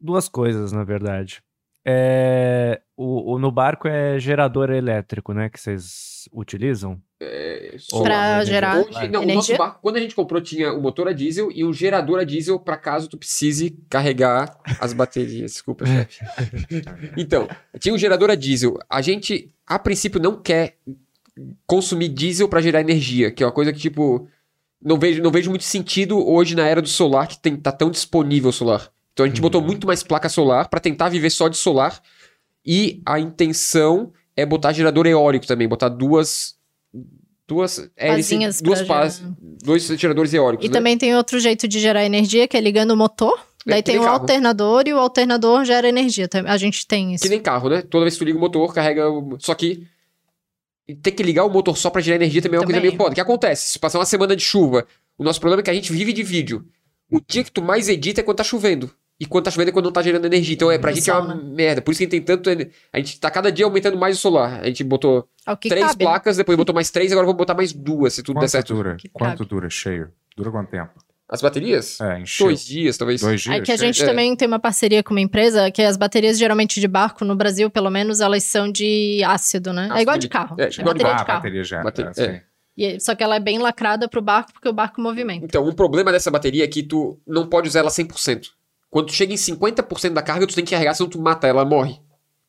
duas coisas, na verdade. É, o, o- no barco é gerador elétrico, né? Que vocês utilizam?
É,
Hoje-
gerar
Hoje, não, o nosso
energia?
barco, quando a gente comprou, tinha o motor a diesel e um gerador a diesel para caso tu precise carregar as baterias. Desculpa, chefe. Então, tinha um gerador a diesel. A gente, a princípio, não quer consumir diesel para gerar energia, que é uma coisa que, tipo, não vejo, não vejo muito sentido hoje na era do solar, que tem, tá tão disponível o solar. Então a gente botou muito mais placa solar para tentar viver só de solar. E a intenção é botar gerador eólico também, botar duas. Duas hélices, duas pás,
gerar.
dois geradores eólicos.
E
né?
também tem outro jeito de gerar energia, que é ligando o motor. Daí
que
tem o
carro.
alternador e o alternador gera energia. A gente tem isso.
Que nem carro, né? Toda vez que tu liga o motor, carrega. Só que. Ter que ligar o motor só pra gerar energia também é uma coisa
Também.
meio foda. O que acontece? Se passar uma semana de chuva, o nosso problema é que a gente vive de vídeo. O dia que tu mais edita é quando tá chovendo. E quando tá chovendo é quando não tá gerando energia. Então é pra gente é uma
né?
merda. Por isso que tem tanto. A gente tá cada dia aumentando mais o solar. A gente botou
que
três
cabe, né?
placas, depois botou mais três, agora vamos botar mais duas, se tudo der
Quanto
certo.
dura? Quanto
cabe.
dura cheio? Dura quanto tempo?
As baterias?
É, encheu.
Dois dias, talvez.
Dois dias?
É que a gente
É.
também tem uma parceria com uma empresa que as baterias geralmente de barco, no Brasil, pelo menos, elas são de ácido, né?
Ácido
é igual de
de-
carro.
é,
É,
igual de
bateria
Ah,
de carro.
bateria já.
Bateria-
é,
é.
E- só que ela é bem lacrada pro barco, porque o barco movimenta.
Então, um problema dessa bateria é que tu não pode usar ela 100%. Quando tu chega em 50% da carga, tu tem que carregar, senão tu mata ela, morre.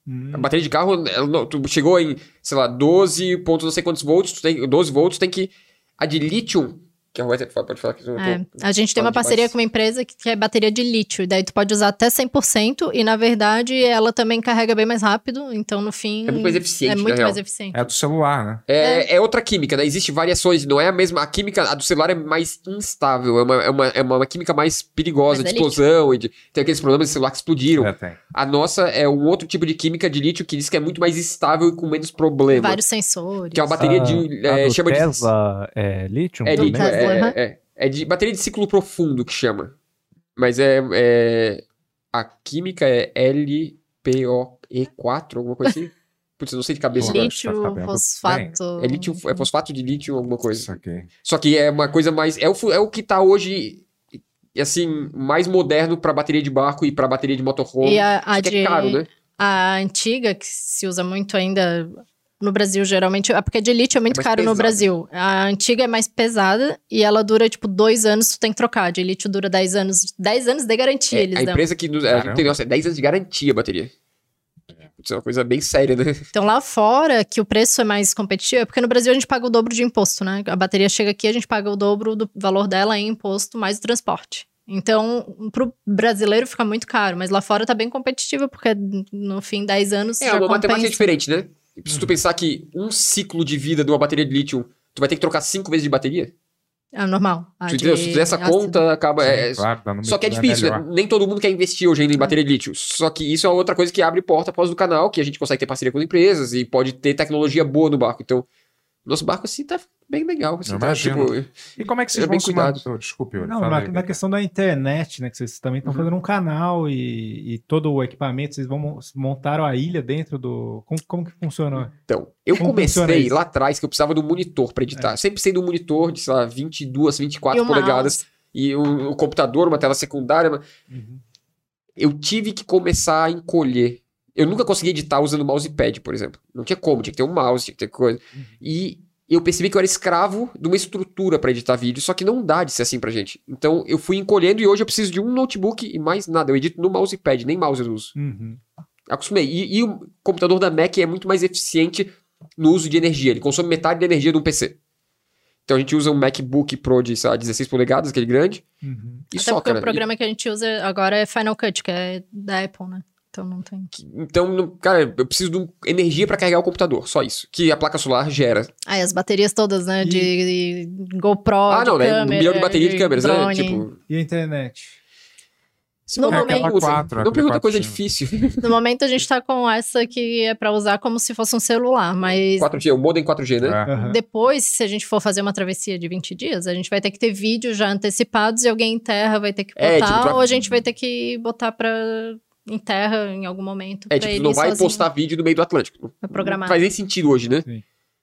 Hum.
A bateria de carro, ela tu chegou em, sei lá, 12 pontos não sei quantos volts, tu tem 12 volts, tu tem que... A de lítio, que a Roberta pode falar que eu tô...
É, a gente tem uma parceria
demais.
com uma empresa que, que é bateria de lítio. e Daí tu pode usar até 100% e, na verdade, ela também carrega bem mais rápido. Então, no fim...
É muito mais eficiente,
É muito
real.
mais eficiente.
É do celular, né?
É, é outra química, né? Existem variações, não é a mesma. A química, a do celular é mais instável, é uma, é uma, é uma química mais perigosa,
Mas
de
é
explosão, e de, tem aqueles problemas de celular que explodiram.
É.
A nossa é um outro tipo de química de lítio que diz que é muito mais estável e com menos problema.
Vários sensores.
Que é uma bateria de.
A
É,
do
chama
Tesla é lítio?
de. É lítio, é,
aham.
é, é de bateria de ciclo profundo que chama. Mas é. é a química é LPOE4, alguma coisa assim. Putz, eu não sei de cabeça agora.
Lítio. Tá sabendo
fosfato.
É, lítio, é fosfato de lítio, alguma coisa. Só que é uma coisa mais. É o, é o que tá hoje assim, mais moderno pra bateria de barco e pra bateria de motorhome.
E a, a
que
de,
é caro, né?
a antiga, que se usa muito ainda no Brasil, geralmente, é porque a de elite é muito
mais
caro no
pesada.
Brasil. A antiga é mais pesada e ela dura, tipo, dois anos, tu tem que trocar. A de elite dura 10 anos. 10 anos de garantia,
É,
eles
a
dão.
empresa que nos, a tem, nossa, é 10 anos de garantia a bateria. Isso é uma coisa bem séria, né?
Então lá fora, que o preço é mais competitivo, é porque no Brasil a gente paga o dobro de imposto, né? A bateria chega aqui, a gente paga o dobro do valor dela em imposto mais o transporte. Então, pro brasileiro fica muito caro, mas lá fora tá bem competitivo, porque no fim, 10 anos
É,
já
uma matemática diferente, né? E Se tu pensar que um ciclo de vida de uma bateria de lítio, tu vai ter que trocar cinco vezes de bateria.
É normal. A
Tu
de?
Se tu fizer essa conta, acaba. é-
Sim, claro, dá no
Só que é difícil, né? Nem todo mundo quer investir hoje ainda em bateria de lítio. Só que isso é outra coisa que abre porta após do canal, que a gente consegue ter parceria com as empresas e pode ter tecnologia boa no barco. Então, nosso barco assim tá bem legal. Assim, tá,
imagino.
tipo,
E como é que
É
vocês
bem
vão se
cuidado.
Desculpe,
Não, na,
aí.
na questão da internet, né? Que vocês também estão
Uhum.
fazendo um canal e, e todo o equipamento, vocês vão mon- montaram a ilha dentro do. Como, como que funciona?
Então, eu
Como
comecei lá atrás que eu precisava de um monitor pra editar. Eu sempre precisei de um monitor de, sei lá, 22, 24
E o
polegadas.
mouse.
E um, um computador, uma tela secundária. mas Eu tive que começar a encolher. Eu nunca consegui editar usando mousepad, por exemplo. Não tinha como, tinha que ter um mouse, tinha que ter coisa. E eu percebi que eu era escravo de uma estrutura pra editar vídeo, só que não dá de ser assim pra gente. Então eu fui encolhendo e hoje eu preciso de um notebook e mais nada. Eu edito no mousepad, nem mouse eu uso.
Uhum.
Acostumei. E, e o computador da Mac é muito mais eficiente no uso de energia. Ele consome metade da energia de um PC. Então a gente usa um MacBook Pro de, sei lá, 16 polegadas, aquele grande.
Uhum.
E
Até
só,
porque
cara.
o programa que a gente usa agora é Final Cut, que é da Apple, né? Então não tem.
Então, cara, eu preciso de energia pra carregar o computador. Só isso. Que a placa solar gera.
Ah, e as baterias todas, né?
E-
De, de GoPro,
ah,
de
não, né? Um
câmera,
milhão de bateria de câmeras, né?
drone.
Tipo.
E a internet?
Se
No
não
momento-
pergunta,
quatro,
não pergunta
aquele
coisa difícil.
No momento a gente tá com essa que é pra usar como se fosse um celular, mas
4G, o modem 4G, né?
É.
Aham.
depois, se a gente for fazer uma travessia de 20 dias, a gente vai ter que ter vídeos já antecipados e alguém em terra vai ter que botar,
É, tipo,
ou a gente vai ter que botar pra em terra em algum momento.
É, tipo,
ele
não vai
sozinho,
postar vídeo no meio do Atlântico.
pra programar.
Não faz nem sentido hoje, né?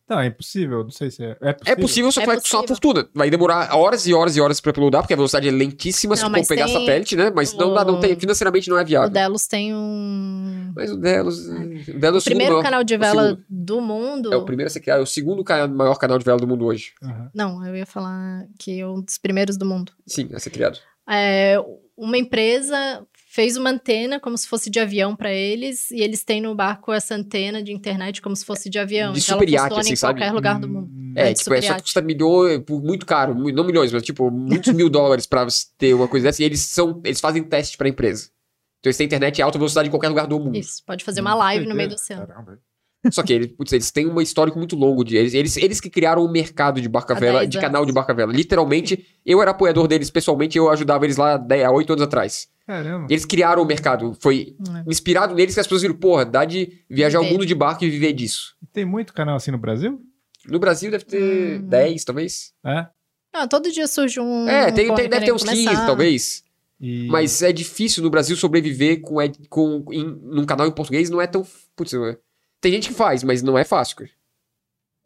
Não, é impossível. Não sei se é. É possível.
É possível, só que
É
vai custar uma fortuna. Vai demorar horas e horas e horas pra uploadar, porque a velocidade é lentíssima se
Não,
tu for pegar
tem
satélite, né? Mas não dá, não tem,
o-
financeiramente não é
O
viável.
Delos tem um.
Mas o Delos. O Delos é o
O
segundo
primeiro
maior.
canal de
o
vela do mundo.
É o primeiro a ser criado, é o segundo maior canal de vela do mundo hoje.
Aham.
Não, eu ia falar que é um dos primeiros do mundo.
Sim, a ser criado.
É, uma empresa fez uma antena como se fosse de avião pra eles e eles têm no barco essa antena de internet como se fosse de avião.
De
então
super
ela
iate,
funciona
assim,
em
sabe?
qualquer lugar do mundo.
Hum,
É,
de
tipo, é só que
superiate.
custa milhões, por muito caro, não milhões, mas tipo, muitos mil dólares pra você ter uma coisa dessa. E eles são, eles fazem teste pra empresa. Então eles têm internet em alta velocidade em qualquer lugar do mundo.
Isso, pode fazer uma live no meio do oceano.
Caramba.
Só que eles, putz, eles têm um histórico muito longo de eles, eles, eles que criaram o mercado de barca vela,
10
de canal de barca vela. Literalmente, eu era apoiador deles pessoalmente, eu ajudava eles lá 10, há 8 anos atrás.
Caramba.
Eles criaram o mercado. Foi
É.
inspirado neles que as pessoas viram, porra, dá de viajar o mundo de barco e viver disso.
Tem muito canal assim no Brasil?
No Brasil deve ter
Hum.
10, talvez.
É?
Ah, todo dia surge um.
é, tem,
um
tem- deve ter uns 15,
começar.
talvez.
E...
Mas é difícil no Brasil sobreviver com, ed- com em, num canal em português, não é tão. Putz, não é- tem gente que faz, mas não é fácil. cara.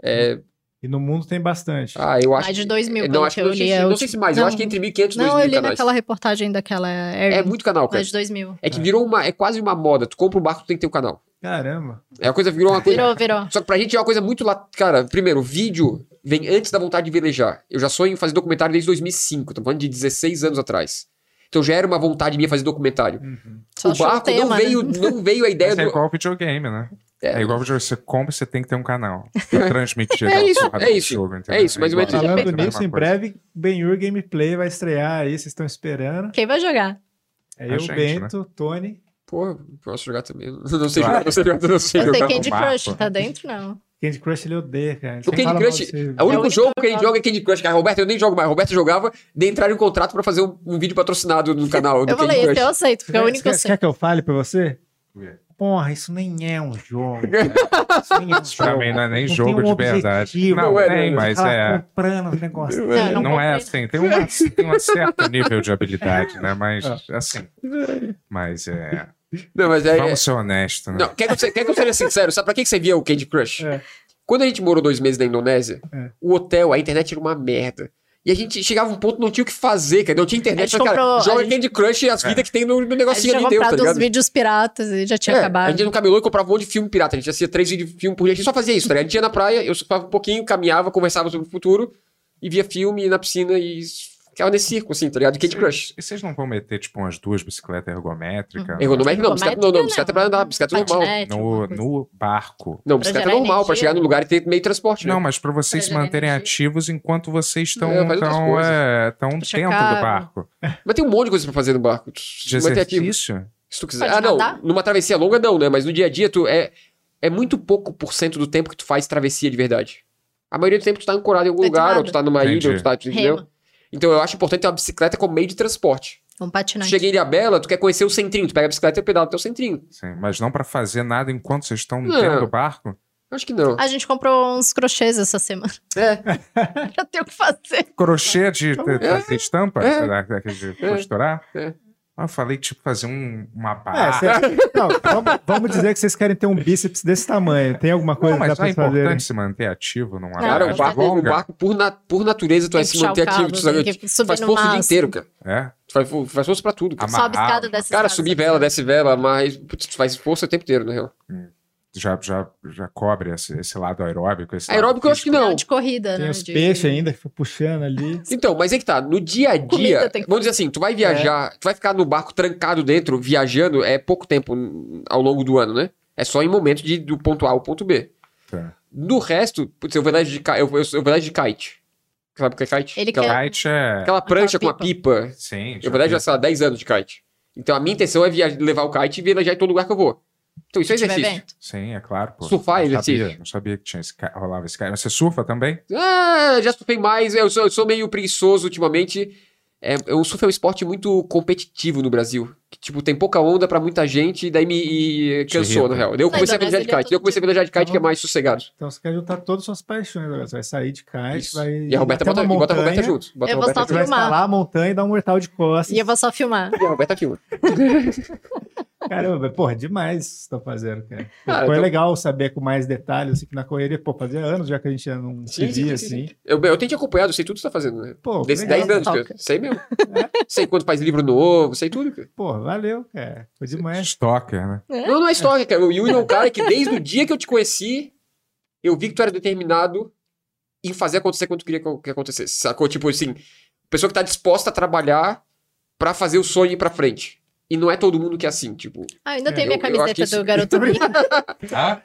É,
e no mundo tem bastante.
ah, eu acho.
Mais de 2 mil,
não,
pelo
acho
que eu
não, sei
li.
se-
é
não
o
sei se
tipo-
mais, eu
Não,
acho que entre 1.500 e 2.000
Não, eu li
canais.
naquela reportagem daquela.
É
Airbnb,
muito canal, cara.
Mais de 2 mil.
É que virou uma. É quase uma moda. Tu compra um barco, tu tem que ter um canal.
Caramba.
É uma coisa, virou uma coisa.
Virou, virou.
Só que pra gente é uma coisa muito lá. Cara, primeiro, vídeo vem antes da vontade de velejar. Eu já sonho em fazer documentário desde 2005. Tô falando de 16 anos atrás. Então já era uma vontade minha fazer documentário.
Uhum.
Só
o barco
tema,
não,
né?
veio, não veio a ideia
Mas é
do.
igual videogame, né?
É.
É, igual. Você compra, você tem que ter um canal. Pra transmitir
É isso, é isso.
jogo,
É isso, ou menos
igual-
isso.
Falando
é
nisso, em breve, Ben-Hur Gameplay vai estrear aí, vocês estão esperando.
Quem vai jogar?
É
A
eu,
gente,
Bento, Tony.
Pô, posso jogar também. Não sei
Claro.
jogar, não sei jogar, não sei
Eu sei
jogar.
Candy. Crush, tá dentro? Não.
Candy Crush ele odeia, cara.
O Candy Crush-
desse-
O único jogo
que
ele joga é Candy Crush, cara. Roberto, eu nem jogo mais. Roberto jogava, de entrar em contrato pra fazer um, um vídeo patrocinado no canal do
Eu
Candy
falei, esse
Crush.
eu aceito, porque é o único que eu
Quer,
sei.
quer que eu fale pra você?
O quê?
Porra, isso nem é um jogo. Isso nem é um jogo.
mim não é nem
Não
jogo
tem um
de verdade.
objetivo.
Não,
Não é,
tem,
não é.
mas é.
comprando os negócios.
Não, não
Não é assim, tem, uma, tem um certo nível de habilidade, né? Mas,
É.
assim. Mas é.
Não, mas é.
Vamos ser honestos, né?
Não, quer que, eu, quer que eu seja sincero? Sabe pra que que você via o Candy Crush?
É.
Quando a gente morou dois meses na Indonésia,
É.
o hotel, a internet era uma merda. E a gente chegava a um ponto não tinha o que fazer, cara. Não tinha
A
internet. Mas, cara,
comprou-
joga
a gente-
Candy Crush e as vidas que tem no, no
A gente
negocinho ali dentro, tá
comprado uns
ligado?
vídeos piratas e já tinha
É, a
acabado.
gente ia no camelô e comprava um monte de filme pirata. A gente assistia três vídeos de filme por dia. A gente só fazia isso, tá ligado? A gente ia na praia, eu surfava um pouquinho, caminhava, conversava sobre o futuro, e via filme ia na piscina e ficava nesse circo, assim, tá ligado? De Candy Crush.
E vocês não vão meter, tipo, umas duas bicicletas ergométricas?
Ergonométrico não, bicicleta não, não,
Ergométrica,
bicicleta é pra andar, bicicleta normal.
No, no barco.
Não, bicicleta
gerar
normal, pra chegar no lugar e ter meio de transporte, né?
Não, mas pra vocês se manterem
energia.
ativos enquanto vocês estão
É,
tão, é, tão dentro do barco.
Mas tem um monte de coisa pra fazer no barco.
De
tu manter ativo.
exercício?
Se tu quiser. Ah, não. Numa travessia longa, não, né? Mas no dia a dia, tu é, é muito pouco por cento do tempo que tu faz travessia de verdade. A maioria do tempo tu tá ancorado em algum lugar, ou tu tá numa ilha, ou tu tá. tu Entendeu? Então eu acho importante ter uma bicicleta como meio de transporte.
Um
Tu
patinete.
chega em Bela, tu quer conhecer o centrinho, tu pega a bicicleta e pedala até o centrinho.
Sim, mas não pra fazer nada enquanto vocês estão
Não.
dentro do barco?
Acho que não.
A gente comprou uns crochês essa semana.
É.
pra ter o que fazer.
Crochê de de-
É.
fazer estampa?
É.
Da- daquele De costurar?
É.
Ah, Eu falei, tipo, fazer um, uma
É,
barra.
cê- não, vamos, vamos dizer que vocês querem ter um bíceps desse tamanho. Tem alguma coisa
Não,
que dá
mas é importante se manter ativo numa
Não,
Cara, o barco, o barco por, na- por natureza, tu vai se manter ativo. Tu, sabe? Tu
subir
faz
no
força o dia inteiro, cara.
É?
Tu faz, faz força pra tudo. Cara,
Amarrar.
Sobe escada dessa
Cara subir vela, desce vela, mas putz, tu faz força o tempo inteiro, na real.
Já, já, já cobre esse, esse lado aeróbico? Esse
Aeróbico eu
lado
acho que não.
de corrida,
Tem
né?
os
de-
peixes ainda que foi puxando ali.
Então, mas é que tá, no dia a dia,
que-
vamos dizer assim, tu vai viajar, tu vai ficar no barco trancado dentro, viajando, é pouco tempo ao longo do ano, né? É só em momento de, do ponto A ao ponto B.
Tá.
Do resto, putz, eu vou dar de, eu, eu, eu vou de kite. Sabe o que é kite?
Ele
aquela,
quer-
Kite é...
aquela prancha com a
pipa.
pipa.
Sim.
Eu vou dar já, sei lá, 10 anos de kite. Então a minha intenção é viajar, levar o kite e viajar em todo lugar que eu vou. Então isso é exercício.
evento.
Sim, é claro. Pô.
Surfar é
não sabia,
exercício.
não sabia que tinha esse, ca- rolava esse cara. Mas você surfa também?
Ah, já surfei mais. Eu sou, eu sou meio preguiçoso ultimamente. É, o surf é um esporte muito competitivo no Brasil. Que, tipo, tem pouca onda pra muita gente e daí me e cansou,
irrita.
na real. Daí eu comecei a viajar de kite. Daí eu comecei a viajar de kite que é mais sossegado.
Então você quer juntar todas as suas paixões agora. Você vai sair de kite,
Isso.
vai.
E a Roberta bota, bota a Roberta junto. Bota
Eu
a
vou
Roberta
só
vai
junto.
filmar.
escalar a montanha e dar um mortal de costas.
E eu vou só filmar.
E a Roberta mano.
Caramba, porra, demais isso que você tá fazendo, cara.
Cara,
Foi
então-
legal saber com mais detalhes, assim, que na correria, pô, fazia anos já que a gente já não se via,
sim, sim,
assim.
Eu, eu tenho te acompanhado, eu sei tudo que você tá fazendo, né?
Pô,
Desses
legal.
10 anos, cara. Sei mesmo. Sei quando faz livro novo, sei tudo, cara.
Pô, valeu, cara. Foi demais.
Stalker, né?
Não, não é história, cara. O Yuri é um cara que desde o dia que eu te conheci, eu vi que tu era determinado em fazer acontecer quando tu queria que que acontecesse. Sacou? Tipo assim, pessoa que tá disposta a trabalhar pra fazer o sonho ir pra frente. E não é todo mundo que é assim, tipo.
Ah, ainda
É,
tem
eu-
minha camiseta
isso-
do garoto Mickey.
Ah,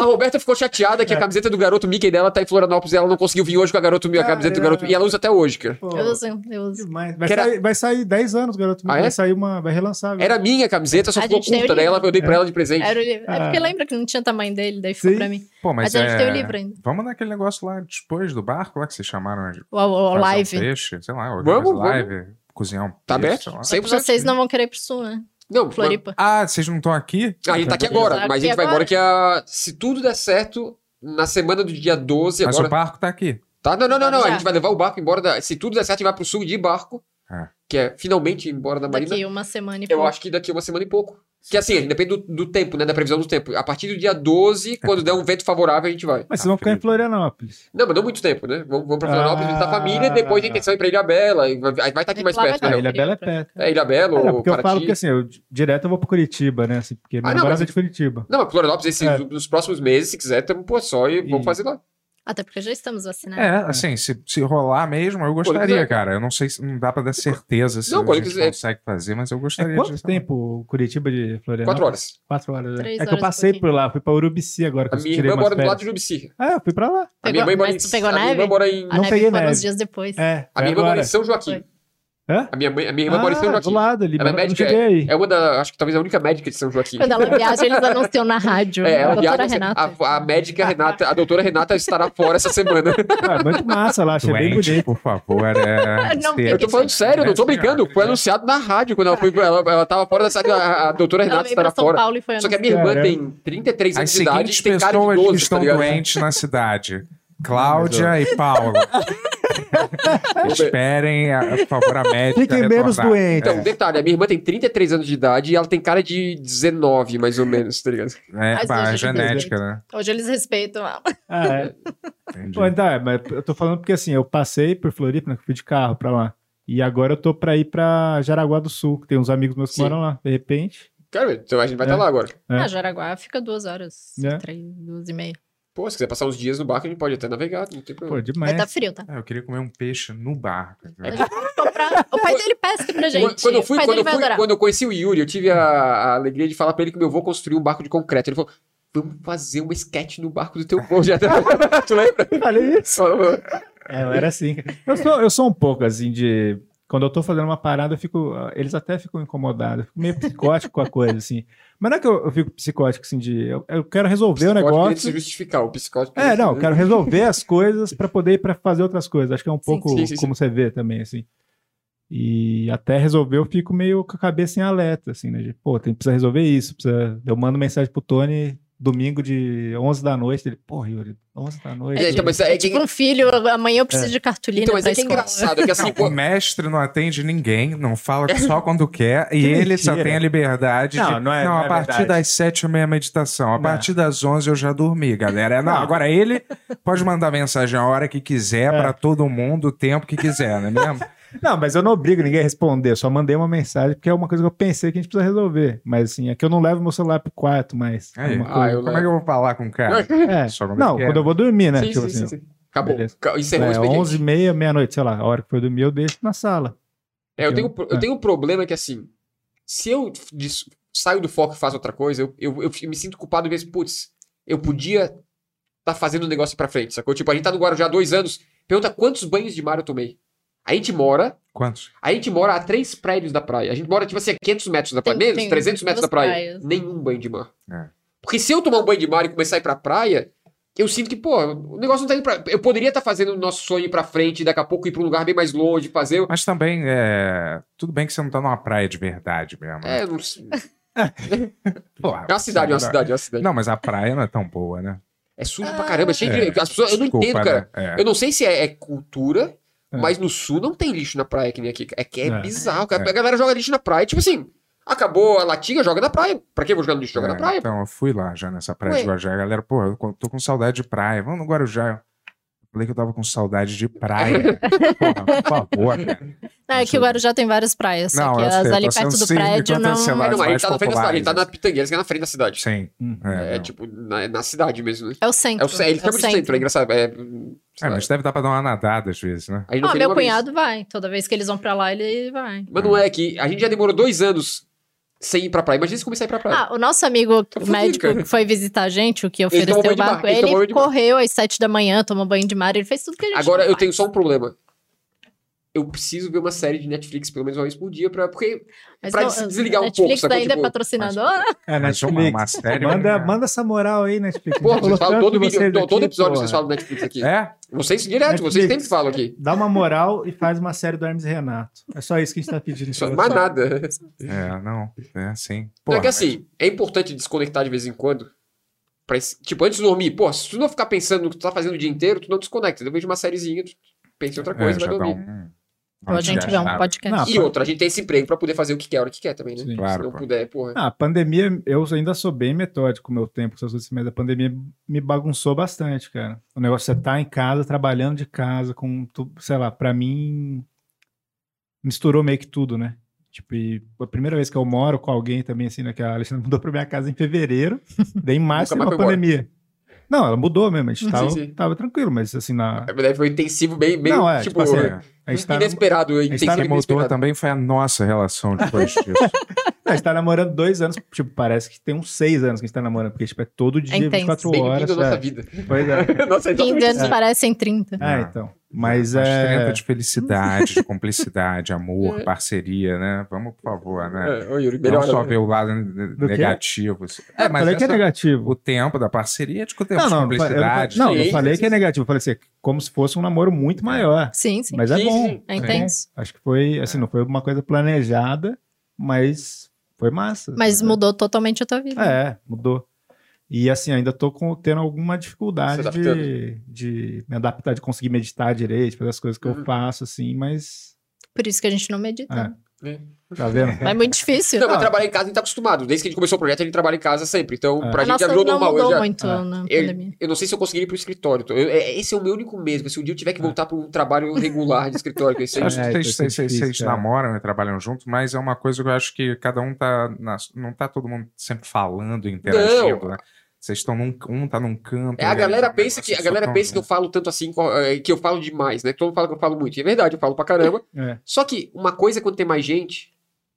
A Roberta ficou chateada que a camiseta do garoto Mickey dela tá em Florianópolis e ela não conseguiu vir hoje com a, garoto, a camiseta do
Caramba.
garoto. E ela usa até hoje, cara.
Pô,
Eu uso, eu uso.
demais. Vai,
era-
sair, vai sair 10 anos, garoto.
Ah, é?
Vai sair uma. Vai relançar. agora.
Era minha camiseta, só
A
ficou curta. Daí ela, eu dei pra ela de presente.
Era o livro. É porque
Ah.
lembra que não tinha tamanho dele, daí ficou
Sim.
pra mim.
pô, mas,
Mas a gente
é...
tem o livro ainda.
Vamos naquele negócio lá depois do barco, lá que vocês chamaram
O, o, o
fazer um
live.
peixe, sei lá,
Vamos,
vamos,
vamos.
Cozinhar um
Tá aberto?
sei lá.
Vocês não vão querer ir pro sul, né?
Não,
Floripa.
Ah, vocês não estão aqui?
A gente tá aqui agora,
Tá
mas a gente
aqui
vai embora
agora.
que a... se tudo der certo, na semana do dia 12
Mas
agora...
o barco tá aqui.
Tá? Não, não, não, não. A
Já.
gente vai levar o barco embora da... Se tudo der certo, a gente vai pro sul de barco,
É.
que é finalmente embora da Marina.
Daqui uma semana e
Eu
pouco.
acho que daqui uma semana e pouco. Que assim, depende do, do tempo, né? Da previsão do tempo. A partir do dia 12, quando der um vento favorável, a gente vai.
Mas vocês vão ficar em Florianópolis.
Não, mas não muito tempo, né? Vamos, vamos pra Florianópolis visitar a família,
Ah.
depois a intenção é ir pra Ilha Bela. e Vai, vai estar aqui mais perto.
Ah,
né?
Ilha Bela é perto.
É, Ilha Bela
É,
ou
porque eu falo que assim, eu di- direto eu vou pro Curitiba, né? Assim, porque minha
Ah, não, mas-
é de Curitiba.
Não, mas Florianópolis, esse,
É.
nos próximos meses, se quiser, tamo, pô, só e vamos fazer lá.
Até porque já estamos vacinados.
É, assim, se, se rolar mesmo, eu gostaria,
quiser.
cara. Eu não sei se não dá pra dar certeza se
Não,
a gente
quiser.
consegue fazer, mas eu gostaria
É quanto
de.
tempo Curitiba de Florianópolis?
Quatro horas.
Quatro horas. né?
Três
é que eu passei
pouquinho.
por lá, fui pra Urubici agora, que
A minha
tirei
irmã mora do lado de. Urubici.
Ah, eu fui pra lá.
A minha
Pegou-
mãe mora
mas
em...
tu pegou
a minha
neve?
irmã mora em...
Não
neve
peguei
foi
neve.
uns dias depois.
É,
A minha irmã mora em São Joaquim.
Foi.
Hã?
A minha, mãe, a minha irmã mora em São
Ah,
Joaquim.
do lado ali,
Ela é médica,
aí.
É uma da... Acho que talvez a única médica de São Joaquim.
Quando ela viaja, eles anunciam na rádio.
É, ela
doutora
viaja,
Renata.
A, a médica Renata, a doutora Renata estará fora essa semana.
Ah, muito massa lá, achei bem
Doente,
bonito.
por favor. É...
Não,
Eu tô falando sério, eu não tô brincando. Foi anunciado na rádio quando ela foi. Ela, ela tava fora da cidade, a, a doutora Renata estará
São
fora.
Paulo e foi
Só que a minha irmã tem 33 anos de idade e tem cara de
pessoas
12,
que estão
tá
doentes na cidade: Cláudia e Paula. Esperem, a- por favor, a médica.
Fiquem menos doentes.
Então, detalhe, a minha irmã tem 33 anos de idade e ela tem cara de 19, mais ou menos, tá ligado?
É, pá, é genética, né?
Hoje eles respeitam ela.
Ah, é. Pô, então, é, mas eu tô falando porque assim, eu passei por Floripa, né, fui de carro pra lá. E agora eu tô pra ir pra Jaraguá do Sul, que tem uns amigos meus que
Sim.
moram lá. De repente.
Cara, então a gente vai
É.
estar lá agora.
É.
Ah, Jaraguá fica duas horas.
É.
Três, duas e meia.
Pô, se quiser passar uns dias no barco, a gente pode até navegar, não tem
Pô,
problema.
demais.
Vai tá frio, tá?
É, eu queria comer um peixe no barco.
Vai comprar- O pai dele pesca pra gente.
Quando, eu fui, quando eu fui, quando eu conheci o Yuri, eu tive a, a alegria de falar pra ele que meu avô construiu um barco de concreto. Ele falou: Vamos fazer uma sketch no barco do teu avô. Já... tu lembra?
Falei isso. É, eu era assim. cara. Eu sou, eu sou um pouco assim de. Quando eu tô fazendo uma parada, eu fico. Eles até ficam incomodados. Eu fico meio psicótico com a coisa, assim. Mas não é que eu, eu fico psicótico, assim, de. Eu, eu quero resolver o
queria
negócio.
se justificar, o psicótico.
É, não, eu quero resolver as coisas pra poder ir pra fazer outras coisas. Acho que é um
Sim,
pouco
sim, sim,
como você vê também, assim. E até resolver, eu fico meio com a cabeça em alerta, assim, né? De, pô, tem, precisa resolver isso. Precisa... Eu mando mensagem pro Tony domingo de 11 da noite. Ele, porra, Yuri, 11 da noite.
É, então, mas é que-
Tipo um filho, amanhã eu preciso de cartolina
Então, mas é que é engraçado, é que assim,
Não, o mestre não atende ninguém, não fala só quando quer, e
Que
ele só
mentira.
tem a liberdade
Não,
de.
não é- não
a
é
partir
verdade.
das sete é meia meditação, a partir das onze eu já dormi, galera. Não,
Não.
agora ele pode mandar mensagem a hora que quiser,
É.
pra todo mundo, o tempo que quiser, não é mesmo?
Não, mas eu não obrigo ninguém a responder, eu só mandei uma mensagem, porque é uma coisa que eu pensei que a gente precisa resolver. Mas assim, é que eu não levo meu celular pro quarto mais.
Aí,
Uma
Ah, eu
como é que eu vou falar com o cara?
É. Não, quando eu vou dormir, né?
sim,
Tipo
sim,
assim,
sim, sim. Acabou.
Beleza.
Encerrou o
É,
expediente.
11 e meia, meia-noite, sei lá, a hora que for dormir, eu deixo na sala.
É, eu tenho,
Eu-
eu
é.
tenho um problema que, assim, se eu saio do foco e faço outra coisa, eu, eu, eu me sinto culpado mesmo, putz, eu podia tá fazendo um negócio pra frente, sacou? Tipo, a gente tá no Guarujá há dois anos, pergunta quantos banhos de mar eu tomei. A gente mora,
Quantos?
a gente mora a três prédios da praia. A gente mora, tipo assim, a 500 metros da praia,
Tem-
menos,
tem
300 metros da praia.
praias.
Nenhum banho de mar.
É.
Porque se eu tomar um banho de mar e começar a ir pra praia, eu sinto que, pô, o negócio não tá indo pra... Eu poderia estar fazendo o nosso sonho ir pra frente, daqui a pouco ir pra um lugar bem mais longe, fazer...
Mas também, é... tudo bem que você não tá numa praia de verdade mesmo. né?
É, não sei.
Porra,
É uma cidade, é uma cidade, é uma cidade.
Não, mas a praia não é tão boa, né?
É sujo pra caramba, é cheio de.
É,
As pessoas, eu não
desculpa,
entendo, cara.
né? É.
Eu não sei se é, é cultura,
É.
mas no sul não tem lixo na praia que nem aqui. É que é,
É.
bizarro.
É.
A galera joga lixo na praia. Tipo assim, acabou a latinha, joga na praia. Pra que eu vou jogar no lixo? Joga
É,
na praia.
Então, eu fui lá já nessa praia
Ué.
de Guarujá. A galera, pô, eu tô com saudade de praia. Vamos no Guarujá. Falei que eu tava com saudade de praia. Porra, por favor, cara.
Não, é que o Guarujá tem várias praias, só
Não,
que
eu
as
sei,
ali perto do prédio não...
esse lado
Não, mas a gente tá na frente da cidade, a gente tá na. Pitangueiras, que é na frente da cidade.
Sim.
Hum.
É,
não.
tipo, na, na cidade mesmo, né?
É o
É
centro.
o, ce- ele
é o
chama de centro, é engraçado. É,
É, mas deve dar pra dar uma nadada às vezes, né?
não
Ah, meu
nenhuma vez.
cunhado vai. Toda vez que eles vão pra lá, ele vai.
Mas não é que a gente já demorou dois anos sem ir pra praia. Imagina se começar a ir pra praia.
Ah, o nosso amigo
Tá fudido,
médico
cara.
que foi visitar a gente, o que ofereceu o barco,
ele
ele correu às sete da manhã, tomou banho de mar, ele fez tudo que a gente
Agora eu tenho só um problema. Eu preciso ver uma série de Netflix pelo menos uma vez por dia, pra, porque
Mas
pra
não,
se desligar um
Netflix
pouco, sacou?
ainda é
Tipo.
É,
Mas uma,
Netflix.
uma série.
Manda,
né?
manda essa moral aí, Netflix.
Pô, vocês falam todo,
de
vídeo,
vocês
todo
aqui,
episódio
porra.
vocês falam do Netflix aqui.
É?
Vocês direto, vocês
Netflix.
sempre falam aqui.
Dá uma moral e faz uma série do Hermes e Renato. É só isso que a gente tá pedindo.
Só, mais nada.
É, não. É, sim. Porra,
é que assim, é importante desconectar de vez em quando. Pra, tipo, antes de dormir, pô, se tu não ficar pensando no que tu tá fazendo o dia inteiro, tu não desconecta. Eu vejo uma sériezinha, tu pensa em outra
mas-
coisa
é,
e vai dormir.
um-
Ou a gente vê um podcast.
Não,
E outra, a gente tem esse emprego pra poder fazer o que quer, a hora que quer também, né?
Sim.
Claro,
Se não
pô.
puder, porra.
Ah, a pandemia, eu ainda sou bem metódico com o meu tempo, mas a pandemia me bagunçou bastante, cara. O negócio é você tá em casa, trabalhando de casa, com, tu- sei lá, pra mim, misturou meio que tudo, né? Tipo, e a primeira vez que eu moro com alguém também, assim, né, que a Alexandra mudou pra minha casa em fevereiro, daí em março teve uma
foi embora.
pandemia. Não, ela mudou mesmo, a gente
Sim,
tava,
sim.
tava tranquilo, mas assim, na...
Daí foi intensivo, bem, meio,
Não, é,
tipo,
tipo assim,
É.
a gente tá, nam-
inesperado.
tá
e
Quem mudou
inesperado.
também foi a nossa relação depois disso.
a gente tá namorando dois anos, tipo, parece que tem uns seis anos que a gente tá namorando, porque, tipo, é todo dia,
intenso.
24
Bem-vindo
horas.
à nossa
é.
vida.
Pois é.
Nossa, então,
15 anos
É.
parecem 30.
Ah, então. Mas é.
30 de felicidade, de cumplicidade, amor, parceria, né? Vamos, por favor, né?
É, ô, Yuri,
Não
melhor.
só
né?
ver o lado negativo. É, mas
falei que é
essa-
negativo.
o tempo da parceria é de tempo
Não,
de
não, eu
cumplicidade.
não, eu
Sim,
falei que é negativo. Eu falei assim, como se fosse um namoro muito maior.
Sim, sim.
Mas é
Sim,
bom.
sim.
É intenso.
Acho que foi, assim, não foi uma coisa planejada, mas foi massa.
Mas mudou totalmente a tua vida.
É, mudou. E assim, ainda tô com- tendo alguma dificuldade de, de me adaptar, de conseguir meditar direito, fazer as coisas que eu
Uhum.
faço, assim, mas.
Por isso que a gente não medita.
É.
É.
Tá vendo?
Mas é muito difícil.
Não, mas trabalhar em casa a gente tá acostumado. Desde que a gente começou o projeto, a gente trabalha em casa sempre. Então,
É.
pra
A
gente
nossa
já virou
não
normal.
mudou
Eu, já-
muito
É.
na
eu,
pandemia.
eu não sei se eu conseguiria ir pro escritório. Então, eu- é- esse é o meu único medo. Se um dia eu tiver que voltar para um trabalho regular de escritório, que
Eu acho
É,
que vocês,
isso é
vocês-
difícil,
vocês
cara.
namoram e trabalham juntos, mas é uma coisa que eu acho que cada um tá. na- não tá todo mundo sempre falando, interagindo, né? Vocês estão num. Um tá num canto.
É, a galera
aí,
pensa que a galera pensa que eu
juntos.
falo tanto assim, eh, que eu falo demais, né? Todo mundo fala que eu falo muito. E é verdade, eu falo pra caramba.
É.
Só que uma coisa é quando tem mais gente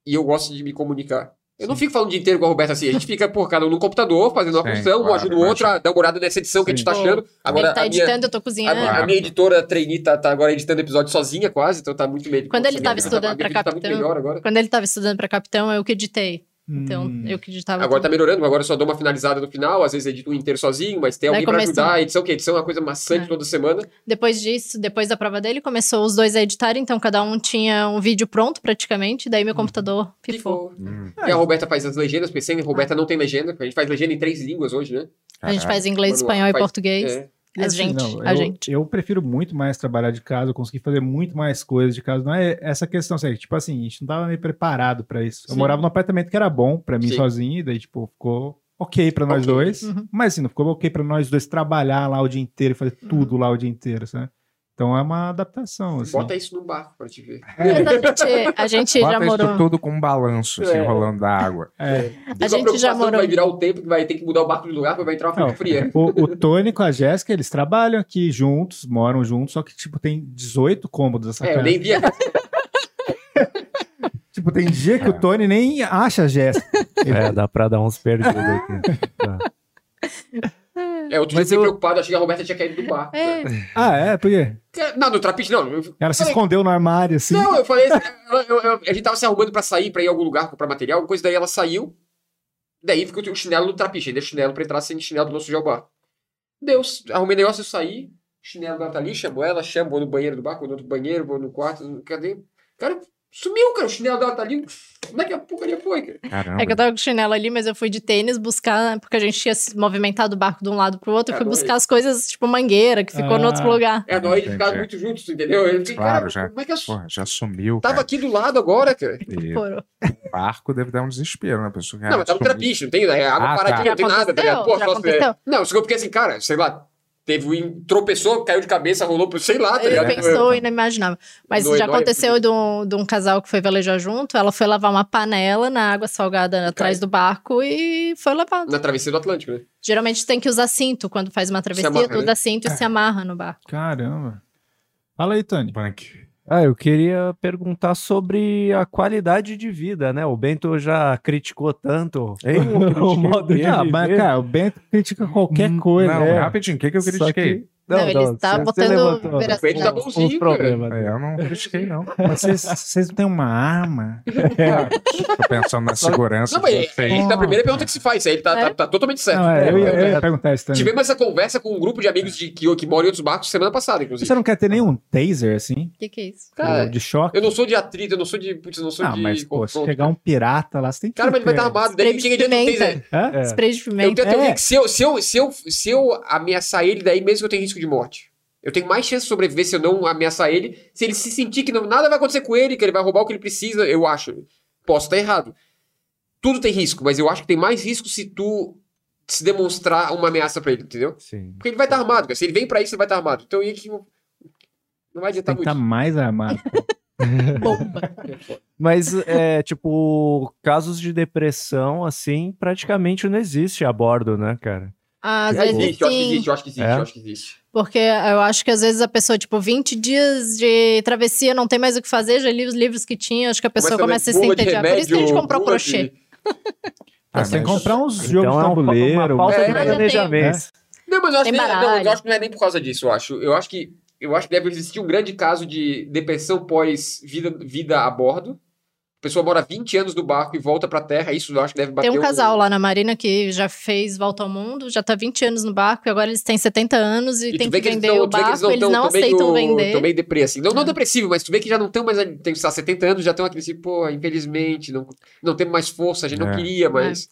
e eu gosto de me comunicar. Eu não fico falando o dia inteiro com a Roberta assim. A gente fica, pô, cada um no computador, fazendo uma
Sim,
função, um
claro,
ajuda o outro, a dar uma olhada nessa edição que a gente tá
Sim.
achando. Agora,
ele tá
a minha,
editando, eu tô
a,
cozinhando.
a minha editora trainee tá, tá agora editando episódio sozinha, quase, então tá muito meio.
Quando ele tava estudando
tá,
pra
tá muito
capitão-
melhor agora.
Quando ele tava estudando pra capitão, eu que editei. Então,
Hum.
eu que editava.
Agora tá
tudo.
melhorando, agora eu só dou uma finalizada no final, às vezes edito um inteiro sozinho, mas tem
Daí
alguém pra
começou.
ajudar. A edição, que edição é uma coisa maçante
É.
toda semana.
Depois disso, depois da prova dele, começou os dois a editarem, então cada um tinha um vídeo pronto praticamente, daí meu computador pifou.
Ficou.
Hum,
E a Roberta faz as legendas, porque sem a Roberta não tem legenda. A gente faz legenda em três línguas hoje, né?
A gente faz inglês,
Manual,
espanhol e
faz-
português.
É.
E
A
assim,
gente,
não,
a
eu,
gente.
eu prefiro muito mais trabalhar de casa, eu consegui fazer muito mais coisas de casa. Não é essa questão, sério. Tipo assim, a gente não tava meio preparado pra isso. Eu
Sim.
morava num apartamento que era bom pra mim
Sim.
sozinho, e daí, tipo, ficou ok pra nós
Ok.
dois.
Uhum.
Mas assim, não ficou ok pra nós dois trabalhar lá o dia inteiro e fazer tudo lá o dia inteiro, sabe? Então é uma adaptação, assim.
Bota isso no barco pra te ver.
Mas a gente, a gente já
Bota
morou.
isso tudo com um balanço, assim,
É.
rolando da água.
É.
Tem
gente
uma
já morou-
Vai virar o tempo que vai ter que mudar o barco de lugar, porque vai entrar uma
Não,
fria.
o, o Tony com a Jéssica, eles trabalham aqui juntos, moram juntos, só que, tipo, tem 18 cômodos essa
É, eu
casa.
nem via.
Tipo, tem dia que o Tony nem acha a Jéssica.
É, dá pra dar uns perdidos aqui. Tá.
É, outro dia eu
Mas
fiquei
eu-
preocupado, achei que a Roberta tinha caído do barco.
É.
Ah, é? Por quê?
Não, no trapiche, não. Eu-
Ela se
Falei-
escondeu no armário, assim.
Não, eu falei. eu- eu- eu- a gente tava se arrumando pra sair, pra ir a algum lugar comprar material, alguma coisa, daí ela saiu. Daí ficou o chinelo no trapiche, ainda chinelo pra entrar sem chinelo do nosso jabá. Deus, arrumei negócio, eu saí, chinelo dela tá ali, chamou ela, chamo, vou no banheiro do barco, vou no outro banheiro, vou no quarto, cadê? Cara, sumiu, cara, o chinelo dela tá ali. Como é que a porcaria foi, cara?
Caramba.
é que eu tava com chinelo ali, mas eu fui de tênis buscar, porque a gente tinha se movimentado o barco de um lado pro outro, eu
Ah,
fui buscar as coisas, tipo mangueira, que ficou
Ah.
no outro lugar.
É, nós
Entendi.
ficamos muito juntos, entendeu? Eu fiquei,
Claro,
cara,
já.
como é que eu...
Porra, já sumiu.
Tava
cara.
aqui do lado agora, cara.
E o barco deve dar um desespero, né? A pessoa,
Não, mas tava no trapiche, não tem é, água
Ah,
paradinha,
tá.
não tem nada, tá ligado?
Já
só? Não, eu fiquei assim, cara, sei lá, teve um. tropeçou, caiu de cabeça, rolou pro. sei lá, tá
Ele pensou e não imaginava. Mas já aconteceu de um, de um casal que foi velejar junto, ela foi lavar uma panela na água salgada atrás do barco e foi levado.
Na travessia do Atlântico, né?
Geralmente tem que usar cinto quando faz uma travessia,
amarra,
tu
né?
dá cinto e se amarra no barco.
Caramba. Fala aí, Tony.
Punk.
Ah, eu queria perguntar sobre a qualidade de vida, né? O Bento já criticou tanto o, modo de
Ah, mas, cara, o Bento critica qualquer
Hum,
coisa.
Não,
é.
rapidinho, o que, que eu
Só
critiquei?
Que-
Não, ele tá
você-
botando.
O Bento tá bonzinho,
problemas.
É, eu não critiquei, não.
Mas vocês, vocês não têm uma arma?
Tô pensando na segurança
Não, é, é a primeira pergunta que se faz, aí ele tá,
É?
tá, tá totalmente certo.
Não, é, eu, ia, eu
É,
ia perguntar isso também.
Tivemos essa conversa com um grupo de amigos de, que, que moram em outros barcos semana passada, inclusive.
Você não quer ter nenhum taser, assim?
O que, que é isso?
Cara,
de choque?
eu não sou de atrito, eu não sou de. Putz, eu não sou
Ah,
de.
mas, pô, se chegar um pirata lá, você tem que...
Cara, mas ele vai estar armado, daí
Spray
chega
de
diante do taser.
É.
Spray de
Eu
pimenta.
tenho a teoria
É.
que se eu, se, eu, se, eu, se eu ameaçar ele, daí mesmo eu tenho risco de morte. Eu tenho mais chance de sobreviver se eu não ameaçar ele, se ele se sentir que não- nada vai acontecer com ele, que ele vai roubar o que ele precisa, eu acho. Posso estar errado. Tudo tem risco, mas eu acho que tem mais risco se tu se demonstrar uma ameaça pra ele, entendeu?
Sim.
Porque ele vai estar armado, cara. Se ele vem pra isso, ele vai estar armado. Então aí que não vai adiantar
Tem que estar
muito.
mais armado.
Bomba.
Mas, é, tipo, casos de depressão, assim, praticamente não existe a bordo, né, cara?
É,
vezes
existe, eu acho que existe, eu acho que existe,
É?
eu acho que existe.
Porque eu acho que às vezes a pessoa, tipo, 20 dias de travessia, não tem mais o que fazer, já li os livros que tinha, acho que a pessoa começa a se entediar. Por isso que a gente comprou
bula de-
crochê.
Ah, você tem que comprar uns jogos
Então
de
é um-
tabuleiro.
uma falta
É,
de planejamento.
Não, mas eu acho, que, não,
baralho.
eu acho que não é nem por causa disso, eu acho. Eu acho que, eu acho que deve existir um grande caso de depressão pós vida, vida a bordo. A pessoa mora 20 anos no barco e volta pra terra, isso eu acho que deve bater
Tem um casal lá na Marina que já fez volta ao mundo, já tá 20 anos no barco e agora eles têm 70 anos e,
E
tem que vender
não,
o
que eles
barco,
não,
eles
tão-
não
tão meio-
aceitam vender.
Tão meio deprê, assim. Não, não
É.
depressivo, mas tu vê que já não estão mais. Tem sei lá, 70 anos, já estão aquele assim, pô, infelizmente, não, não temos mais força, a gente não
É.
queria, mas.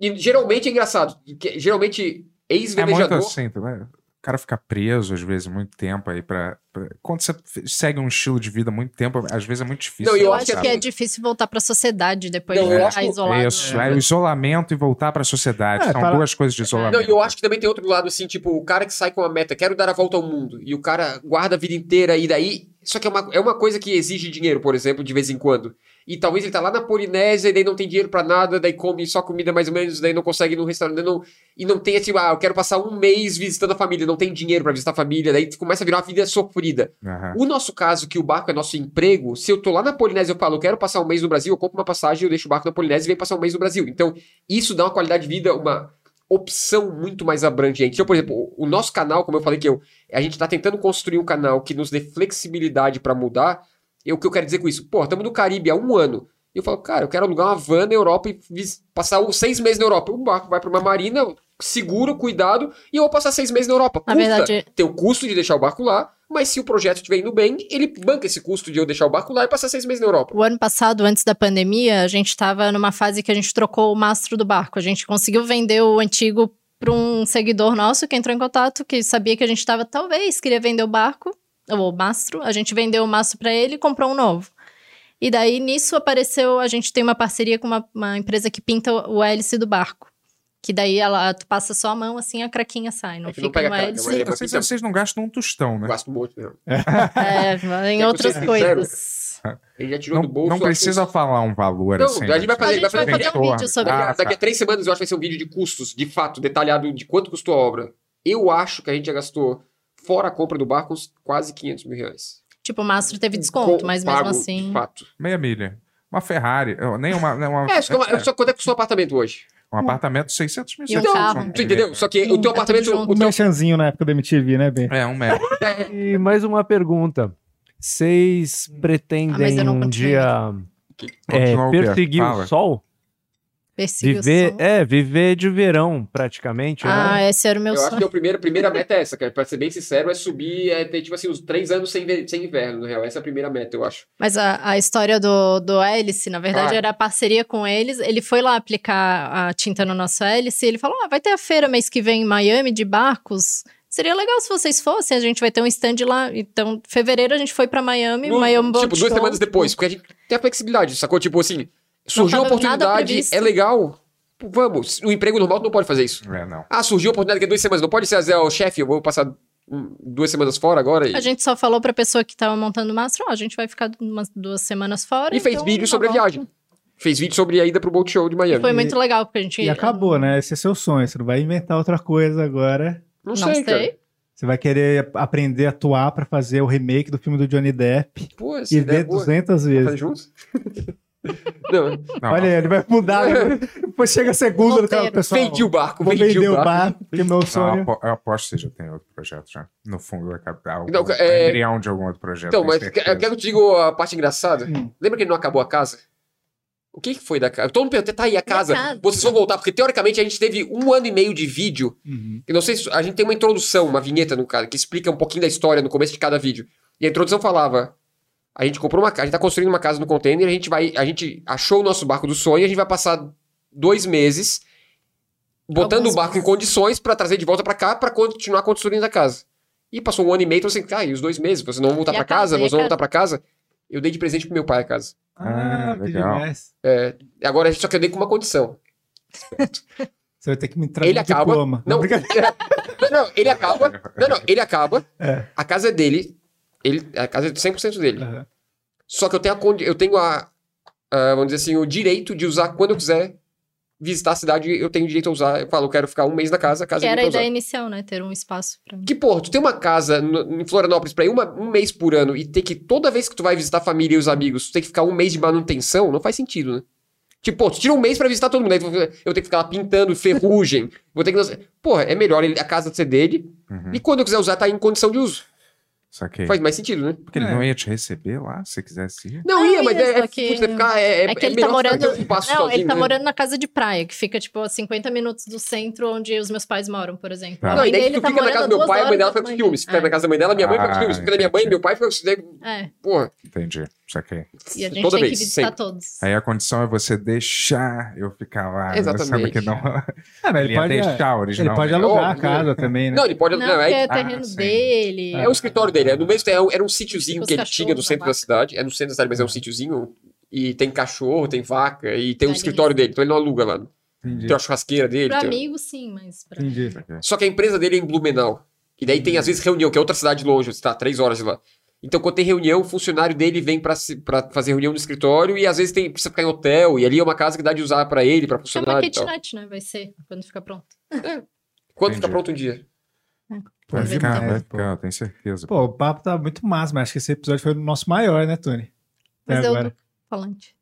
E geralmente é engraçado. Geralmente,
É muito assim, também. O cara fica preso, às vezes, muito tempo aí pra. pra- Quando você segue um estilo de vida muito tempo, às vezes é muito difícil.
Não, e
Eu, acho que é difícil voltar pra sociedade depois
Não,
de
acho que-
isolado.
Isso, é o isolamento e voltar pra sociedade.
É,
São
para-
duas coisas de isolamento.
Não, e eu acho que também tem outro lado, assim, tipo, o cara que sai com a meta, quero dar a volta ao mundo, e o cara guarda a vida inteira, e daí. Só que é uma, é uma coisa que exige dinheiro, por exemplo, de vez em quando. E talvez ele tá lá na Polinésia, e daí não tem dinheiro pra nada, daí come só comida mais ou menos, daí não consegue ir no restaurante, não, e não tem, tipo, ah, eu quero passar um mês visitando a família, não tem dinheiro pra visitar a família, daí começa a virar uma vida sofrida.
Aham.
O nosso caso, que o barco é nosso emprego, se eu tô lá na Polinésia e eu falo, eu quero passar um mês no Brasil, eu compro uma passagem, eu deixo o barco na Polinésia e venho passar um mês no Brasil. Então, isso dá uma qualidade de vida, uma opção muito mais abrangente. Então, por exemplo, o nosso canal, como eu falei que eu, a gente tá tentando construir um canal que nos dê flexibilidade pra mudar. E o que eu quero dizer com isso? Pô, estamos no Caribe há um ano. E eu falo, cara, eu quero alugar uma van na Europa e passar seis meses na Europa. O barco vai pra uma marina, seguro, cuidado, e eu vou passar seis meses na Europa.
Na
Custa
verdade-
tem o custo de deixar o barco lá, mas se o projeto estiver indo bem, ele banca esse custo de eu deixar o barco lá e passar seis meses na Europa.
O ano passado, antes da pandemia, a gente estava numa fase que a gente trocou o mastro do barco. A gente conseguiu vender o antigo para um seguidor nosso que entrou em contato, que sabia que a gente estava, talvez, queria vender o barco, ou o mastro. A gente vendeu o mastro para ele e comprou um novo. E daí, nisso, apareceu, a gente tem uma parceria com uma, uma empresa que pinta o hélice do barco. Que daí, ela, tu passa só a mão, assim, a craquinha sai. Não
É que não
fica
pega mas é-
Vocês, vocês não gastam um tostão, né?
Gasto um monte mesmo.
É, em
que
outras
sincero,
coisas.
Ele já tirou
Não,
do bolso.
não
acho que
precisa
uns-
falar um valor
Não,
assim.
a gente vai fazer,
A gente vai
fazer
fazer um vídeo sobre
Ah,
Daqui, daqui a três semanas eu acho que vai ser um vídeo de custos, de fato, detalhado de quanto custou a obra. Eu acho que a gente já gastou, fora a compra do barco, uns quase 500 mil reais.
Tipo, o mastro teve desconto,
Com-
mas
pago,
mesmo assim.
De fato.
Meia milha. Uma Ferrari. Nem uma. nem uma-
É, só, que- só quanto é que custou o apartamento hoje?
Um apartamento de 600 mil.
E um
700
carro.
mil.
Tu entendeu? Só que o teu
É tudo
apartamento.
junto.
O
O
teu,
merchanzinho na época da MTV, né, Ben?
É, um metro.
E mais uma pergunta. Vocês
Ah, mas
pretendem
eu não
um
continuei.
dia é,
Continua o quê?
perseguir
Fala.
o sol? Viver,
o
é, viver de verão, praticamente.
Ah,
né?
esse era o meu
eu acho
sonho.
que a primeira, primeira meta é essa, cara. Pra ser bem sincero, é subir, é ter, tipo assim, uns três anos sem, sem inverno, na real. Essa é a primeira meta, eu acho.
Mas a, a história do, do hélice, na verdade,
Ah.
era a parceria com eles. Ele foi lá aplicar a tinta no nosso hélice e ele falou: ah, vai ter a feira mês que vem em Miami de barcos. Seria legal se vocês fossem, a gente vai ter um stand lá. Então, em fevereiro a gente foi pra Miami,
No-
Miami Boat
tipo, duas
Show.
semanas depois, porque a gente tem a flexibilidade, sacou? Tipo assim, surgiu uma oportunidade, é legal. Vamos, no emprego normal tu não pode fazer isso.
É, não.
Ah, surgiu a oportunidade que é duas semanas, não pode ser, Zé, o chefe, eu vou passar hum, duas semanas fora agora. E,
A gente só falou pra pessoa que tava montando o mastro: ó, a gente vai ficar umas duas semanas fora.
e fez
então,
vídeo
na
sobre a
volta.
viagem. Fez vídeo sobre a ida pro Boat Show de Miami.
Foi muito legal, porque a gente.
E acabou, né? Esse é seu sonho. Você não vai inventar outra coisa agora.
Não,
Não
sei,
sei.
cara.
Você vai querer aprender a atuar pra fazer o remake do filme do Johnny Depp
Pô,
e
é
ver
boa.
200
Vamos
vezes.
fazer juntos? não,
não.
Olha aí, ele vai mudar. Depois chega a segunda do cara, pessoal.
vendi o barco,
Vou
vendi
vender
o
o
barco.
barco, porque meu
Não,
sonho.
eu apo- eu aposto que você já tem outro projeto já. No fundo da capital.
Não,
Não,
é-
embrião de algum outro projeto.
Então, mas
certeza.
quer quer que eu te diga a parte engraçada?
Hum.
Lembra que ele não acabou a casa? O que, que foi da casa? Todo mundo pergunta, tá aí a casa?
casa?
Vocês vão voltar, porque teoricamente a gente teve um ano e meio de vídeo.
Uhum.
Eu não sei se a gente tem uma introdução, uma vinheta no cara, que explica um pouquinho da história no começo de cada vídeo. E a introdução falava: a gente comprou uma casa, a gente tá construindo uma casa no container, a gente vai, a gente achou o nosso barco do sonho, a gente vai passar dois meses botando
Alguns
o barco em
meses.
condições pra trazer de volta pra cá pra continuar construindo a casa. E passou um ano e meio, então assim, ah, e os dois meses, vocês não vão voltar
E
pra
a casa? a
nós vamos
casa?
voltar pra casa. Eu dei de presente pro meu pai a casa.
Ah,
que
legal.
É, agora só que eu dei com uma condição.
Você vai ter que me trazer
Ele
um
acaba.
diploma.
Não, não, não, ele acaba. Não, não, ele acaba.
É.
A casa é dele. Ele, a casa é 100% dele.
Aham.
Só que eu tenho, a, eu tenho a, a, vamos dizer assim, o direito de usar quando eu quiser visitar a cidade. Eu tenho direito a usar. Eu falo, eu quero ficar um mês na casa, a casa
Que
é
era a ideia
usar.
inicial, né? Ter um espaço pra mim.
Que, pô, tu tem uma casa no- em Florianópolis pra ir uma- um mês por ano e ter que, toda vez que tu vai visitar a família e os amigos, tu tem que ficar um mês de manutenção, não faz sentido, né? Tipo, pô, tu tira um mês pra visitar todo mundo, aí eu tenho que ficar lá pintando ferrugem, vou ter que... Porra, é melhor ele- a casa ser dele,
Uhum.
e quando eu quiser usar, tá em condição de uso.
Saquei.
Faz mais sentido, né?
Porque ele
É.
não ia te receber lá, se você quisesse ir.
Não,
Não,
ia, mas
ia,
é, é,
só que-
putz, é ficar, é,
É que ele tá morando.
aqui um
Não,
sozinho,
ele tá
né?
morando na casa de praia, que fica, tipo, a 50 minutos do centro onde os meus pais moram, por exemplo.
Tá.
Não, e daí
dele
tu
tá
fica na casa do meu pai, a mãe dela fica com ciúmes. Fica
dele.
na casa da mãe dela, minha mãe fica com
Ah,
ciúmes. Fica na minha mãe, meu pai fica com. Daí,
É.
Porra,
É.
Entendi. Saquei.
E a gente
Toda
tem
vez,
que visitar
sempre.
todos.
Aí a condição é você deixar eu ficar lá. né?
Exatamente.
que não.
Ah, mas
Ele
ele pode,
deixar
ele
originalmente.
pode alugar a casa também, né?
Não, ele pode.
Não,
Não,
porque
é,
é terreno dele.
é o escritório dele. É no mesmo, é um- era um sítiozinho
Os
que ele tinha no centro
a
da cidade. É no centro da cidade, mas é um sítiozinho. E tem cachorro, tem vaca, e tem um
Galinhas.
escritório dele. Então ele não aluga lá.
Entendi.
Tem uma churrasqueira dele.
Pra
tem-
amigo, sim, mas pra...
Entendi.
Só que a empresa dele é em Blumenau. E daí tem, às vezes, reunião, que é outra cidade longe, você tá três horas de lá. Então, quando tem reunião, o funcionário dele vem pra, se- pra fazer reunião no escritório e às vezes tem, precisa ficar em hotel. E ali é uma casa que dá de usar pra ele, pra
É uma
funcionário e tal.
kitnet, né? Vai ser, quando ficar pronto.
Quando fica
Entendi.
pronto um dia?
Vai
Pô,
ficar,
demais,
vai
pô.
ficar, eu tenho certeza.
Pô, o papo tá muito massa, mas acho que esse episódio foi o nosso maior, né, Tony? Até
Mas eu
agora.
do falante.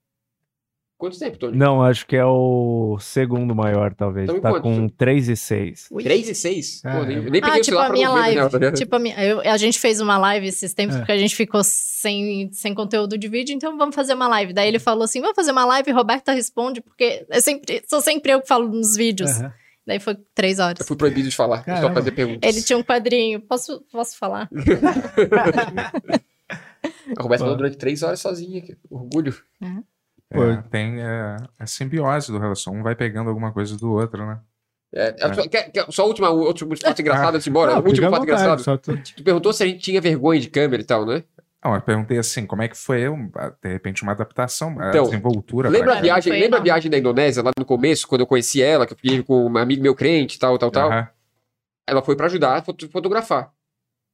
Quanto tempo, Tony?
Não, acho que é o segundo maior, talvez.
Então,
tá
quanto?
com 3 e 6.
Ui.
3 e 6?
Ah,
Pô, nem,
é.
nem peguei
Ah,
o
tipo
celular
a minha
ver,
live.
né, tá
tipo a, minha, eu- a gente fez uma live esses tempos
É.
porque a gente ficou sem, sem conteúdo de vídeo, então vamos fazer uma live. Daí ele falou assim: vamos fazer uma live, Roberta responde, porque é sempre, sou sempre eu que falo nos vídeos.
Aham.
Daí foi três horas.
Eu fui proibido de falar, só
Caramba.
fazer perguntas.
Ele tinha um quadrinho. Posso, posso falar?
A Roberta falou durante 3 horas sozinha. que Orgulho.
Pô.
É, tem é, a simbiose do relação. Um vai pegando alguma coisa do outro, né?
É, é, só- quer- quer- só o último, fato engraçado antes de embora.
Não,
o último fato
vontade,
engraçado.
Tu
perguntou se a gente tinha vergonha de câmera e tal, né?
Não, eu perguntei assim, como é que foi, um, de repente, uma adaptação, a
Então,
desenvoltura.
Lembra a viagem, lembra a viagem da Indonésia lá no começo, quando eu conheci ela, que eu fiquei com um amigo meu crente, tal, tal, tal?
Aham.
Ela foi pra ajudar a foto- fotografar.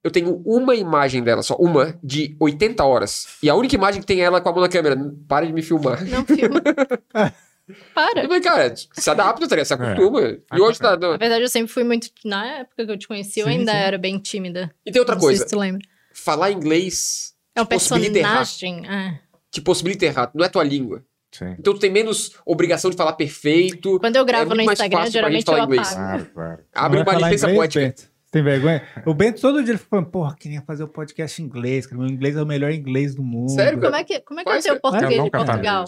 Eu tenho uma imagem dela, só uma, de 80 horas. E a única imagem que tem é ela com a mão na câmera. Para de me filmar.
Não filma. Para.
Eu falei, cara, se adapta, tá ligado? se acostuma. E hoje tá.
Na verdade, eu sempre fui muito. Na época que eu te conheci, eu
Sim,
ainda
sim.
era bem tímida.
E tem outra
Não
coisa.
sei se tu lembra.
Falar inglês
É um personagem. é.
Te possibilita errar. Não é tua língua.
Sim.
Então tu tem menos obrigação de falar perfeito.
Quando eu gravo
muito
no Instagram, geralmente eu
inglês.
Claro, claro.
Abre uma licença poética.
Bento? Tem vergonha? O Bento todo dia ele fica falando, porra, queria fazer o podcast em inglês, cara. Meu inglês é o melhor inglês do mundo.
Sério,
Como é que, como é, que é o
cara.
português de Portugal?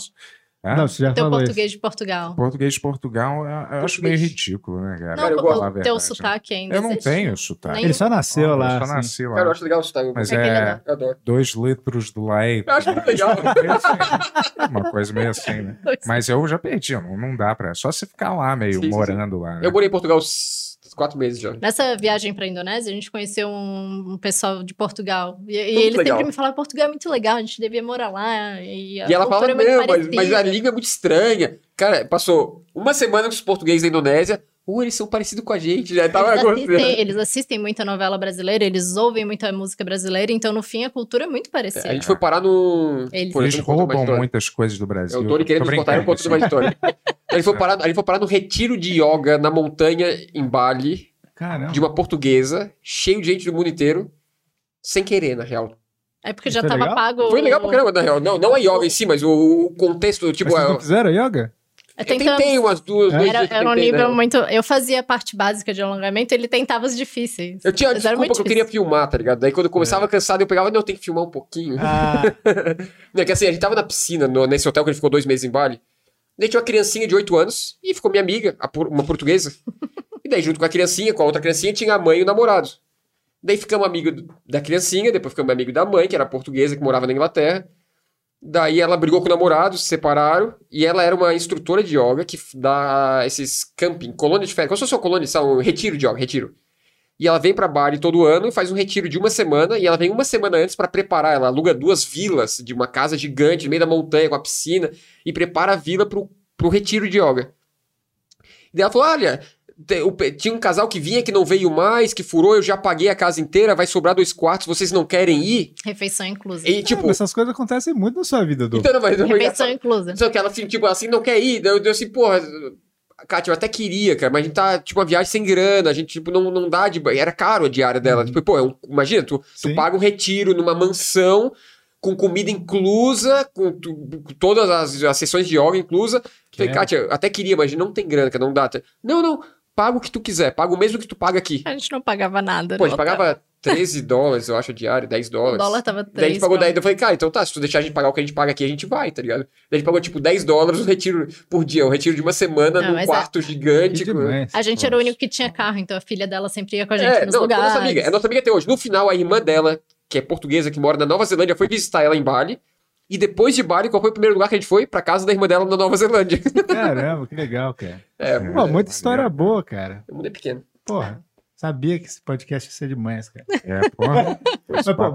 Isso. Hã?
Não, você já
Teu
falou
português de Portugal.
Português de Portugal, eu, eu acho meio
Português.
ridículo, né, cara?
Não,
eu gosto,
Falar a
o teu
né?
sotaque ainda
Eu não
existe?
tenho
isso.
sotaque.
Ele só nasceu
Eu
lá.
só
assim.
nasci lá.
Cara, eu acho legal o sotaque.
Mas
É ele
é
adora.
Eu adoro.
dois litros do leite.
Eu acho muito legal.
Uma coisa meio assim, né? Mas eu já perdi, não, não dá pra. Só você ficar lá, meio
Sim, sim,
morando lá. né?
Eu morei em Portugal quatro meses já.
Nessa viagem pra Indonésia, a gente conheceu um, um pessoal de Portugal. E, e eles
legal.
sempre me falavam, Portugal é muito legal, a gente devia morar lá. E, a
E ela fala,
cultura é
não, mas, mas a
parecida."
língua é muito estranha. Cara, passou uma semana com os portugueses da Indonésia. Uh, eles são parecidos com a gente. Já tava
Eles assistem, eles assistem muita novela brasileira, eles ouvem muita música brasileira, então no fim a cultura é muito parecida.
A gente foi parar no.
Eles-
Eles roubam muitas coisas do
É
Brasil.
o Tony querendo
Tô
nos cortar, eu
brincando,
conto mais história. A gente, foi parar, a gente foi parar no retiro de yoga na montanha em Bali,
Caramba.
de uma portuguesa, cheio de gente do mundo inteiro, sem querer, na real.
É porque
Isso
já tava
legal?
pago.
Foi legal pra caramba, na real. Não, não a yoga em si, mas o, o contexto, tipo.
Mas vocês
é-
não fizeram yoga?
É,
eu
tentamos-
tentei umas duas, dois
Era, era um
tentei,
nível
né?
muito. Eu fazia a parte básica de alongamento, ele tentava os difíceis.
Eu tinha a desculpa que eu queria filmar, tá ligado? Daí quando eu começava cansado, eu pegava, não, eu tenho que filmar um pouquinho.
Ah,
Não, é que assim, a gente tava na piscina, no- nesse hotel que a gente ficou dois meses em Bali. Daí tinha uma criancinha de 8 anos e ficou minha amiga, uma portuguesa. E daí, junto com a criancinha, com a outra criancinha, tinha a mãe e o namorado. Daí ficamos amigos do- da criancinha, depois ficamos amigo da mãe, que era portuguesa, que morava na Inglaterra. Daí ela brigou com o namorado, se separaram, e ela era uma instrutora de yoga que dá esses camping, colônia de férias, como se fosse uma colônia, sabe, um retiro de yoga, retiro. E ela vem pra Bali todo ano e faz um retiro de uma semana, e ela vem uma semana antes pra preparar, ela aluga duas vilas de uma casa gigante no meio da montanha com a piscina, e prepara a vila pro, pro retiro de yoga. E daí ela falou, olha, tinha um casal que vinha que não veio mais, que furou, eu já paguei a casa inteira, vai sobrar dois quartos, vocês não querem ir?
Refeição inclusa.
E tipo,
tipo, essas coisas acontecem muito na sua vida, Du.
então, não, mas
Refeição inclusa.
Só que ela, assim, tipo, assim, não quer ir. Daí eu, eu assim, porra, Kátia, eu até queria, cara, mas a gente tá, tipo, uma viagem sem grana, a gente, tipo, não, não dá de. Era caro a diária dela. Tipo, pô, é um- imagina, tu, tu paga um retiro numa mansão, com comida inclusa, com, tu- com todas as, as sessões de yoga inclusa. Falei,
É.
Kátia, eu até queria, mas não tem grana, cara, não dá. Não, não, paga o que tu quiser, paga o mesmo que tu paga aqui.
A gente não pagava nada.
Pô, a
no
gente
hotel.
pagava 13 dólares, eu acho, a diária, 10
O
dólares.
dólar tava
Daí a gente
3.
pagou 10, eu falei, cara, então tá, se tu deixar a gente pagar o que a gente paga aqui, a gente vai, tá ligado? Daí a gente pagou, tipo, 10 dólares o retiro por dia, um retiro de uma semana
Não,
num quarto
Que
gigante. com-.
A gente era o único que tinha carro, então a filha dela sempre ia com a gente
É,
nos
não, é
lugares.
nossa amiga, é nossa amiga até hoje. No final, a irmã dela, que é portuguesa, que mora na Nova Zelândia, foi visitar ela em Bali. E depois de Bali, qual foi o primeiro lugar que a gente foi? Pra casa da irmã dela na Nova Zelândia.
Caramba, que legal, cara.
É,
Pô, muita história boa, cara.
o mundo é pequeno.
Porra, sabia que esse podcast ia ser demais, cara.
É, porra.
Mas, pô,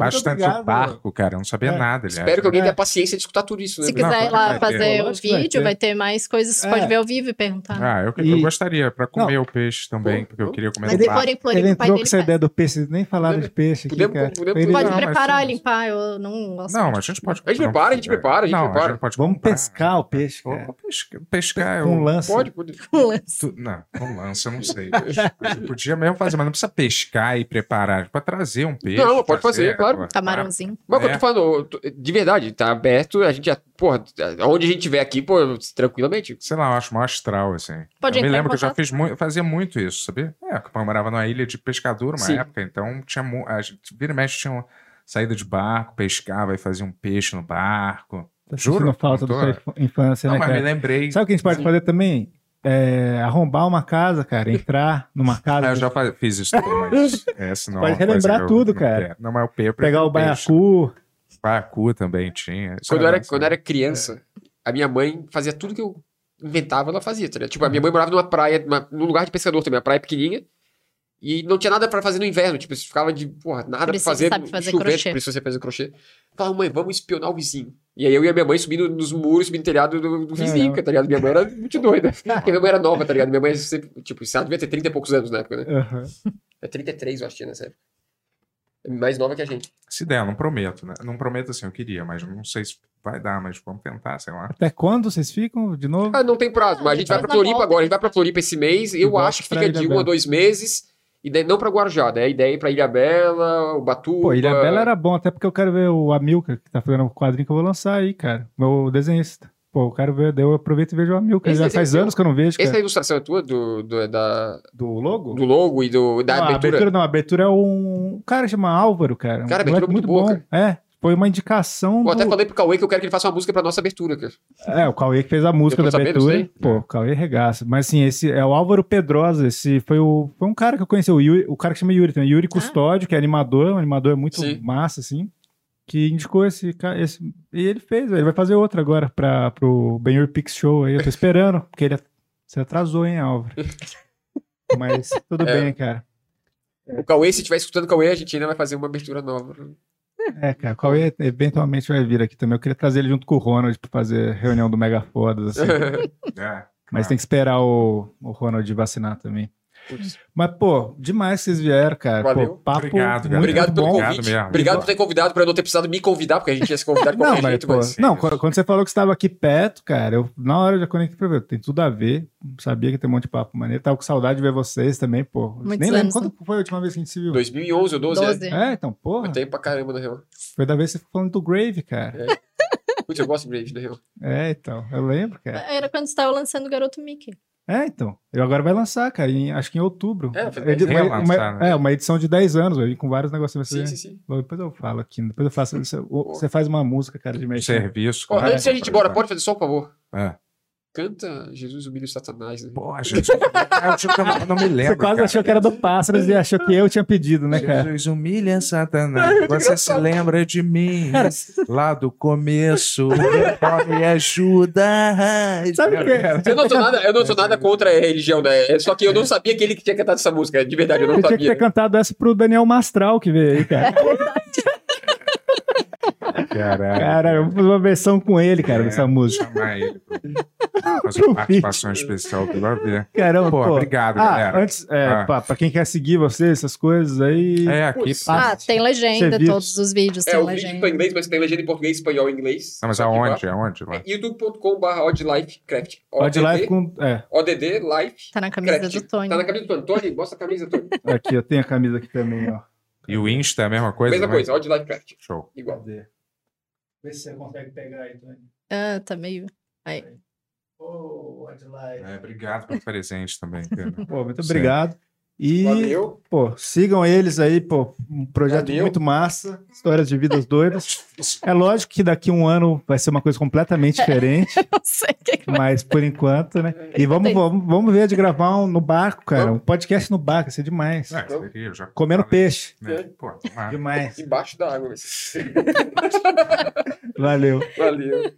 barco, cara. Eu não sabia
É.
nada, aliás.
Espero que alguém
É.
tenha paciência de escutar tudo isso, né?
Se quiser
Não,
ir lá fazer o
vai
vídeo,
ter.
vai ter mais coisas. Você
É.
pode ver ao vivo e perguntar.
Ah, eu, eu
E-
gostaria pra comer o peixe também, porque eu queria comer
Mas Floripa,
Ele
o pai
entrou com essa ideia do peixe, nem falaram de peixe aqui,
Podemos-
cara.
podemos-
Ele-
Pode
Não, mas
preparar,
sim.
limpar. Eu não gosto.
Não, a gente pode.
A gente
não,
prepara, a gente prepara, a gente
não,
prepara.
A gente pode
Vamos pescar o peixe, cara.
pescar, pescar eu...
Com lança.
Pode, pode.
Tu- não, com lança, eu não sei. Podia mesmo fazer, mas não precisa pescar e preparar. Pode trazer um peixe.
Não, pode fazer, claro.
pô.
Camarãozinho.
Mas o que eu
É.
tô falando, de verdade, tá aberto, a gente já, porra, onde a gente tiver aqui, pô, tranquilamente.
Sei lá, eu acho mó astral, assim.
Pode
eu me lembro que eu já fiz muito, fazia muito isso, sabia? É, eu morava numa ilha de pescador uma
Sim.
época, então tinha a gente, vira e mexe tinha uma saída de barco, pescava e fazia um peixe no barco.
Tá
Juro,
falta da sua inf- infância,
Não,
né,
mas me
cara?
lembrei.
Sabe o que a gente pode fazer também? É, arrombar uma casa, cara. Entrar numa casa.
Ah, eu já fa- fiz isso também, mas essa não é
Pode relembrar
que eu
tudo,
não
cara.
Não, mas o eu
pegar o baiacu.
Baiacu também tinha. Isso
Quando eu, era, quando eu era criança, a minha mãe fazia tudo que eu inventava, ela fazia, tá ligado? Tipo, a minha mãe morava numa praia, numa- num lugar de pescador também, uma praia pequenininha, e não tinha nada pra fazer no inverno, tipo, você ficava de, porra, nada pra fazer,
sabe fazer
chovendo,
crochê.
por isso você faz crochê. Falava, mãe, vamos espionar o vizinho. E aí eu e a minha mãe subindo nos muros, subindo no telhado do, do vizinho,
Caramba.
tá ligado? Minha mãe era muito doida. Porque minha mãe era nova, tá ligado? Minha mãe sempre, tipo, ela devia ter 30 e poucos anos na época, né?
Aham.
É 33, eu acho que tinha nessa época. É mais nova que a gente.
Se der, não prometo, né? Não prometo assim, eu queria, mas não sei se vai dar, mas vamos tentar, sei lá.
Até quando vocês ficam de novo?
Ah, não tem prazo, mas a gente vai pra Floripa
volta,
agora, a gente vai pra Floripa esse mês, eu acho que fica de um a dois meses, e daí, não pra Guarujá, daí a ideia é Ilha Bela, Ubatuba...
Pô, Ilha Bela era bom, até porque eu quero ver o Amilcar, que tá fazendo o quadrinho que eu vou lançar aí, cara. Meu desenhista. Pô, eu quero ver, eu aproveito e vejo o Amilcar.
Esse
Já faz
seu?
anos que eu não vejo,
Essa
cara.
ilustração é tua, do, do, da,
Do logo?
do logo e do, da
não,
abertura?
abertura não, a abertura é um. Um cara chama Álvaro, cara. Um
Cara, a abertura é muito boa,
É, foi uma indicação.
Até
do-
falei pro Cauê que eu quero que ele faça uma música pra nossa abertura, cara.
É, o Cauê que fez a música
Eu
da
sabendo
abertura. Pô, o Cauê regaça. Mas assim, esse é o Álvaro Pedrosa. Esse foi o, foi um cara que eu conheci, o, Yuri, o cara que chama Yuri também. Yuri Custódio, que é animador, um animador muito
Sim.
massa, assim. Que indicou esse, esse. E ele fez, ele vai fazer outra agora pra, pro Ben Pix Show aí. Eu tô esperando, porque ele se atrasou, hein, Álvaro? Mas tudo
É.
bem, cara.
O Cauê, se estiver escutando o Cauê, a gente ainda vai fazer uma abertura nova.
É, cara, o Cauê eventualmente vai vir aqui também. Eu queria trazer ele junto com o Ronald pra fazer reunião do Mega Fodas, assim.
É,
Mas tem que esperar o, o Ronald vacinar também.
Putz.
Mas, pô, demais que vocês vieram, cara.
Valeu.
Pô, papo
Obrigado, cara.
muito
Obrigado pelo
bom.
Obrigado
convite.
mesmo.
Obrigado por ter convidado, por eu não ter precisado me convidar, porque a gente ia se convidar de
Não,
qualquer
mas,
jeito,
pô,
mas...
não, quando você falou que estava aqui perto, cara, eu na hora eu já conectei pra ver. Tem tudo a ver. Sabia que tem um monte de papo maneiro. Tava com saudade de ver vocês também, pô.
Muitos
Nem lembro quando foi a última vez que a gente se viu.
2011 ou 12,
12.
é?
É, então, porra.
Foi tempo pra caramba, na real.
Foi da vez que você ficou falando do Grave, cara.
Putz, eu gosto de Brave, na real.
É, então. Eu lembro, cara.
Era quando você tava lançando o Garoto Mickey.
É, então. Eu agora vai lançar, cara. em- acho que em outubro.
É,
É, de-
dez
uma,
né?
é, uma edição de 10 anos, vai vir com vários negócios.
Sim,
Vai
sim, sim.
Depois eu falo aqui. Depois eu faço. Você, você faz uma música, cara, de mexer.
serviço.
Ó, antes de a gente
pra-
pode fazer só um favor?
É.
Canta Jesus humilha o Satanás, né?
Porra, gente. eu, eu não, eu não me lembro.
Você quase
cara.
achou que era do Pássaros e achou que eu tinha pedido, né, cara?
Jesus humilha Satanás. Você se lembra de mim lá do começo. Me ajuda.
Sabe o que?
Eu não sou nada, eu não sou nada contra a religião, né? É só que eu não sabia que ele que tinha cantado essa música. De verdade, eu não
Você tinha que
sabia.
ter cantado essa pro Daniel Mastral que veio aí, cara.
Caralho.
Cara, eu vou fazer uma versão com ele, cara,
É,
dessa música.
Chamar ele. Fazer uma participação especial do vai ver.
Caramba,
Pô,
pô.
obrigado,
ah,
galera.
antes, é,
Ah.
pra, pra quem quer seguir você, essas coisas aí.
É, aqui.
Putz.
Ah, tem legenda, todos os vídeos
É,
tem
o vídeo
legenda.
tá em inglês, mas tem legenda em português, espanhol e inglês.
Não, mas aonde? Aonde?
É youtube.com.br oddlifecraft.
Pode live com. É,
ODD Life
Tá na camisa
Craft.
do Tony.
Tá na camisa do Tony. Tony, mostra a camisa, Tony.
aqui, eu tenho a camisa aqui também, ó.
E o Insta é a mesma coisa?
Mesma
né?
coisa, Odd Life Craft.
Show.
Igual.
Cadê? Vê se você consegue pegar aí, Tony.
Ah, tá meio.
Ô, oh,
É, obrigado pelo presente também.
Pô, muito obrigado. E,
Valeu.
pô, sigam eles aí, pô, um projeto
Valeu.
muito massa, histórias de vidas doidas. É lógico que daqui a um ano vai ser uma coisa completamente diferente,
Não sei o que, que vai
mas por enquanto, né? E vamos, vamos, vamos ver de gravar um no barco, cara, um podcast no barco, isso é demais.
É, eu já
Comendo
falei,
peixe,
né? Pô, tomara.
demais.
Embaixo da água.
Valeu.
Valeu.